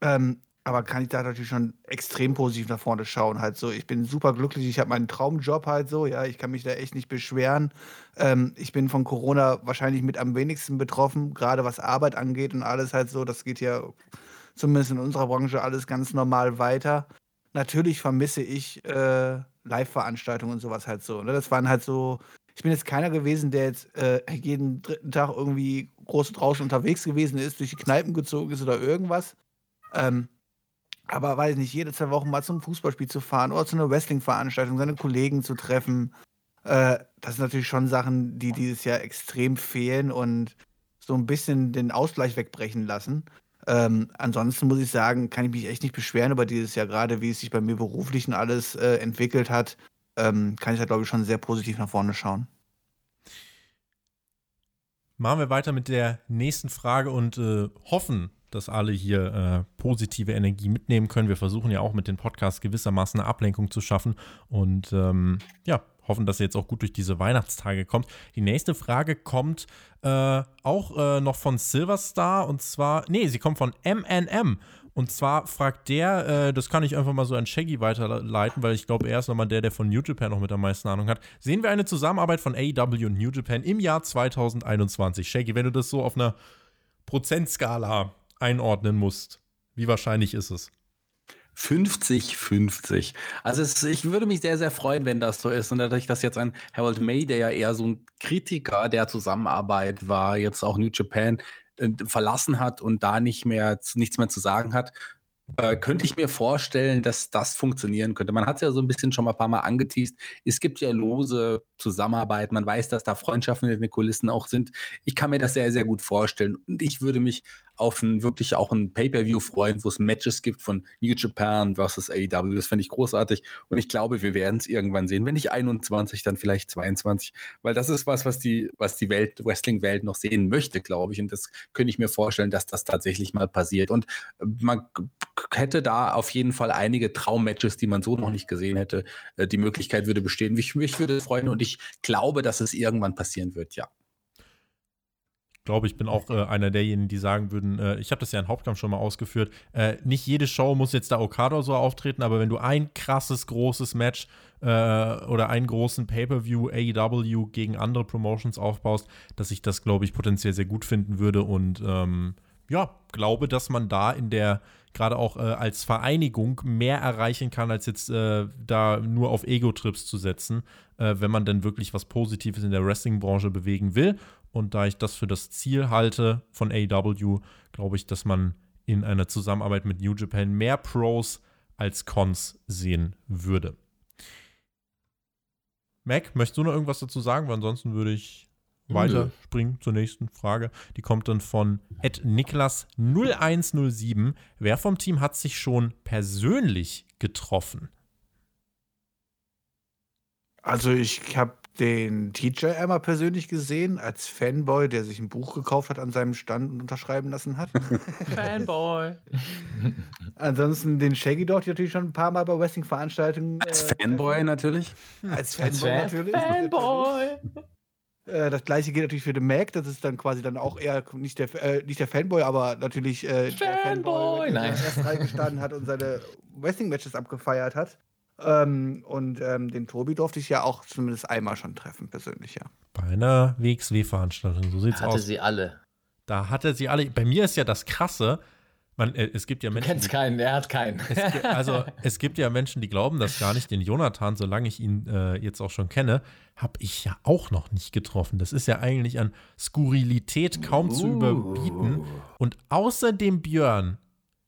Ähm, aber kann ich da natürlich schon extrem positiv nach vorne schauen, halt so. Ich bin super glücklich, ich habe meinen Traumjob halt so, ja, ich kann mich da echt nicht beschweren. Ähm, ich bin von Corona wahrscheinlich mit am wenigsten betroffen, gerade was Arbeit angeht und alles halt so. Das geht ja zumindest in unserer Branche alles ganz normal weiter. Natürlich vermisse ich äh, Live-Veranstaltungen und sowas halt so. Ne? Das waren halt so, ich bin jetzt keiner gewesen, der jetzt äh, jeden dritten Tag irgendwie groß draußen unterwegs gewesen ist, durch die Kneipen gezogen ist oder irgendwas. Ähm, aber weiß nicht, jede zwei Wochen mal zum Fußballspiel zu fahren oder zu einer Wrestling-Veranstaltung, seine Kollegen zu treffen, äh, das sind natürlich schon Sachen, die dieses Jahr extrem fehlen und so ein bisschen den Ausgleich wegbrechen lassen. Ähm, ansonsten muss ich sagen, kann ich mich echt nicht beschweren über dieses Jahr, gerade wie es sich bei mir beruflich und alles äh, entwickelt hat. Ähm, kann ich da, glaube ich, schon sehr positiv nach vorne schauen. Machen wir weiter mit der nächsten Frage und äh, hoffen, dass alle hier äh, positive Energie mitnehmen können. Wir versuchen ja auch mit den Podcasts gewissermaßen eine Ablenkung zu schaffen. Und ähm, ja, hoffen, dass ihr jetzt auch gut durch diese Weihnachtstage kommt. Die nächste Frage kommt äh, auch äh, noch von Silverstar und zwar, nee, sie kommt von MNM. Und zwar fragt der, äh, das kann ich einfach mal so an Shaggy weiterleiten, weil ich glaube, er ist nochmal der, der von New Japan noch mit am meisten Ahnung hat. Sehen wir eine Zusammenarbeit von AEW und New Japan im Jahr 2021? Shaggy, wenn du das so auf einer Prozentskala einordnen musst, wie wahrscheinlich ist es? 50-50. Also es, ich würde mich sehr, sehr freuen, wenn das so ist. Und dadurch, dass jetzt ein Harold May, der ja eher so ein Kritiker der Zusammenarbeit war, jetzt auch New Japan äh, verlassen hat und da nicht mehr nichts mehr zu sagen hat, äh, könnte ich mir vorstellen, dass das funktionieren könnte. Man hat es ja so ein bisschen schon mal ein paar Mal angeteased. Es gibt ja lose Zusammenarbeit. Man weiß, dass da Freundschaften in den Kulissen auch sind. Ich kann mir das sehr, sehr gut vorstellen. Und ich würde mich auf ein wirklich auch ein Pay-Per-View freuen, wo es Matches gibt von New Japan versus AEW. Das fände ich großartig. Und ich glaube, wir werden es irgendwann sehen. Wenn nicht 21, dann vielleicht 22. Weil das ist was, was die, was die Welt, Wrestling-Welt noch sehen möchte, glaube ich. Und das könnte ich mir vorstellen, dass das tatsächlich mal passiert. Und man hätte da auf jeden Fall einige Traummatches, die man so noch nicht gesehen hätte. Äh, die Möglichkeit würde bestehen. Mich, mich würde freuen und ich glaube, dass es irgendwann passieren wird, ja glaube, ich bin auch äh, einer derjenigen, die sagen würden, äh, ich habe das ja in Hauptkampf schon mal ausgeführt, äh, nicht jede Show muss jetzt da Okada so auftreten, aber wenn du ein krasses, großes Match äh, oder einen großen Pay-Per-View AEW gegen andere Promotions aufbaust, dass ich das, glaube ich, potenziell sehr gut finden würde und ähm, ja, glaube, dass man da in der gerade auch äh, als Vereinigung mehr erreichen kann, als jetzt äh, da nur auf Ego-Trips zu setzen, äh, wenn man dann wirklich was Positives in der Wrestling-Branche bewegen will. Und da ich das für das Ziel halte von AEW, glaube ich, dass man in einer Zusammenarbeit mit New Japan mehr Pros als Cons sehen würde. Mac, möchtest du noch irgendwas dazu sagen? Weil ansonsten würde ich weiter springen zur nächsten Frage. Die kommt dann von Ed Niklas 0107. Wer vom Team hat sich schon persönlich getroffen? Also ich habe den TJ einmal persönlich gesehen, als Fanboy, der sich ein Buch gekauft hat an seinem Stand und unterschreiben lassen hat. Fanboy. Ansonsten den Shaggy dort natürlich schon ein paar Mal bei Wrestling-Veranstaltungen. Als äh, Fanboy natürlich. Als Als Fanboy Fan- natürlich. Fanboy. Äh, das gleiche gilt natürlich für den Mac. Das ist dann quasi dann auch eher nicht der, äh, nicht der Fanboy, aber natürlich äh, der Fanboy, der nein. erst reingestanden hat und seine Wrestling-Matches abgefeiert hat. Ähm, und ähm, den Tobi durfte ich ja auch zumindest einmal schon treffen, persönlich, ja. Bei einer WXW-Veranstaltung, so sieht's Hatte aus. sie alle. Da hatte sie alle. Bei mir ist ja das Krasse, man, äh, es gibt ja Du Menschen. kennst keinen, er hat keinen. Es, also es gibt ja Menschen, die glauben das gar nicht. Den Jonathan, solange ich ihn äh, jetzt auch schon kenne, habe ich ja auch noch nicht getroffen. Das ist ja eigentlich an Skurrilität kaum zu Uh. überbieten. Und außer dem Björn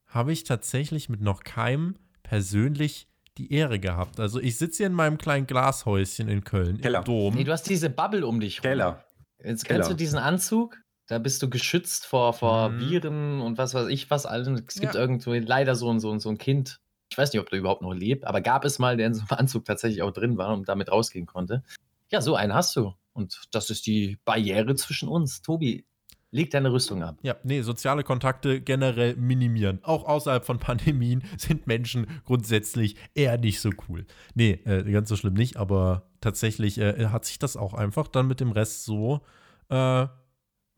habe ich tatsächlich mit noch keinem persönlich die Ehre gehabt. Also ich sitze hier in meinem kleinen Glashäuschen in Köln Keller. im Dom. Nee, du hast diese Bubble um dich rum. Keller. Jetzt Keller. kennst du diesen Anzug? Da bist du geschützt vor, vor Mhm. Viren und was weiß ich was. allem. Es gibt Ja. irgendwo leider so ein, so, ein, so ein Kind. Ich weiß nicht, ob der überhaupt noch lebt, aber gab es mal, der in so einem Anzug tatsächlich auch drin war und damit rausgehen konnte. Ja, so einen hast du. Und das ist die Barriere zwischen uns. Tobi, leg deine Rüstung ab. Ja, nee, soziale Kontakte generell minimieren. Auch außerhalb von Pandemien sind Menschen grundsätzlich eher nicht so cool. Nee, äh, ganz so schlimm nicht, aber tatsächlich äh, hat sich das auch einfach dann mit dem Rest so, äh,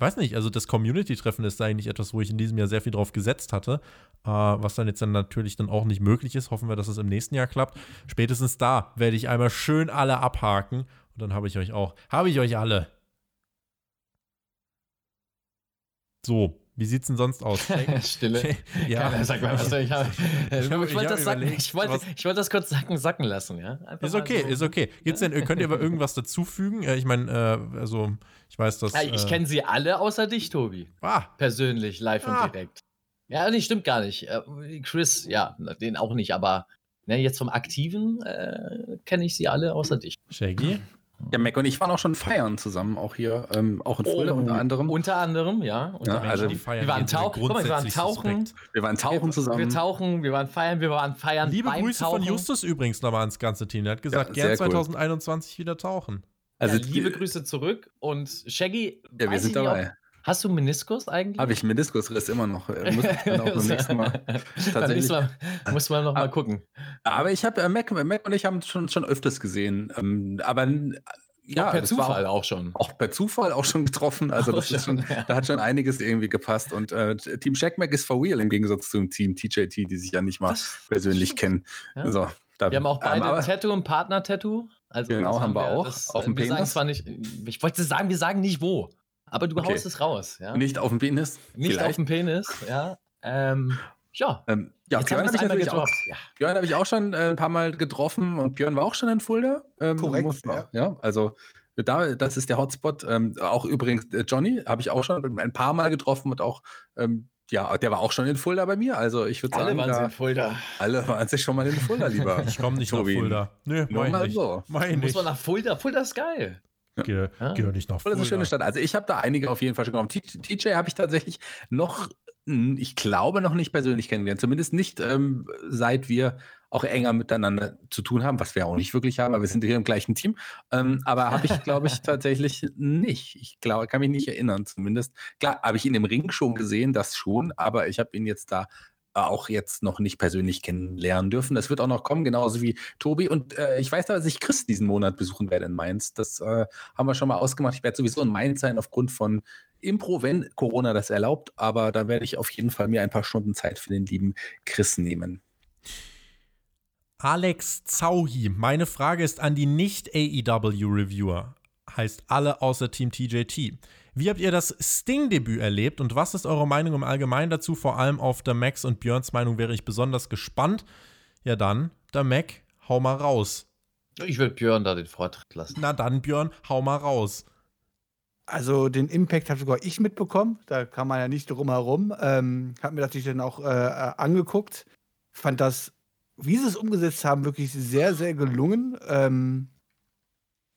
weiß nicht, also das Community-Treffen ist eigentlich etwas, wo ich in diesem Jahr sehr viel drauf gesetzt hatte, äh, was dann jetzt dann natürlich dann auch nicht möglich ist. Hoffen wir, dass es im nächsten Jahr klappt. Spätestens da werde ich einmal schön alle abhaken und dann habe ich euch auch, habe ich euch alle. So, wie sieht's denn sonst aus? Stille. ja, Keiner sagt mal was. Ich, hab, Ich hab- wollte ich hab das ich, wollte, ich wollte das kurz sacken, sacken lassen, ja? Einfach Ist okay, so. ist okay. Gibt's denn, könnt ihr aber irgendwas dazufügen? Äh, Ich meine, äh, also, ich weiß, dass. Ja, ich äh, kenne sie alle außer dich, Tobi. Ah, Persönlich, live Ah. und direkt. Ja, nee, stimmt gar nicht. Äh, Chris, ja, den auch nicht, aber ne, jetzt vom Aktiven äh, kenne ich sie alle außer dich. Shaggy. Ja, Mac und ich waren auch schon feiern zusammen, auch hier, ähm, auch in Fulda unter anderem. Unter anderem, ja. Unter Ja, also die feiern wir waren guck mal, wir waren tauchen. suspekt. wir waren tauchen zusammen. Wir tauchen, wir waren feiern, wir waren feiern. Liebe beim Grüße tauchen. von Justus übrigens nochmal ans ganze Team. Der hat gesagt, Ja, gern sehr cool. 2021 wieder tauchen. also, ja, liebe Grüße zurück und Shaggy. Ja, wir sind dabei. Hast du einen Meniskus eigentlich? Habe ich Meniskusriss immer noch. Äh, Muss ich dann auch beim nächsten Mal. Tatsächlich. Mal muss man noch mal Ah. gucken. Aber ich habe, äh, Mac, Mac und ich haben schon, schon öfters gesehen. Ähm, aber äh, ja, per das war Zufall auch schon. Auch per Zufall auch schon getroffen. Also Auch das ist schon, schon, ja. da hat schon einiges irgendwie gepasst. Und äh, Team Shackmack ist for real im Gegensatz zum Team TJT, die sich ja nicht mal Das persönlich kennen. Ja. So, da, Wir haben auch ähm, beide aber- Tattoo und Partner-Tattoo. Also Genau, haben wir auch. Das, Auf dem wir sagen Penis? zwar nicht, ich wollte sagen, wir sagen nicht wo, aber du Okay. haust es raus. Ja? Nicht auf dem Penis. Nicht auf vielleicht. dem Penis, ja. Ähm, ja. Ähm, ja, Jetzt Björn habe ich natürlich auch. Ja. Björn habe ich auch schon äh, ein paar Mal getroffen und Björn war auch schon in Fulda. Ähm, Korrekt, muss man ja. ja. Also da, das ist der Hotspot. Ähm, auch übrigens äh, Johnny habe ich auch schon ein paar Mal getroffen und auch, ähm, ja, der war auch schon in Fulda bei mir. Also ich würde Alle sagen, waren sie da, in Fulda. alle waren sich schon mal in Fulda lieber. Ich komme nicht Tobi. nach Fulda. Nö, Nur mein mal nicht. so. Mein Muss nicht. man nach Fulda? Fulda ist geil. Geh, Ja. geh doch nicht nach Fulda ist eine schöne Stadt. Also ich habe da einige auf jeden Fall schon genommen. TJ habe ich tatsächlich noch, hm, ich glaube, noch nicht persönlich kennengelernt. Zumindest nicht, ähm, seit wir auch enger miteinander zu tun haben, was wir auch nicht wirklich haben, aber wir sind hier im gleichen Team. Ähm, aber habe ich, glaube ich, tatsächlich nicht. Ich glaube, kann mich nicht erinnern zumindest. Klar, habe ich ihn im Ring schon gesehen, das schon, aber ich habe ihn jetzt da auch jetzt noch nicht persönlich kennenlernen dürfen. Das wird auch noch kommen, genauso wie Tobi. Und äh, ich weiß, dass ich Chris diesen Monat besuchen werde in Mainz. Das äh, haben wir schon mal ausgemacht. Ich werde sowieso in Mainz sein aufgrund von Impro, wenn Corona das erlaubt. Aber da werde ich auf jeden Fall mir ein paar Stunden Zeit für den lieben Chris nehmen. Alex Zauhi, meine Frage ist an die Nicht-AEW-Reviewer. Heißt alle außer Team TJT. Wie habt ihr das Sting-Debüt erlebt und was ist eure Meinung im Allgemeinen dazu? Vor allem auf der Max und Björns Meinung wäre ich besonders gespannt. Ja dann, der Mac, hau mal raus. Ich würde Björn da den Vortritt lassen. Na dann, Björn, hau mal raus. Also den Impact habe sogar ich mitbekommen. Da kann man ja nicht drum herum. Ähm, hab mir das natürlich dann auch äh, äh, angeguckt. Fand das, wie sie es umgesetzt haben, wirklich sehr, sehr gelungen. Ähm,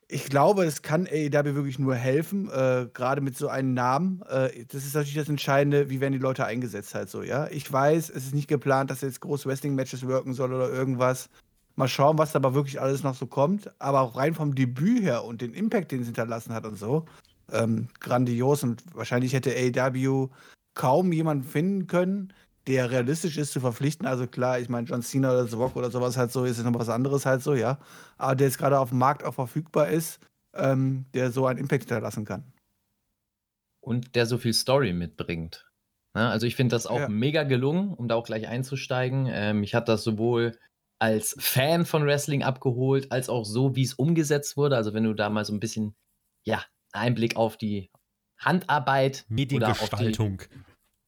ich glaube, es kann AEW wirklich nur helfen, äh, gerade mit so einem Namen. Äh, das ist natürlich das Entscheidende, wie werden die Leute eingesetzt halt so, ja. Ich weiß, es ist nicht geplant, dass jetzt große Wrestling-Matches wirken soll oder irgendwas. Mal schauen, was aber wirklich alles noch so kommt. Aber auch rein vom Debüt her und den Impact, den es hinterlassen hat und so, ähm, grandios. Und wahrscheinlich hätte AEW kaum jemanden finden können, der realistisch ist zu verpflichten. Also klar, ich meine, John Cena oder The Rock oder sowas halt so, ist noch was anderes halt so, ja. Aber der jetzt gerade auf dem Markt auch verfügbar ist, ähm, der so einen Impact hinterlassen kann. Und der so viel Story mitbringt. Ne? Also ich finde das auch Ja. mega gelungen, um da auch gleich einzusteigen. Ähm, mich hat das sowohl als Fan von Wrestling abgeholt, als auch so, wie es umgesetzt wurde. Also wenn du da mal so ein bisschen, ja, Einblick auf die Handarbeit oder auf die, Mediengestaltung.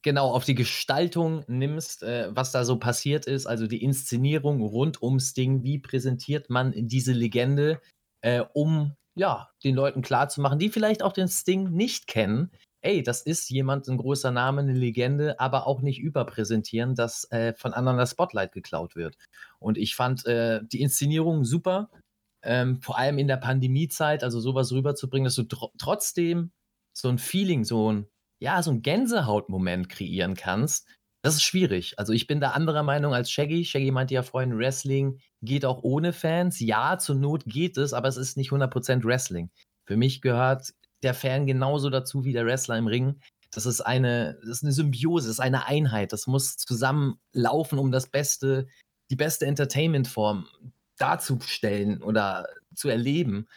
Genau, auf die Gestaltung nimmst, äh, was da so passiert ist, also die Inszenierung rund ums Ding, wie präsentiert man diese Legende, äh, um ja, den Leuten klarzumachen, die vielleicht auch den Sting nicht kennen, ey, das ist jemand, ein großer Name, eine Legende, aber auch nicht überpräsentieren, dass äh, von anderen das Spotlight geklaut wird. Und ich fand äh, die Inszenierung super, ähm, vor allem in der Pandemiezeit, also sowas rüberzubringen, dass du tr trotzdem so ein Feeling, so ein, ja, so ein Gänsehautmoment kreieren kannst. Das ist schwierig. Also ich bin da anderer Meinung als Shaggy. Shaggy meinte ja vorhin, Wrestling geht auch ohne Fans. Ja, zur Not geht es, aber es ist nicht 100% Wrestling. Für mich gehört der Fan genauso dazu wie der Wrestler im Ring. Das ist eine, das ist eine Symbiose, das ist eine Einheit. Das muss zusammenlaufen, um das beste, die beste Entertainment-Form darzustellen oder zu erleben.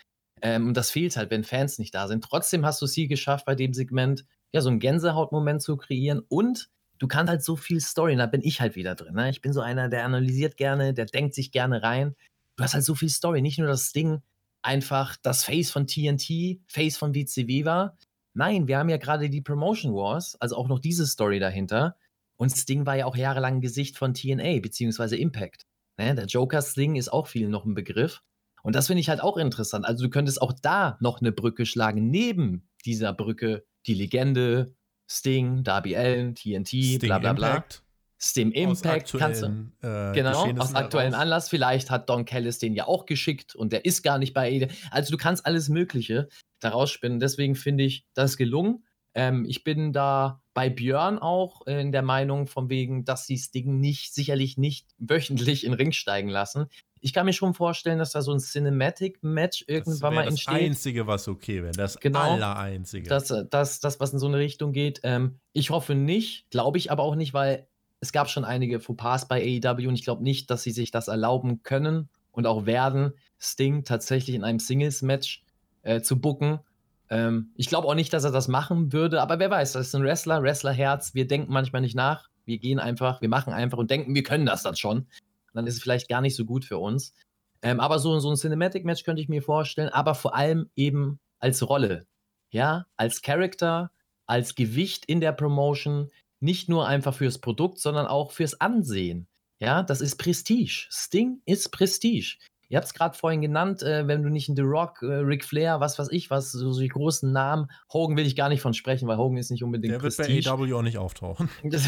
Ähm, und das fehlt halt, wenn Fans nicht da sind. Trotzdem hast du es hier geschafft, bei dem Segment ja so einen Gänsehautmoment zu kreieren und du kannst halt so viel Story, da bin ich halt wieder drin. Ne? Ich bin so einer, der analysiert gerne, der denkt sich gerne rein. Du hast halt so viel Story, nicht nur das Ding einfach das Face von TNT, Face von WCW war. Nein, wir haben ja gerade die Promotion Wars, also auch noch diese Story dahinter. Und Sting war ja auch jahrelang Gesicht von TNA, beziehungsweise Impact. Ne? Der Joker Sting ist auch viel noch ein Begriff. Und das finde ich halt auch interessant. Also du könntest auch da noch eine Brücke schlagen, neben dieser Brücke die Legende, Sting, Darby Allen, TNT, Sting bla bla bla. Impact. Sting Aus Impact kannst du. äh, Genau, aus aktuellen heraus. Anlass. Vielleicht hat Don Callis den ja auch geschickt und der ist gar nicht bei Ede. Also du kannst alles Mögliche daraus spinnen. Deswegen finde ich das gelungen. Ähm, ich bin da bei Björn auch in der Meinung, von wegen, dass sie das Ding nicht, sicherlich nicht wöchentlich in den Ring steigen lassen. Ich kann mir schon vorstellen, dass da so ein Cinematic-Match Das irgendwann mal das entsteht. Einzige, was okay wäre. Das Genau. Allereinzige. Das, das, das, was in so eine Richtung geht. Ähm, ich hoffe nicht, glaube ich aber auch nicht, weil es gab schon einige Fauxpas bei AEW und ich glaube nicht, dass sie sich das erlauben können und auch werden, Sting tatsächlich in einem Singles-Match äh, zu booken. Ähm, ich glaube auch nicht, dass er das machen würde, aber wer weiß, das ist ein Wrestler, Wrestlerherz. Wir denken manchmal nicht nach. Wir gehen einfach, wir machen einfach und denken, wir können das dann schon. Dann ist es vielleicht gar nicht so gut für uns. Ähm, aber so, so ein Cinematic-Match könnte ich mir vorstellen, aber vor allem eben als Rolle. Ja, als Charakter, als Gewicht in der Promotion, nicht nur einfach fürs Produkt, sondern auch fürs Ansehen. Ja, das ist Prestige. Sting ist Prestige. Ihr habt es gerade vorhin genannt, äh, wenn du nicht in The Rock, äh, Ric Flair, was weiß ich, was, so, so die großen Namen. Hogan will ich gar nicht von sprechen, weil Hogan ist nicht unbedingt Der wird bei. AEW auch nicht auftauchen. Das,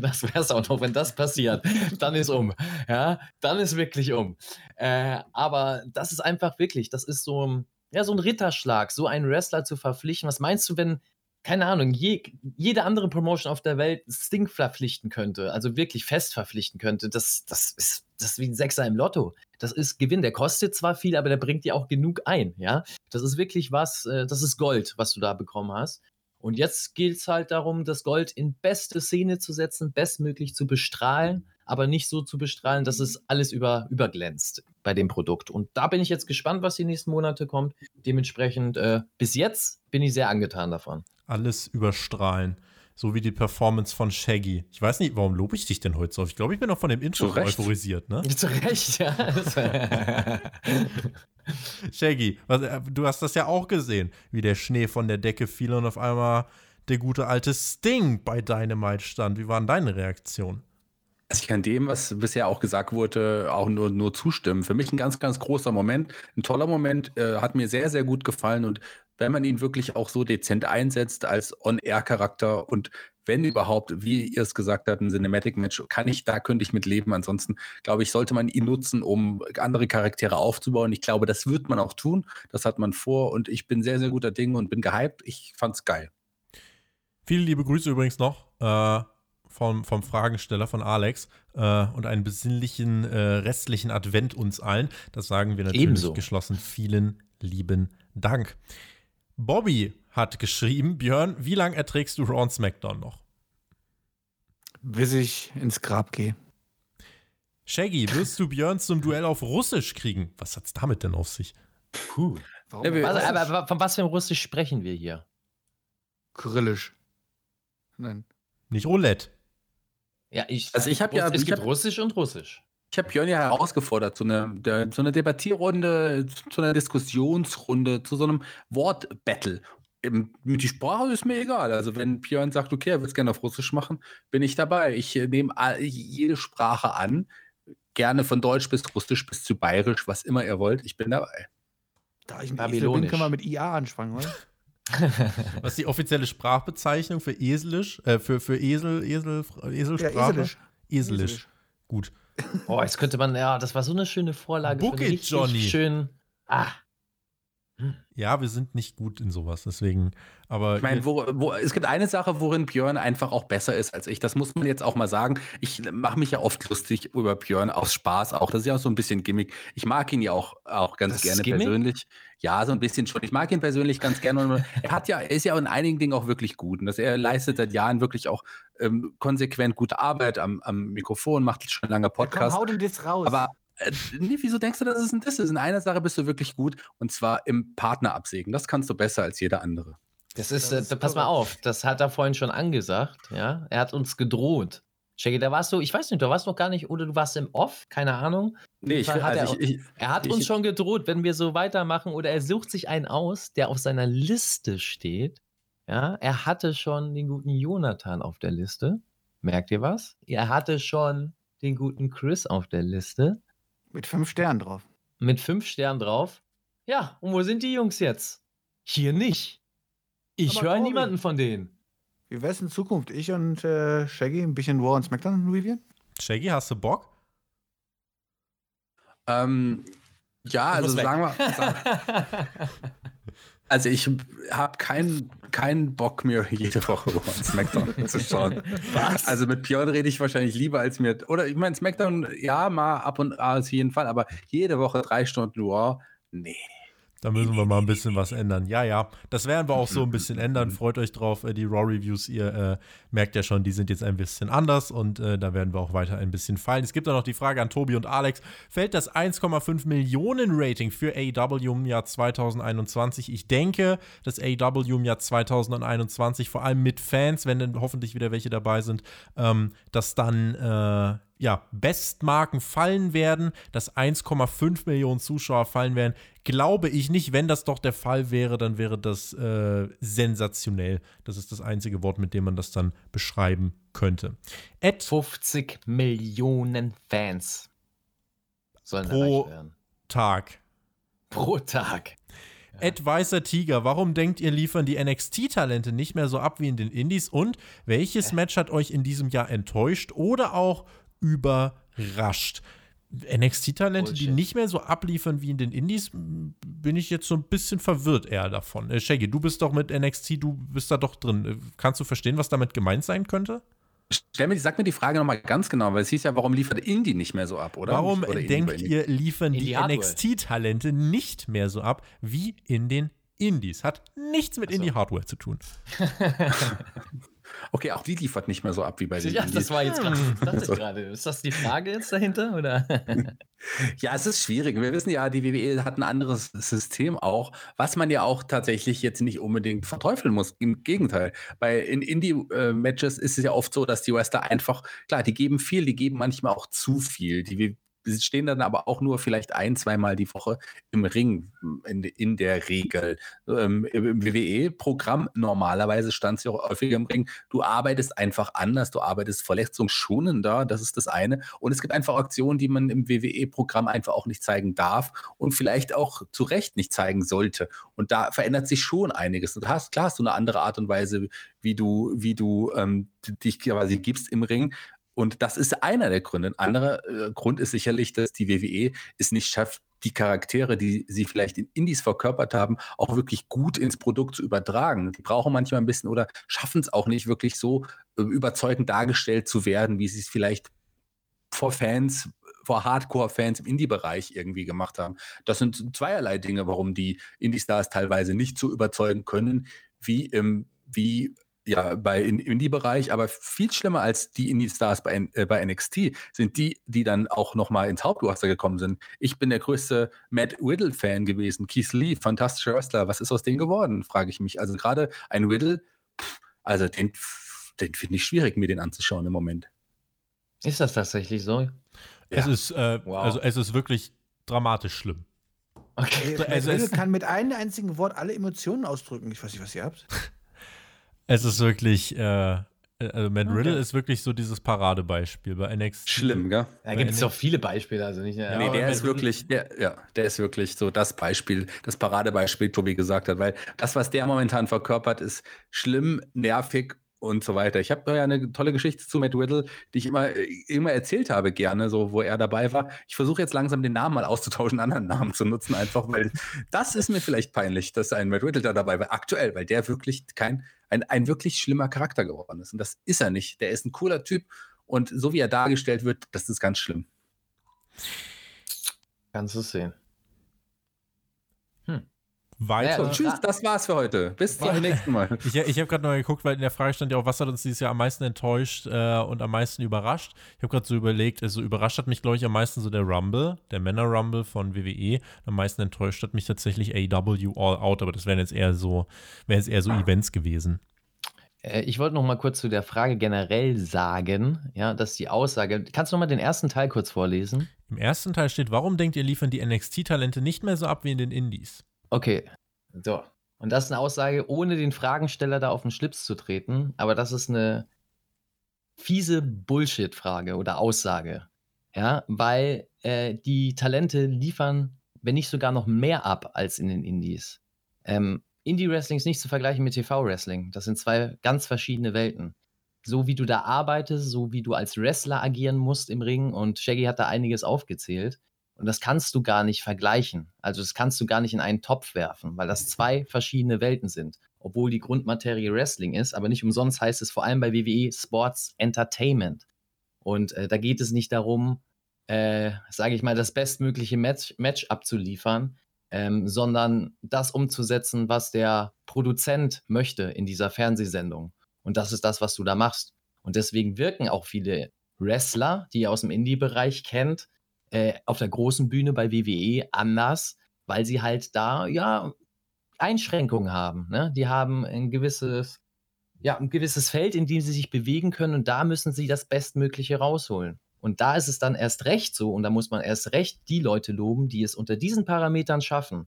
das wäre es auch noch, wenn das passiert. Dann ist um. Ja, dann ist wirklich um. Äh, aber das ist einfach wirklich, das ist so, ein- ja, so ein Ritterschlag, so einen Wrestler zu verpflichten. Was meinst du, wenn, keine Ahnung, je, jede andere Promotion auf der Welt Sting verpflichten könnte, also wirklich fest verpflichten könnte? Das, das, ist, das ist wie ein Sechser im Lotto. Das ist Gewinn. Der kostet zwar viel, aber der bringt dir auch genug ein. Ja, das ist wirklich was, äh, das ist Gold, was du da bekommen hast. Und jetzt geht es halt darum, das Gold in beste Szene zu setzen, bestmöglich zu bestrahlen, aber nicht so zu bestrahlen, dass es alles über, überglänzt bei dem Produkt. Und da bin ich jetzt gespannt, was die nächsten Monate kommt. Dementsprechend, äh, bis jetzt bin ich sehr angetan davon. Alles überstrahlen. So wie die Performance von Shaggy. Ich weiß nicht, warum lobe ich dich denn heute so? Ich glaube, ich bin auch von dem Intro euphorisiert, ne? Zu Recht, ja. Shaggy, was, äh, du hast das ja auch gesehen, wie der Schnee von der Decke fiel und auf einmal der gute alte Sting bei Dynamite stand. Wie waren deine Reaktionen? Also ich kann dem, was bisher auch gesagt wurde, auch nur, nur zustimmen. Für mich ein ganz, ganz großer Moment, ein toller Moment, äh, hat mir sehr, sehr gut gefallen. Und wenn man ihn wirklich auch so dezent einsetzt als On-Air-Charakter und wenn überhaupt, wie ihr es gesagt habt, ein Cinematic-Match, kann ich, da könnte ich mit leben. Ansonsten, glaube ich, sollte man ihn nutzen, um andere Charaktere aufzubauen. Ich glaube, das wird man auch tun. Das hat man vor und ich bin sehr, sehr guter Ding und bin gehypt. Ich fand's geil. Viele liebe Grüße übrigens noch äh, vom, vom Fragensteller von Alex äh, und einen besinnlichen äh, restlichen Advent uns allen. Das sagen wir natürlich Ebenso. geschlossen. Vielen lieben Dank. Bobby hat geschrieben, Björn, wie lange erträgst du Raw und SmackDown noch? Bis ich ins Grab gehe. Shaggy, wirst du Björn zum Duell auf Russisch kriegen? Was hat's damit denn auf sich? Puh. Warum? Also, Was? aber von was für einem Russisch sprechen wir hier? Kyrillisch. Nein. Nicht Roulette. Ja, ich, Also ich hab ja- Es gibt hab- Russisch und Russisch. Ich habe Björn ja herausgefordert zu einer, der, zu einer Debattierrunde, zu einer Diskussionsrunde, zu so einem Wortbattle. Eben, Mit die Sprache ist mir egal. Also wenn Björn sagt, okay, er will es gerne auf Russisch machen, bin ich dabei. Ich äh, nehme jede Sprache an. Gerne von Deutsch bis Russisch bis zu Bayerisch, was immer ihr wollt. Ich bin dabei. Da ich ein Esel bin, können wir mit IA anfangen, oder? Was ist die offizielle Sprachbezeichnung für Eselisch? Äh, für, für Esel, Esel, Eselsprache? Ja, Eselisch. Eselisch. Eselisch. Gut. Oh, jetzt könnte man, ja, das war so eine schöne Vorlage. Book für it, Johnny. Schön. Ah, Ja, wir sind nicht gut in sowas, deswegen. Aber Ich meine, wo, wo, es gibt eine Sache, worin Björn einfach auch besser ist als ich. Das muss man jetzt auch mal sagen. Ich mache mich ja oft lustig über Björn aus Spaß auch. Das ist ja auch so ein bisschen Gimmick. Ich mag ihn ja auch, auch ganz Das gerne persönlich. Ja, so ein bisschen schon. Ich mag ihn persönlich ganz gerne. Und er hat ja, er ist ja in einigen Dingen auch wirklich gut. Und das, er leistet seit Jahren wirklich auch ähm, konsequent gute Arbeit am, am Mikrofon, macht schon lange Podcasts. Komm, hau dem das raus. Aber nee, wieso denkst du, dass es ein Diss ist? In einer Sache bist du wirklich gut und zwar im Partner absägen. Das kannst du besser als jeder andere. das ist, Das äh, ist pass mal auf, das hat er vorhin schon angesagt, ja. Er hat uns gedroht. Shaggy, da warst du, ich weiß nicht, du warst noch gar nicht, oder du warst im Off, keine Ahnung. Nee, ich, hat also er- ich, ich, Er hat Ich- uns schon gedroht, wenn wir so weitermachen oder er sucht sich einen aus, der auf seiner Liste steht. Ja, er hatte schon den guten Jonathan auf der Liste. Merkt ihr was? Er hatte schon den guten Chris auf der Liste mit fünf Sternen drauf. mit fünf Sternen drauf. Ja, und wo sind die Jungs jetzt? Hier nicht. Ich höre niemanden von denen. Wie wär's in Zukunft? Ich und äh, Shaggy ein bisschen War und Smackdown revieren? Shaggy, hast du Bock? ähm, ja, also sagen wir, sagen- also ich habe keinen keinen Bock mir jede Woche Raw SmackDown zu schauen. Was? Also mit Björn rede ich wahrscheinlich lieber als mir, oder ich meine SmackDown, ja, mal ab und an auf jeden Fall, aber jede Woche drei Stunden Raw, nee. Da müssen wir mal ein bisschen was ändern. Ja, ja. Das werden wir auch so ein bisschen ändern. Freut euch drauf. Äh, Die Raw-Reviews, ihr äh, merkt ja schon, die sind jetzt ein bisschen anders und äh, da werden wir auch weiter ein bisschen fallen. Es gibt auch noch die Frage an Tobi und Alex. Fällt das 1,5 Millionen Rating für AEW im Jahr 2021? Ich denke, dass AEW im Jahr 2021, vor allem mit Fans, wenn dann hoffentlich wieder welche dabei sind, ähm, dass dann äh, ja, Bestmarken fallen werden, dass 1,5 Millionen Zuschauer fallen werden, glaube ich nicht. Wenn das doch der Fall wäre, dann wäre das äh, sensationell. Das ist das einzige Wort, mit dem man das dann beschreiben könnte. Ed 50 Millionen Fans sollen Pro- werden. Tag. Pro Tag. Ed Weißer Tiger, warum denkt ihr, liefern die NXT-Talente nicht mehr so ab wie in den Indies? Und welches Match hat euch in diesem Jahr enttäuscht oder auch überrascht? NXT-Talente, die nicht mehr so abliefern wie in den Indies, bin ich jetzt so ein bisschen verwirrt eher davon. Äh, Shaggy, du bist doch mit NXT, du bist da doch drin. Äh, Kannst du verstehen, was damit gemeint sein könnte? Stell mir, sag mir die Frage nochmal ganz genau, weil es hieß ja, warum liefert Indie nicht mehr so ab, oder? Warum Oder Indie denkt Indie? ihr, liefern In die Hardware. NXT-Talente nicht mehr so ab wie in den Indies? Hat nichts mit so. Indie-Hardware zu tun. Okay, auch die liefert nicht mehr so ab wie bei den Ja, Indies. das war jetzt gerade. Ist das die Frage jetzt dahinter? Oder? Ja, es ist schwierig. Wir wissen ja, die WWE hat ein anderes System auch, was man ja auch tatsächlich jetzt nicht unbedingt verteufeln muss. Im Gegenteil. Bei in Indie-Matches ist es ja oft so, dass die Wrestler einfach, klar, die geben viel, die geben manchmal auch zu viel. Die stehen dann aber auch nur vielleicht ein, zweimal die Woche im Ring, in, in der Regel. Ähm, Im WWE-Programm normalerweise stand sie auch häufiger im Ring. Du arbeitest einfach anders, du arbeitest verletzungsschonender, das ist das eine. Und es gibt einfach Aktionen, die man im WWE-Programm einfach auch nicht zeigen darf und vielleicht auch zu Recht nicht zeigen sollte. Und da verändert sich schon einiges. Du hast, klar hast du eine andere Art und Weise, wie du, wie du ähm, dich quasi gibst im Ring. Und das ist einer der Gründe. Ein anderer äh, Grund ist sicherlich, dass die WWE es nicht schafft, die Charaktere, die sie vielleicht in Indies verkörpert haben, auch wirklich gut ins Produkt zu übertragen. Die brauchen manchmal ein bisschen oder schaffen es auch nicht wirklich so äh, überzeugend dargestellt zu werden, wie sie es vielleicht vor Fans, vor Hardcore-Fans im Indie-Bereich irgendwie gemacht haben. Das sind zweierlei Dinge, warum die Indie-Stars teilweise nicht so überzeugen können, wie im, wie ja, bei in Indie-Bereich, aber viel schlimmer als die Indie-Stars bei, äh, bei NXT sind die, die dann auch nochmal ins Hauptroster gekommen sind. Ich bin der größte Matt Riddle-Fan gewesen. Keith Lee, fantastischer Wrestler. Was ist aus dem geworden, frage ich mich. Also gerade ein Riddle, pff, also den, den finde ich schwierig, mir den anzuschauen im Moment. Ist das tatsächlich so? Es ist, äh, wow. also es ist wirklich dramatisch schlimm. Okay. Also, also kann mit einem einzigen Wort alle Emotionen ausdrücken. Ich weiß nicht, was ihr habt. Es ist wirklich, äh, also Matt okay. Riddle ist wirklich so dieses Paradebeispiel bei NXT. Schlimm, gell? Da gibt es doch viele Beispiele, also nicht. Ja, nee, der ist wirklich, der, ja, der ist wirklich so das Beispiel, das Paradebeispiel, Tobi gesagt hat, weil das, was der momentan verkörpert, ist schlimm, nervig und so weiter. Ich habe ja eine tolle Geschichte zu Matt Riddle, die ich immer, äh, immer erzählt habe, gerne, so wo er dabei war. Ich versuche jetzt langsam den Namen mal auszutauschen, anderen Namen zu nutzen, einfach weil das ist mir vielleicht peinlich, dass ein Matt Riddle da dabei war, aktuell, weil der wirklich kein, ein, ein wirklich schlimmer Charakter geworden ist. Und das ist er nicht. Der ist ein cooler Typ und so wie er dargestellt wird, das ist ganz schlimm. Kannst du sehen weiter. Ja, tschüss, das war's für heute. Bis zum nächsten Mal. Ich, ich habe gerade noch geguckt, weil in der Frage stand ja auch, was hat uns dieses Jahr am meisten enttäuscht äh, und am meisten überrascht. Ich habe gerade so überlegt, also überrascht hat mich, glaube ich, am meisten so der Rumble, der Männer-Rumble von WWE. Am meisten enttäuscht hat mich tatsächlich AEW All Out, aber das wären jetzt eher so, wären jetzt eher so Events gewesen. Äh, ich wollte noch mal kurz zu der Frage generell sagen, ja, dass die Aussage, kannst du noch mal den ersten Teil kurz vorlesen? Im ersten Teil steht, warum denkt ihr, liefern die NXT-Talente nicht mehr so ab wie in den Indies? Okay, so. Und das ist eine Aussage, ohne den Fragensteller da auf den Schlips zu treten, aber das ist eine fiese Bullshit-Frage oder Aussage. Ja, weil äh, die Talente liefern, wenn nicht sogar noch mehr ab als in den Indies. Ähm, Indie-Wrestling ist nicht zu vergleichen mit TV-Wrestling. Das sind zwei ganz verschiedene Welten. So wie du da arbeitest, so wie du als Wrestler agieren musst im Ring, und Shaggy hat da einiges aufgezählt, und das kannst du gar nicht vergleichen. Also das kannst du gar nicht in einen Topf werfen, weil das zwei verschiedene Welten sind. Obwohl die Grundmaterie Wrestling ist, aber nicht umsonst heißt es vor allem bei WWE Sports Entertainment. Und äh, da geht es nicht darum, äh, sage ich mal, das bestmögliche Match, Match abzuliefern, ähm, sondern das umzusetzen, was der Produzent möchte in dieser Fernsehsendung. Und das ist das, was du da machst. Und deswegen wirken auch viele Wrestler, die ihr aus dem Indie-Bereich kennt, äh, auf der großen Bühne bei WWE anders, weil sie halt da ja Einschränkungen haben. Ne? Die haben ein gewisses, ja, ein gewisses Feld, in dem sie sich bewegen können und da müssen sie das Bestmögliche rausholen. Und da ist es dann erst recht so, und da muss man erst recht die Leute loben, die es unter diesen Parametern schaffen,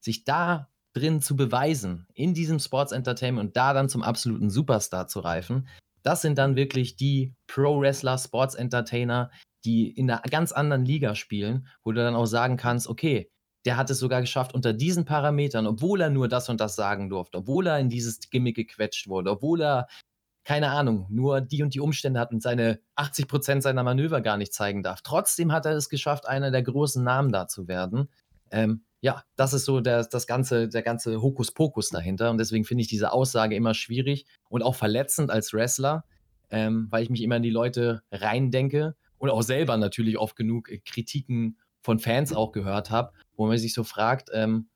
sich da drin zu beweisen, in diesem Sports Entertainment und da dann zum absoluten Superstar zu reifen. Das sind dann wirklich die Pro-Wrestler, Sports Entertainer, die in einer ganz anderen Liga spielen, wo du dann auch sagen kannst, okay, der hat es sogar geschafft unter diesen Parametern, obwohl er nur das und das sagen durfte, obwohl er in dieses Gimmick gequetscht wurde, obwohl er, keine Ahnung, nur die und die Umstände hat und seine 80 Prozent seiner Manöver gar nicht zeigen darf. Trotzdem hat er es geschafft, einer der großen Namen da zu werden. Ähm, ja, das ist so der, das ganze, der ganze Hokuspokus dahinter. Und deswegen finde ich diese Aussage immer schwierig und auch verletzend als Wrestler, ähm, weil ich mich immer in die Leute reindenke und auch selber natürlich oft genug äh, Kritiken von Fans auch gehört habe, wo man sich so fragt, ähm,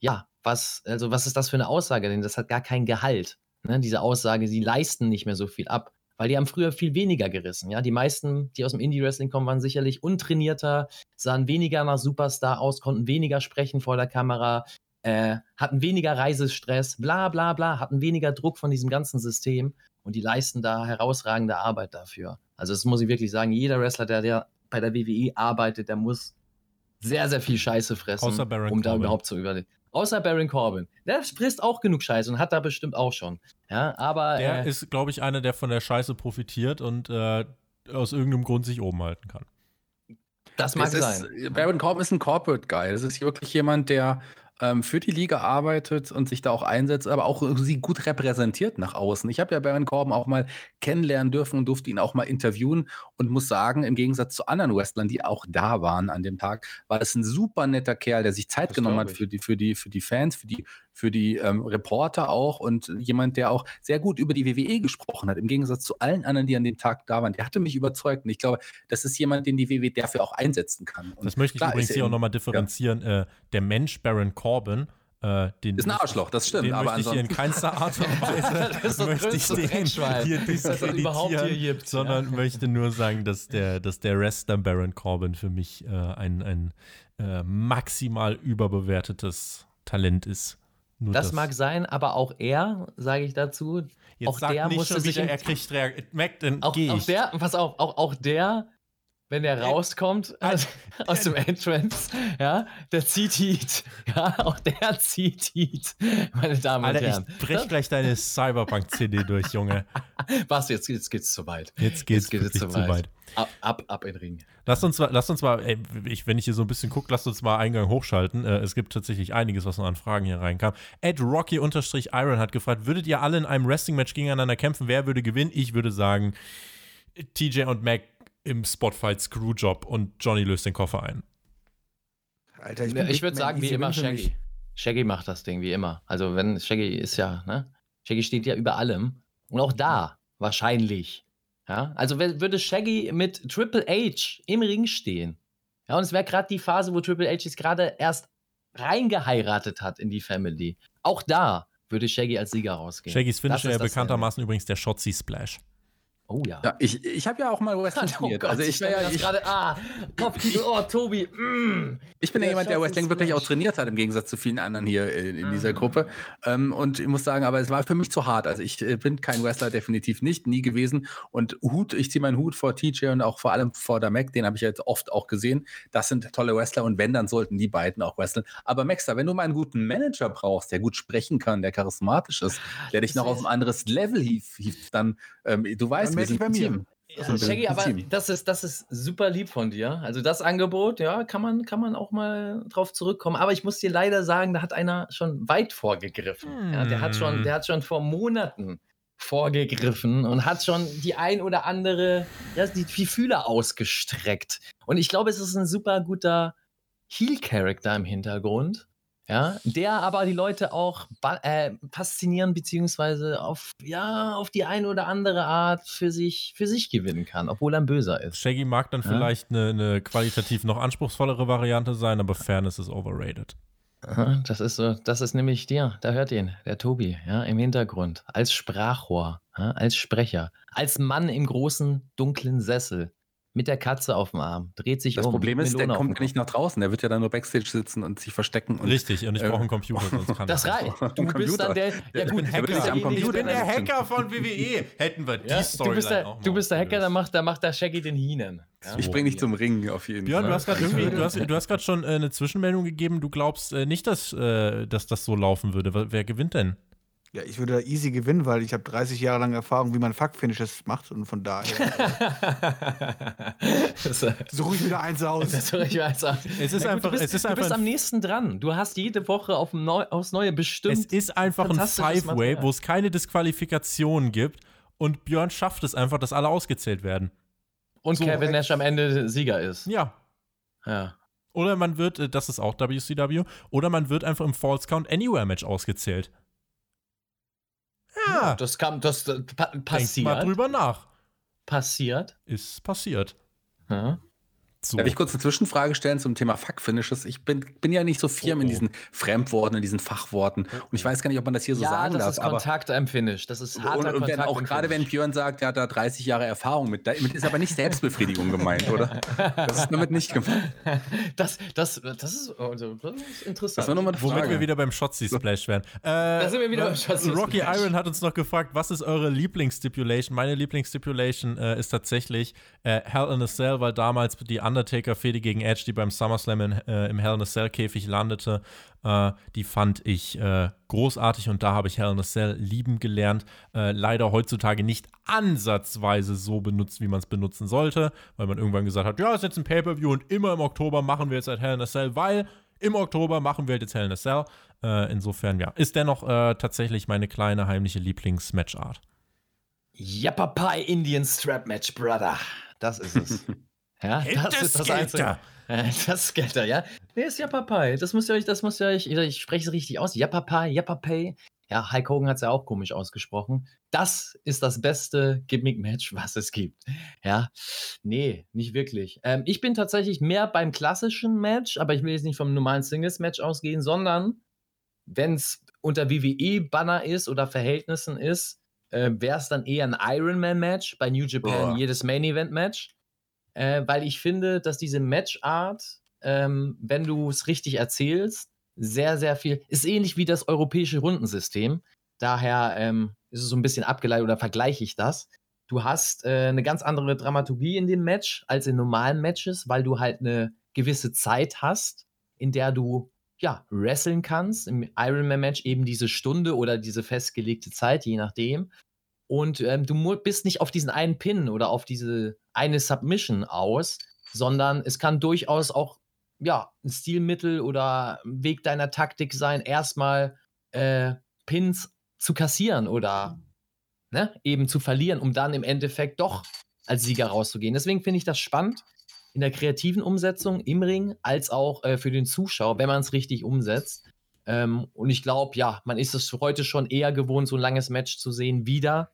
ja, was, also was ist das für eine Aussage? Denn das hat gar kein Gehalt. Ne? Diese Aussage, sie leisten nicht mehr so viel ab, weil die haben früher viel weniger gerissen. Ja, die meisten, die aus dem Indie-Wrestling kommen, waren sicherlich untrainierter, sahen weniger nach Superstar aus, konnten weniger sprechen vor der Kamera, äh, hatten weniger Reisestress, bla bla bla, hatten weniger Druck von diesem ganzen System und die leisten da herausragende Arbeit dafür. Also das muss ich wirklich sagen, jeder Wrestler, der, der bei der WWE arbeitet, der muss sehr, sehr viel Scheiße fressen, um Corbin. da überhaupt zu überleben. Außer Baron Corbin. Der frisst auch genug Scheiße und hat da bestimmt auch schon. Ja, aber. Der äh, ist, glaube ich, einer, der von der Scheiße profitiert und äh, aus irgendeinem Grund sich oben halten kann. Das mag es sein. Ist, Baron Corbin ist ein Corporate Guy. Das ist wirklich jemand, der ähm, für die Liga arbeitet und sich da auch einsetzt, aber auch sie gut repräsentiert nach außen. Ich habe ja Baron Corbin auch mal kennenlernen dürfen und durfte ihn auch mal interviewen und muss sagen, im Gegensatz zu anderen Wrestlern, die auch da waren an dem Tag, war das ein super netter Kerl, der sich Zeit Das genommen hat für die, für die, für die Fans, für die, für die ähm, Reporter auch und jemand, der auch sehr gut über die WWE gesprochen hat, im Gegensatz zu allen anderen, die an dem Tag da waren. Der hatte mich überzeugt und ich glaube, das ist jemand, den die WWE dafür auch einsetzen kann. Und Das möchte ich übrigens hier er auch nochmal differenzieren. Äh, der Mensch Baron Corbin, äh, den Ist ein Arschloch, das stimmt, Den aber möchte ich hier in keinster Art und Weise Das ist das möchte ich den hier hier diskreditieren, gibt, sondern ja. möchte nur sagen, dass der, dass der Wrestler Baron Corbin für mich äh, ein, ein äh, maximal überbewertetes Talent ist. Nur Das mag sein, aber auch er, sage ich dazu, Jetzt auch der musste schon sich wieder, er kriegt Reaktion. Mac, dann auch, auch der, pass auf, auch, auch der, wenn der rauskommt aus, aus dem Entrance, ja, der zieht Heat. Ja, auch der zieht Heat, meine Damen und Alter, Herren. ich brech gleich deine Cyberpunk-CD durch, Junge. Was, jetzt, jetzt geht's zu weit. Jetzt geht's geht es wirklich zu weit. Ab, ab, ab in Ring. Lasst uns, mal- lasst uns mal, ey, ich, wenn ich hier so ein bisschen gucke, lasst uns mal Eingang hochschalten. Äh, es gibt tatsächlich einiges, was noch an Fragen hier reinkam. Ed Rocky-Iron hat gefragt, würdet ihr alle in einem Wrestling-Match gegeneinander kämpfen? Wer würde gewinnen? Ich würde sagen, TJ und Mac im Spotfight Screwjob und Johnny löst den Koffer ein. Alter, Ich, bin Big würde sagen, wie immer für mich. Shaggy. Shaggy macht das Ding, wie immer. Also, wenn Shaggy ist ja, ne? Shaggy steht ja über allem. Und auch da, wahrscheinlich. Ja, also würde Shaggy mit Triple H im Ring stehen. Ja, und es wäre gerade die Phase, wo Triple H es gerade erst reingeheiratet hat in die Family. Auch da würde Shaggy als Sieger rausgehen. Shaggys Finisher ist ja bekanntermaßen übrigens der Shotzi Splash. Oh ja. Ja, ich, ich habe ja auch mal Wrestling Oh. Gott, also ich, stell mir wär, das ich, gerade, ah, Kopfkino, oh, Tobi, mm. ich bin ja Der jemand, der Wrestling wirklich auch trainiert hat, im Gegensatz zu vielen anderen hier in, in dieser Mhm. Gruppe. Ähm, und ich muss sagen, aber es war für mich zu hart. Also ich äh, bin kein Wrestler, definitiv nicht, nie gewesen. Und Hut, ich ziehe meinen Hut vor TJ und auch vor allem vor der Mac, den habe ich jetzt oft auch gesehen. Das sind tolle Wrestler und wenn, dann sollten die beiden auch wresteln. Aber Maxter, wenn du mal einen guten Manager brauchst, der gut sprechen kann, der charismatisch ist, der dich noch auf ein anderes Level hieft, hieft dann, ähm, du weißt, wir sind bei mir. Team. Ja, wir Shaggy, aber das ist, das ist super lieb von dir. Also das Angebot, ja, kann man, kann man auch mal drauf zurückkommen. Aber ich muss dir leider sagen, da hat einer schon weit vorgegriffen. Ja, der, hat schon, Hm. der hat schon vor Monaten vorgegriffen und hat schon die ein oder andere, ja, die, die Fühler ausgestreckt. Und ich glaube, es ist ein super guter Heel-Character im Hintergrund. Ja, der aber die Leute auch äh, faszinieren, beziehungsweise auf, ja, auf die eine oder andere Art für sich, für sich gewinnen kann, obwohl er ein Böser ist. Shaggy mag dann Ja. vielleicht eine, eine qualitativ noch anspruchsvollere Variante sein, aber Fairness ist overrated. Aha, Das ist so, das ist nämlich der, da hört ihn, der Tobi, ja, im Hintergrund, als Sprachrohr, ja, als Sprecher, als Mann im großen, dunklen Sessel, mit der Katze auf dem Arm, dreht sich Das um. Problem mit ist, der Melone auf kommt nicht nach draußen. Der wird ja dann nur Backstage sitzen und sich verstecken. Und Richtig, und ich äh, brauche einen Computer, sonst kann Das ich reicht. Du bist Computer. dann der, Ja, ich gut, bin du Hacker derjenige, Computer. der- Hacker von WWE. Hätten wir die ja, Story du bist der, du bist der Hacker, dann macht, dann macht der Shaggy den Hinen. Ja? Ich bringe dich zum Ring auf jeden Björn, Fall. du hast gerade irgendwie, du hast, du hast gerade schon äh, eine Zwischenmeldung gegeben. Du glaubst äh, nicht, dass, äh, dass das so laufen würde. Wer, wer gewinnt denn? Ja, ich würde da easy gewinnen, weil ich habe 30 Jahre lang Erfahrung, wie man Fuck-Finishes macht und von daher äh, suche ich wieder eins aus. Es ist Ja, gut, einfach- du bist, es ist du einfach bist am nächsten dran. Du hast jede Woche auf Neu, aufs Neue bestimmt. Es ist einfach ein Five-Way, wo es keine Disqualifikationen gibt. Und Björn schafft es einfach, dass alle ausgezählt werden. und so, Kevin Nash am Ende Sieger ist. Ja. Ja. Oder man wird, äh, das ist auch WCW, oder man wird einfach im False Count Anywhere Match ausgezählt. Ja, Das kam, das äh, pa denkt passiert. mal drüber nach. Passiert. Ist passiert. Ja. So. Darf ich kurz eine Zwischenfrage stellen zum Thema Fuck-Finishes? Ich bin, bin ja nicht so firm Oh, in oh. diesen Fremdworten, in diesen Fachworten. Und ich weiß gar nicht, ob man das hier so ja, sagen das darf. ist aber Kontakt am Finish. Das ist harter und, und Kontakt wenn, auch gerade wenn. Björn sagt, er hat da 30 Jahre Erfahrung mit, damit ist aber nicht Selbstbefriedigung gemeint, oder? Das ist damit nicht gemeint. Das, das, das, ist, also, das ist interessant. Das war nochmal eine Womit Frage. wir wieder beim Shotzi Splash wären. Äh, da sind wir wieder beim Shotzi Rocky Splash. Iron hat uns noch gefragt, was ist eure Lieblingsstipulation? Meine Lieblingsstipulation äh, ist tatsächlich äh, Hell in a Cell, weil damals die Undertaker-Fehde gegen Edge, die beim SummerSlam in, äh, im Hell in a Cell-Käfig landete, äh, die fand ich äh, großartig und da habe ich Hell in a Cell lieben gelernt. Äh, leider heutzutage nicht ansatzweise so benutzt, wie man es benutzen sollte, weil man irgendwann gesagt hat, ja, es ist jetzt ein Pay-Per-View und immer im Oktober machen wir jetzt halt Hell in a Cell, weil Im Oktober machen wir jetzt Hell in a Cell. Äh, insofern, ja, ist dennoch äh, tatsächlich meine kleine heimliche Lieblings-Matchart. Yappapai Indian Strap Match, Brother. Das ist es. ja, das ist das Einzige. Das Gelder, ja. Nee, ist Yappapai. Das müsst ihr euch, das müsst ihr euch, ich spreche es richtig aus. Yappapai, Yappapai. Ja, Hulk Hogan hat es ja auch komisch ausgesprochen. Das ist das beste Gimmick-Match, was es gibt. Ja, nee, nicht wirklich. Ähm, ich bin tatsächlich mehr beim klassischen Match, aber ich will jetzt nicht vom normalen Singles-Match ausgehen, sondern wenn es unter WWE-Banner ist oder Verhältnissen ist, äh, wäre es dann eher ein Ironman-Match bei New Japan, Boah. jedes Main-Event-Match. Äh, weil ich finde, dass diese Matchart, ähm, wenn du es richtig erzählst, sehr, sehr viel, ist ähnlich wie das europäische Rundensystem. Daher ähm, ist es so ein bisschen abgeleitet oder vergleiche ich das. Du hast äh, eine ganz andere Dramaturgie in dem Match als in normalen Matches, weil du halt eine gewisse Zeit hast, in der du ja wresteln kannst. Im Ironman-Match eben diese Stunde oder diese festgelegte Zeit, je nachdem. Und ähm, du bist nicht auf diesen einen Pin oder auf diese eine Submission aus, sondern es kann durchaus auch ja, ein Stilmittel oder Weg deiner Taktik sein, erstmal äh, Pins zu kassieren oder ne, eben zu verlieren, um dann im Endeffekt doch als Sieger rauszugehen. Deswegen finde ich das spannend in der kreativen Umsetzung im Ring, als auch äh, für den Zuschauer, wenn man es richtig umsetzt. Ähm, und ich glaube, ja, man ist es heute schon eher gewohnt, so ein langes Match zu sehen, wieder.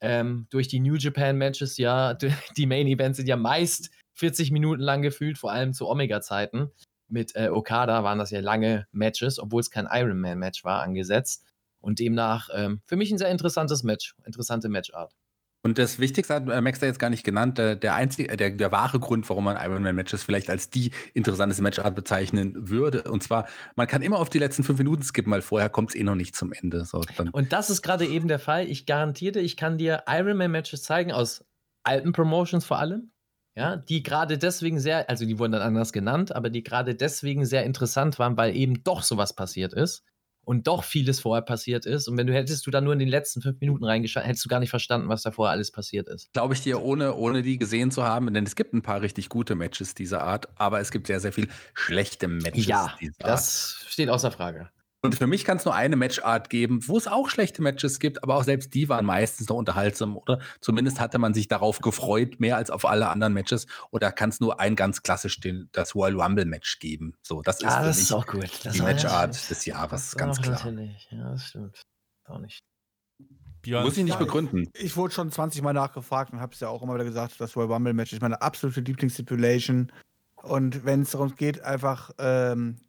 Ähm, durch die New Japan Matches, ja, die Main Events sind ja meist 40 Minuten lang gefühlt, vor allem zu Omega-Zeiten. Mit äh, Okada waren das ja lange Matches, obwohl es kein Ironman-Match war, angesetzt. Und demnach ähm, für mich ein sehr interessantes Match, interessante Matchart. Und das Wichtigste hat äh, Max da jetzt gar nicht genannt. Der, der einzige, der, der wahre Grund, warum man Ironman-Matches vielleicht als die interessanteste Matchart bezeichnen würde. Und zwar, man kann immer auf die letzten fünf Minuten skippen, weil vorher kommt es eh noch nicht zum Ende. So, Und das ist gerade eben der Fall. Ich garantiere, ich kann dir Ironman-Matches zeigen, aus alten Promotions vor allem. Ja, die gerade deswegen sehr, also die wurden dann anders genannt, aber die gerade deswegen sehr interessant waren, weil eben doch sowas passiert ist und doch vieles vorher passiert ist. Und wenn du hättest du da nur in den letzten fünf Minuten reingeschaut, hättest du gar nicht verstanden, was da vorher alles passiert ist. glaube ich dir, ohne, ohne die gesehen zu haben, denn es gibt ein paar richtig gute Matches dieser Art, aber es gibt sehr, sehr viel schlechte Matches Ja, dieser Art. das steht außer Frage. Und für mich kann es nur eine Matchart geben, wo es auch schlechte Matches gibt, aber auch selbst die waren meistens noch unterhaltsam oder zumindest hatte man sich darauf gefreut, mehr als auf alle anderen Matches. Oder kann es nur ein ganz klassisch den, das Royal Rumble Match geben. So, das ist Ja, für das mich ist auch gut. Das die Matchart des Jahres, das ganz klar. Natürlich. Ja, das stimmt. Auch nicht. Björn, Muss ich nicht Ja, begründen. Ich wurde schon 20 Mal nachgefragt und habe es ja auch immer wieder gesagt, das Royal Rumble Match ist meine absolute Lieblingsstipulation. Und wenn es darum geht, einfach ähm,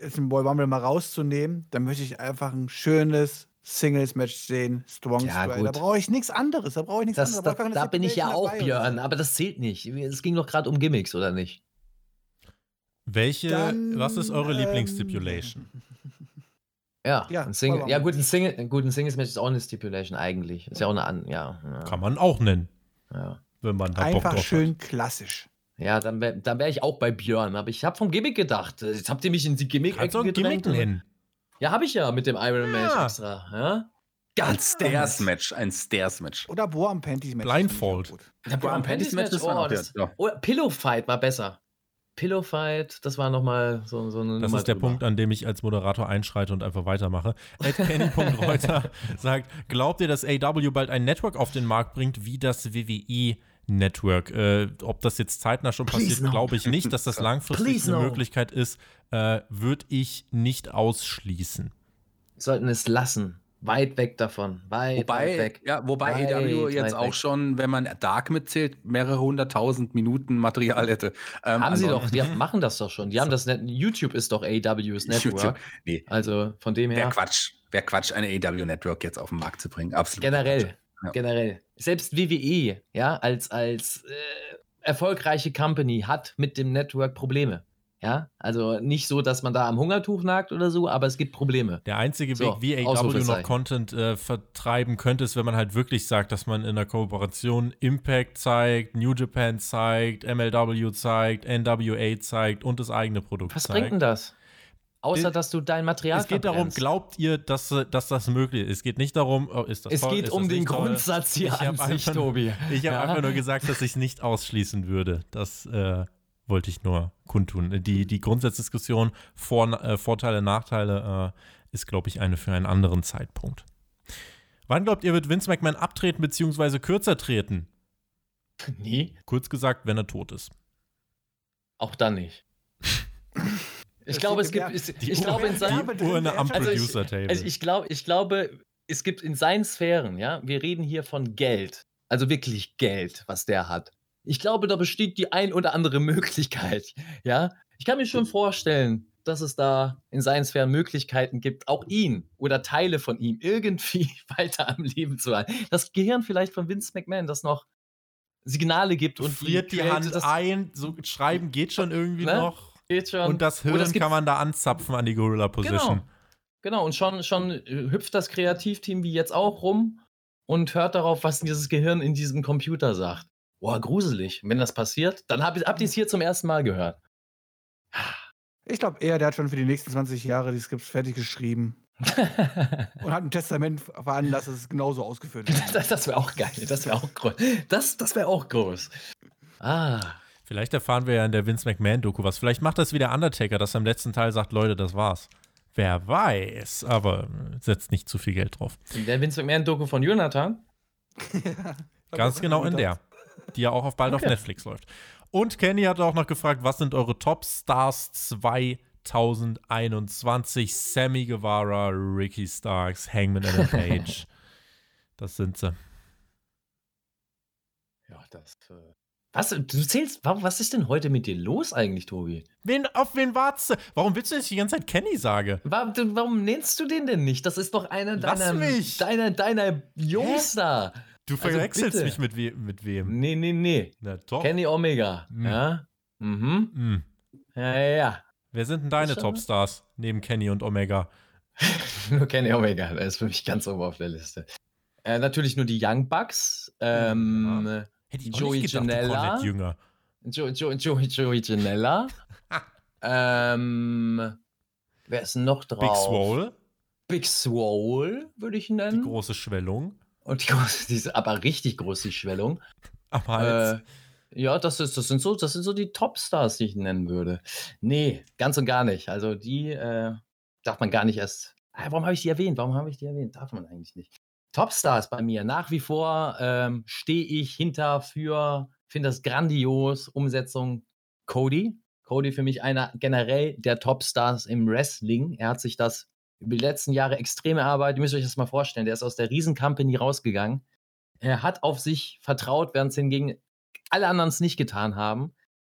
jetzt ein Royal Rumble mal rauszunehmen, dann möchte ich einfach ein schönes Singles-Match sehen, Strong Ja, Style. gut. Da brauche ich nichts anderes. Da brauche ich nichts Das, anderes. das, brauche keine da bin ich ja auch. Björn, aber das zählt nicht. Es ging doch gerade um Gimmicks, oder nicht? welche, Dann, was ist eure ähm, Lieblingsstipulation? Ja, Ja, ein Single, ja gut, ein, Single, ein gut, ein Singles-Match ist auch eine Stipulation eigentlich. Ist ja auch eine an, ja. Ja, Kann man auch nennen, ja. wenn man da Bock Einfach drauf schön hat. klassisch. Ja dann wäre dann wär ich auch bei Björn. Aber ich habe vom Gimmick gedacht. Jetzt habt ihr mich in die gimmick ein Gimmick nennen? Ja, habe ich ja mit dem Iron Man Ja. extra. Ja? Ein Ganz Stairs-Match, ein Stairs-Match. Oder Boa und Panties Match. Blindfold. Der Brown Panties Match, das war oh, noch das, ja. oh, Pillow Fight war besser. Pillow Fight, das war nochmal so, so eine Das Nummer ist der drüber. Punkt, an dem ich als Moderator einschreite und einfach weitermache. Ed Kenny.reuter sagt, glaubt ihr, dass AW bald ein Network auf den Markt bringt, wie das WWE Network? Äh, ob das jetzt zeitnah schon Please passiert, no. glaube ich nicht. Dass das langfristig Please eine no. Möglichkeit ist, äh, würde ich nicht ausschließen. sollten es lassen. Weit weg davon. Weit, weit Wobei, weg. ja, wobei Weit, AW weit jetzt auch weg. schon, wenn man Dark mitzählt, mehrere hunderttausend Minuten Material hätte. Ähm, Haben sie also- doch, die machen das doch schon. Die haben das Net YouTube ist doch AWs Network. YouTube. Nee, Also von dem wäre her. Quatsch. Wäre Quatsch, eine AW Network jetzt auf den Markt zu bringen. Absolut. Generell. Ja. Generell. Selbst WWE, ja, als, als äh, erfolgreiche Company hat mit dem Network Probleme. Ja, also nicht so, dass man da am Hungertuch nagt oder so, aber es gibt Probleme. Der einzige So, Weg, wie AW noch. Content äh, vertreiben könnte, ist, wenn man halt wirklich sagt, dass man in der Kooperation Impact zeigt, New Japan zeigt, MLW zeigt, NWA zeigt und das eigene Produkt Was zeigt. bringt denn das? Außer, dass du dein Material Es geht darum, verbrennst. glaubt ihr, dass, dass das möglich ist? Es geht nicht darum, oh, ist das Es toll, geht um den? Grundsatz hier an sich, einfach Tobi. Ich habe Ja. einfach nur gesagt, dass ich es nicht ausschließen würde. Das, äh, wollte ich nur kundtun. Die, die Grundsatzdiskussion, Vor, äh, Vorteile, Nachteile, äh, ist, glaube ich, eine für einen anderen Zeitpunkt. Wann glaubt ihr, wird Vince McMahon abtreten bzw. kürzer treten? Nee, Kurz gesagt, wenn er tot ist. auch dann nicht. Ich glaube, es gibt. Werbe- es- Ich glaube, in seinem. Werbe- Die Urne am Also ich- Producer-Table. Also ich glaube, ich glaube, es gibt in seinen Sphären, ja, wir reden hier von Geld, also wirklich Geld, was der hat. Ich glaube, da besteht die ein oder andere Möglichkeit, ja. Ich kann mir schon vorstellen, dass es da in seinen Sphären Möglichkeiten gibt, auch ihn oder Teile von ihm irgendwie weiter am Leben zu halten. Das Gehirn vielleicht von Vince McMahon, das noch Signale gibt und friert die Creative- Hand ein, so schreiben geht schon irgendwie Ne? noch. Geht schon. Und das es gibt kann man da anzapfen an die Gorilla Position. Genau. Genau, und schon, schon hüpft das Kreativteam wie jetzt auch rum und hört darauf, was dieses Gehirn in diesem Computer sagt. Boah, gruselig. Wenn das passiert, dann hab, habt ihr es hier zum ersten Mal gehört. Ich glaube eher, der hat schon für die nächsten 20 Jahre die Skripts fertig geschrieben und hat ein Testament veranlasst, dass es genauso ausgeführt wird. das das wäre auch geil. Das wäre auch groß. Das, das wäre auch groß. Ah. Vielleicht erfahren wir ja in der Vince McMahon-Doku was. Vielleicht macht das wieder Undertaker, dass er im letzten Teil sagt, Leute, das war's. Wer weiß, aber äh, setzt nicht zu viel Geld drauf. In der Vince McMahon-Doku von Jonathan. Ganz genau in der, die ja auch auf bald auf Okay. Netflix läuft. Und Kenny hat auch noch gefragt, was sind eure Top Stars 2021? Sammy Guevara, Ricky Starks, Hangman Adam Page. Das sind sie. Ja, das. Äh was? Du zählst. Warum, was ist denn heute mit dir los eigentlich, Tobi? Wen, auf wen wartest du? Warum willst du nicht die ganze Zeit Kenny sagen? Warum, warum nennst du den denn nicht? Das ist doch einer deiner, deiner, deiner Jungs da. Du Also verwechselst bitte. mich mit, we mit wem? Nee, nee, nee. Na doch. Kenny Omega. Hm. Ja. Mhm. Hm. Ja, ja, ja. Wer sind denn deine Topstars neben Kenny und Omega? Nur Kenny Omega. Der ist für mich ganz oben auf der Liste. Äh, natürlich nur die Young Bucks. Ähm, Hätte ich Joey nicht gedacht, du Cornette Jünger. jo, jo, Joey, Joey Janella. ähm, wer ist noch drauf? Big Swole, Big Swole, würde ich die nennen. große Schwellung Und die große, diese, aber richtig große die Schwellung. am Hals. Äh, ja, das, ist, das, sind so, das sind so die Topstars, die ich nennen würde. Nee, ganz und gar nicht. Also die äh, darf man gar nicht erst. Ah, warum habe ich die erwähnt? Warum habe ich die erwähnt? Darf man eigentlich nicht. Topstars bei mir. Nach wie vor ähm, stehe ich hinter für, finde das grandios, Umsetzung Cody. Cody für mich einer generell der Topstars im Wrestling. Er hat sich das über die letzten Jahre extrem erarbeitet. Ihr müsst euch das mal vorstellen. Der ist aus der Riesen-Company rausgegangen. Er hat auf sich vertraut, während es hingegen alle anderen es nicht getan haben.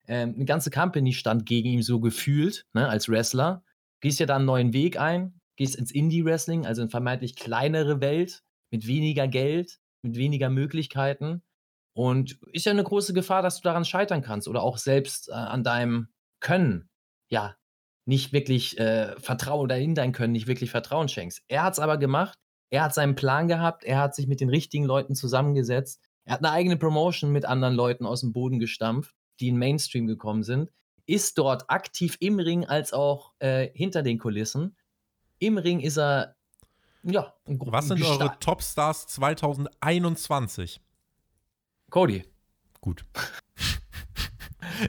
Ähm, eine ganze Company stand gegen ihn so gefühlt, ne, als Wrestler. Gehst ja da einen neuen Weg ein, gehst ins Indie-Wrestling, also in vermeintlich kleinere Welt, mit weniger Geld, mit weniger Möglichkeiten. Und ist ja eine große Gefahr, dass du daran scheitern kannst oder auch selbst äh, an deinem Können, ja, nicht wirklich äh, Vertrauen oder in dein Können nicht wirklich Vertrauen schenkst. Er hat es aber gemacht. Er hat seinen Plan gehabt. Er hat sich mit den richtigen Leuten zusammengesetzt. Er hat eine eigene Promotion mit anderen Leuten aus dem Boden gestampft, die in Mainstream gekommen sind. Ist dort aktiv im Ring als auch äh, hinter den Kulissen. Im Ring ist er, ja, ein gro- Was sind eure Topstars 2021? Cody. Gut.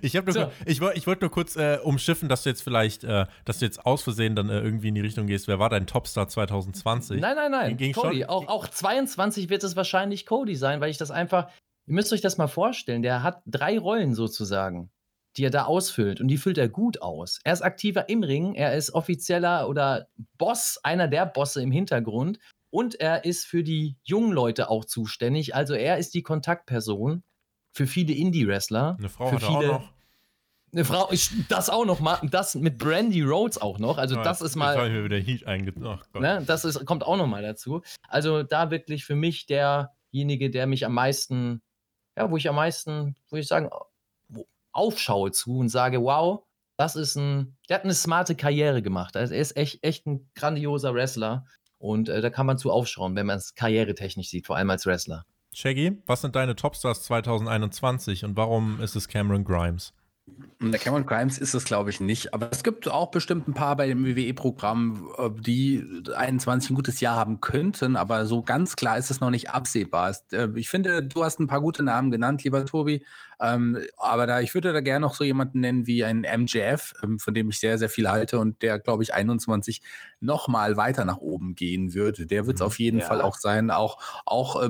Ich, nur, So. ich, ich wollte nur kurz äh, umschiffen, dass du jetzt vielleicht, äh, dass du jetzt aus Versehen dann äh, irgendwie in die Richtung gehst. Wer war dein Topstar 2020? Nein, nein, nein. Ging Cody. schon? Auch, auch 22 wird es wahrscheinlich Cody sein, weil ich das einfach. Ihr müsst euch das mal vorstellen. Der hat drei Rollen sozusagen, die er da ausfüllt. Und die füllt er gut aus. Er ist aktiver im Ring. Er ist offizieller oder Boss, einer der Bosse im Hintergrund. Und er ist für die jungen Leute auch zuständig. Also er ist die Kontaktperson für viele Indie-Wrestler. Eine Frau für hat er auch viele- noch. Eine Frau, ich, das auch noch mal. Das mit Brandy Rhodes auch noch. Also Ah, das ist mal. Jetzt habe ich mir wieder Heat. Ach Gott. Ne, das ist, kommt auch nochmal dazu. Also da wirklich für mich derjenige, der mich am meisten, ja, wo ich am meisten, würde ich sagen, wo- aufschaue zu und sage, wow, das ist ein, der hat eine smarte Karriere gemacht. Also er ist echt, echt ein grandioser Wrestler. Und äh, da kann man zu aufschauen, wenn man es karrieretechnisch sieht, vor allem als Wrestler. Shaggy, was sind deine Topstars 2021 und warum ist es Cameron Grimes? Der Cameron Grimes ist es, glaube ich, nicht. Aber es gibt auch bestimmt ein paar bei dem WWE-Programm, äh, die 21 ein gutes Jahr haben könnten, aber so ganz klar ist es noch nicht absehbar. Äh, ich finde, du hast ein paar gute Namen genannt, lieber Tobi. Ähm, aber da, ich würde da gerne noch so jemanden nennen wie ein MJF, ähm, von dem ich sehr, sehr viel halte und der, glaube ich, 21 noch mal weiter nach oben gehen wird. Der wird es mhm. auf jeden ja. Fall auch sein. Auch, auch äh,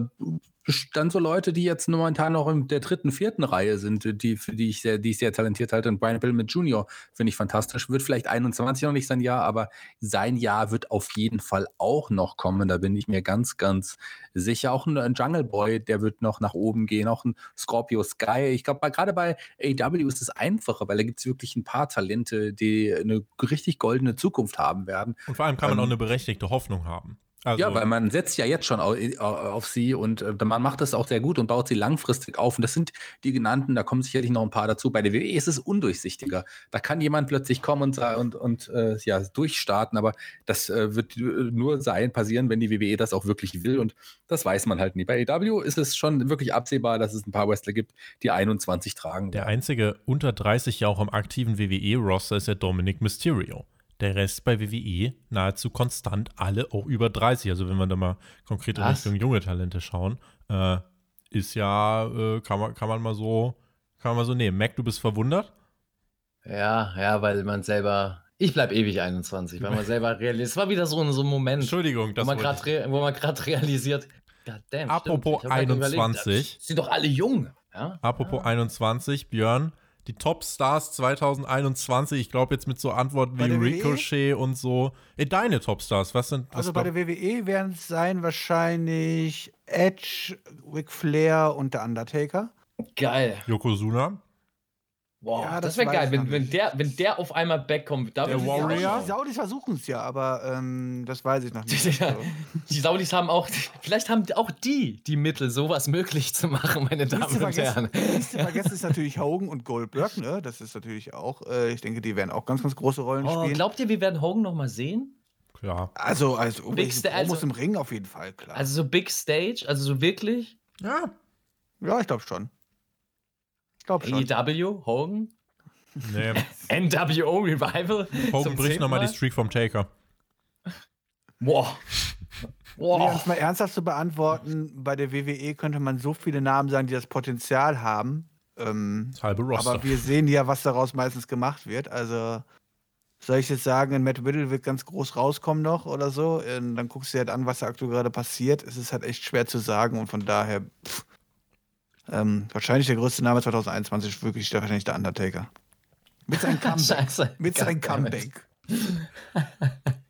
dann so Leute, die jetzt momentan noch in der dritten, vierten Reihe sind, die, für die ich sehr, die ich sehr talentiert halte. Und Brian Pillman Jr. finde ich fantastisch. Wird vielleicht 21 noch nicht sein Jahr, aber sein Jahr wird auf jeden Fall auch noch kommen. Da bin ich mir ganz, ganz sicher. Auch ein, ein Jungle Boy, der wird noch nach oben gehen. Auch ein Scorpio Sky. Ich glaube, gerade bei AW ist es einfacher, weil da gibt es wirklich ein paar Talente, die eine richtig goldene Zukunft haben werden. Und vor allem kann man ähm, auch eine berechtigte Hoffnung haben. Also, ja, weil man setzt ja jetzt schon auf, sie und äh, man macht das auch sehr gut und baut sie langfristig auf. Und das sind die genannten, da kommen sicherlich noch ein paar dazu. Bei der WWE ist es undurchsichtiger. Da kann jemand plötzlich kommen und, und, und äh, ja, durchstarten, aber das äh, wird nur sein, passieren, wenn die WWE das auch wirklich will. Und das weiß man halt nie. Bei AW ist es schon wirklich absehbar, dass es ein paar Wrestler gibt, die 21 tragen. Der einzige unter 30 ja auch am aktiven WWE-Roster ist ja Dominic Mysterio der Rest bei WWE nahezu konstant alle auch über 30. Also wenn wir da mal konkret in Richtung junge Talente schauen, äh, ist ja, äh, kann, man, kann man mal so, kann man mal so nehmen. Mac, du bist verwundert? Ja, ja, weil man selber, ich bleib ewig 21, weil man selber realisiert. Es war wieder so, so ein Moment, Entschuldigung, das wo man gerade realisiert, Damn, Apropos 21. sind doch alle jung. Ja? Apropos ah. 21, Björn, die Top-Stars 2021, ich glaube jetzt mit so Antworten wie e? Ricochet WWE? und so. Äh, deine Top-Stars, was sind was Also bei der WWE werden es sein wahrscheinlich Edge, Ric Flair und der Undertaker. Geil. Yokozuna. Wow, ja, das, das wäre geil, wenn, wenn, der, wenn der auf einmal backkommt. Da der Warrior? Die Saudis versuchen es ja, aber ähm, das weiß ich noch nicht. ja, die Saudis haben auch, vielleicht haben auch die die Mittel, sowas möglich zu machen, meine Damen und Herren. Nicht zu vergessen ist natürlich Hogan und Goldberg, ne? Das ist natürlich auch, äh, ich denke, die werden auch ganz, ganz große Rollen oh, spielen. Glaubt ihr, wir werden Hogan noch mal sehen? Klar. Also, als Big also, im Ring auf jeden Fall, klar. Also so Big Stage, also so wirklich? Ja. Ja, ich glaube schon. Ich glaube schon. AEW, Hogan? Nee. NWO Revival? Hogan bricht nochmal die Streak vom Taker. Boah. Boah. Nee, um es mal ernsthaft zu beantworten, bei der WWE könnte man so viele Namen sagen, die das Potenzial haben. Ähm, das halbe Roster. Aber wir sehen ja, was daraus meistens gemacht wird. Also soll ich jetzt sagen, Matt Riddle wird ganz groß rauskommen noch oder so? Und ähm, dann guckst du dir halt an, was da aktuell gerade passiert. Es ist halt echt schwer zu sagen und von daher pff, ähm, wahrscheinlich der größte Name 2021 ist wirklich wahrscheinlich der Undertaker. Mit seinem Comeback. Mit seinem Comeback.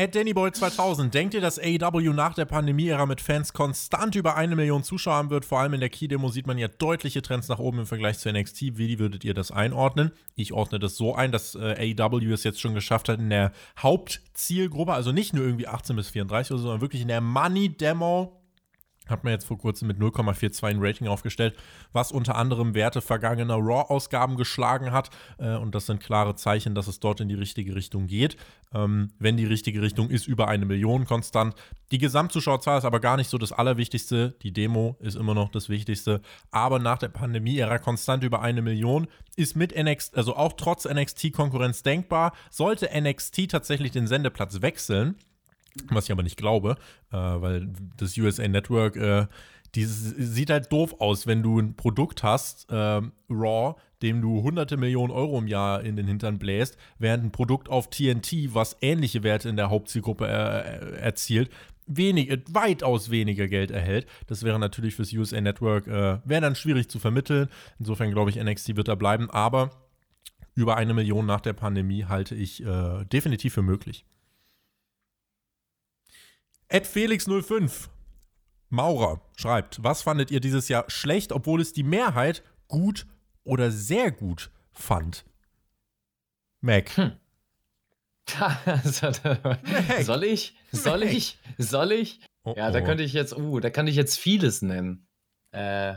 At Dannyboy 2000, denkt ihr, dass AEW nach der Pandemie-Ära mit Fans konstant über eine Million Zuschauer haben wird? Vor allem in der Key-Demo sieht man ja deutliche Trends nach oben im Vergleich zu NXT. Wie würdet ihr das einordnen? Ich ordne das so ein, dass äh, AEW es jetzt schon geschafft hat, in der Hauptzielgruppe, also nicht nur irgendwie 18 bis 34, sondern wirklich in der Money-Demo hat man jetzt vor kurzem mit 0,42 ein Rating aufgestellt, was unter anderem Werte vergangener Raw-Ausgaben geschlagen hat. Äh, und das sind klare Zeichen, dass es dort in die richtige Richtung geht. Ähm, wenn die richtige Richtung ist, über eine Million konstant. Die Gesamtzuschauerzahl ist aber gar nicht so das Allerwichtigste. Die Demo ist immer noch das Wichtigste. Aber nach der Pandemie-Ära konstant über eine Million ist mit NXT, also auch trotz NXT-Konkurrenz denkbar. Sollte NXT tatsächlich den Sendeplatz wechseln, was ich aber nicht glaube, äh, weil das USA Network, äh, die sieht halt doof aus, wenn du ein Produkt hast, äh, Raw, dem du hunderte Millionen Euro im Jahr in den Hintern bläst, während ein Produkt auf TNT, was ähnliche Werte in der Hauptzielgruppe äh, erzielt, wenig, weitaus weniger Geld erhält. Das wäre natürlich fürs USA Network, äh, wäre dann schwierig zu vermitteln. Insofern glaube ich, NXT wird da bleiben, aber über eine Million nach der Pandemie halte ich äh, definitiv für möglich. Ed Felix05 Maurer schreibt, was fandet ihr dieses Jahr schlecht, obwohl es die Mehrheit gut oder sehr gut fand? Mac. Hm. soll ich? Soll ich? Soll ich? Oh, ja, da oh. könnte ich jetzt, uh, da kann ich jetzt vieles nennen. Äh,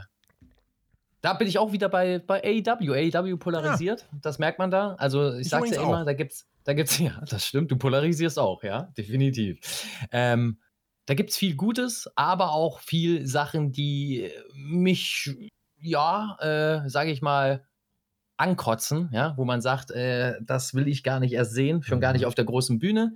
da bin ich auch wieder bei, bei AEW. AEW polarisiert, ja. das merkt man da. Also ich, ich sag's ja immer, auch. da gibt's, da gibt's, ja, das stimmt, du polarisierst auch, ja, definitiv. Ähm, da gibt es viel Gutes, aber auch viel Sachen, die mich, ja, äh, sage ich mal, ankotzen, ja, wo man sagt, äh, das will ich gar nicht erst sehen, schon gar nicht Mhm. auf der großen Bühne,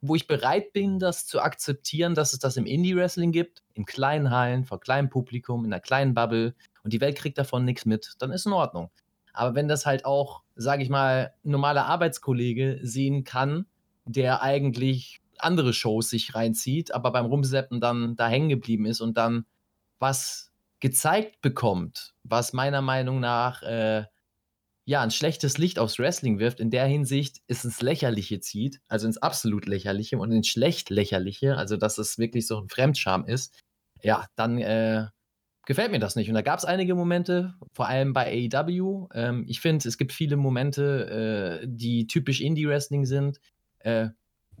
wo ich bereit bin, das zu akzeptieren, dass es das im Indie-Wrestling gibt, in kleinen Hallen, vor kleinem Publikum, in einer kleinen Bubble und die Welt kriegt davon nichts mit, dann ist in Ordnung. Aber wenn das halt auch, sage ich mal, ein normaler Arbeitskollege sehen kann, der eigentlich andere Shows sich reinzieht, aber beim Rumseppen dann da hängen geblieben ist und dann was gezeigt bekommt, was meiner Meinung nach äh, ja ein schlechtes Licht aufs Wrestling wirft, in der Hinsicht ist ins Lächerliche zieht, also ins absolut Lächerliche und ins schlecht Lächerliche, also dass es wirklich so ein Fremdscham ist, ja, dann äh, gefällt mir das nicht. Und da gab es einige Momente, vor allem bei AEW. Ähm, ich finde, es gibt viele Momente, äh, die typisch Indie-Wrestling sind. Äh,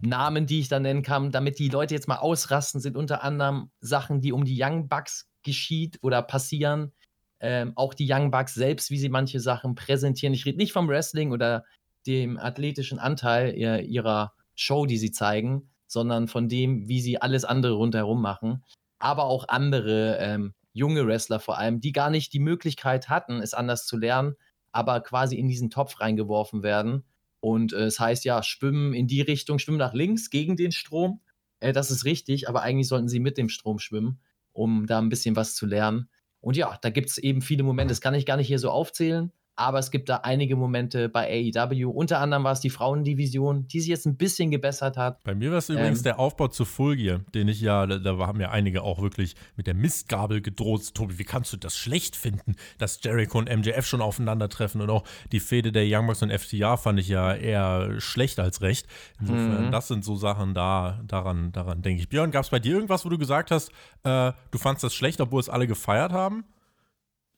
Namen, die ich da nennen kann, damit die Leute jetzt mal ausrasten, sind unter anderem Sachen, die um die Young Bucks geschieht oder passieren. Ähm, auch die Young Bucks selbst, wie sie manche Sachen präsentieren. Ich rede nicht vom Wrestling oder dem athletischen Anteil ihr- ihrer Show, die sie zeigen, sondern von dem, wie sie alles andere rundherum machen. Aber auch andere ähm, junge Wrestler vor allem, die gar nicht die Möglichkeit hatten, es anders zu lernen, aber quasi in diesen Topf reingeworfen werden. Und äh, es heißt ja, schwimmen in die Richtung, schwimmen nach links gegen den Strom. Äh, das ist richtig, aber eigentlich sollten sie mit dem Strom schwimmen, um da ein bisschen was zu lernen. Und ja, da gibt es eben viele Momente, das kann ich gar nicht hier so aufzählen, aber es gibt da einige Momente bei AEW. Unter anderem war es die Frauendivision, die sich jetzt ein bisschen gebessert hat. Bei mir war es übrigens Ähm. der Aufbau zu Full Gear, den ich ja, da, da haben ja einige auch wirklich mit der Mistgabel gedroht. Tobi, wie kannst du das schlecht finden, dass Jericho und MJF schon aufeinandertreffen und auch die Fehde der Young Bucks und FTR fand ich ja eher schlecht als recht. Insofern, Mhm. das sind so Sachen da, daran, daran denke ich. Björn, gab es bei dir irgendwas, wo du gesagt hast, äh, du fandst das schlecht, obwohl es alle gefeiert haben?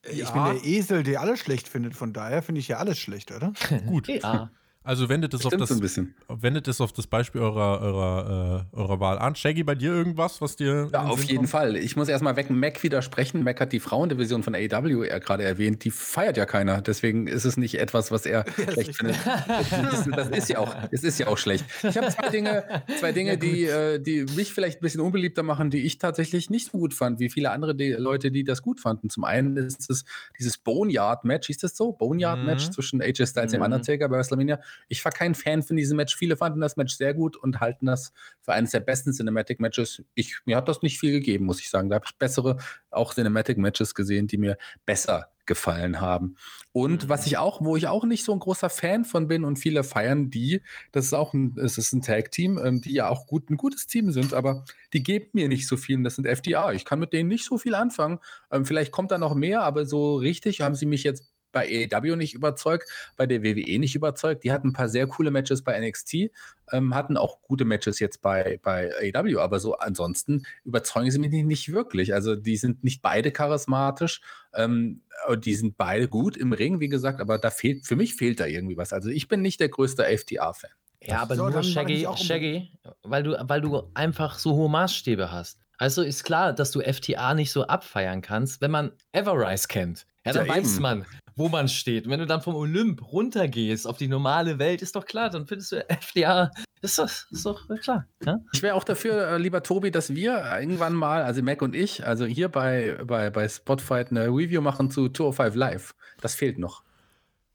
Ich Ja. bin der Esel, der alles schlecht findet. Von daher finde ich ja alles schlecht, oder? Gut. Ja. Also wendet es auf das so ein bisschen. wendet es auf das Beispiel eurer, eurer, äh, eurer Wahl an. Shaggy, bei dir irgendwas, was dir. Ja, auf Sinn jeden kommt? Fall. Ich muss erstmal weg Mac widersprechen. Mac hat die Frauendivision von AEW ja gerade erwähnt. Die feiert ja keiner. Deswegen ist es nicht etwas, was er schlecht findet. Das, das ist ja auch, es ist ja auch schlecht. Ich habe zwei Dinge, zwei Dinge, die, äh, die mich vielleicht ein bisschen unbeliebter machen, die ich tatsächlich nicht so gut fand, wie viele andere die, Leute, die das gut fanden. Zum einen ist es dieses Boneyard-Match, hieß das so? Boneyard-Match Mhm. zwischen AJ Styles und dem Mhm. Undertaker bei WrestleMania. Ich war kein Fan von diesem Match. Viele fanden das Match sehr gut und halten das für eines der besten Cinematic-Matches. Ich, mir hat das nicht viel gegeben, muss ich sagen. Da habe ich bessere, auch Cinematic-Matches gesehen, die mir besser gefallen haben. Und was ich auch, wo ich auch nicht so ein großer Fan von bin und viele feiern die, das ist auch ein, es ist ein Tag-Team, ähm, die ja auch gut, ein gutes Team sind, aber die geben mir nicht so viel. Und das sind FDA. Ich kann mit denen nicht so viel anfangen. Ähm, vielleicht kommt da noch mehr, aber so richtig haben sie mich jetzt bei AEW nicht überzeugt, bei der WWE nicht überzeugt. Die hatten ein paar sehr coole Matches bei NXT, ähm, hatten auch gute Matches jetzt bei, bei AEW, aber so ansonsten überzeugen sie mich nicht, wirklich. Also die sind nicht beide charismatisch, ähm, und die sind beide gut im Ring, wie gesagt, aber da fehlt, für mich fehlt da irgendwie was. Also ich bin nicht der größte FTA-Fan. Ja, aber So, nur Shaggy, Shaggy weil, du, weil du einfach so hohe Maßstäbe hast. Also ist klar, dass du FTA nicht so abfeiern kannst, wenn man Everrise kennt. Ja, dann Ja, weiß eben. man, wo man steht. Und wenn du dann vom Olymp runtergehst auf die normale Welt, ist doch klar, dann findest du FTA, ist doch, ist doch klar. Ja? Ich wäre auch dafür, äh, lieber Tobi, dass wir irgendwann mal, also Mac und ich, also hier bei, bei, bei Spotfight eine Review machen zu 205 Live. Das fehlt noch.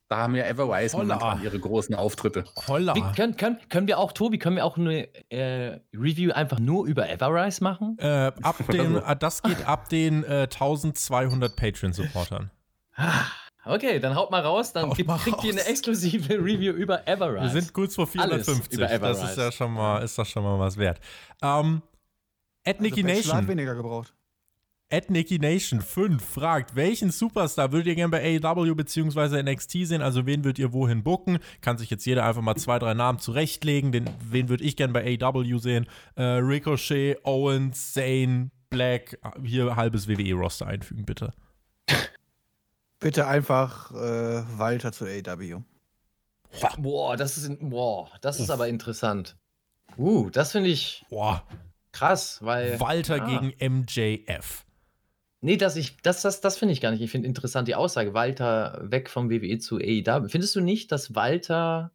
Da haben ja Everwise momentan ihre großen Auftritte. Holla. Wie, können, können, können wir auch, Tobi, können wir auch eine äh, Review einfach nur über Everrise machen? Äh, ab den, äh, das geht ab den äh, 1200 Patreon-Supportern. Okay, dann haut mal raus, dann Haut gibt, mal kriegt ihr eine raus. exklusive Review über Everrise. Wir sind kurz vor Alles 450. über Das ist ja schon mal, ist das schon mal was wert. Ähm, at Nicky Also Bachelor hat Nation. weniger gebraucht. At Nicky Nation 5 fragt, welchen Superstar würdet ihr gerne bei AEW bzw. NXT sehen? Also wen würdet ihr wohin booken? Kann sich jetzt jeder einfach mal zwei, drei Namen zurechtlegen. Den, wen würde ich gerne bei AEW sehen? Äh, Ricochet, Owens, Zane, Black. Hier halbes WWE-Roster einfügen, bitte. Bitte einfach äh, Walter zu AW. Boah, das ist, in- boah, das ist aber interessant. Uh, das finde ich Boah, krass, weil. Walter Ah. gegen MJF. Nee, das, ich, das, das, das finde ich gar nicht. Ich finde interessant die Aussage, Walter weg vom WWE zu AEW. Findest du nicht, dass Walter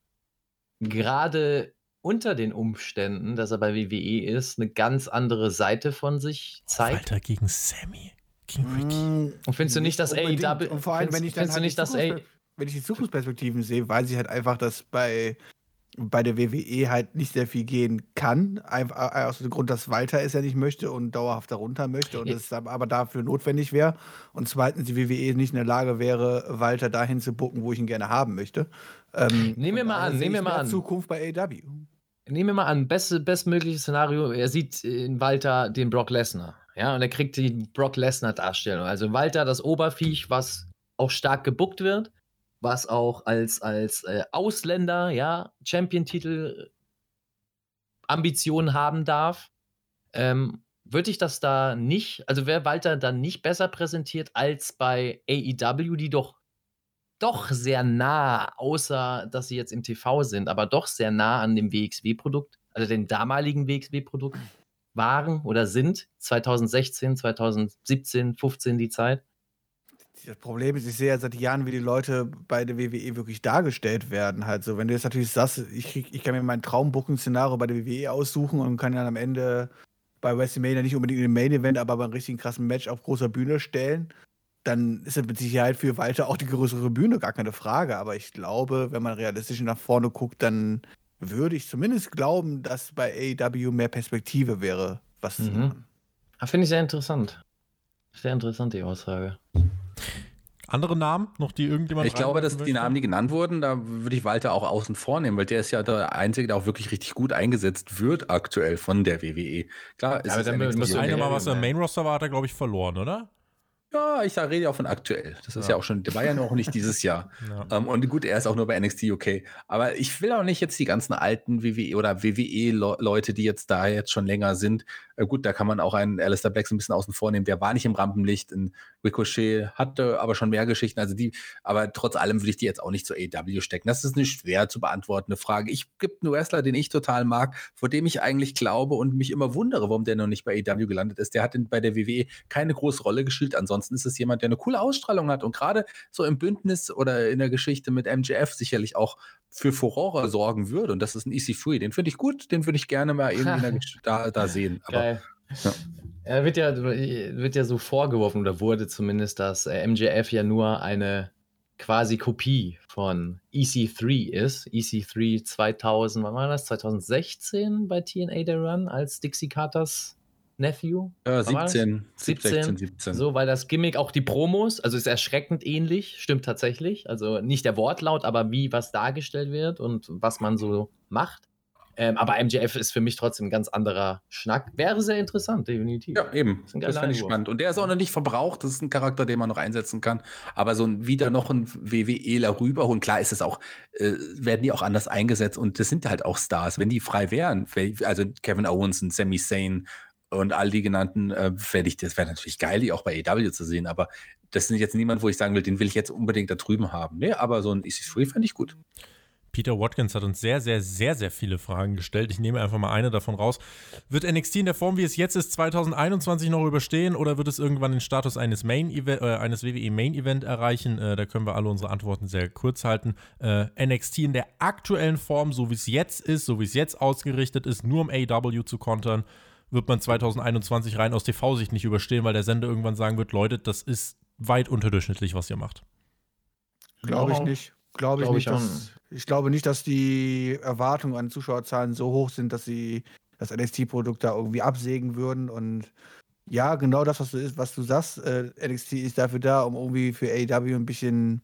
gerade unter den Umständen, dass er bei WWE ist, eine ganz andere Seite von sich zeigt? Walter gegen Sammy. Gegen Ricky. Mm, Und findest du nicht, dass. AEW Und vor allem, wenn ich dann halt nicht, die dass Zukunft- wenn ich die Zukunftsperspektiven sehe, weiß ich halt einfach, dass bei, bei der WWE halt nicht sehr viel gehen kann. Einfach aus dem Grund, dass Walter es ja nicht möchte und dauerhaft darunter möchte und es aber dafür notwendig wäre. Und zweitens, die WWE nicht in der Lage wäre, Walter dahin zu bucken, wo ich ihn gerne haben möchte. Ähm, nehmen wir mal an, nehmen wir mal an. Zukunft bei AW. Nehmen wir mal an, best, bestmögliches Szenario, er sieht in Walter den Brock Lesnar. Ja, und er kriegt die Brock Lesnar-Darstellung. Also Walter, das Oberviech, was auch stark gebuckt wird, was auch als, als äh, Ausländer, ja, Champion-Titel Ambitionen haben darf. Ähm, würde ich das da nicht, also wäre Walter dann nicht besser präsentiert als bei AEW, die doch doch sehr nah, außer dass sie jetzt im TV sind, aber doch sehr nah an dem WXW-Produkt, also dem damaligen WXW-Produkt waren oder sind, 2016, 2017, 15 die Zeit? Das Problem ist, ich sehe ja seit Jahren, wie die Leute bei der WWE wirklich dargestellt werden. Halt so, wenn du jetzt natürlich sagst, ich, ich kann mir mein Traumbooking-Szenario bei der WWE aussuchen und kann dann am Ende bei WrestleMania nicht unbedingt in den Main Event, aber beim richtigen krassen Match auf großer Bühne stellen, dann ist es mit Sicherheit für Walter auch die größere Bühne, gar keine Frage. Aber ich glaube, wenn man realistisch nach vorne guckt, dann würde ich zumindest glauben, dass bei AEW mehr Perspektive wäre, was zu mhm. machen. Ah, Finde ich sehr interessant. Sehr interessant, die Aussage. Andere Namen noch, die irgendjemand. Ich glaube, dass die Namen, die genannt wurden, da würde ich Walter auch außen vor nehmen, weil der ist ja der Einzige, der auch wirklich richtig gut eingesetzt wird aktuell von der WWE. Klar, ist ja, aber dann das eine Mal, was er im Main Roster war, hat er, glaube ich, verloren, oder? Ja, ich rede ja auch von aktuell. Das ist ja, ja auch schon, der war ja noch nicht dieses Jahr. Ja. Um, ähm, und gut, er ist auch nur bei NXT UK. Aber ich will auch nicht jetzt die ganzen alten WWE oder WWE-Leute, die jetzt da jetzt schon länger sind. Äh, gut, da kann man auch einen Alistair Black so ein bisschen außen vor nehmen. Der war nicht im Rampenlicht. Ein Ricochet hatte aber schon mehr Geschichten. Also die, aber trotz allem würde ich die jetzt auch nicht zur AW stecken. Das ist eine schwer zu beantwortende Frage. Ich gibt einen Wrestler, den ich total mag, vor dem ich eigentlich glaube und mich immer wundere, warum der noch nicht bei AW gelandet ist. Der hat in, bei der WWE keine große Rolle gespielt. Ansonsten ansonsten ist es jemand, der eine coole Ausstrahlung hat und gerade so im Bündnis oder in der Geschichte mit MJF sicherlich auch für Furore sorgen würde. Und das ist ein EC3. Den finde ich gut, den würde ich gerne mal irgendwie da, da sehen. Aber, Geil. Ja. Er wird ja, wird ja so vorgeworfen oder wurde zumindest, dass äh, MJF ja nur eine quasi Kopie von EC3 ist. EC3 2000, wann war das? 2016 bei TNA der Run als Dixie Carters Nephew? Ja, 17, 17, 16, 17. So, weil das Gimmick auch die Promos, also ist erschreckend ähnlich, stimmt tatsächlich. Also nicht der Wortlaut, aber wie was dargestellt wird und was man so macht. Ähm, aber MJF ist für mich trotzdem ein ganz anderer Schnack. Wäre sehr interessant, definitiv. Ja, eben. Das, das finde ich spannend. Und der ist auch noch nicht verbraucht. Das ist ein Charakter, den man noch einsetzen kann. Aber so ein, wieder noch ein WWEler rüberholen. Klar ist es auch, äh, werden die auch anders eingesetzt. Und das sind halt auch Stars. Wenn die frei wären, also Kevin Owens und Sami Zayn und all die genannten äh, werde ich, das wäre natürlich geil, die auch bei AW zu sehen, aber das sind jetzt niemand, wo ich sagen will, den will ich jetzt unbedingt da drüben haben. Nee, aber so ein EC3 fände ich gut. Peter Watkins hat uns sehr, sehr, sehr, sehr viele Fragen gestellt. Ich nehme einfach mal eine davon raus. Wird NXT in der Form, wie es jetzt ist, 2021 noch überstehen oder wird es irgendwann den Status eines, Main -Event, äh, eines WWE Main Event erreichen? Äh, da können wir alle unsere Antworten sehr kurz halten. Äh, NXT in der aktuellen Form, so wie es jetzt ist, so wie es jetzt ausgerichtet ist, nur um AW zu kontern, wird man 2021 rein aus TV-Sicht nicht überstehen, weil der Sender irgendwann sagen wird, Leute, das ist weit unterdurchschnittlich, was ihr macht. Glaube ich nicht. Glaube ich, Glaub nicht, ich, dass, ich glaube nicht, dass die Erwartungen an Zuschauerzahlen so hoch sind, dass sie das NXT-Produkt da irgendwie absägen würden. Und ja, genau das, was du, was du sagst, äh, NXT ist dafür da, um irgendwie für AEW ein bisschen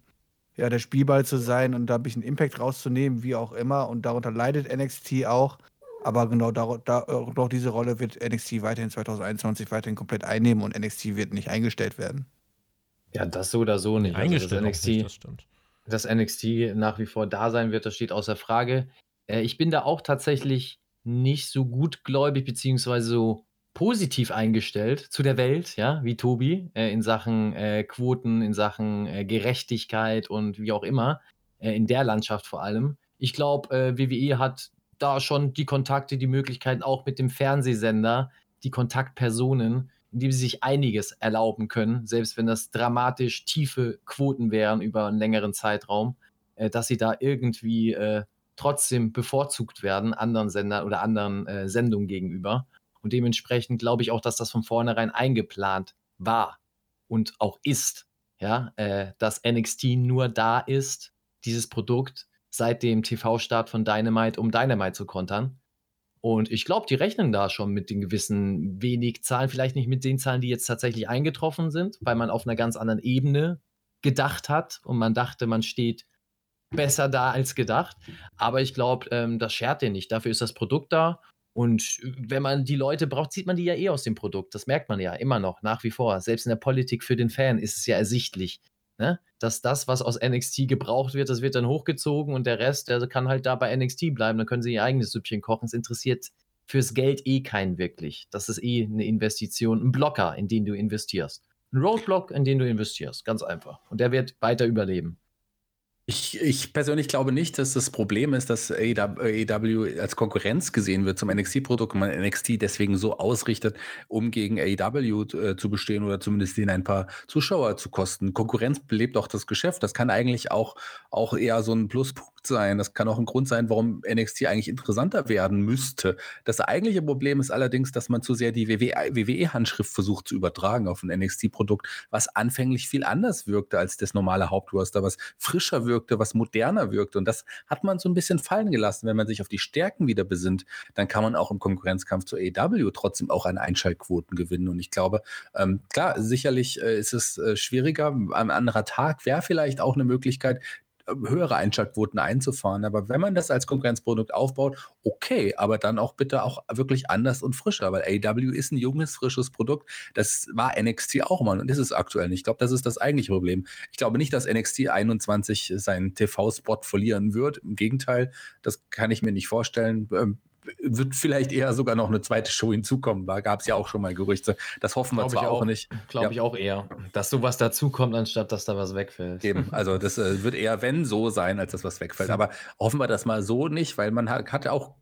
ja, der Spielball zu sein und da ein bisschen Impact rauszunehmen, wie auch immer. Und darunter leidet NXT auch. Aber genau da, da, doch diese Rolle wird NXT weiterhin 2021 weiterhin komplett einnehmen und NXT wird nicht eingestellt werden. Ja, das so oder so nicht. Eingestellt also das, NXT, nicht, das stimmt. Dass NXT nach wie vor da sein wird, das steht außer Frage. Äh, ich bin da auch tatsächlich nicht so gutgläubig beziehungsweise so positiv eingestellt zu der Welt, ja, wie Tobi, äh, in Sachen äh, Quoten, in Sachen äh, Gerechtigkeit und wie auch immer, äh, in der Landschaft vor allem. Ich glaube, äh, WWE hat da schon die Kontakte, die Möglichkeiten auch mit dem Fernsehsender, die Kontaktpersonen, indem sie sich einiges erlauben können, selbst wenn das dramatisch tiefe Quoten wären über einen längeren Zeitraum, äh, dass sie da irgendwie äh, trotzdem bevorzugt werden, anderen Sendern oder anderen äh, Sendungen gegenüber. Und dementsprechend glaube ich auch, dass das von vornherein eingeplant war und auch ist. ja, äh, dass NXT nur da ist, dieses Produkt, seit dem TV-Start von Dynamite, um Dynamite zu kontern. Und ich glaube, die rechnen da schon mit den gewissen wenig Zahlen, vielleicht nicht mit den Zahlen, die jetzt tatsächlich eingetroffen sind, weil man auf einer ganz anderen Ebene gedacht hat und man dachte, man steht besser da als gedacht. Aber ich glaube, ähm, das schert den nicht. Dafür ist das Produkt da. Und wenn man die Leute braucht, sieht man die ja eh aus dem Produkt. Das merkt man ja immer noch, nach wie vor. Selbst in der Politik für den Fan ist es ja ersichtlich, ne? dass das, was aus NXT gebraucht wird, das wird dann hochgezogen und der Rest, der kann halt da bei NXT bleiben. Dann können sie ihr eigenes Süppchen kochen. Es interessiert fürs Geld eh keinen wirklich. Das ist eh eine Investition, ein Blocker, in den du investierst. Ein Roadblock, in den du investierst. Ganz einfach. Und der wird weiter überleben. Ich, ich, persönlich glaube nicht, dass das Problem ist, dass AEW als Konkurrenz gesehen wird zum NXT-Produkt und man NXT deswegen so ausrichtet, um gegen AEW äh, zu bestehen oder zumindest ihnen ein paar Zuschauer zu kosten. Konkurrenz belebt auch das Geschäft. Das kann eigentlich auch, auch eher so ein Pluspunkt sein. Das kann auch ein Grund sein, warum NXT eigentlich interessanter werden müsste. Das eigentliche Problem ist allerdings, dass man zu sehr die WWE-Handschrift versucht zu übertragen auf ein NXT-Produkt, was anfänglich viel anders wirkte als das normale Hauptroster, was frischer wirkte, was moderner wirkte. Und das hat man so ein bisschen fallen gelassen. Wenn man sich auf die Stärken wieder besinnt, dann kann man auch im Konkurrenzkampf zur AEW trotzdem auch an Einschaltquoten gewinnen. Und ich glaube, ähm, klar, sicherlich äh, ist es äh, schwieriger. Ein anderer Tag wäre vielleicht auch eine Möglichkeit, höhere Einschaltquoten einzufahren. Aber wenn man das als Konkurrenzprodukt aufbaut, okay, aber dann auch bitte auch wirklich anders und frischer, weil AW ist ein junges, frisches Produkt. Das war NXT auch mal und ist es aktuell nicht. Ich glaube, das ist das eigentliche Problem. Ich glaube nicht, dass NXT 21 seinen TV-Spot verlieren wird. Im Gegenteil, das kann ich mir nicht vorstellen. Wird vielleicht eher sogar noch eine zweite Show hinzukommen. Da gab es ja auch schon mal Gerüchte. Das hoffen wir zwar auch, auch, nicht. Glaube ja. ich auch eher, dass sowas dazukommt, anstatt dass da was wegfällt. Eben, also das äh, wird eher, wenn so sein, als dass was wegfällt. Aber hoffen wir das mal so nicht, weil man hat, hat ja auch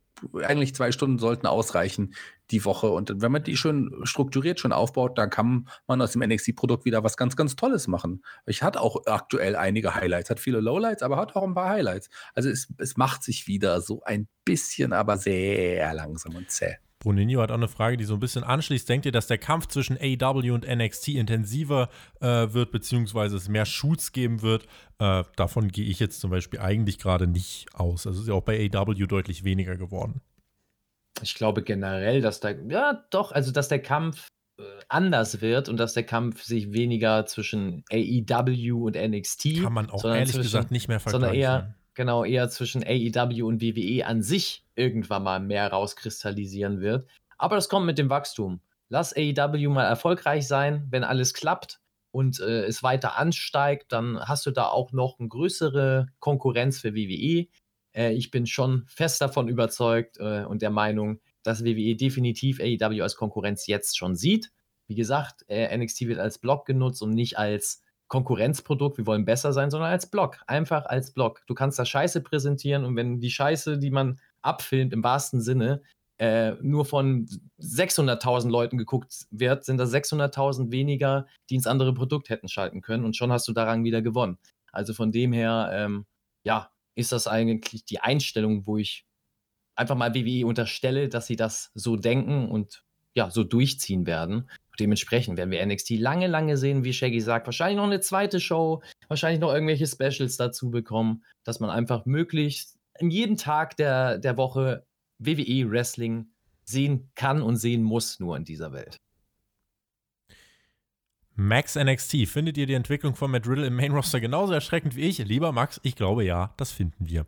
eigentlich zwei Stunden sollten ausreichen die Woche. Und wenn man die schön strukturiert schon aufbaut, dann kann man aus dem NXT-Produkt wieder was ganz, ganz Tolles machen. Ich hatte auch aktuell einige Highlights, hat viele Lowlights, aber hat auch ein paar Highlights. Also es, es macht sich wieder so ein bisschen, aber sehr langsam und zäh. Bruninho hat auch eine Frage, die so ein bisschen anschließt. Denkt ihr, dass der Kampf zwischen AW und NXT intensiver äh, wird, beziehungsweise es mehr Shoots geben wird? Äh, davon gehe ich jetzt zum Beispiel eigentlich gerade nicht aus. Also ist ja auch bei AW deutlich weniger geworden. Ich glaube generell, dass der, ja doch, also dass der Kampf äh, anders wird und dass der Kampf sich weniger zwischen AEW und NXT. Kann man auch ehrlich zwischen, gesagt nicht mehr vergleichen. Sondern eher, genau, eher zwischen AEW und WWE an sich irgendwann mal mehr rauskristallisieren wird. Aber das kommt mit dem Wachstum. Lass AEW mal erfolgreich sein, wenn alles klappt und äh, es weiter ansteigt, dann hast du da auch noch eine größere Konkurrenz für WWE. Äh, ich bin schon fest davon überzeugt äh, und der Meinung, dass WWE definitiv AEW als Konkurrenz jetzt schon sieht. Wie gesagt, äh, NXT wird als Block genutzt und nicht als Konkurrenzprodukt, wir wollen besser sein, sondern als Block. Einfach als Block. Du kannst da Scheiße präsentieren und wenn die Scheiße, die man abfilmt im wahrsten Sinne, äh, nur von 600.000 Leuten geguckt wird, sind da 600.000 weniger, die ins andere Produkt hätten schalten können und schon hast du daran wieder gewonnen. Also von dem her, ähm, ja, ist das eigentlich die Einstellung, wo ich einfach mal WWE unterstelle, dass sie das so denken und ja, so durchziehen werden. Dementsprechend werden wir NXT lange, lange sehen, wie Shaggy sagt. Wahrscheinlich noch eine zweite Show, wahrscheinlich noch irgendwelche Specials dazu bekommen, dass man einfach möglichst in jedem Tag der, der Woche WWE Wrestling sehen kann und sehen muss, nur in dieser Welt. Max NXT, findet ihr die Entwicklung von Matt Riddle im Main Roster genauso erschreckend wie ich? Lieber Max, ich glaube ja, das finden wir.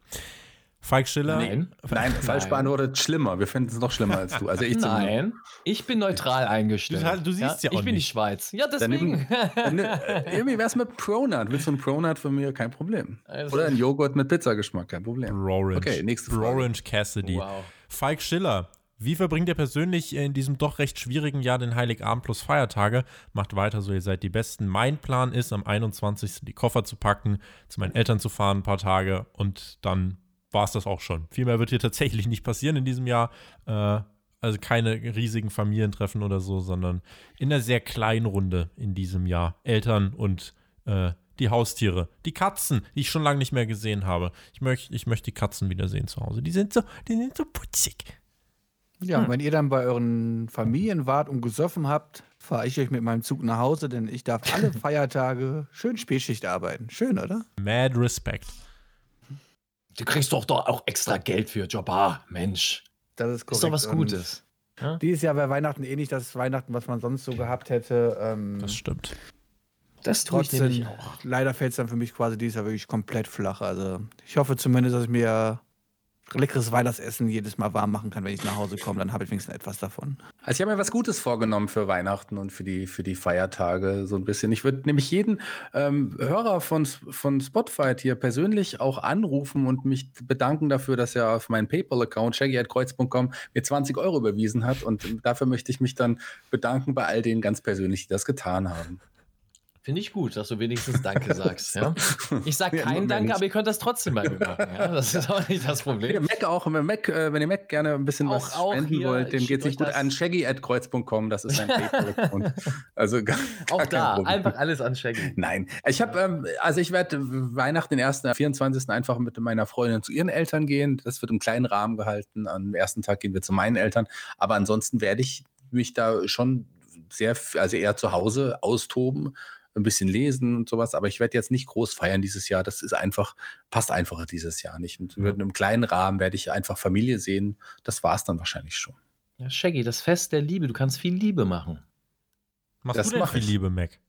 Falk Schiller. Nein, Nein falsch beantwortet schlimmer. Wir finden es noch schlimmer als du. Also ich Nein, ich bin neutral eingestellt. Du, du siehst ja, ja auch Ich bin nicht. die Schweiz. Ja, deswegen. Dann, dann, irgendwie wär's mit Pronut. Willst du einen Pronut von mir? Kein Problem. Also Oder ein Joghurt mit Pizzageschmack? Kein Problem. Orange. Okay, nächste Frage. Orange Cassidy. Wow. Falk Schiller. Wie verbringt ihr persönlich in diesem doch recht schwierigen Jahr den Heiligabend plus Feiertage? Macht weiter so, ihr seid die Besten. Mein Plan ist, am 21. die Koffer zu packen, zu meinen Eltern zu fahren, ein paar Tage und dann war es das auch schon. Viel mehr wird hier tatsächlich nicht passieren in diesem Jahr. Äh, also keine riesigen Familientreffen oder so, sondern in einer sehr kleinen Runde in diesem Jahr. Eltern und äh, die Haustiere, die Katzen, die ich schon lange nicht mehr gesehen habe. Ich möchte ich möcht die Katzen wiedersehen zu Hause. Die sind so, die sind so putzig. Ja, und wenn ihr dann bei euren Familien wart und gesoffen habt, fahre ich euch mit meinem Zug nach Hause, denn ich darf alle Feiertage schön Spätschicht arbeiten. Schön, oder? Mad Respect. Du kriegst doch doch auch extra Geld für Jobbar, Mensch. Das ist korrekt. Ist doch was Gutes. Ja? Dieses Jahr wäre Weihnachten eh nicht das Weihnachten, was man sonst so gehabt hätte. Ähm, Das stimmt. Das tue ich trotzdem, nämlich auch. leider fällt es dann für mich quasi dieses Jahr wirklich komplett flach. Also ich hoffe zumindest, dass ich mir leckeres Weihnachtsessen jedes Mal warm machen kann, wenn ich nach Hause komme. Dann habe ich wenigstens etwas davon. Also ich habe mir was Gutes vorgenommen für Weihnachten und für die, für die Feiertage so ein bisschen. Ich würde nämlich jeden ähm, Hörer von, von Spotify hier persönlich auch anrufen und mich bedanken dafür, dass er auf meinen PayPal-Account shaggy.kreuz.com mir 20 Euro überwiesen hat. Und dafür möchte ich mich dann bedanken bei all denen ganz persönlich, die das getan haben. Finde ich gut, dass du wenigstens Danke sagst. Ja? Ich sage Ja, keinen Moment. Danke, aber ihr könnt das trotzdem bei mir machen. Ja? Das ist auch nicht das Wenn ihr Problem. Mac auch, wenn, Mac, äh, wenn ihr Mac gerne ein bisschen Auch- was spenden hier, wollt, dem geht sich schick euch gut an shaggy.kreuz.com, das ist ein PayPal-Account. Also gar, gar Auch kein da, Problem. einfach alles anchecken. Nein, ich habe, ähm, also ich werde Weihnachten den ersten, 24. einfach mit meiner Freundin zu ihren Eltern gehen. Das wird im kleinen Rahmen gehalten. Am ersten Tag gehen wir zu meinen Eltern. Aber ansonsten werde ich mich da schon sehr, also eher zu Hause austoben, ein bisschen lesen und sowas. Aber ich werde jetzt nicht groß feiern dieses Jahr. Das ist einfach, passt einfach dieses Jahr nicht. Und in einem kleinen Rahmen werde ich einfach Familie sehen. Das war es dann wahrscheinlich schon. Ja, Shaggy, das Fest der Liebe. Du kannst viel Liebe machen. Machst Das du denn mach viel ich. Liebe, Mac?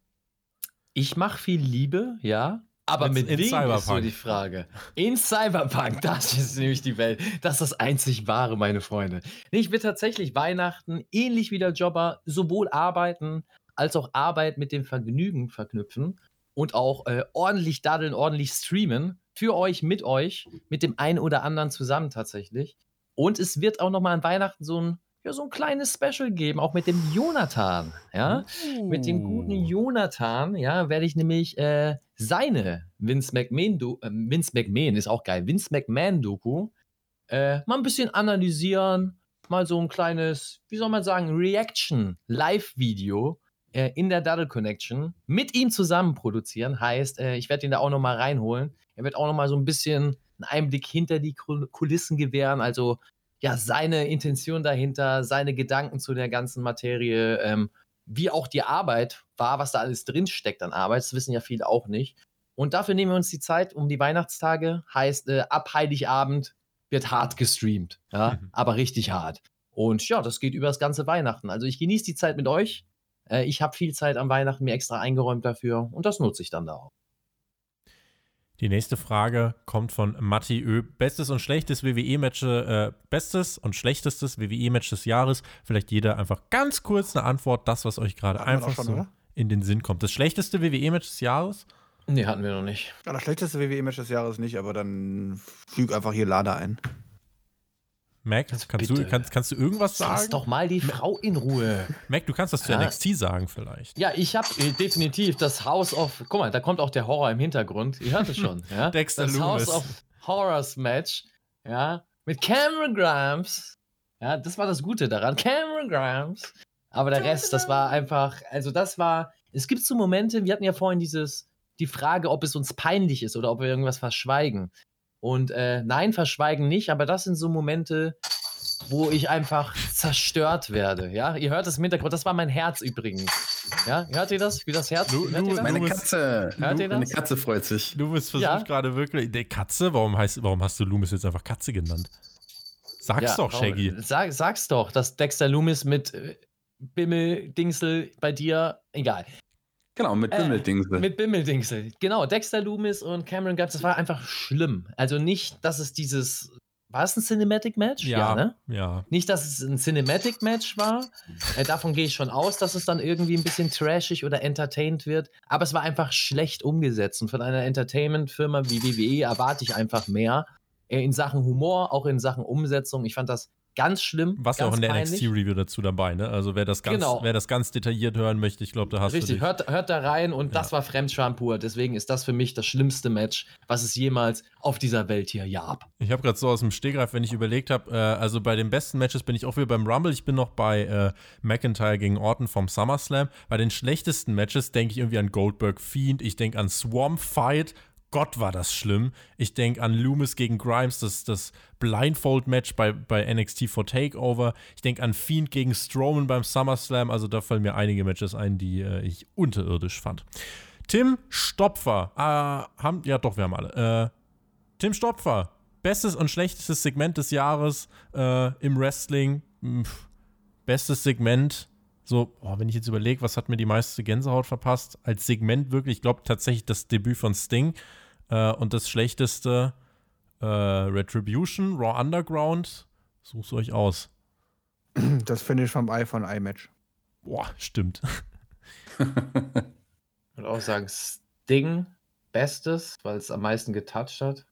Ich mache viel Liebe, ja. Aber mit in wem ist so Cyberpunk. die Frage. In Cyberpunk, das ist nämlich die Welt. Das ist das einzig wahre, meine Freunde. Ich will tatsächlich Weihnachten, ähnlich wie der Jobber, sowohl arbeiten als auch Arbeit mit dem Vergnügen verknüpfen und auch äh, ordentlich daddeln, ordentlich streamen. Für euch, mit euch, mit dem einen oder anderen zusammen tatsächlich. Und es wird auch nochmal an Weihnachten so ein, ja, so ein kleines Special geben, auch mit dem Jonathan. Ja, mit dem guten Jonathan, ja, werde ich nämlich äh, seine Vince McMahon, Do äh, Vince McMahon ist auch geil, Vince McMahon Doku, äh, mal ein bisschen analysieren, mal so ein kleines, wie soll man sagen, Reaction, Live-Video äh, in der Daddle Connection mit ihm zusammen produzieren. Heißt, äh, ich werde ihn da auch nochmal reinholen. Er wird auch nochmal so ein bisschen einen Einblick hinter die Kul- Kulissen gewähren, also ja, seine Intention dahinter, seine Gedanken zu der ganzen Materie, ähm, wie auch die Arbeit war, was da alles drinsteckt an Arbeit. Das wissen ja viele auch nicht. Und dafür nehmen wir uns die Zeit um die Weihnachtstage. Heißt, äh, ab Heiligabend wird hart gestreamt. Ja, Mhm. aber richtig hart. Und ja, das geht über das ganze Weihnachten. Also ich genieße die Zeit mit euch. Äh, ich habe viel Zeit am Weihnachten mir extra eingeräumt dafür und das nutze ich dann da auch. Die nächste Frage kommt von Matti Ö. Bestes und schlechtes WWE-Match, äh, bestes und schlechtestes WWE-Match des Jahres. Vielleicht jeder einfach ganz kurz eine Antwort, das, was euch gerade einfach schon, so oder? in den Sinn kommt. Das schlechteste WWE-Match des Jahres? Nee, hatten wir noch nicht. Ja, das schlechteste WWE-Match des Jahres nicht, aber dann füg einfach hier Lada ein. Mac, Also kannst, du, kannst, kannst du irgendwas Lass sagen? doch mal die Frau in Ruhe. Mac, du kannst das zu Ja. NXT sagen vielleicht. Ja, ich habe äh, definitiv das House of. Guck mal, da kommt auch der Horror im Hintergrund. Ihr hört es schon. Ja? Dexter das Loomis. House of Horrors Match. Ja, mit Cameron Grimes. Ja, das war das Gute daran. Cameron Grimes. Aber der Rest, das war einfach. Also, das war. Es gibt so Momente, wir hatten ja vorhin dieses. Die Frage, ob es uns peinlich ist oder ob wir irgendwas verschweigen. Und äh, nein, verschweigen nicht, aber das sind so Momente, wo ich einfach zerstört werde. Ja, ihr hört es im Hintergrund. Das war mein Herz übrigens. Ja, hört ihr das? Wie das Herz? Du- hört du- das? Meine Katze, Hört ihr meine das? Katze freut sich. Du bist versucht Ja. gerade wirklich. Der Katze? Warum, heißt, warum hast du Loomis jetzt einfach Katze genannt? Sag's Ja, doch, warum? Shaggy. Sag, sag's doch, dass Dexter Loomis mit äh, Bimmel Dingsel bei dir, egal. Genau, mit Äh, Bimmeldingsel. Mit Bimmeldingsel. Genau, Dexter Loomis und Cameron Guts, das war einfach schlimm. Also nicht, dass es dieses. War es ein Cinematic Match? Ja, ne? ja. Nicht, dass es ein Cinematic Match war. Äh, davon gehe ich schon aus, dass es dann irgendwie ein bisschen trashig oder entertained wird. Aber es war einfach schlecht umgesetzt. Und von einer Entertainment-Firma wie WWE erwarte ich einfach mehr. Äh, in Sachen Humor, auch in Sachen Umsetzung. Ich fand das ganz schlimm. Was ja auch in der. NXT-Review dazu dabei, ne? Also wer das ganz, Genau. wer das ganz detailliert hören möchte, ich glaube, da hast du Richtig, hört, hört da rein und das war Fremdscham pur. Deswegen ist das für mich das schlimmste Match, was es jemals auf dieser Welt hier gab. Ich habe gerade so aus dem Stegreif, wenn ich überlegt habe, äh, also bei den besten Matches bin ich auch wieder beim Rumble. Ich bin noch bei äh, McIntyre gegen Orton vom SummerSlam. Bei den schlechtesten Matches denke ich irgendwie an Goldberg Fiend, ich denke an Swamp Fight, Gott, war das schlimm. Ich denke an Loomis gegen Grimes, das, das Blindfold-Match bei, bei NXT for Takeover. Ich denke an Fiend gegen Strowman beim SummerSlam. Also da fallen mir einige Matches ein, die äh, ich unterirdisch fand. Tim Stopfer. Äh, haben, ja, doch, wir haben alle. Äh, Tim Stopfer. Bestes und schlechtestes Segment des Jahres äh, im Wrestling. Pff, bestes Segment so, oh, wenn ich jetzt überlege, was hat mir die meiste Gänsehaut verpasst, als Segment wirklich, ich glaube tatsächlich das Debüt von Sting äh, und das schlechteste äh, Retribution, Raw Underground, sucht euch aus. Das Finish vom Eye von Eye-Match. Boah, stimmt. ich würde auch sagen, Sting, Bestes, weil es am meisten getoucht hat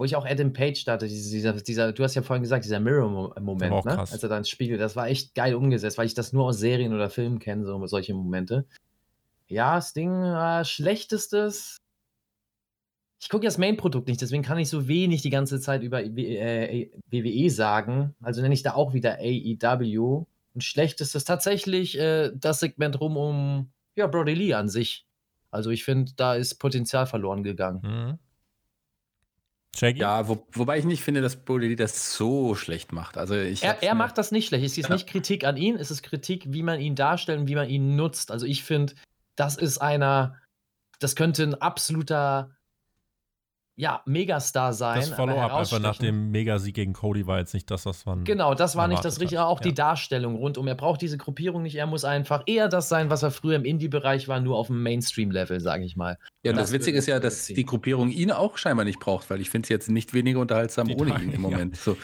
wo ich auch Adam Page da hatte, dieser, dieser, du hast ja vorhin gesagt, dieser Mirror-Moment, ne? als er da ins Spiegel, das war echt geil umgesetzt, weil ich das nur aus Serien oder Filmen kenne, so solche Momente. Ja, das Ding, äh, schlechtestes. Ich gucke ja das Main-Produkt nicht, deswegen kann ich so wenig die ganze Zeit über äh, WWE sagen. Also nenne ich da auch wieder AEW. Und schlechtestes tatsächlich äh, das Segment rum um ja, Brody Lee an sich. Also ich finde, da ist Potenzial verloren gegangen. Mhm. Shaggy? Ja, wo, wobei ich nicht finde, dass Bodie das so schlecht macht. Also ich er, er macht das nicht schlecht. Es ist ja. nicht Kritik an ihn, es ist Kritik, wie man ihn darstellt und wie man ihn nutzt. Also ich finde, das ist einer, das könnte ein absoluter ja, Megastar sein. Das Follow-up einfach nach dem Megasieg gegen Cody war jetzt nicht das, was man. Genau, das war nicht das Richtige. Auch ja. die Darstellung rundum. Er braucht diese Gruppierung nicht. Er muss einfach eher das sein, was er früher im Indie-Bereich war, nur auf dem Mainstream-Level, sage ich mal. Ja, das, das Witzige ist ja, dass die Gruppierung ihn auch scheinbar nicht braucht, weil ich finde es jetzt nicht weniger unterhaltsam die ohne ihn im Moment. Ja. So,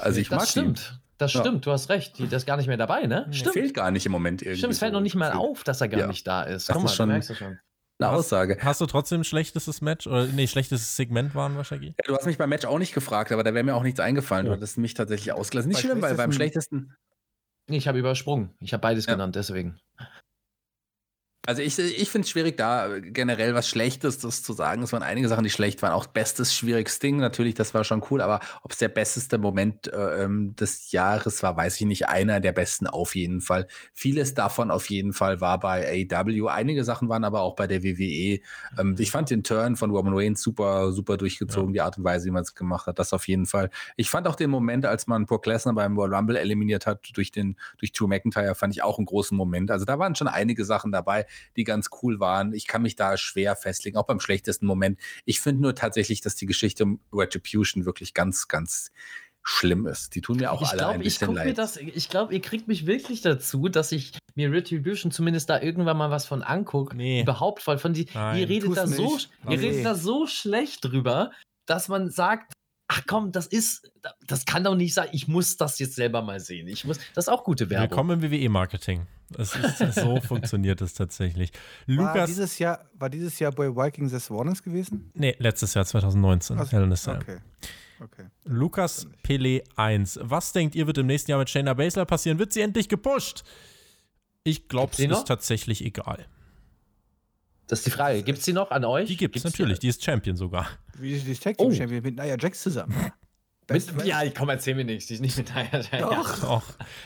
also ich das mag stimmt. Ihn. Das stimmt, du hast recht. Der ist gar nicht mehr dabei, ne? Stimmt. Fehlt gar nicht im Moment irgendwie. Stimmt, es fällt noch nicht mal auf, dass er gar nicht da ist. Das Guck mal, schon, du merkst das schon eine Aussage. Hast du trotzdem ein schlechtestes Match? Oder nee, schlechtes Segment waren wahrscheinlich? Ja, du hast mich beim Match auch nicht gefragt, aber da wäre mir auch nichts eingefallen. Ja. Du hattest mich tatsächlich ausgelassen. Nicht schlimm, weil beim schlechtesten. Nee, ich habe übersprungen. Ich habe beides ja. genannt, deswegen. Also ich, ich finde es schwierig, da generell was Schlechtes das zu sagen. Es waren einige Sachen, die schlecht waren. Auch bestes, schwierigstes Ding, natürlich, das war schon cool, aber ob es der besteste Moment äh, ähm, des Jahres war, weiß ich nicht. Einer der besten auf jeden Fall. Vieles davon auf jeden Fall war bei AW. Einige Sachen waren aber auch bei der WWE. Ähm, ich fand den Turn von Roman Reigns super, super durchgezogen, ja. die Art und Weise, wie man es gemacht hat. Das auf jeden Fall. Ich fand auch den Moment, als man Brock Lesnar beim World Rumble eliminiert hat durch den, durch Drew McIntyre, fand ich auch einen großen Moment. Also da waren schon einige Sachen dabei die ganz cool waren. Ich kann mich da schwer festlegen, auch beim schlechtesten Moment. Ich finde nur tatsächlich, dass die Geschichte um Retribution wirklich ganz, ganz schlimm ist. Die tun mir auch ich alle glaub, ein bisschen leid. Das, ich glaube, ihr kriegt mich wirklich dazu, dass ich mir Retribution zumindest da irgendwann mal was von angucke. Nee. Überhaupt, weil von die, Nein, ihr redet da so, ihr redet da so schlecht drüber, dass man sagt, ach komm, das ist, das kann doch nicht sein, ich muss das jetzt selber mal sehen. Ich muss, das ist auch gute Werbung. Willkommen im WWE-Marketing. So funktioniert es tatsächlich. Lukas, war, dieses Jahr, war dieses Jahr bei Vikings des Warnings gewesen? Nee, letztes Jahr, 2019. Also. Okay. Okay. Lukas Pele 1. Was denkt ihr, wird im nächsten Jahr mit Shayna Baszler passieren? Wird sie endlich gepusht? Ich glaube, es ist tatsächlich egal. Das ist die Frage. Gibt es die noch an euch? Die gibt es natürlich. Die, die, ist Champion sogar. Wie ist die Tag Team oh. Champion mit Nia Jax zusammen? Mit, ja, komm, erzähl mir nichts. Die ist nicht mit Nia Jax. Doch. Doch.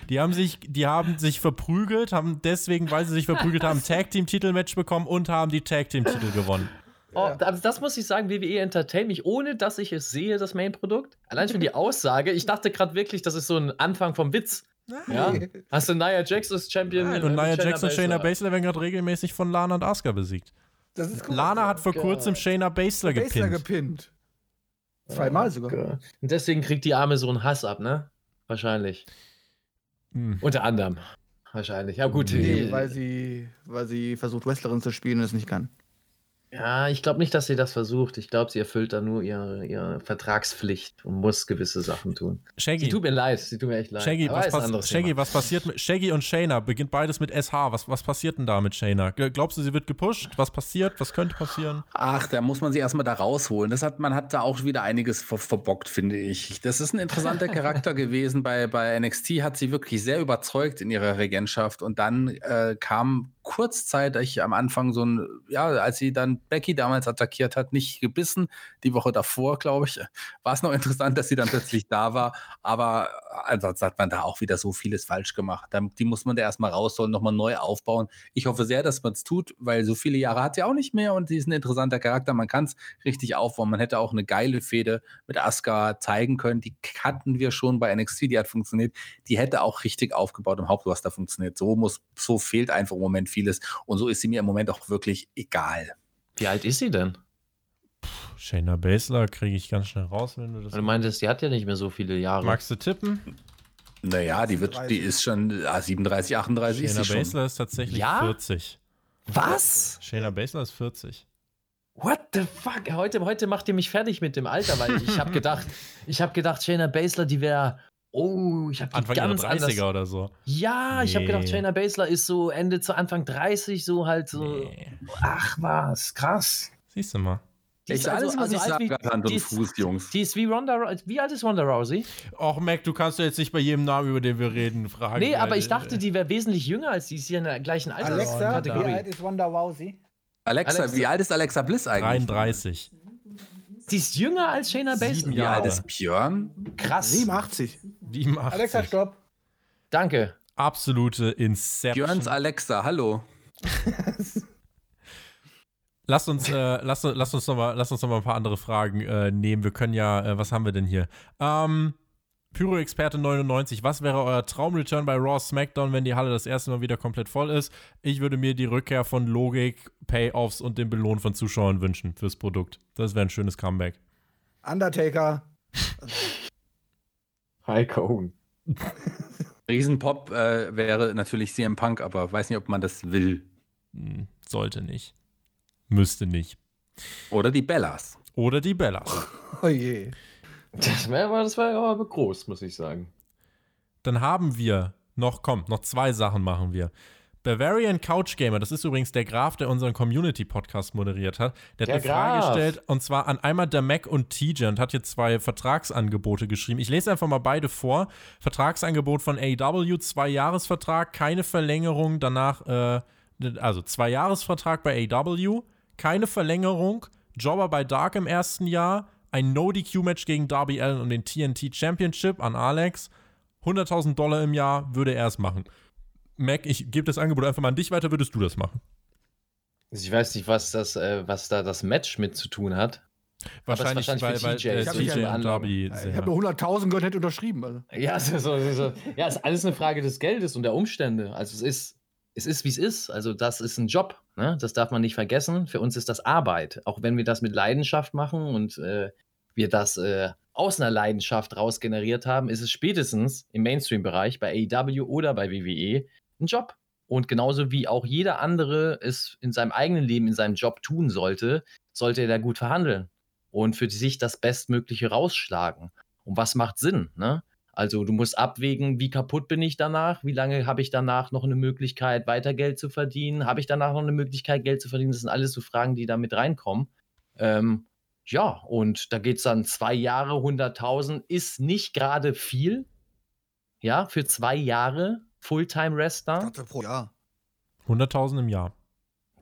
Die haben sich, die haben sich verprügelt, haben deswegen, weil sie sich verprügelt haben, Tag Team Titelmatch bekommen und haben die Tag Team Titel gewonnen. Oh, also das muss ich sagen, WWE entertain mich, ohne dass ich es sehe, das Main-Produkt. Allein schon die Aussage. Ich dachte gerade wirklich, das ist so ein Anfang vom Witz. Ja? Hast du Nia Jax als Champion? Nein, und Nia Jax und Shayna Baszler werden gerade regelmäßig von Lana und Asuka besiegt. Lana hat vor kurzem Shayna Baszler gepinnt. Baszler gepinnt. Zweimal sogar. Und deswegen kriegt die Arme so einen Hass ab, ne? Wahrscheinlich. Hm. Unter anderem. Wahrscheinlich. Ja, gut. Nee, weil sie, weil sie versucht, Wrestlerin zu spielen und es nicht kann. Ja, ich glaube nicht, dass sie das versucht. Ich glaube, sie erfüllt da nur ihre, ihre Vertragspflicht und muss gewisse Sachen tun. Shaggy. Sie tut mir leid, sie tut mir echt leid. Shaggy, was, pass Shaggy was, passiert mit Shaggy und Shayna? Beginnt beides mit SH. Was, was passiert denn da mit Shayna? Glaubst du, sie wird gepusht? Was passiert? Was könnte passieren? Ach, da muss man sie erstmal da rausholen. Das hat, man hat da auch wieder einiges ver verbockt, finde ich. Das ist ein interessanter Charakter gewesen. Bei, bei NXT hat sie wirklich sehr überzeugt in ihrer Regentschaft und dann äh, kam kurzzeitig am Anfang so ein, ja, als sie dann Becky damals attackiert hat, nicht gebissen. Die Woche davor, glaube ich, war es noch interessant, dass sie dann plötzlich da war. Aber ansonsten hat man da auch wieder so vieles falsch gemacht. Die muss man da erstmal rausholen, nochmal neu aufbauen. Ich hoffe sehr, dass man es tut, weil so viele Jahre hat sie auch nicht mehr und sie ist ein interessanter Charakter. Man kann es richtig aufbauen. Man hätte auch eine geile Fehde mit Asuka zeigen können. Die hatten wir schon bei NXT, die hat funktioniert. Die hätte auch richtig aufgebaut im Hauptroster funktioniert. So muss, so fehlt einfach im Moment vieles. Und so ist sie mir im Moment auch wirklich egal. Wie alt ist sie denn? Shayna Baszler kriege ich ganz schnell raus, wenn du das. Du meintest, die hat ja nicht mehr so viele Jahre. Magst du tippen? Naja, die wird, die ist schon 37, 38 Shayna ist sie Baszler ist tatsächlich Ja? 40. Was? Shayna Baszler ist 40. What the fuck? Heute, heute macht ihr mich fertig mit dem Alter, weil ich habe gedacht, ich habe gedacht, Shayna Baszler, die wäre. Oh, ich habe die Anfang ihrer ganz 30er anders. oder so. Ja, ich habe gedacht, Nee. Shayna Baszler ist so Ende zu Anfang 30, so halt so. Nee. Ach was, krass. Siehst du mal. Die Echt alles, was ich alt sage, wie- Hand und ist- Fuß, Jungs. Die ist wie Ronda Wie alt ist Ronda Rousey? Och, Mac, du kannst doch jetzt nicht bei jedem Namen, über den wir reden, fragen. Nee, aber ich dachte, äh, die wäre wesentlich jünger als die ist hier in der gleichen Alexa, wie Alterskategorie. alt ist Wanda Rousey? Alexa, Alexa- wie alt ist Alexa Bliss eigentlich? 33. Die ist jünger als Shayna Sieben Baszler. Alt Jahre. ist Björn? Krass. 87. 87. Alexa, stopp. Danke. Absolute Inception. Björns Alexa, hallo. Lass uns, äh, lass, lass uns noch mal, lass uns noch mal ein paar andere Fragen äh, nehmen. Wir können ja, äh, was haben wir denn hier? Ähm, Pyro-Experte 99, was wäre euer Traumreturn bei Raw SmackDown, wenn die Halle das erste Mal wieder komplett voll ist? Ich würde mir die Rückkehr von Logik, Payoffs und den Belohn von Zuschauern wünschen fürs Produkt. Das wäre ein schönes Comeback. Undertaker. Hulk Hogan. Riesenpop äh, wäre natürlich CM Punk, aber weiß nicht, ob man das will. Hm, sollte nicht. Müsste nicht. Oder die Bellas. Oder die Bellas. Oh je. Das wäre aber, das aber groß, muss ich sagen. Dann haben wir noch, komm, noch zwei Sachen machen wir. Bavarian Couch Gamer, das ist übrigens der Graf, der unseren Community-Podcast moderiert hat. Der hat Der eine Frage Graf. gestellt, und zwar an einmal der Mac und TJ und hat hier zwei Vertragsangebote geschrieben. Ich lese einfach mal beide vor. Vertragsangebot von AW, zwei Jahresvertrag, keine Verlängerung, danach, äh, also zwei Jahresvertrag bei AW, keine Verlängerung, Jobber bei Dark im ersten Jahr, ein No-DQ-Match gegen Darby Allen und den TNT Championship an Alex. 100.000 Dollar im Jahr würde er es machen. Mac, ich gebe das Angebot einfach mal an dich weiter, würdest du das machen? Ich weiß nicht, was, das, äh, was da das Match mit zu tun hat. Wahrscheinlich, wahrscheinlich weil, TJ, äh, TJ und. Darby Ich habe nur 100.000 gehört, hätte unterschrieben. Also. Ja, so, so, so. ja, ist alles eine Frage des Geldes und der Umstände. Also es ist, es ist, wie es ist. Also das ist ein Job. Ne? Das darf man nicht vergessen. Für uns ist das Arbeit. Auch wenn wir das mit Leidenschaft machen und äh, wir das äh, aus einer Leidenschaft raus generiert haben, ist es spätestens im Mainstream-Bereich bei AEW oder bei WWE ein Job. Und genauso wie auch jeder andere es in seinem eigenen Leben, in seinem Job tun sollte, sollte er da gut verhandeln und für sich das Bestmögliche rausschlagen. Und was macht Sinn? Ne? Also du musst abwägen, wie kaputt bin ich danach, wie lange habe ich danach noch eine Möglichkeit, weiter Geld zu verdienen, habe ich danach noch eine Möglichkeit, Geld zu verdienen. Das sind alles so Fragen, die da mit reinkommen. Ähm, ja, und da geht es dann zwei Jahre, 100.000 ist nicht gerade viel. Ja, für zwei Jahre Fulltime-Wrestler. dachte pro Jahr. 100.000 im Jahr.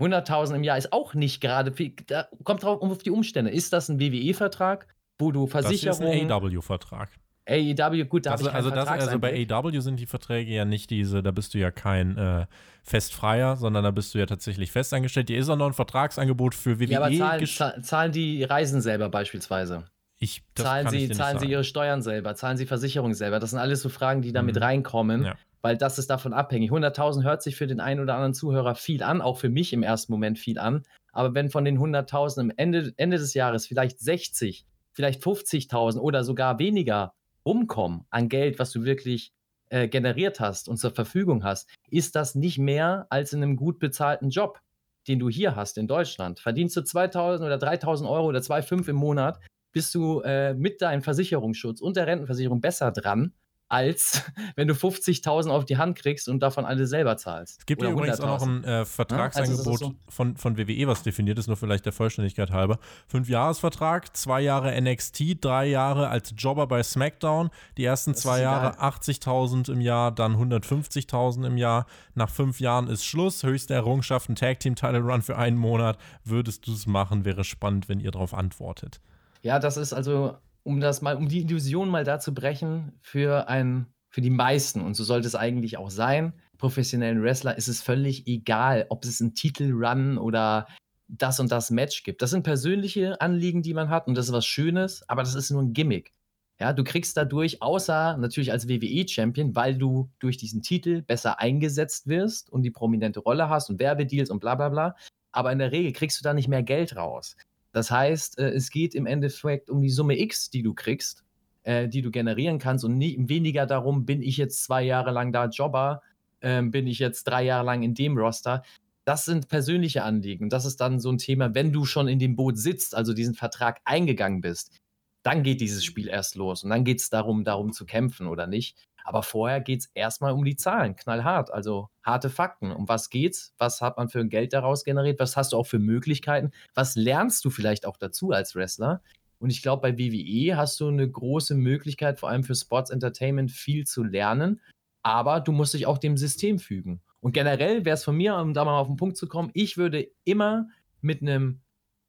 100.000 im Jahr ist auch nicht gerade viel. Da kommt drauf auf die Umstände. Ist das ein WWE-Vertrag, wo du Das hier ist Versicherungen, ein AW-Vertrag. AEW, gut, da habe Also, ich also, das, also bei. AW sind die Verträge ja nicht diese, da bist du ja kein äh, Festfreier, sondern da bist du ja tatsächlich festangestellt. Hier ist auch noch ein Vertragsangebot für WWE. Ja, aber zahlen, zahl- zahlen die Reisen selber beispielsweise? ich, Zahlen, sie, zahlen sie ihre Steuern selber? Zahlen sie Versicherungen selber? Das sind alles so Fragen, die da mit Mhm. reinkommen, Ja. weil das ist davon abhängig. 100.000 hört sich für den einen oder anderen Zuhörer viel an, auch für mich im ersten Moment viel an. Aber wenn von den 100.000 am Ende, Ende des Jahres vielleicht 60, vielleicht 50.000 oder sogar weniger rumkommen an Geld, was du wirklich äh, generiert hast und zur Verfügung hast, ist das nicht mehr als in einem gut bezahlten Job, den du hier hast in Deutschland. Verdienst du 2.000 oder 3.000 Euro oder 2,5 im Monat, bist du äh, mit deinem Versicherungsschutz und der Rentenversicherung besser dran als wenn du 50.000 auf die Hand kriegst und davon alle selber zahlst. Es gibt ja übrigens auch noch ein äh, Vertragsangebot ja, also so. von, von WWE, was definiert ist, nur vielleicht der Vollständigkeit halber. Fünf-Jahres-Vertrag, zwei Jahre NXT, drei Jahre als Jobber bei SmackDown. Die ersten das zwei Jahre 80.000 im Jahr, dann 150.000 im Jahr. Nach fünf Jahren ist Schluss. Höchste Errungenschaft, ein Tag-Team-Title-Run für einen Monat. Würdest du es machen? Wäre spannend, wenn ihr darauf antwortet. Ja, das ist also um das mal, um die Illusion mal da zu brechen, für ein, für die meisten, und so sollte es eigentlich auch sein, professionellen Wrestler ist es völlig egal, ob es einen Titelrun oder das und das Match gibt. Das sind persönliche Anliegen, die man hat, und das ist was Schönes, aber das ist nur ein Gimmick. Ja, du kriegst dadurch, außer natürlich als WWE-Champion, weil du durch diesen Titel besser eingesetzt wirst und die prominente Rolle hast und Werbedeals und bla bla bla. Aber in der Regel kriegst du da nicht mehr Geld raus. Das heißt, äh, es geht im Endeffekt um die Summe X, die du kriegst, äh, die du generieren kannst und nie, weniger darum, bin ich jetzt zwei Jahre lang da Jobber, äh, bin ich jetzt drei Jahre lang in dem Roster. Das sind persönliche Anliegen. Das ist dann so ein Thema, wenn du schon in dem Boot sitzt, also diesen Vertrag eingegangen bist, dann geht dieses Spiel erst los und dann geht es darum, darum zu kämpfen oder nicht. Aber vorher geht es erstmal um die Zahlen, knallhart, also harte Fakten. Um was geht's? Was hat man für ein Geld daraus generiert? Was hast du auch für Möglichkeiten? Was lernst du vielleicht auch dazu als Wrestler? Und ich glaube, bei WWE hast du eine große Möglichkeit, vor allem für Sports Entertainment viel zu lernen. Aber du musst dich auch dem System fügen. Und generell wäre es von mir, um da mal auf den Punkt zu kommen, ich würde immer mit einem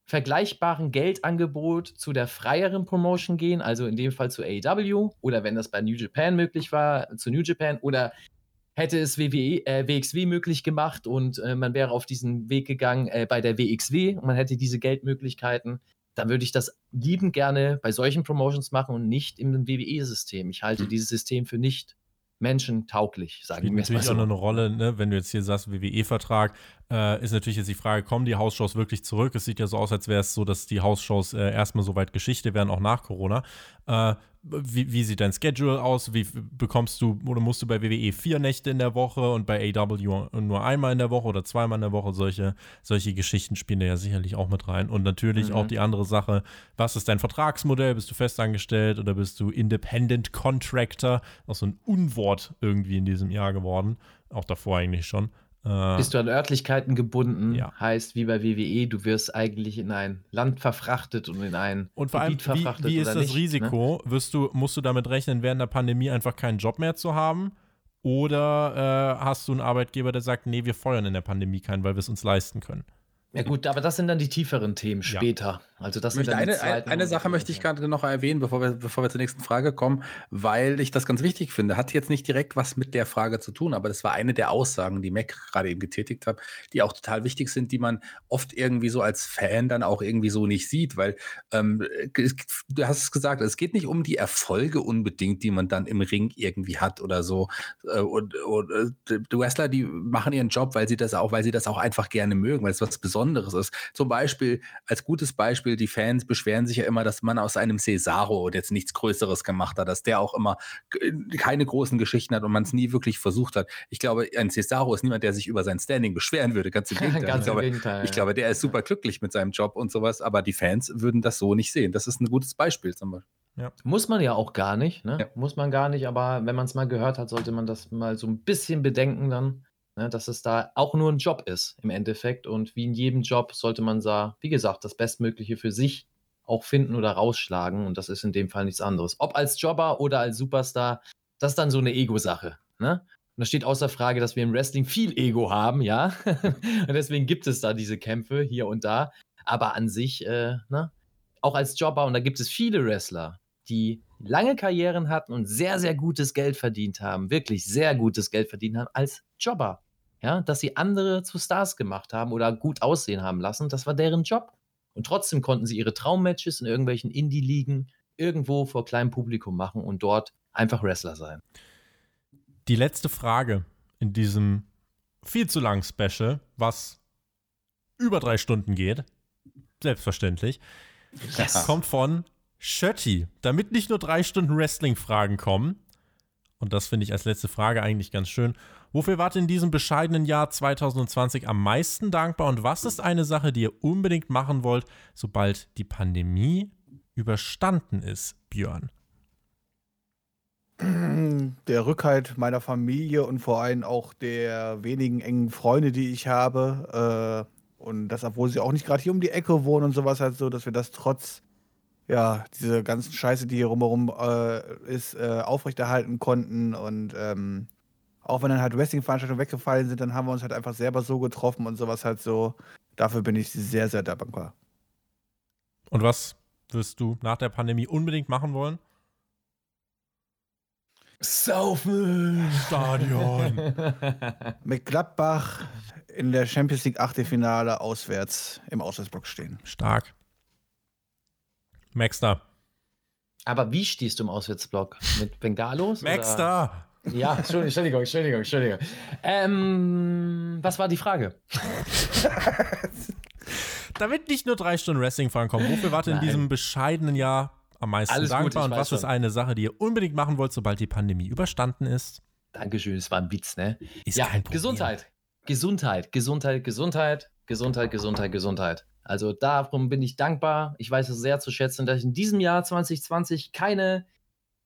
vergleichbaren Geldangebot zu der freieren Promotion gehen, also in dem Fall zu AEW oder wenn das bei New Japan möglich war, zu New Japan oder hätte es WWE, äh, WXW möglich gemacht und äh, man wäre auf diesen Weg gegangen äh, bei der WXW und man hätte diese Geldmöglichkeiten, dann würde ich das liebend gerne bei solchen Promotions machen und nicht im WWE-System. Ich halte mhm. dieses System für nicht menschentauglich, sagen wir mal so. natürlich auch noch eine Rolle, ne? wenn du jetzt hier sagst, WWE-Vertrag, äh, ist natürlich jetzt die Frage, kommen die Hausshows wirklich zurück? Es sieht ja so aus, als wäre es so, dass die Hausshows äh, erstmal soweit Geschichte werden, auch nach Corona. Äh, wie, wie, sieht dein Schedule aus? Wie bekommst du oder musst du bei WWE vier Nächte in der Woche und bei AW nur einmal in der Woche oder zweimal in der Woche? Solche, solche Geschichten spielen da ja sicherlich auch mit rein. Und natürlich mhm. auch die andere Sache, was ist dein Vertragsmodell? Bist du festangestellt oder bist du Independent Contractor? Auch so ein Unwort irgendwie in diesem Jahr geworden. Auch davor eigentlich schon. Äh, Bist du an Örtlichkeiten gebunden, ja. heißt wie bei WWE, du wirst eigentlich in ein Land verfrachtet und in ein und vor allem, verfrachtet. Wie, wie ist das nicht, Risiko? Ne? Wirst du, musst du damit rechnen, während der Pandemie einfach keinen Job mehr zu haben? Oder äh, hast du einen Arbeitgeber, der sagt, nee, wir feuern in der Pandemie keinen, weil wir es uns leisten können? Ja gut, aber das sind dann die tieferen Themen später. Ja. Also das sind eine, eine Sache möchte ich gerade noch erwähnen, bevor wir, bevor wir zur nächsten Frage kommen, weil ich das ganz wichtig finde. Hat jetzt nicht direkt was mit der Frage zu tun, aber das war eine der Aussagen, die Mac gerade eben getätigt hat, die auch total wichtig sind, die man oft irgendwie so als Fan dann auch irgendwie so nicht sieht, weil ähm, du hast es gesagt, es geht nicht um die Erfolge unbedingt, die man dann im Ring irgendwie hat oder so. Äh, und, und äh, die Wrestler, die machen ihren Job, weil sie das auch, weil sie das auch einfach gerne mögen, weil es was Besonderes ist. Zum Beispiel, als gutes Beispiel, die Fans beschweren sich ja immer, dass man aus einem Cesaro jetzt nichts Größeres gemacht hat, dass der auch immer keine großen Geschichten hat und man es nie wirklich versucht hat. Ich glaube, ein Cesaro ist niemand, der sich über sein Standing beschweren würde. Ganz im Gegenteil. Ganz ich, glaube, Gegenteil, ich glaube, der ist super glücklich mit seinem Job und sowas, aber die Fans würden das so nicht sehen. Das ist ein gutes Beispiel zum Beispiel. Ja. Muss man ja auch gar nicht, ne? Ja. Muss man gar nicht, aber wenn man es mal gehört hat, sollte man das mal so ein bisschen bedenken dann. Ne, dass es da auch nur ein Job ist im Endeffekt. Und wie in jedem Job sollte man da, wie gesagt, das Bestmögliche für sich auch finden oder rausschlagen. Und das ist in dem Fall nichts anderes. Ob als Jobber oder als Superstar, das ist dann so eine Ego-Sache. Ne? Und da steht außer Frage, dass wir im Wrestling viel Ego haben, ja. und deswegen gibt es da diese Kämpfe hier und da. Aber an sich, äh, ne? auch als Jobber, und da gibt es viele Wrestler, die lange Karrieren hatten und sehr, sehr gutes Geld verdient haben, wirklich sehr gutes Geld verdient haben als Jobber ja, dass sie andere zu Stars gemacht haben oder gut aussehen haben lassen. Das war deren Job. Und trotzdem konnten sie ihre Traummatches in irgendwelchen Indie-Ligen irgendwo vor kleinem Publikum machen und dort einfach Wrestler sein. Die letzte Frage in diesem viel zu langen Special, was über drei Stunden geht, selbstverständlich, yes. kommt von Schötti. Damit nicht nur drei Stunden Wrestling-Fragen kommen, und das finde ich als letzte Frage eigentlich ganz schön. Wofür wart ihr in diesem bescheidenen Jahr 2020 am meisten dankbar und was ist eine Sache, die ihr unbedingt machen wollt, sobald die Pandemie überstanden ist, Björn? Der Rückhalt meiner Familie und vor allem auch der wenigen engen Freunde, die ich habe. Äh, und das, obwohl sie auch nicht gerade hier um die Ecke wohnen und sowas halt so, dass wir das trotz ja, diese ganzen Scheiße, die hier rumherum äh, ist, äh, aufrechterhalten konnten. Und ähm, auch wenn dann halt Wrestling-Veranstaltungen weggefallen sind, dann haben wir uns halt einfach selber so getroffen und sowas halt so. Dafür bin ich sehr, sehr dankbar. Und was wirst du nach der Pandemie unbedingt machen wollen? Saufen! Stadion! Mit Gladbach in der Champions League Achtelfinale auswärts im Auswärtsblock stehen. Stark. Maxter. Aber wie stehst du im Auswärtsblock? Mit Bengalos? Maxter! Ja, Entschuldigung, Entschuldigung, Entschuldigung. Ähm, was war die Frage? Damit nicht nur drei Stunden Wrestling fahren kommen, wofür wart ihr in diesem bescheidenen Jahr am meisten Alles dankbar? gut, und was ist schon. eine Sache, die ihr unbedingt machen wollt, sobald die Pandemie überstanden ist? Dankeschön, es war ein Witz, ne? Ist ja, kein Problem. Gesundheit. Gesundheit, Gesundheit, Gesundheit, Gesundheit, Gesundheit, Gesundheit. Also darum bin ich dankbar. Ich weiß es sehr zu schätzen, dass ich in diesem Jahr 2020 keine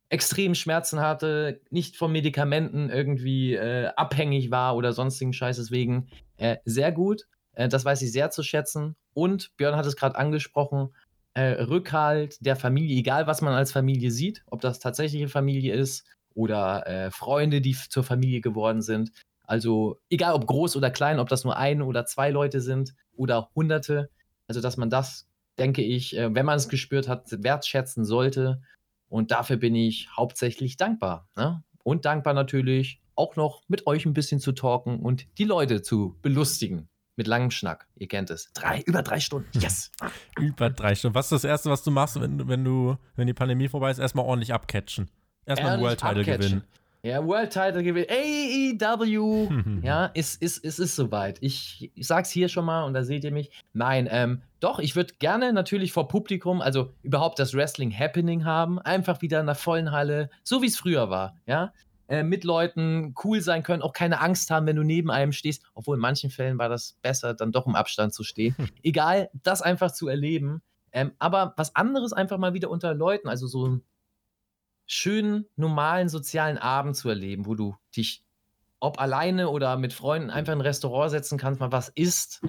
extremen Schmerzen hatte, nicht von Medikamenten irgendwie äh, abhängig war oder sonstigen Scheiß. Deswegen äh, sehr gut. Äh, das weiß ich sehr zu schätzen. Und Björn hat es gerade angesprochen, äh, Rückhalt der Familie, egal was man als Familie sieht, ob das tatsächliche Familie ist oder äh, Freunde, die zur Familie geworden sind. Also egal ob groß oder klein, ob das nur ein oder zwei Leute sind oder Hunderte. Also dass man das, denke ich, äh, wenn man es gespürt hat, wertschätzen sollte. Und dafür bin ich hauptsächlich dankbar. Ne? Und dankbar natürlich auch noch mit euch ein bisschen zu talken und die Leute zu belustigen. Mit langem Schnack. Ihr kennt es. Drei, über drei Stunden. Yes. Über drei Stunden. Was ist das Erste, was du machst, wenn, wenn du, wenn die Pandemie vorbei ist? Erstmal ordentlich abcatchen. Erstmal World Title gewinnen. Ja, World Title gewinnt. AEW. ja, ist, ist, ist, ist soweit. Ich, ich sag's hier schon mal und da seht ihr mich. Nein, ähm, doch, ich würde gerne natürlich vor Publikum, also überhaupt das Wrestling Happening haben. Einfach wieder in der vollen Halle, so wie es früher war. Ja, äh, mit Leuten cool sein können, auch keine Angst haben, wenn du neben einem stehst. Obwohl in manchen Fällen war das besser, dann doch im Abstand zu stehen. Egal, das einfach zu erleben. Ähm, aber was anderes einfach mal wieder unter Leuten, also so ein schönen, normalen, sozialen Abend zu erleben, wo du dich, ob alleine oder mit Freunden, einfach in ein Restaurant setzen kannst, mal was isst,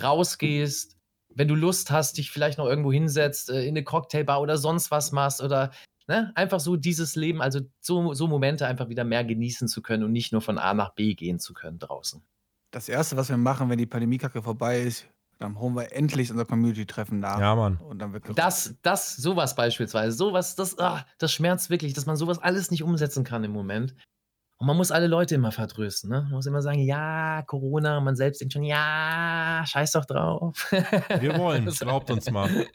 rausgehst, wenn du Lust hast, dich vielleicht noch irgendwo hinsetzt, äh, in eine Cocktailbar oder sonst was machst oder ne, einfach so dieses Leben, also so, so Momente einfach wieder mehr genießen zu können und nicht nur von A nach B gehen zu können draußen. Das Erste, was wir machen, wenn die Pandemiekacke vorbei ist, dann holen wir endlich unser Community-Treffen nach. Ja, Mann. Und dann wird Das, das, sowas beispielsweise, sowas, das, ah, das schmerzt wirklich, dass man sowas alles nicht umsetzen kann im Moment. Und man muss alle Leute immer vertrösten, ne? Man muss immer sagen, ja, Corona, man selbst denkt schon, ja, scheiß doch drauf. Wir wollen, glaubt uns mal.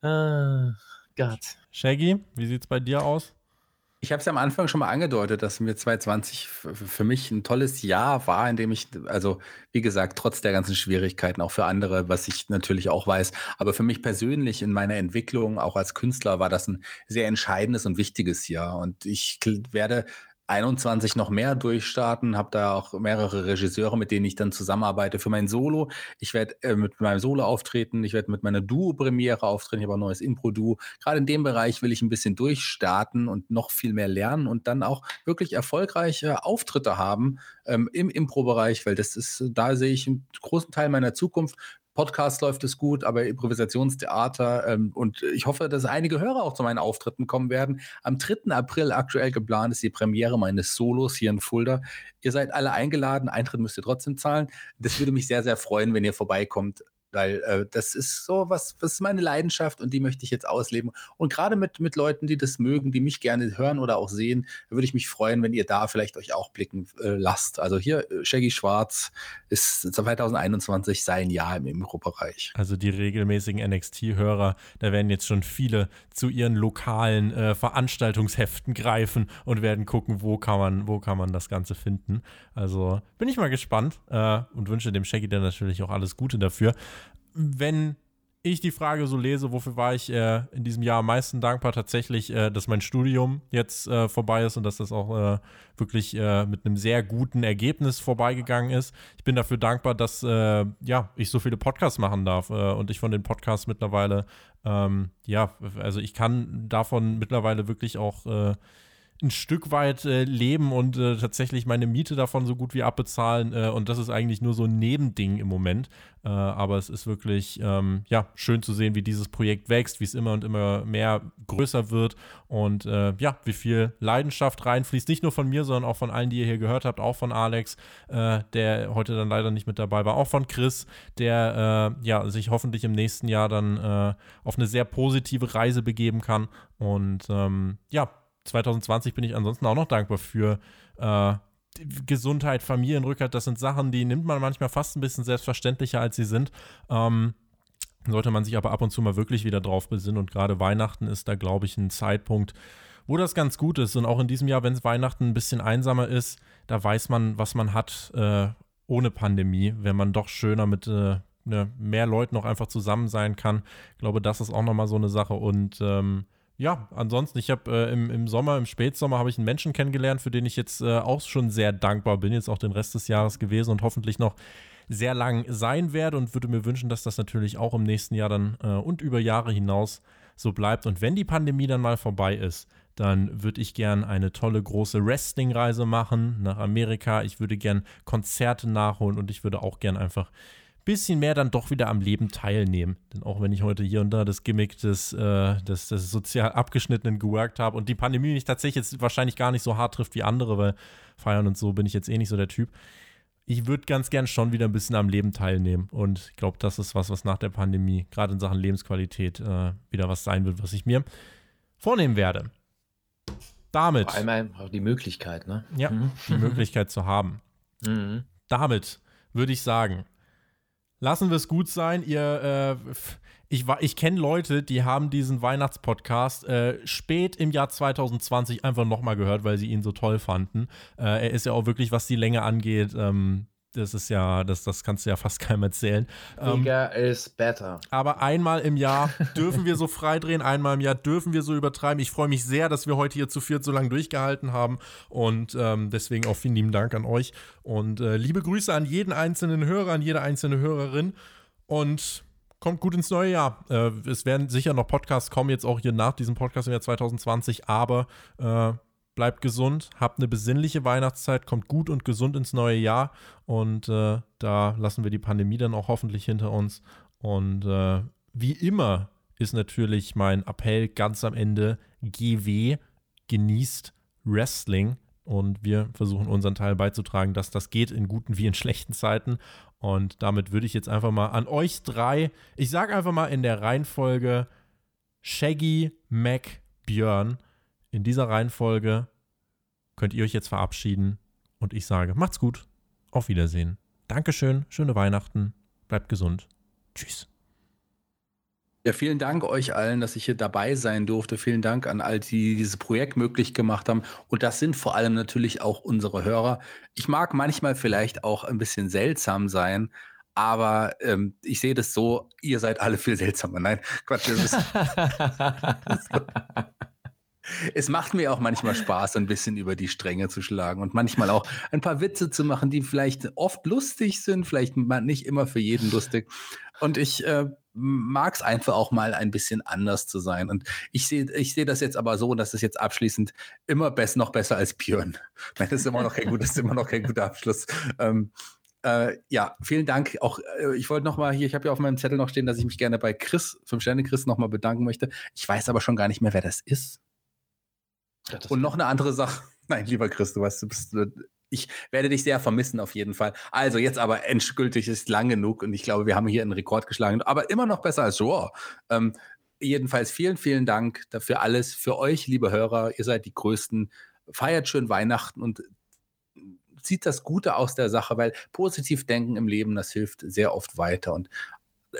ah, Gott. Shaggy, wie sieht's bei dir aus? Ich habe es am Anfang schon mal angedeutet, dass mir 2020 f- für mich ein tolles Jahr war, in dem ich, also wie gesagt, trotz der ganzen Schwierigkeiten, auch für andere, was ich natürlich auch weiß, aber für mich persönlich in meiner Entwicklung, auch als Künstler, war das ein sehr entscheidendes und wichtiges Jahr. Und ich werde 21 noch mehr durchstarten, habe da auch mehrere Regisseure, mit denen ich dann zusammenarbeite für mein Solo. Ich werde äh, mit meinem Solo auftreten, ich werde mit meiner Duo-Premiere auftreten, ich habe ein neues Impro-Duo. Gerade in dem Bereich will ich ein bisschen durchstarten und noch viel mehr lernen und dann auch wirklich erfolgreiche Auftritte haben ähm, im Impro-Bereich, weil das ist, da sehe ich einen großen Teil meiner Zukunft. Podcast läuft es gut, aber Improvisationstheater ähm, und ich hoffe, dass einige Hörer auch zu meinen Auftritten kommen werden. Am 3. April aktuell geplant ist die Premiere meines Solos hier in Fulda. Ihr seid alle eingeladen, Eintritt müsst ihr trotzdem zahlen. Das würde mich sehr, sehr freuen, wenn ihr vorbeikommt, weil äh, das ist so was, was ist meine Leidenschaft und die möchte ich jetzt ausleben. Und gerade mit, mit Leuten, die das mögen, die mich gerne hören oder auch sehen, würde ich mich freuen, wenn ihr da vielleicht euch auch blicken äh, lasst. Also hier, äh, Shaggy Schwarz ist 2021 sein Jahr im Impro-Bereich. Also die regelmäßigen NXT-Hörer, da werden jetzt schon viele zu ihren lokalen äh, Veranstaltungsheften greifen und werden gucken, wo kann man, wo kann man das Ganze finden. Also bin ich mal gespannt äh, und wünsche dem Shaggy dann natürlich auch alles Gute dafür. Wenn ich die Frage so lese, wofür war ich äh, in diesem Jahr am meisten dankbar? Tatsächlich, äh, dass mein Studium jetzt äh, vorbei ist und dass das auch äh, wirklich äh, mit einem sehr guten Ergebnis vorbeigegangen ist. Ich bin dafür dankbar, dass äh, ja, ich so viele Podcasts machen darf und ich von den Podcasts mittlerweile, ähm, ja, also ich kann davon mittlerweile wirklich auch ein Stück weit äh, leben und äh, tatsächlich meine Miete davon so gut wie abbezahlen. Äh, und das ist eigentlich nur so ein Nebending im Moment. Äh, aber es ist wirklich ähm, ja, schön zu sehen, wie dieses Projekt wächst, wie es immer und immer mehr größer wird und äh, ja, wie viel Leidenschaft reinfließt. Nicht nur von mir, sondern auch von allen, die ihr hier gehört habt, auch von Alex, äh, der heute dann leider nicht mit dabei war, auch von Chris, der ja, sich hoffentlich im nächsten Jahr dann auf eine sehr positive Reise begeben kann. Und ähm, ja, 2020 bin ich ansonsten auch noch dankbar für äh, Gesundheit, Familienrückhalt. Das sind Sachen, die nimmt man manchmal fast ein bisschen selbstverständlicher, als sie sind. Ähm, sollte man sich aber ab und zu mal wirklich wieder drauf besinnen. Und gerade Weihnachten ist da, glaube ich, ein Zeitpunkt, wo das ganz gut ist. Und auch in diesem Jahr, wenn es Weihnachten ein bisschen einsamer ist, da weiß man, was man hat äh, ohne Pandemie, wenn man doch schöner mit äh, ne, mehr Leuten noch einfach zusammen sein kann. Ich glaube, das ist auch nochmal so eine Sache. Und ähm, ja, ansonsten, ich habe äh, im, im Sommer, im Spätsommer, habe ich einen Menschen kennengelernt, für den ich jetzt äh, auch schon sehr dankbar bin, jetzt auch den Rest des Jahres gewesen und hoffentlich noch sehr lang sein werde und würde mir wünschen, dass das natürlich auch im nächsten Jahr dann äh, und über Jahre hinaus so bleibt. Und wenn die Pandemie dann mal vorbei ist, dann würde ich gern eine tolle große Wrestling-Reise machen nach Amerika. Ich würde gern Konzerte nachholen und ich würde auch gern einfach bisschen mehr dann doch wieder am Leben teilnehmen. Denn auch wenn ich heute hier und da das Gimmick des, äh, des, des sozial abgeschnittenen geworkt habe und die Pandemie mich tatsächlich jetzt wahrscheinlich gar nicht so hart trifft wie andere, weil feiern und so bin ich jetzt eh nicht so der Typ. Ich würde ganz gern schon wieder ein bisschen am Leben teilnehmen. Und ich glaube, das ist was, was nach der Pandemie, gerade in Sachen Lebensqualität, äh, wieder was sein wird, was ich mir vornehmen werde. Damit. Vor allem auch die Möglichkeit, ne? Ja, mhm. die Möglichkeit zu haben. Mhm. Damit würde ich sagen, lassen wir es gut sein. Ihr, äh, ich, ich kenne Leute, die haben diesen Weihnachtspodcast äh, spät im Jahr 2020 einfach nochmal gehört, weil sie ihn so toll fanden. Äh, er ist ja auch wirklich, was die Länge angeht, ähm, das ist ja, das, das kannst du ja fast keinem erzählen. Bigger ähm, is better. Aber einmal im Jahr dürfen wir so freidrehen, einmal im Jahr dürfen wir so übertreiben. Ich freue mich sehr, dass wir heute hier zu viert so lange durchgehalten haben. Und ähm, deswegen auch vielen lieben Dank an euch. Und äh, liebe Grüße an jeden einzelnen Hörer, an jede einzelne Hörerin. Und kommt gut ins neue Jahr. Äh, es werden sicher noch Podcasts kommen, jetzt auch hier nach diesem Podcast im Jahr 2020, aber äh, bleibt gesund, habt eine besinnliche Weihnachtszeit, kommt gut und gesund ins neue Jahr und äh, da lassen wir die Pandemie dann auch hoffentlich hinter uns. Und äh, wie immer ist natürlich mein Appell ganz am Ende: GW, genießt Wrestling. Und wir versuchen unseren Teil beizutragen, dass das geht in guten wie in schlechten Zeiten. Und damit würde ich jetzt einfach mal an euch drei, ich sage einfach mal in der Reihenfolge Shaggy, Mac, Björn, in dieser Reihenfolge könnt ihr euch jetzt verabschieden und ich sage, macht's gut, auf Wiedersehen. Dankeschön, schöne Weihnachten, bleibt gesund. Tschüss. Ja, vielen Dank euch allen, dass ich hier dabei sein durfte. Vielen Dank an all die, die dieses Projekt möglich gemacht haben. Und das sind vor allem natürlich auch unsere Hörer. Ich mag manchmal vielleicht auch ein bisschen seltsam sein, aber ähm, ich sehe das so, ihr seid alle viel seltsamer. Nein, Quatsch. Das ist, es macht mir auch manchmal Spaß, ein bisschen über die Stränge zu schlagen und manchmal auch ein paar Witze zu machen, die vielleicht oft lustig sind, vielleicht nicht immer für jeden lustig. Und ich äh, mag es einfach auch mal ein bisschen anders zu sein. Und ich sehe ich seh das jetzt aber so, dass es jetzt abschließend immer best, noch besser als Björn. Das ist immer noch kein, gut, das ist immer noch kein guter Abschluss. Ähm, äh, ja, vielen Dank. Auch äh, ich wollte noch mal hier, ich habe ja auf meinem Zettel noch stehen, dass ich mich gerne bei Chris, fünf Sterne Chris, noch mal bedanken möchte. Ich weiß aber schon gar nicht mehr, wer das ist. Ja, und noch eine andere Sache. Nein, lieber Chris, du weißt, du bist, äh, ich werde dich sehr vermissen auf jeden Fall. Also jetzt aber endgültig ist lang genug und ich glaube, wir haben hier einen Rekord geschlagen, aber immer noch besser als Raw. Ähm, jedenfalls vielen, vielen Dank dafür alles. Für euch, liebe Hörer, ihr seid die Größten. Feiert schön Weihnachten und zieht das Gute aus der Sache, weil positiv denken im Leben, das hilft sehr oft weiter. Und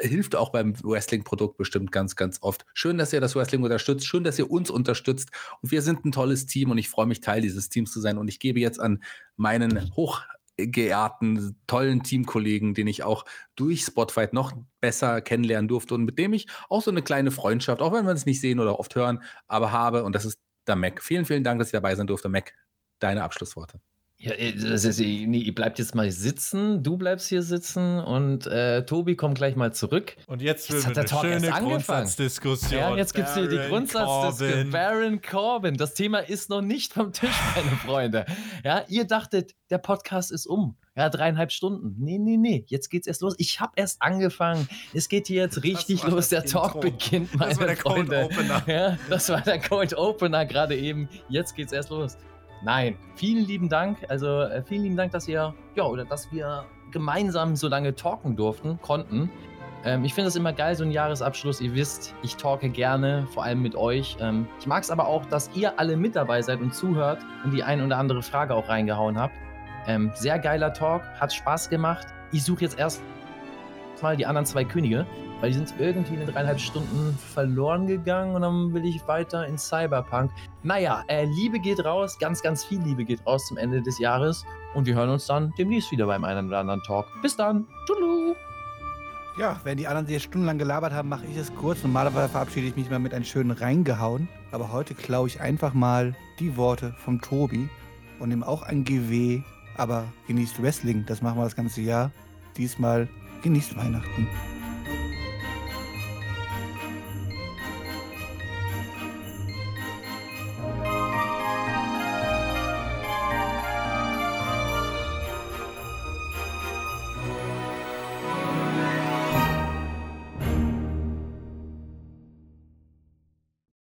hilft auch beim Wrestling-Produkt bestimmt ganz, ganz oft. Schön, dass ihr das Wrestling unterstützt. Schön, dass ihr uns unterstützt. Und wir sind ein tolles Team und ich freue mich, Teil dieses Teams zu sein. Und ich gebe jetzt an meinen hochgeehrten, tollen Teamkollegen, den ich auch durch Spotfight noch besser kennenlernen durfte und mit dem ich auch so eine kleine Freundschaft, auch wenn wir es nicht sehen oder oft hören, aber habe. Und das ist der Mac. Vielen, vielen Dank, dass ich dabei sein durfte. Mac, deine Abschlussworte. Ja, äh, nee, ihr bleibt jetzt mal sitzen, du bleibst hier sitzen und äh, Tobi kommt gleich mal zurück. Und jetzt, Jetzt wird hat der eine Talk erst schöne angefangen. Grundsatzdiskussion. Ja, jetzt gibt es hier die Grundsatzdiskussion. Baron Corbin. Das Thema ist noch nicht vom Tisch, meine Freunde. Ja, ihr dachtet, der Podcast ist um. Ja, dreieinhalb Stunden. Nee, nee, nee. Jetzt geht's erst los. Ich habe erst angefangen. Es geht hier jetzt richtig los. Der Talk Intro. beginnt, meine Das war der Cold Freunde. Opener. Ja, das war der Cold Opener gerade eben. Jetzt geht's erst los. Nein, vielen lieben Dank. Also äh, vielen lieben Dank, dass ihr, ja, oder dass wir gemeinsam so lange talken durften, konnten. Ähm, ich finde es immer geil, so ein Jahresabschluss. Ihr wisst, ich talke gerne, vor allem mit euch. Ähm, ich mag es aber auch, dass ihr alle mit dabei seid und zuhört und die ein oder andere Frage auch reingehauen habt. Ähm, sehr geiler Talk, hat Spaß gemacht. Ich suche jetzt erst mal die anderen zwei Könige, weil die sind irgendwie in dreieinhalb Stunden verloren gegangen und dann will ich weiter in Cyberpunk. Naja, äh, Liebe geht raus, ganz, ganz viel Liebe geht raus zum Ende des Jahres und wir hören uns dann demnächst wieder beim einen oder anderen Talk. Bis dann. Tschüss. Ja, wenn die anderen jetzt stundenlang gelabert haben, mache ich es kurz. Normalerweise verabschiede ich mich mal mit einem schönen Reingehauen. Aber heute klaue ich einfach mal die Worte vom Tobi und nehme auch ein GW. Aber genießt Wrestling, das machen wir das ganze Jahr. Diesmal genießt Weihnachten.